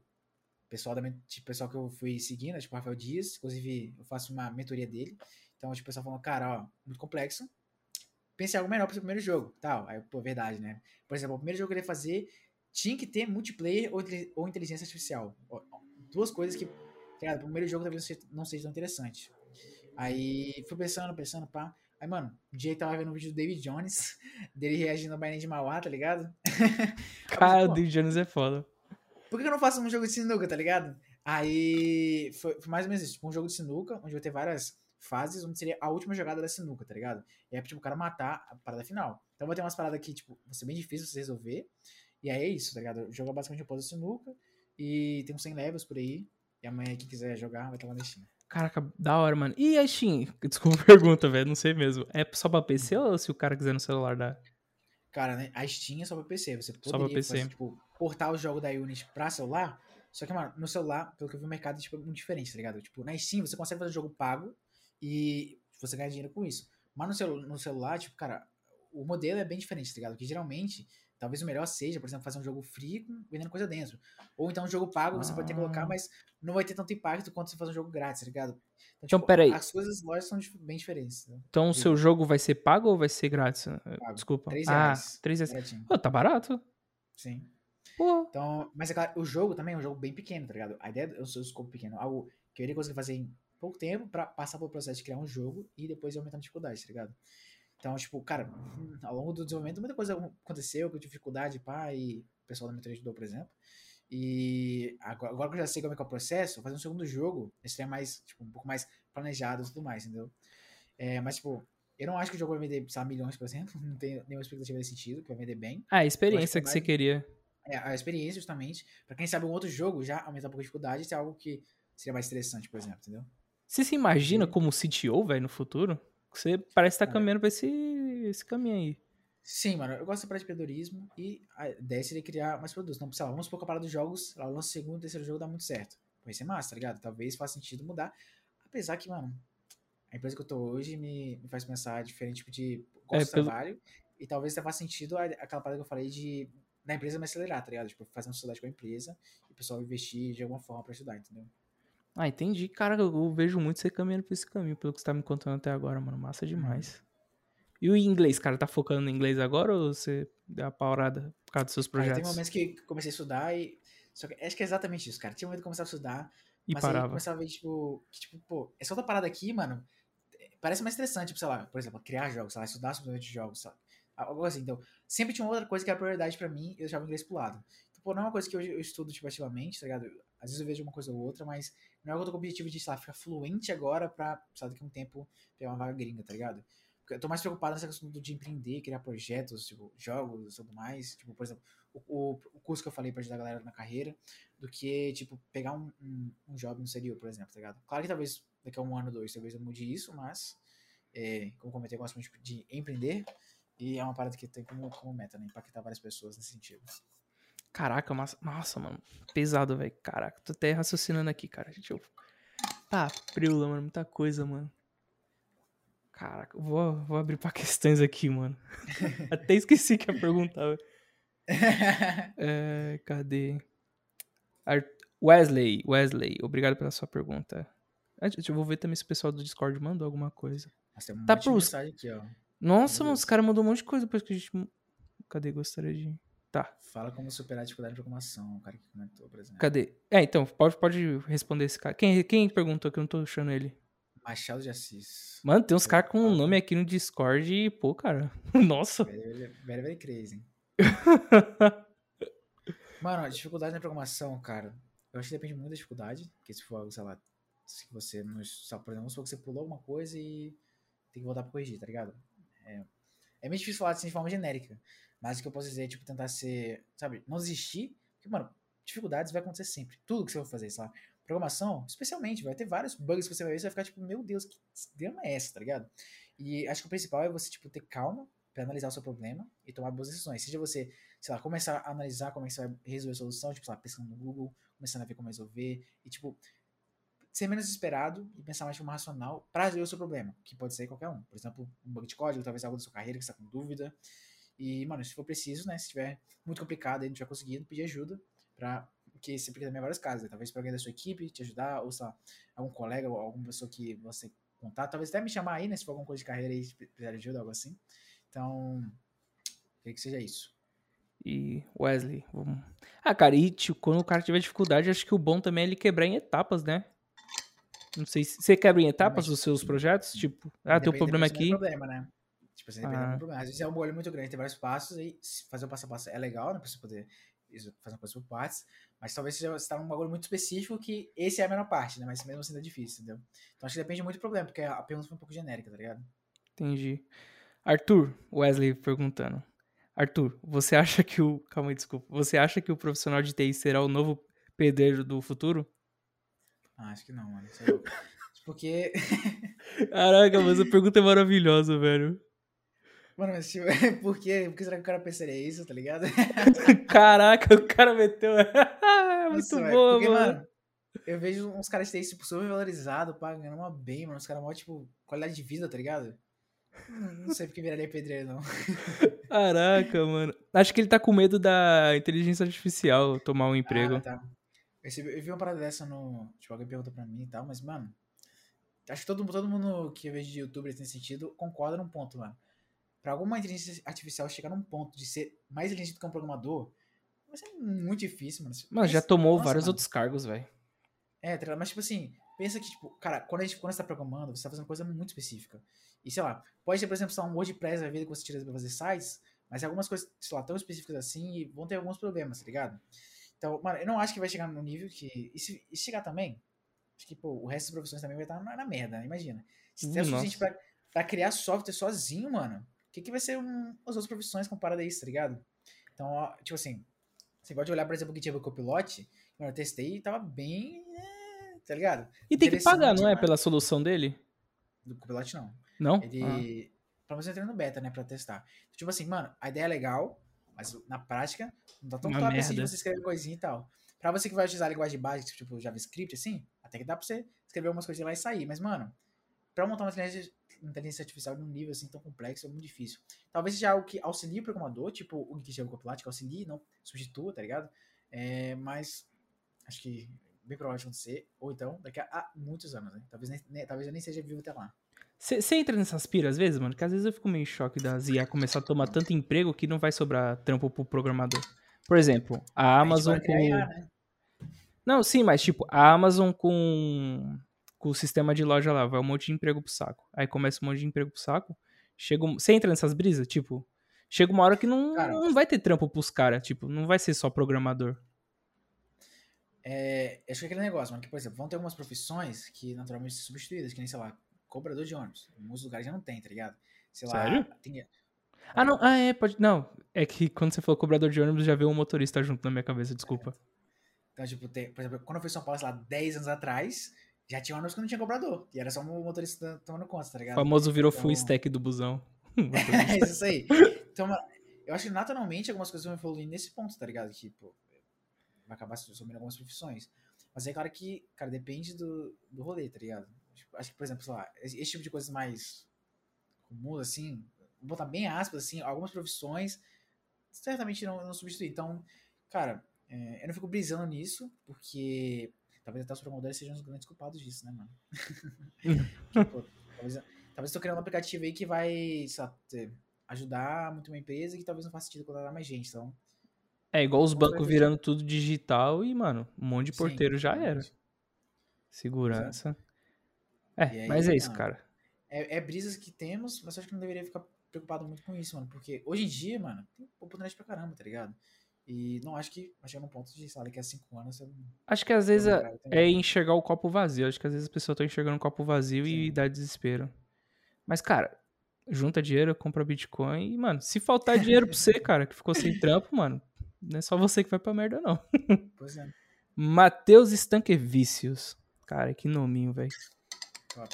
pessoal da tipo, pessoal que eu fui seguindo, tipo, Rafael Dias, inclusive eu faço uma mentoria dele. Então, tipo, o pessoal falou, cara, ó, muito complexo. Pense em algo melhor pro seu primeiro jogo, tal. Aí, pô, verdade, né? Por exemplo, o primeiro jogo que eu queria fazer tinha que ter multiplayer ou, ou inteligência artificial. Duas coisas que, tá ligado? O primeiro jogo talvez não seja- tão interessante. Aí, fui pensando, pensando, pá. Aí, mano, um dia eu tava vendo um vídeo do David Jones, dele reagindo ao Bahia de Mauá, tá ligado? Cara, o David Jones é foda. Por que eu não faço um jogo de sinuca, tá ligado? Aí foi, foi mais ou menos isso, tipo um jogo de sinuca, onde vai ter várias fases, onde seria a última jogada da sinuca, tá ligado? E aí, tipo, o cara matar a parada final. Então vai ter umas paradas que, tipo, vai ser bem difícil você resolver. E aí é isso, tá ligado? O jogo é basicamente um da sinuca, e tem uns 100 levels por aí. E amanhã, quem quiser jogar, vai estar lá na Steam. Caraca, da hora, mano. E a Steam? Desculpa a pergunta, velho. Não sei mesmo. É só pra PC ou se o cara quiser no celular dá? Cara, né? A Steam é só pra PC. Você pra poderia PC. fazer, tipo, portar o jogo da Unity pra celular. Só que, mano, no celular, pelo que eu vi, o mercado tipo, é muito diferente, tá ligado? Tipo, na Steam você consegue fazer jogo pago e você ganha dinheiro com isso. Mas no, celu no celular, tipo, cara, o modelo é bem diferente, tá ligado? Que geralmente, talvez o melhor seja, por exemplo, fazer um jogo free vendendo coisa dentro. Ou então um jogo pago você pode ter que colocar, Ah. mas não vai ter tanto impacto quanto você fazer um jogo grátis, tá ligado? Então, peraí. As coisas lógicas são bem diferentes. Né? Então o seu jogo vai ser pago ou vai ser grátis? Pago. Desculpa. Três ah, reais. 3 reais. Pô, tá barato. Sim. Então, mas é claro, o jogo também é um jogo bem pequeno, tá ligado? A ideia é o seu escopo pequeno, algo que eu iria conseguir fazer em pouco tempo pra passar pelo processo de criar um jogo e depois ir aumentando a dificuldade, tá ligado? Então, tipo, cara, ao longo do desenvolvimento muita coisa aconteceu, com dificuldade, pá, e o pessoal da mentoria ajudou, por exemplo. E agora, agora que eu já sei como é que é o processo, fazer um segundo jogo seria mais, tipo, um pouco mais planejado e tudo mais, entendeu? É, mas, tipo, eu não acho que o jogo vai vender, lá, milhões, por exemplo, não tenho nenhuma expectativa nesse sentido, que vai vender bem. Ah, a experiência que que você vai- queria. É, a experiência, justamente. Pra quem sabe um outro jogo já aumenta um pouco a dificuldade, isso é algo que seria mais interessante, por exemplo, entendeu? Você se imagina como CTO, velho, no futuro? Você parece estar tá caminhando pra esse, esse caminho aí. Sim, mano, eu gosto de empreendedorismo e a ideia seria criar mais produtos. Não, lá, vamos supor que a parada dos jogos, lá, o segundo, terceiro jogo dá muito certo. Vai ser massa, tá ligado? Talvez faça sentido mudar. Apesar que, mano, a empresa que eu tô hoje me, me faz pensar diferente tipo de gosto É, pelo- trabalho e talvez até faça sentido aquela parada que eu falei de da empresa me acelerar, tá ligado? Tipo, fazer uma sociedade com a empresa e o pessoal investir de alguma forma pra ajudar, entendeu? Ah, entendi. Cara, eu, vejo muito você caminhando por esse caminho, pelo que você tá me contando até agora, mano. Massa demais. E o inglês, cara, tá focando no inglês agora ou você deu uma paurada por causa dos seus Cara, tem projetos? momentos que comecei a estudar e. Só que acho que é exatamente isso, cara. Tinha um momento que eu começava a estudar, E mas aí parava. começava a ver, tipo, que, tipo, pô, essa outra parada aqui, mano, é, parece mais interessante, tipo, sei lá, por exemplo, criar jogos, sei lá, estudar sobre jogos, sabe? Algo assim. Então, sempre tinha outra coisa que era prioridade pra mim e eu deixava o inglês pro lado. Então, pô, não é uma coisa que eu estudo, tipo, ativamente, tá ligado? Às vezes eu vejo uma coisa ou outra, mas não é algo com o objetivo de, sei lá, ficar fluente agora pra, sabe, daqui a um tempo pegar uma vaga gringa, tá ligado? Eu tô mais preocupado nessa questão de empreender, criar projetos, tipo, jogos e tudo mais. Tipo, por exemplo, o, o, curso que eu falei pra ajudar a galera na carreira, do que, tipo, pegar um, um, um job no exterior, por exemplo, tá ligado? Claro que talvez daqui a um ano, dois, talvez eu mude isso, mas, é, como comentei, eu gosto muito tipo, de empreender e é uma parada que tem como, como meta, né? Impactar várias pessoas nesse sentido. Caraca, massa. Nossa, mano. Pesado, velho. Caraca, tô até raciocinando aqui, cara. Deixa eu. Tá, preula, mano. Muita coisa, mano. Caraca, vou, vou abrir pra questões aqui, mano. até esqueci que ia perguntar, velho. É, cadê? Wesley, Wesley, obrigado pela sua pergunta. Deixa eu vou ver também se o pessoal do Discord mandou alguma coisa. Mas tem um Tá monte de pros- mensagem aqui, ó. Nossa, mano, os caras mandou um monte de coisa depois que a gente. Cadê? Gostaria de. Tá, Fala como superar a dificuldade de programação, o cara que comentou, por exemplo. cadê? É, então, pode, pode responder esse cara. Quem, quem perguntou que eu não tô achando ele? Machado de Assis. Mano, tem uns caras com um nome aqui no Discord e, pô, cara. Nossa. Very, very, very, crazy. Mano, a dificuldade na programação, cara, eu acho que depende muito da dificuldade. Porque se for sei lá, se você não. Por exemplo, que você pulou alguma coisa e tem que voltar pra corrigir, tá ligado? É, é meio difícil falar assim de forma genérica. Mas o que eu posso dizer é, tipo, tentar ser. Sabe, não desistir. Porque, mano, dificuldades vai acontecer sempre. Tudo que você for fazer, sei lá. Programação, especialmente, vai ter vários bugs que você vai ver, você vai ficar tipo, meu Deus, que grama é essa, tá ligado? E acho que o principal é você, tipo, ter calma pra analisar o seu problema e tomar boas decisões. Seja você, sei lá, começar a analisar como é que você vai resolver a solução, tipo, sei lá, pesquisando no Google, começando a ver como resolver, e, tipo, ser menos desesperado e pensar mais de forma racional pra resolver o seu problema, que pode ser qualquer um. Por exemplo, um bug de código, talvez algo da sua carreira que você tá com dúvida. E, mano, se for preciso, né, se tiver muito complicado e não tiver conseguindo, pedir ajuda pra porque se aplica também a vários né? talvez para alguém da sua equipe te ajudar, ou sei lá, algum colega, ou alguma pessoa que você contar, talvez até me chamar aí, né, se for alguma coisa de carreira aí, precisar de ajuda, algo assim. Então, queria que seja isso. E Wesley, vamos... Ah, cara, e tipo, quando o cara tiver dificuldade, acho que o bom também é ele quebrar em etapas, né? Não sei se você quebra em etapas os seus projetos, tipo, ah, tem um problema do aqui. problema, né? Tipo assim, depende Ah. do problema. Às vezes é um bolho muito grande, tem vários passos, se fazer o passo a passo é legal, né? Pra você poder fazer uma coisa por partes, mas talvez seja, você tá num bagulho muito específico que esse é a menor parte, né? Mas mesmo assim é difícil, entendeu? Então acho que depende muito do problema, porque a pergunta foi um pouco genérica, tá ligado? Entendi. Arthur, Wesley perguntando. Arthur, você acha que o. Calma aí, desculpa. Você acha que o profissional de TI será o novo pedreiro do futuro? Ah, acho que não, mano. É. Porque, Caraca, mas a pergunta é maravilhosa, velho. mano, mas tipo, por quê? Por que será que o cara pensaria isso, tá ligado? Caraca, o cara meteu. É muito boa, porque, mano. eu vejo uns caras que têm, tipo, super valorizado, pagando uma bem, mano. Os caras mó, tipo, qualidade de vida, tá ligado? Não não sei porque viraria pedreiro, não. Caraca, mano. Acho que ele tá com medo da inteligência artificial tomar um emprego. Ah, tá. Eu, vi uma parada dessa no. Tipo, alguém perguntou pra mim e tal, mas, mano. Acho que todo, todo mundo que eu vejo de youtuber nesse sentido concorda num ponto, mano. Pra alguma inteligência artificial chegar num ponto de ser mais inteligente do que um programador, vai ser muito difícil, mano. Mano, já Mas, tomou nossa, vários mano. outros cargos, velho. É, tá? Mas, tipo assim, pensa que, tipo, cara, quando, a gente, quando você tá programando, você tá fazendo coisa muito específica. E, sei lá, pode ter, por exemplo, só um WordPress da vida que você tira pra fazer sites, mas algumas coisas, sei lá, tão específicas assim e vão ter alguns problemas, tá ligado? Então, mano, eu não acho que vai chegar no nível que. E se, e chegar também, acho que, pô, o resto das profissões também vai estar na, na merda, né? Imagina. Se é o suficiente pra, pra criar software sozinho, mano, o que, que vai ser um, as outras profissões comparadas a isso, tá ligado? Então, ó, tipo assim, você pode olhar, por exemplo, o que tinha o Copilot, mano, eu testei e tava bem. é, Tá ligado? E tem que pagar, não é? mano. Pela solução dele? Do Copilot não. Não? Ele. Ah. Pelo menos eu entrei no beta, né, pra testar. Tipo assim, mano, a ideia é legal, mas na prática não tá tão Uma top assim de merda. você escrever coisinha e tal. Pra você que vai utilizar a linguagem básica, tipo JavaScript, assim, até que dá pra você escrever algumas coisinhas lá e sair. Mas, mano, pra montar uma inteligência, inteligência artificial num nível assim tão complexo é muito difícil. Talvez seja algo que auxilie o programador, tipo o que chama o Copilot, que auxilie, não substitua, tá ligado? É, mas acho que bem provável de acontecer. Ou então, daqui a, a muitos anos, né? Talvez, nem, nem- talvez eu nem seja vivo até lá. Você entra nessas piras às vezes, mano? Que às vezes eu fico meio em choque das IA começar a tomar tanto emprego que não vai sobrar trampo pro programador. Por exemplo, a Amazon a com. IA, né? Não, sim, mas tipo, a Amazon com, com o sistema de loja lá, vai um monte de emprego pro saco. Aí começa um monte de emprego pro saco. Chega um... Você entra nessas brisas? Tipo, chega uma hora que não, Cara. não vai ter trampo pros caras. Tipo, não vai ser só programador. É, acho que é aquele negócio, mano, que, por exemplo, vão ter algumas profissões que naturalmente são substituídas, que nem, sei lá, cobrador de ônibus. Em muitos lugares já não tem, tá ligado? Sei lá, Sério? tem- Ah, não. Ah, é, pode. Não. É que quando você falou cobrador de ônibus, já veio um motorista junto na minha cabeça, desculpa. Então, tipo, tem, por exemplo, quando eu fui em São Paulo, sei lá, 10 anos atrás, já tinha ônibus que não tinha cobrador. E era só um motorista tomando conta, tá O ligado? famoso virou Então- full stack do busão. É isso aí. Então, mano, eu acho que naturalmente algumas coisas vão evoluir nesse ponto, tá ligado? Pô, vai acabar sumindo algumas profissões. Mas é claro que, cara, depende do, do rolê, tá ligado? Tipo, acho que, por exemplo, sei lá, esse, esse tipo de coisas mais comuns, assim, vou botar bem aspas, assim, algumas profissões certamente não, não substituir. Então, cara, é, eu não fico brisando nisso, porque talvez até os programadores sejam os grandes culpados disso, né, mano? Pô, talvez, talvez eu tô criando um aplicativo aí que vai, lá, ajudar muito uma empresa e que talvez não faça sentido contratar mais gente. Então, É igual os bancos virando tudo digital e, mano, um monte de sim, porteiro já era. Segurança. É, aí, mas é isso, mano, cara. É, é brisas que temos, mas eu acho que não deveria ficar preocupado muito com isso, mano. Porque hoje em dia, mano, tem oportunidade pra caramba, tá ligado? E não acho que vai chegar num ponto de, sei lá, daqui a cinco anos. Eu, Acho que às vezes é, é enxergar o copo vazio. Acho que às vezes as pessoas estão enxergando o copo vazio e Sim. dá desespero. Mas, cara, junta dinheiro, compra Bitcoin e, mano, se faltar dinheiro pra você, cara, que ficou sem trampo, mano, não é só você que vai pra merda, não. Pois é. Matheus Stanquevicius. Cara, que nominho, velho.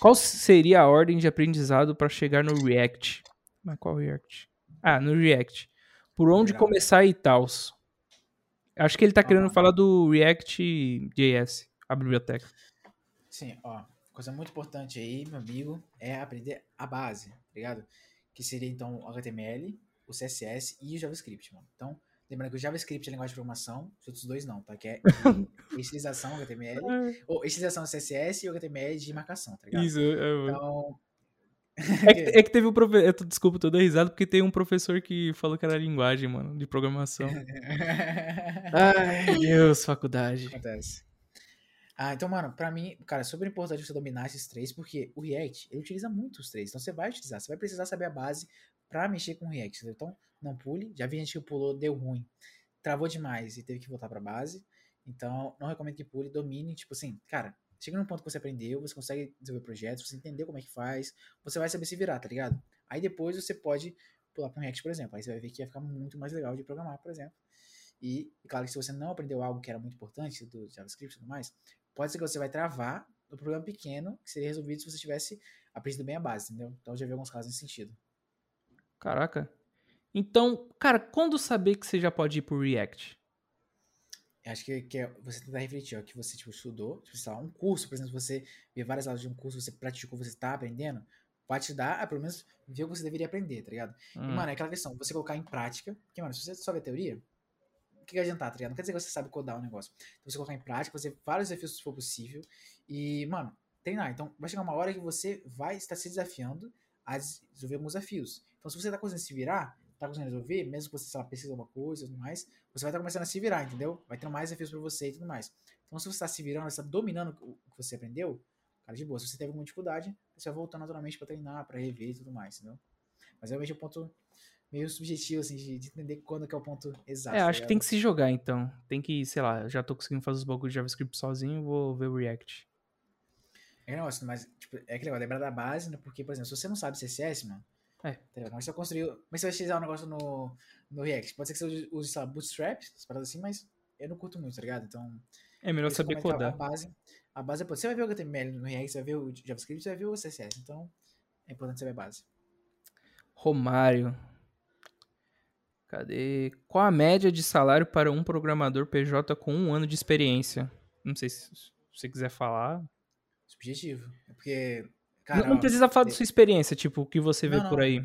Qual seria a ordem de aprendizado pra chegar no React? Mas qual React? Ah, no React. Por onde Geral. começar e tals? Acho que ele tá Ah, querendo mano. falar do React JS, a biblioteca. Sim, ó. Coisa muito importante aí, meu amigo, é aprender a base, tá ligado? Que seria então o HTML, o CSS e o JavaScript, mano. Então, Lembrando que o JavaScript é linguagem de programação, os outros dois não, tá? Que é estilização, HTML, ou estilização CSS e HTML de marcação, tá ligado? Isso, é, Então. é, que, é que teve um professor. Desculpa, tô dando risada porque tem um professor que falou que era linguagem, mano, de programação. Ai, Deus, faculdade. Acontece. Ah, então, mano, pra mim, cara, é super importante você dominar esses três, porque o React, ele utiliza muito os três. Então você vai utilizar, você vai precisar saber a base pra mexer com React. entendeu? Então, não pule. Já vi gente que pulou, deu ruim, travou demais e teve que voltar pra base. Então, não recomendo que pule, domine, tipo assim, cara, chega num ponto que você aprendeu, você consegue desenvolver projetos, você entendeu como é que faz, você vai saber se virar, tá ligado? Aí depois você pode pular pra um React, por exemplo. Aí você vai ver que ia ficar muito mais legal de programar, por exemplo. E, claro que se você não aprendeu algo que era muito importante do JavaScript e tudo mais, pode ser que você vai travar no problema pequeno que seria resolvido se você tivesse aprendido bem a base, entendeu? Então já vi alguns casos nesse sentido. Caraca. Então, cara, quando saber que você já pode ir pro React? Eu acho que, que é você tentar refletir, ó, que você tipo, estudou, tipo, sei lá, um curso, por exemplo, você vê várias aulas de um curso, você praticou, você tá aprendendo, pode te dar, ah, pelo menos, ver o que você deveria aprender, tá ligado? E, Hum, mano, é aquela questão, você colocar em prática, porque, mano, se você só vê teoria, o que vai adiantar, tá ligado? Não quer dizer que você sabe codar o negócio. Então, você colocar em prática, fazer vários desafios se for possível, e, mano, treinar. Então, vai chegar uma hora que você vai estar se desafiando a resolver alguns desafios. Então, se você tá conseguindo se virar, tá conseguindo resolver, mesmo que você, sei lá, pesquisa alguma coisa e tudo mais, você vai estar começando a se virar, entendeu? Vai tendo mais desafios pra você e tudo mais. Então, se você tá se virando, você tá dominando o que você aprendeu, cara, de boa. Se você teve alguma dificuldade, você vai voltar naturalmente pra treinar, pra rever e tudo mais, entendeu? Mas realmente é um ponto meio subjetivo, assim, de, de entender quando que é o ponto exato. É, tá acho que tem que se jogar então. Tem que, sei lá, já tô conseguindo fazer os bagulhos de JavaScript sozinho, vou ver o React. É negócio, mas, tipo, é aquele negócio, lembrar da base, né? Porque, por exemplo, se você não sabe CSS, mano. É. É que você construiu. É que você vai utilizar um negócio no, no React? Pode ser que você use, sei lá, Bootstrap, essas paradas assim, mas eu não curto muito, tá ligado? Então. É melhor que saber que codar. A base, a base é. Você vai ver o HTML no React, você vai ver o JavaScript, você vai ver o CSS. Então, é importante saber a base. Romário. Cadê? Qual a média de salário para um programador PJ com um ano de experiência? Não sei se se você quiser falar. Subjetivo. É porque. Não- Cara, não ó, precisa falar da sua experiência, tipo, o que você vê Não, por não. aí.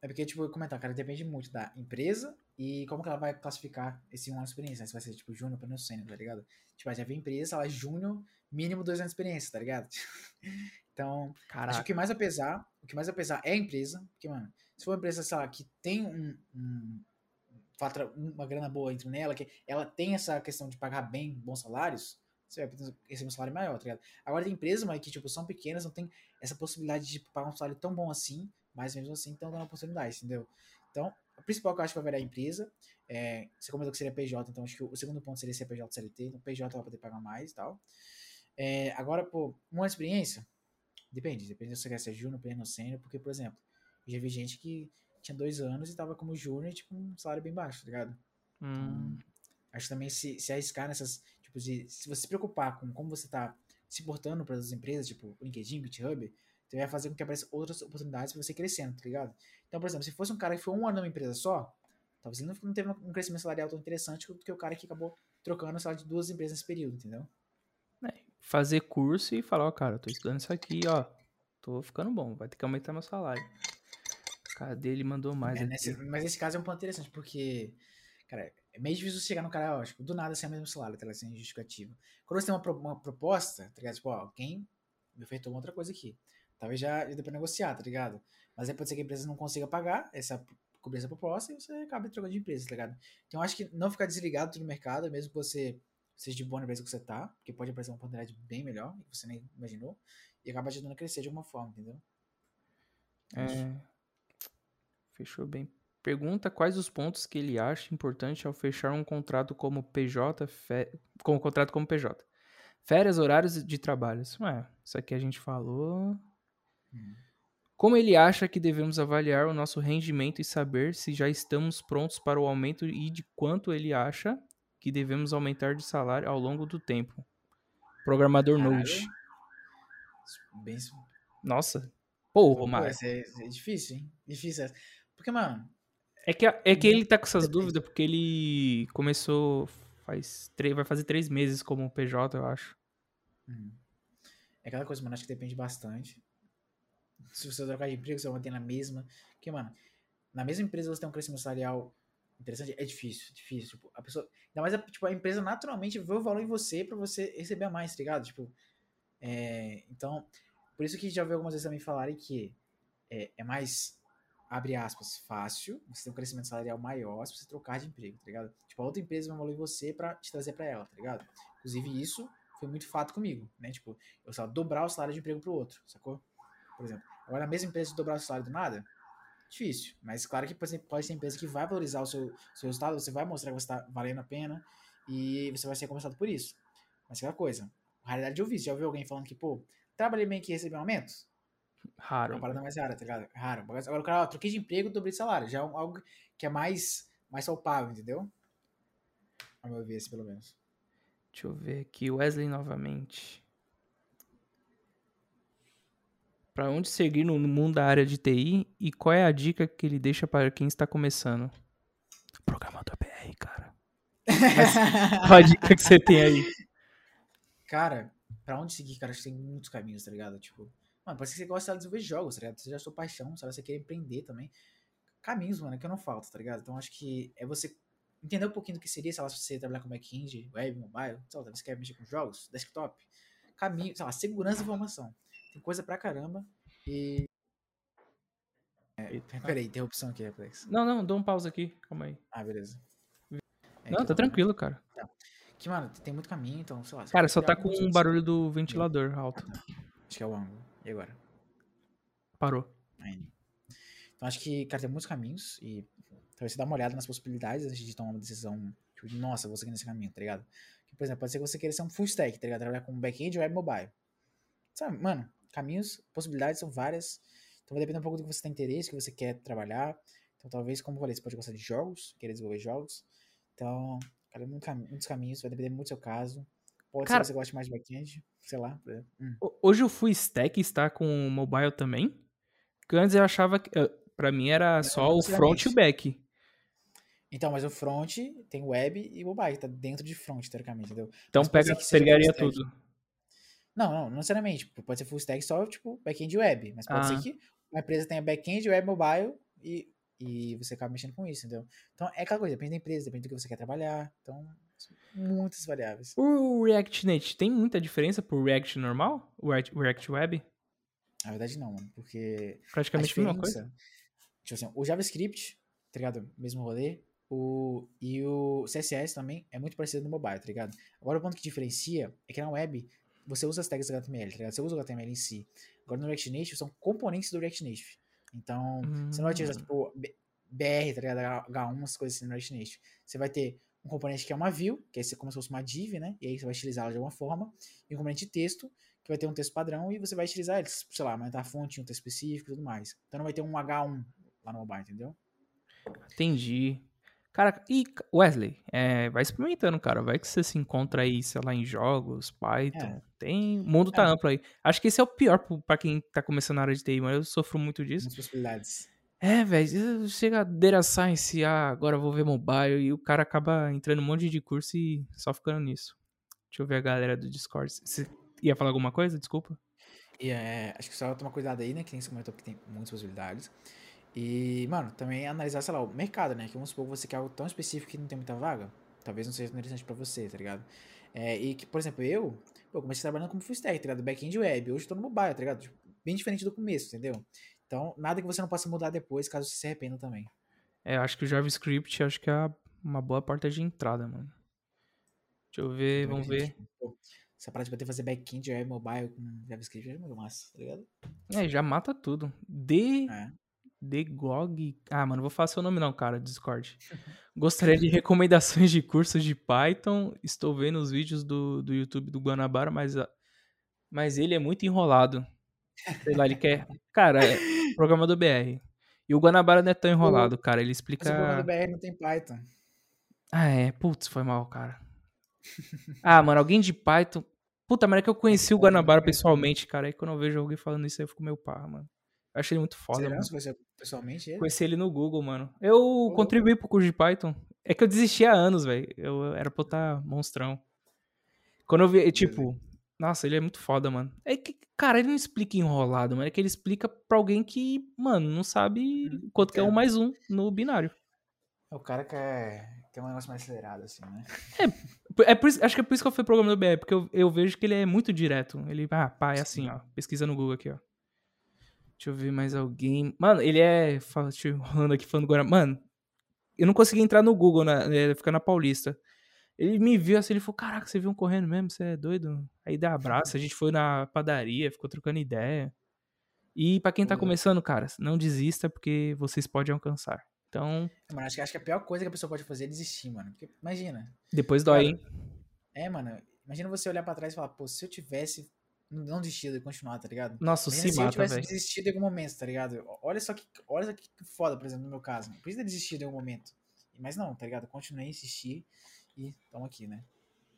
É porque, tipo, eu comentar, cara, depende muito da empresa e como que ela vai classificar esse um ano de experiência. né? Se vai ser, tipo, júnior, pleno, sênior, tá ligado? Tipo, já vem empresa, ela é júnior, mínimo dois anos de experiência, tá ligado? Então, acho que o Caraca. que mais vai pesar, o que mais vai pesar é a empresa, porque, mano, se for uma empresa, sei lá, que tem um, um uma grana boa entre nela, que ela tem essa questão de pagar bem, bons salários, você vai receber um salário maior, tá ligado? Agora tem empresas, mas que, tipo, são pequenas, não tem essa possibilidade de tipo, pagar um salário tão bom assim, mas mesmo assim estão dando oportunidade, entendeu? Então, o principal que eu acho que vai variar a empresa, é, você comentou que seria PJ, então acho que o segundo ponto seria ser PJ CLT, então PJ vai poder pagar mais e tal. É, agora, pô, uma experiência, depende, depende se você quer ser júnior, pleno sênior, porque, por exemplo, eu já vi gente que tinha dois anos e tava como júnior, tipo, um salário bem baixo, tá ligado? Hum, Acho que também se, se arriscar nessas, tipo, de, se você se preocupar com como você tá se portando para as empresas, tipo LinkedIn, GitHub, você vai fazer com que apareçam outras oportunidades para você crescendo, tá ligado? Então, por exemplo, se fosse um cara que foi um ano numa empresa só, talvez ele não, teve um crescimento salarial tão interessante do que o cara que acabou trocando, sei lá, de duas empresas nesse período, entendeu? fazer curso e falar, ó, cara, eu tô estudando isso aqui, ó. Tô ficando bom, vai ter que aumentar meu salário. Cadê? Ele mandou mais É, nesse- mas nesse caso é um ponto interessante, porque, cara, é meio difícil chegar no cara, ó, tipo, do nada sem o mesmo salário, tá ligado? Sem justificativa. Quando você tem uma, pro- uma proposta, tá ligado? Tipo, ó, alguém me ofertou uma outra coisa aqui. Talvez já, já dê pra negociar, tá ligado? Mas aí pode ser que a empresa não consiga pagar essa, cobrir essa proposta e você acaba trocando de empresa, tá ligado? Então eu acho que não ficar desligado do mercado, mesmo que você seja de boa na empresa que você tá, porque pode aparecer uma oportunidade bem melhor, que você nem imaginou, e acaba ajudando a crescer de alguma forma, entendeu? É, fechou bem. Pergunta quais os pontos que ele acha importante ao fechar um contrato como PJ, fe... como contrato como PJ. Férias, horários de trabalho. Ué, isso aqui a gente falou. Hum. Como ele acha que devemos avaliar o nosso rendimento e saber se já estamos prontos para o aumento e de quanto ele acha que devemos aumentar de salário ao longo do tempo. Programador Caralho. Node. Bem, Nossa. Pô, Romário. é, é difícil, hein? Difícil essa. Porque, mano, É que, é que ele tá com essas dúvidas porque ele começou faz três, vai fazer três meses como PJ, eu acho. hum, é aquela coisa, mano, acho que depende bastante. Se você trocar de emprego, você vai manter na mesma. Porque, mano, na mesma empresa você tem um crescimento salarial interessante, é difícil, difícil. Tipo, a pessoa. Ainda mais a, tipo, a empresa naturalmente vê o valor em você pra você receber a mais, tá ligado? Tipo. é, então, por isso que já ouvi algumas vezes também falarem que é, é mais, abre aspas, fácil, você tem um crescimento salarial maior se você trocar de emprego, tá ligado? Tipo, a outra empresa valor em você pra te trazer pra ela, tá ligado? Inclusive, isso foi muito fato comigo, né? Tipo, eu só dobrar o salário de emprego pro outro, sacou? Por exemplo. Agora, a mesma empresa dobrar o salário do nada, difícil. Mas claro que por exemplo, pode ser empresa que vai valorizar o seu, seu resultado, você vai mostrar que você está valendo a pena e você vai ser recompensado por isso. Mas aquela coisa, raridade eu vi. Você já ouviu alguém falando que, pô, trabalhei bem aqui e recebi um aumento? É Raro. uma parada mais rara, tá ligado? É Raro. Agora o cara, ó, troquei de emprego, dobrei de salário. Já é algo que é mais, mais palpável, entendeu? Ao meu ver, assim, pelo menos. Deixa eu ver aqui. Wesley novamente. Pra onde seguir no mundo da área de TI e qual é a dica que ele deixa para quem está começando? Programador BR, cara. Qual a dica que você tem aí? Cara, pra onde seguir, cara, acho que tem muitos caminhos, tá ligado? Tipo, mano, parece que você gosta de desenvolver jogos, tá ligado? Você já sua paixão, sabe? Você quer empreender também. Caminhos, mano, é que eu não falta, tá ligado? Então acho que é você entender um pouquinho do que seria, sei lá, se você trabalhar com back-end, web, mobile, sei lá, você quer mexer com jogos, desktop, caminho, sei lá, segurança da informação. Tem coisa pra caramba e... É, peraí, interrupção aqui, Reflex. Não, não, dá um pausa aqui. Calma aí. Ah, beleza. É, Não, tá tranquilo, cara. Que, mano, tem muito caminho, então, sei lá. Cara, só tá com um barulho do ventilador alto. Acho que é o ângulo. E agora? Parou. Ainda. Então acho que, cara, tem muitos caminhos e talvez você dá uma olhada nas possibilidades antes de tomar uma decisão, tipo, nossa, vou seguir nesse caminho, tá ligado? Que, por exemplo, pode ser que você queira ser um full stack, tá ligado? Trabalhar com back-end ou web mobile. Sabe, mano, caminhos, possibilidades são várias. Então vai depender um pouco do que você tem interesse, do que você quer trabalhar. Então talvez, como eu falei, você pode gostar de jogos, querer desenvolver jogos. Então, cara, muito cam- muitos caminhos, vai depender muito do seu caso. Pode Cara- ser que você goste mais de back-end, sei lá. exemplo. Hum. Ho- Hoje o full stack está com o mobile também? Porque antes eu achava que. eh, Pra mim era só o front e o back. Então, mas o front tem web e mobile, que tá dentro de front, teoricamente, entendeu? Então Mas pega, que pegaria tudo. Não, não, não necessariamente. Tipo, Pode ser full stack só, tipo, back-end web. Mas pode Ah. ser que uma empresa tenha back-end, web, mobile e, e você acaba mexendo com isso, entendeu? Então, é aquela coisa, depende da empresa, depende do que você quer trabalhar. Então, muitas variáveis. O ReactNet tem muita diferença pro React normal? O React, React Web? Na verdade, não, mano, porque Praticamente a mesma coisa. Tipo assim, o JavaScript, tá ligado? Mesmo rolê. O, e o CSS também é muito parecido no mobile, tá ligado? Agora o ponto que diferencia é que na web você usa as tags HTML, tá ligado? Você usa o HTML em si. Agora no React Native são componentes do React Native. Então, você não vai utilizar, Hum. tipo, BR, tá ligado? H1, umas coisas assim no React Native. Você vai ter um componente que é uma view, que é como se fosse uma div, né? E aí você vai utilizar ela de alguma forma. E um componente de texto, que vai ter um texto padrão e você vai utilizar ele, sei lá, aumentar a fonte, um texto específico e tudo mais. Então não vai ter um H1 lá no mobile, entendeu? Entendi. Cara, e Wesley, é, vai experimentando, cara. Vai que você se encontra aí, sei lá, em jogos, Python. É. Tem. O mundo tá É. amplo aí. Acho que esse é o pior pra quem tá começando na área de TI, mas eu sofro muito disso. Muitas possibilidades. É, velho, chega a Data Science, ah, agora vou ver mobile, e o cara acaba entrando um monte de curso e só ficando nisso. Deixa eu ver a galera do Discord. Você ia falar alguma coisa? Desculpa. É, acho que só tomar cuidado aí, né? Que nem você comentou que tem muitas possibilidades. E, mano, também analisar, sei lá, o mercado, né? Que vamos supor que você quer algo tão específico que não tem muita vaga. Talvez não seja interessante pra você, tá ligado? É, e que, por exemplo, eu, pô, comecei trabalhando como full stack, tá ligado? Back-end web. Hoje eu tô no mobile, tá ligado? Tipo, bem diferente do começo, entendeu? Então, nada que você não possa mudar depois, caso você se arrependa também. É, eu acho que o JavaScript acho que é uma boa porta de entrada, mano. Deixa eu ver, Então, vamos que, ver. pô, essa parada de poder fazer back-end, web, mobile com JavaScript é muito massa, tá ligado? É, já mata tudo. D. É. Degog. Ah, mano, vou falar seu nome não, cara, Discord. Gostaria de recomendações de cursos de Python. Estou vendo os vídeos do, do YouTube do Guanabara, mas, a- mas ele é muito enrolado. Sei lá, ele quer. Cara, é programador BR. E o Guanabara não é tão enrolado, cara. Ele Mas o explica. programa do BR não tem Python. Ah, é. Putz, foi mal, cara. Ah, mano, alguém de Python. Puta, mas é que eu conheci o Guanabara pessoalmente, cara. Aí quando eu vejo alguém falando isso aí, eu fico meio pá, mano. Eu achei ele muito foda, Será mano. se você pessoalmente ele? Conheci ele no Google, mano. Eu contribuí pro curso de Python. É que eu desisti há anos, velho. Eu era pra eu estar monstrão. Quando eu vi, tipo, nossa, ele é muito foda, mano. É que, cara, ele não explica enrolado, mano. É que ele explica pra alguém que, mano, não sabe quanto que é um entendo. mais um no binário. O cara quer, quer um negócio mais acelerado, assim, né? É por isso- acho que é por isso que eu fui programa do BR, porque eu, eu vejo que ele é muito direto. Ele, ah, pá, é assim, ó. Pesquisa no Google aqui, ó. Deixa eu ver mais alguém. Mano, ele é. Deixa eu rolando aqui falando agora. Mano, eu não consegui entrar no Google, né? Ele fica na Paulista. Ele me viu assim, ele falou: Caraca, você viu um correndo mesmo? Você é doido? Aí dá abraço, a gente foi na padaria, ficou trocando ideia. E pra quem tá Pô. começando, cara, não desista, porque vocês podem alcançar. Então, Mano, acho que, acho que a pior coisa que a pessoa pode fazer é desistir, mano. Porque, imagina. depois dói, hein? É, mano. Imagina você olhar pra trás e falar, pô, se eu tivesse não desistido e continuar, tá ligado? Nossa, Imagina se se eu tivesse desistido em algum momento, tá ligado? Olha só que, olha só que foda, por exemplo, no meu caso. Isso ter desistido em algum momento. Mas não, tá ligado? Continuei, insisti e tamo aqui, né?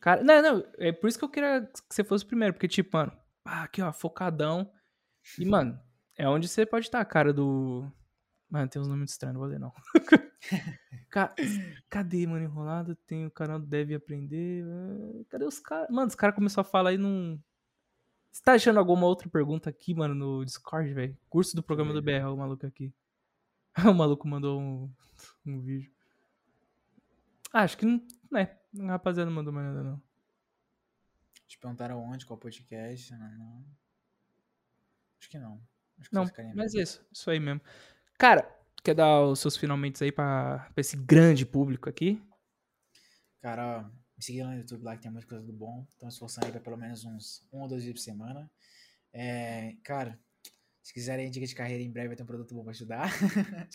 Cara, não, não, é por isso que eu queria que você fosse o primeiro, porque, tipo, mano, ah, aqui, ó, focadão. E, mano, é onde você pode estar, cara do. Mano, tem uns nomes estranhos, não vou ler, não. Ca- Cadê, mano, enrolado? Tem o canal Deve Aprender. Cadê os caras? Mano, os caras começaram a falar aí num. Você tá achando alguma outra pergunta aqui, mano, no Discord, velho? Curso do programa do BR, o maluco aqui. o maluco mandou um, um vídeo. Ah, acho que não. Né, a rapaziada não mandou mais nada, não. Te perguntaram onde, qual podcast. Não, não. Acho que não. Acho que Não, mas mesmo. isso, isso aí mesmo. Cara, quer dar os seus finalmente aí pra, pra esse grande público aqui? Cara, ó, me seguir lá no YouTube lá que tem muita coisa do bom. Estão esforçando aí pra pelo menos uns um ou dois vídeos por semana. É, cara, se quiserem dica de carreira, em breve vai ter um produto bom pra ajudar.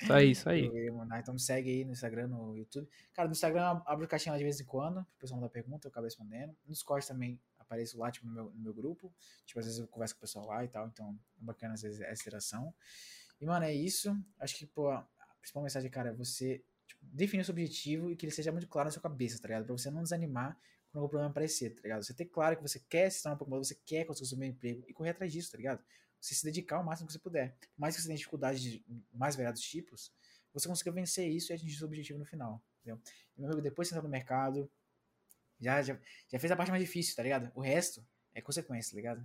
Isso aí, isso aí. Então me segue aí no Instagram, no YouTube. Cara, no Instagram eu abro caixinha lá de vez em quando, o pessoal manda pergunta, eu acabo respondendo. No Discord também apareço lá, tipo, no meu, no meu grupo. Tipo, às vezes eu converso com o pessoal lá e tal, então é bacana às vezes essa interação. E, mano, é isso. Acho que, pô, a principal mensagem, cara, é você tipo, definir o seu objetivo e que ele seja muito claro na sua cabeça, tá ligado? Pra você não desanimar quando algum problema aparecer, tá ligado? Você ter claro que você quer se tornar um pouco mais, você quer conseguir o seu emprego e correr atrás disso, tá ligado? Você se dedicar ao máximo que você puder. Por mais que você tenha dificuldades de mais variados tipos, você consiga vencer isso e atingir seu objetivo no final, entendeu? E, meu amigo, depois você entra no mercado, já, já, já fez a parte mais difícil, tá ligado? O resto é consequência, tá ligado?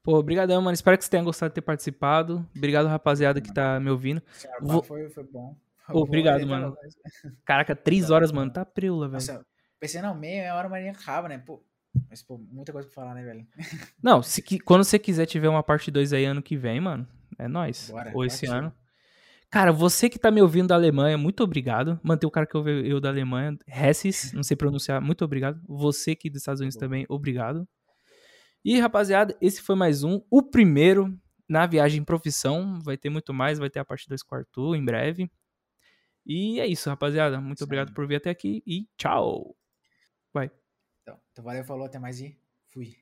Pô, obrigadão, mano. Espero que você tenha gostado de ter participado. Obrigado, rapaziada, que tá me ouvindo. Cara, Vou- foi, foi bom. Foi bom, obrigado, mano. Caraca, três Tá, horas, mano. Tá preula, velho. Pensei, não, meia, hora, mas acaba, né? Pô, mas, pô, muita coisa pra falar, né, velho? Não, se, que- quando você quiser tiver uma parte 2 aí ano que vem, mano, é nóis. Bora, Ou esse partiu. ano. Cara, você que tá me ouvindo da Alemanha, muito obrigado. Mantém o cara que ouve eu da Alemanha, Hessis, não sei pronunciar, muito obrigado. Você que dos Estados Unidos Boa. também, obrigado. E, rapaziada, esse foi mais um, o primeiro na viagem profissão. Vai ter muito mais, vai ter a parte 2 com o Arthur em breve. E é isso, rapaziada. Muito Isso obrigado por vir até aqui e tchau. Vai. Então, valeu, falou, até mais e fui.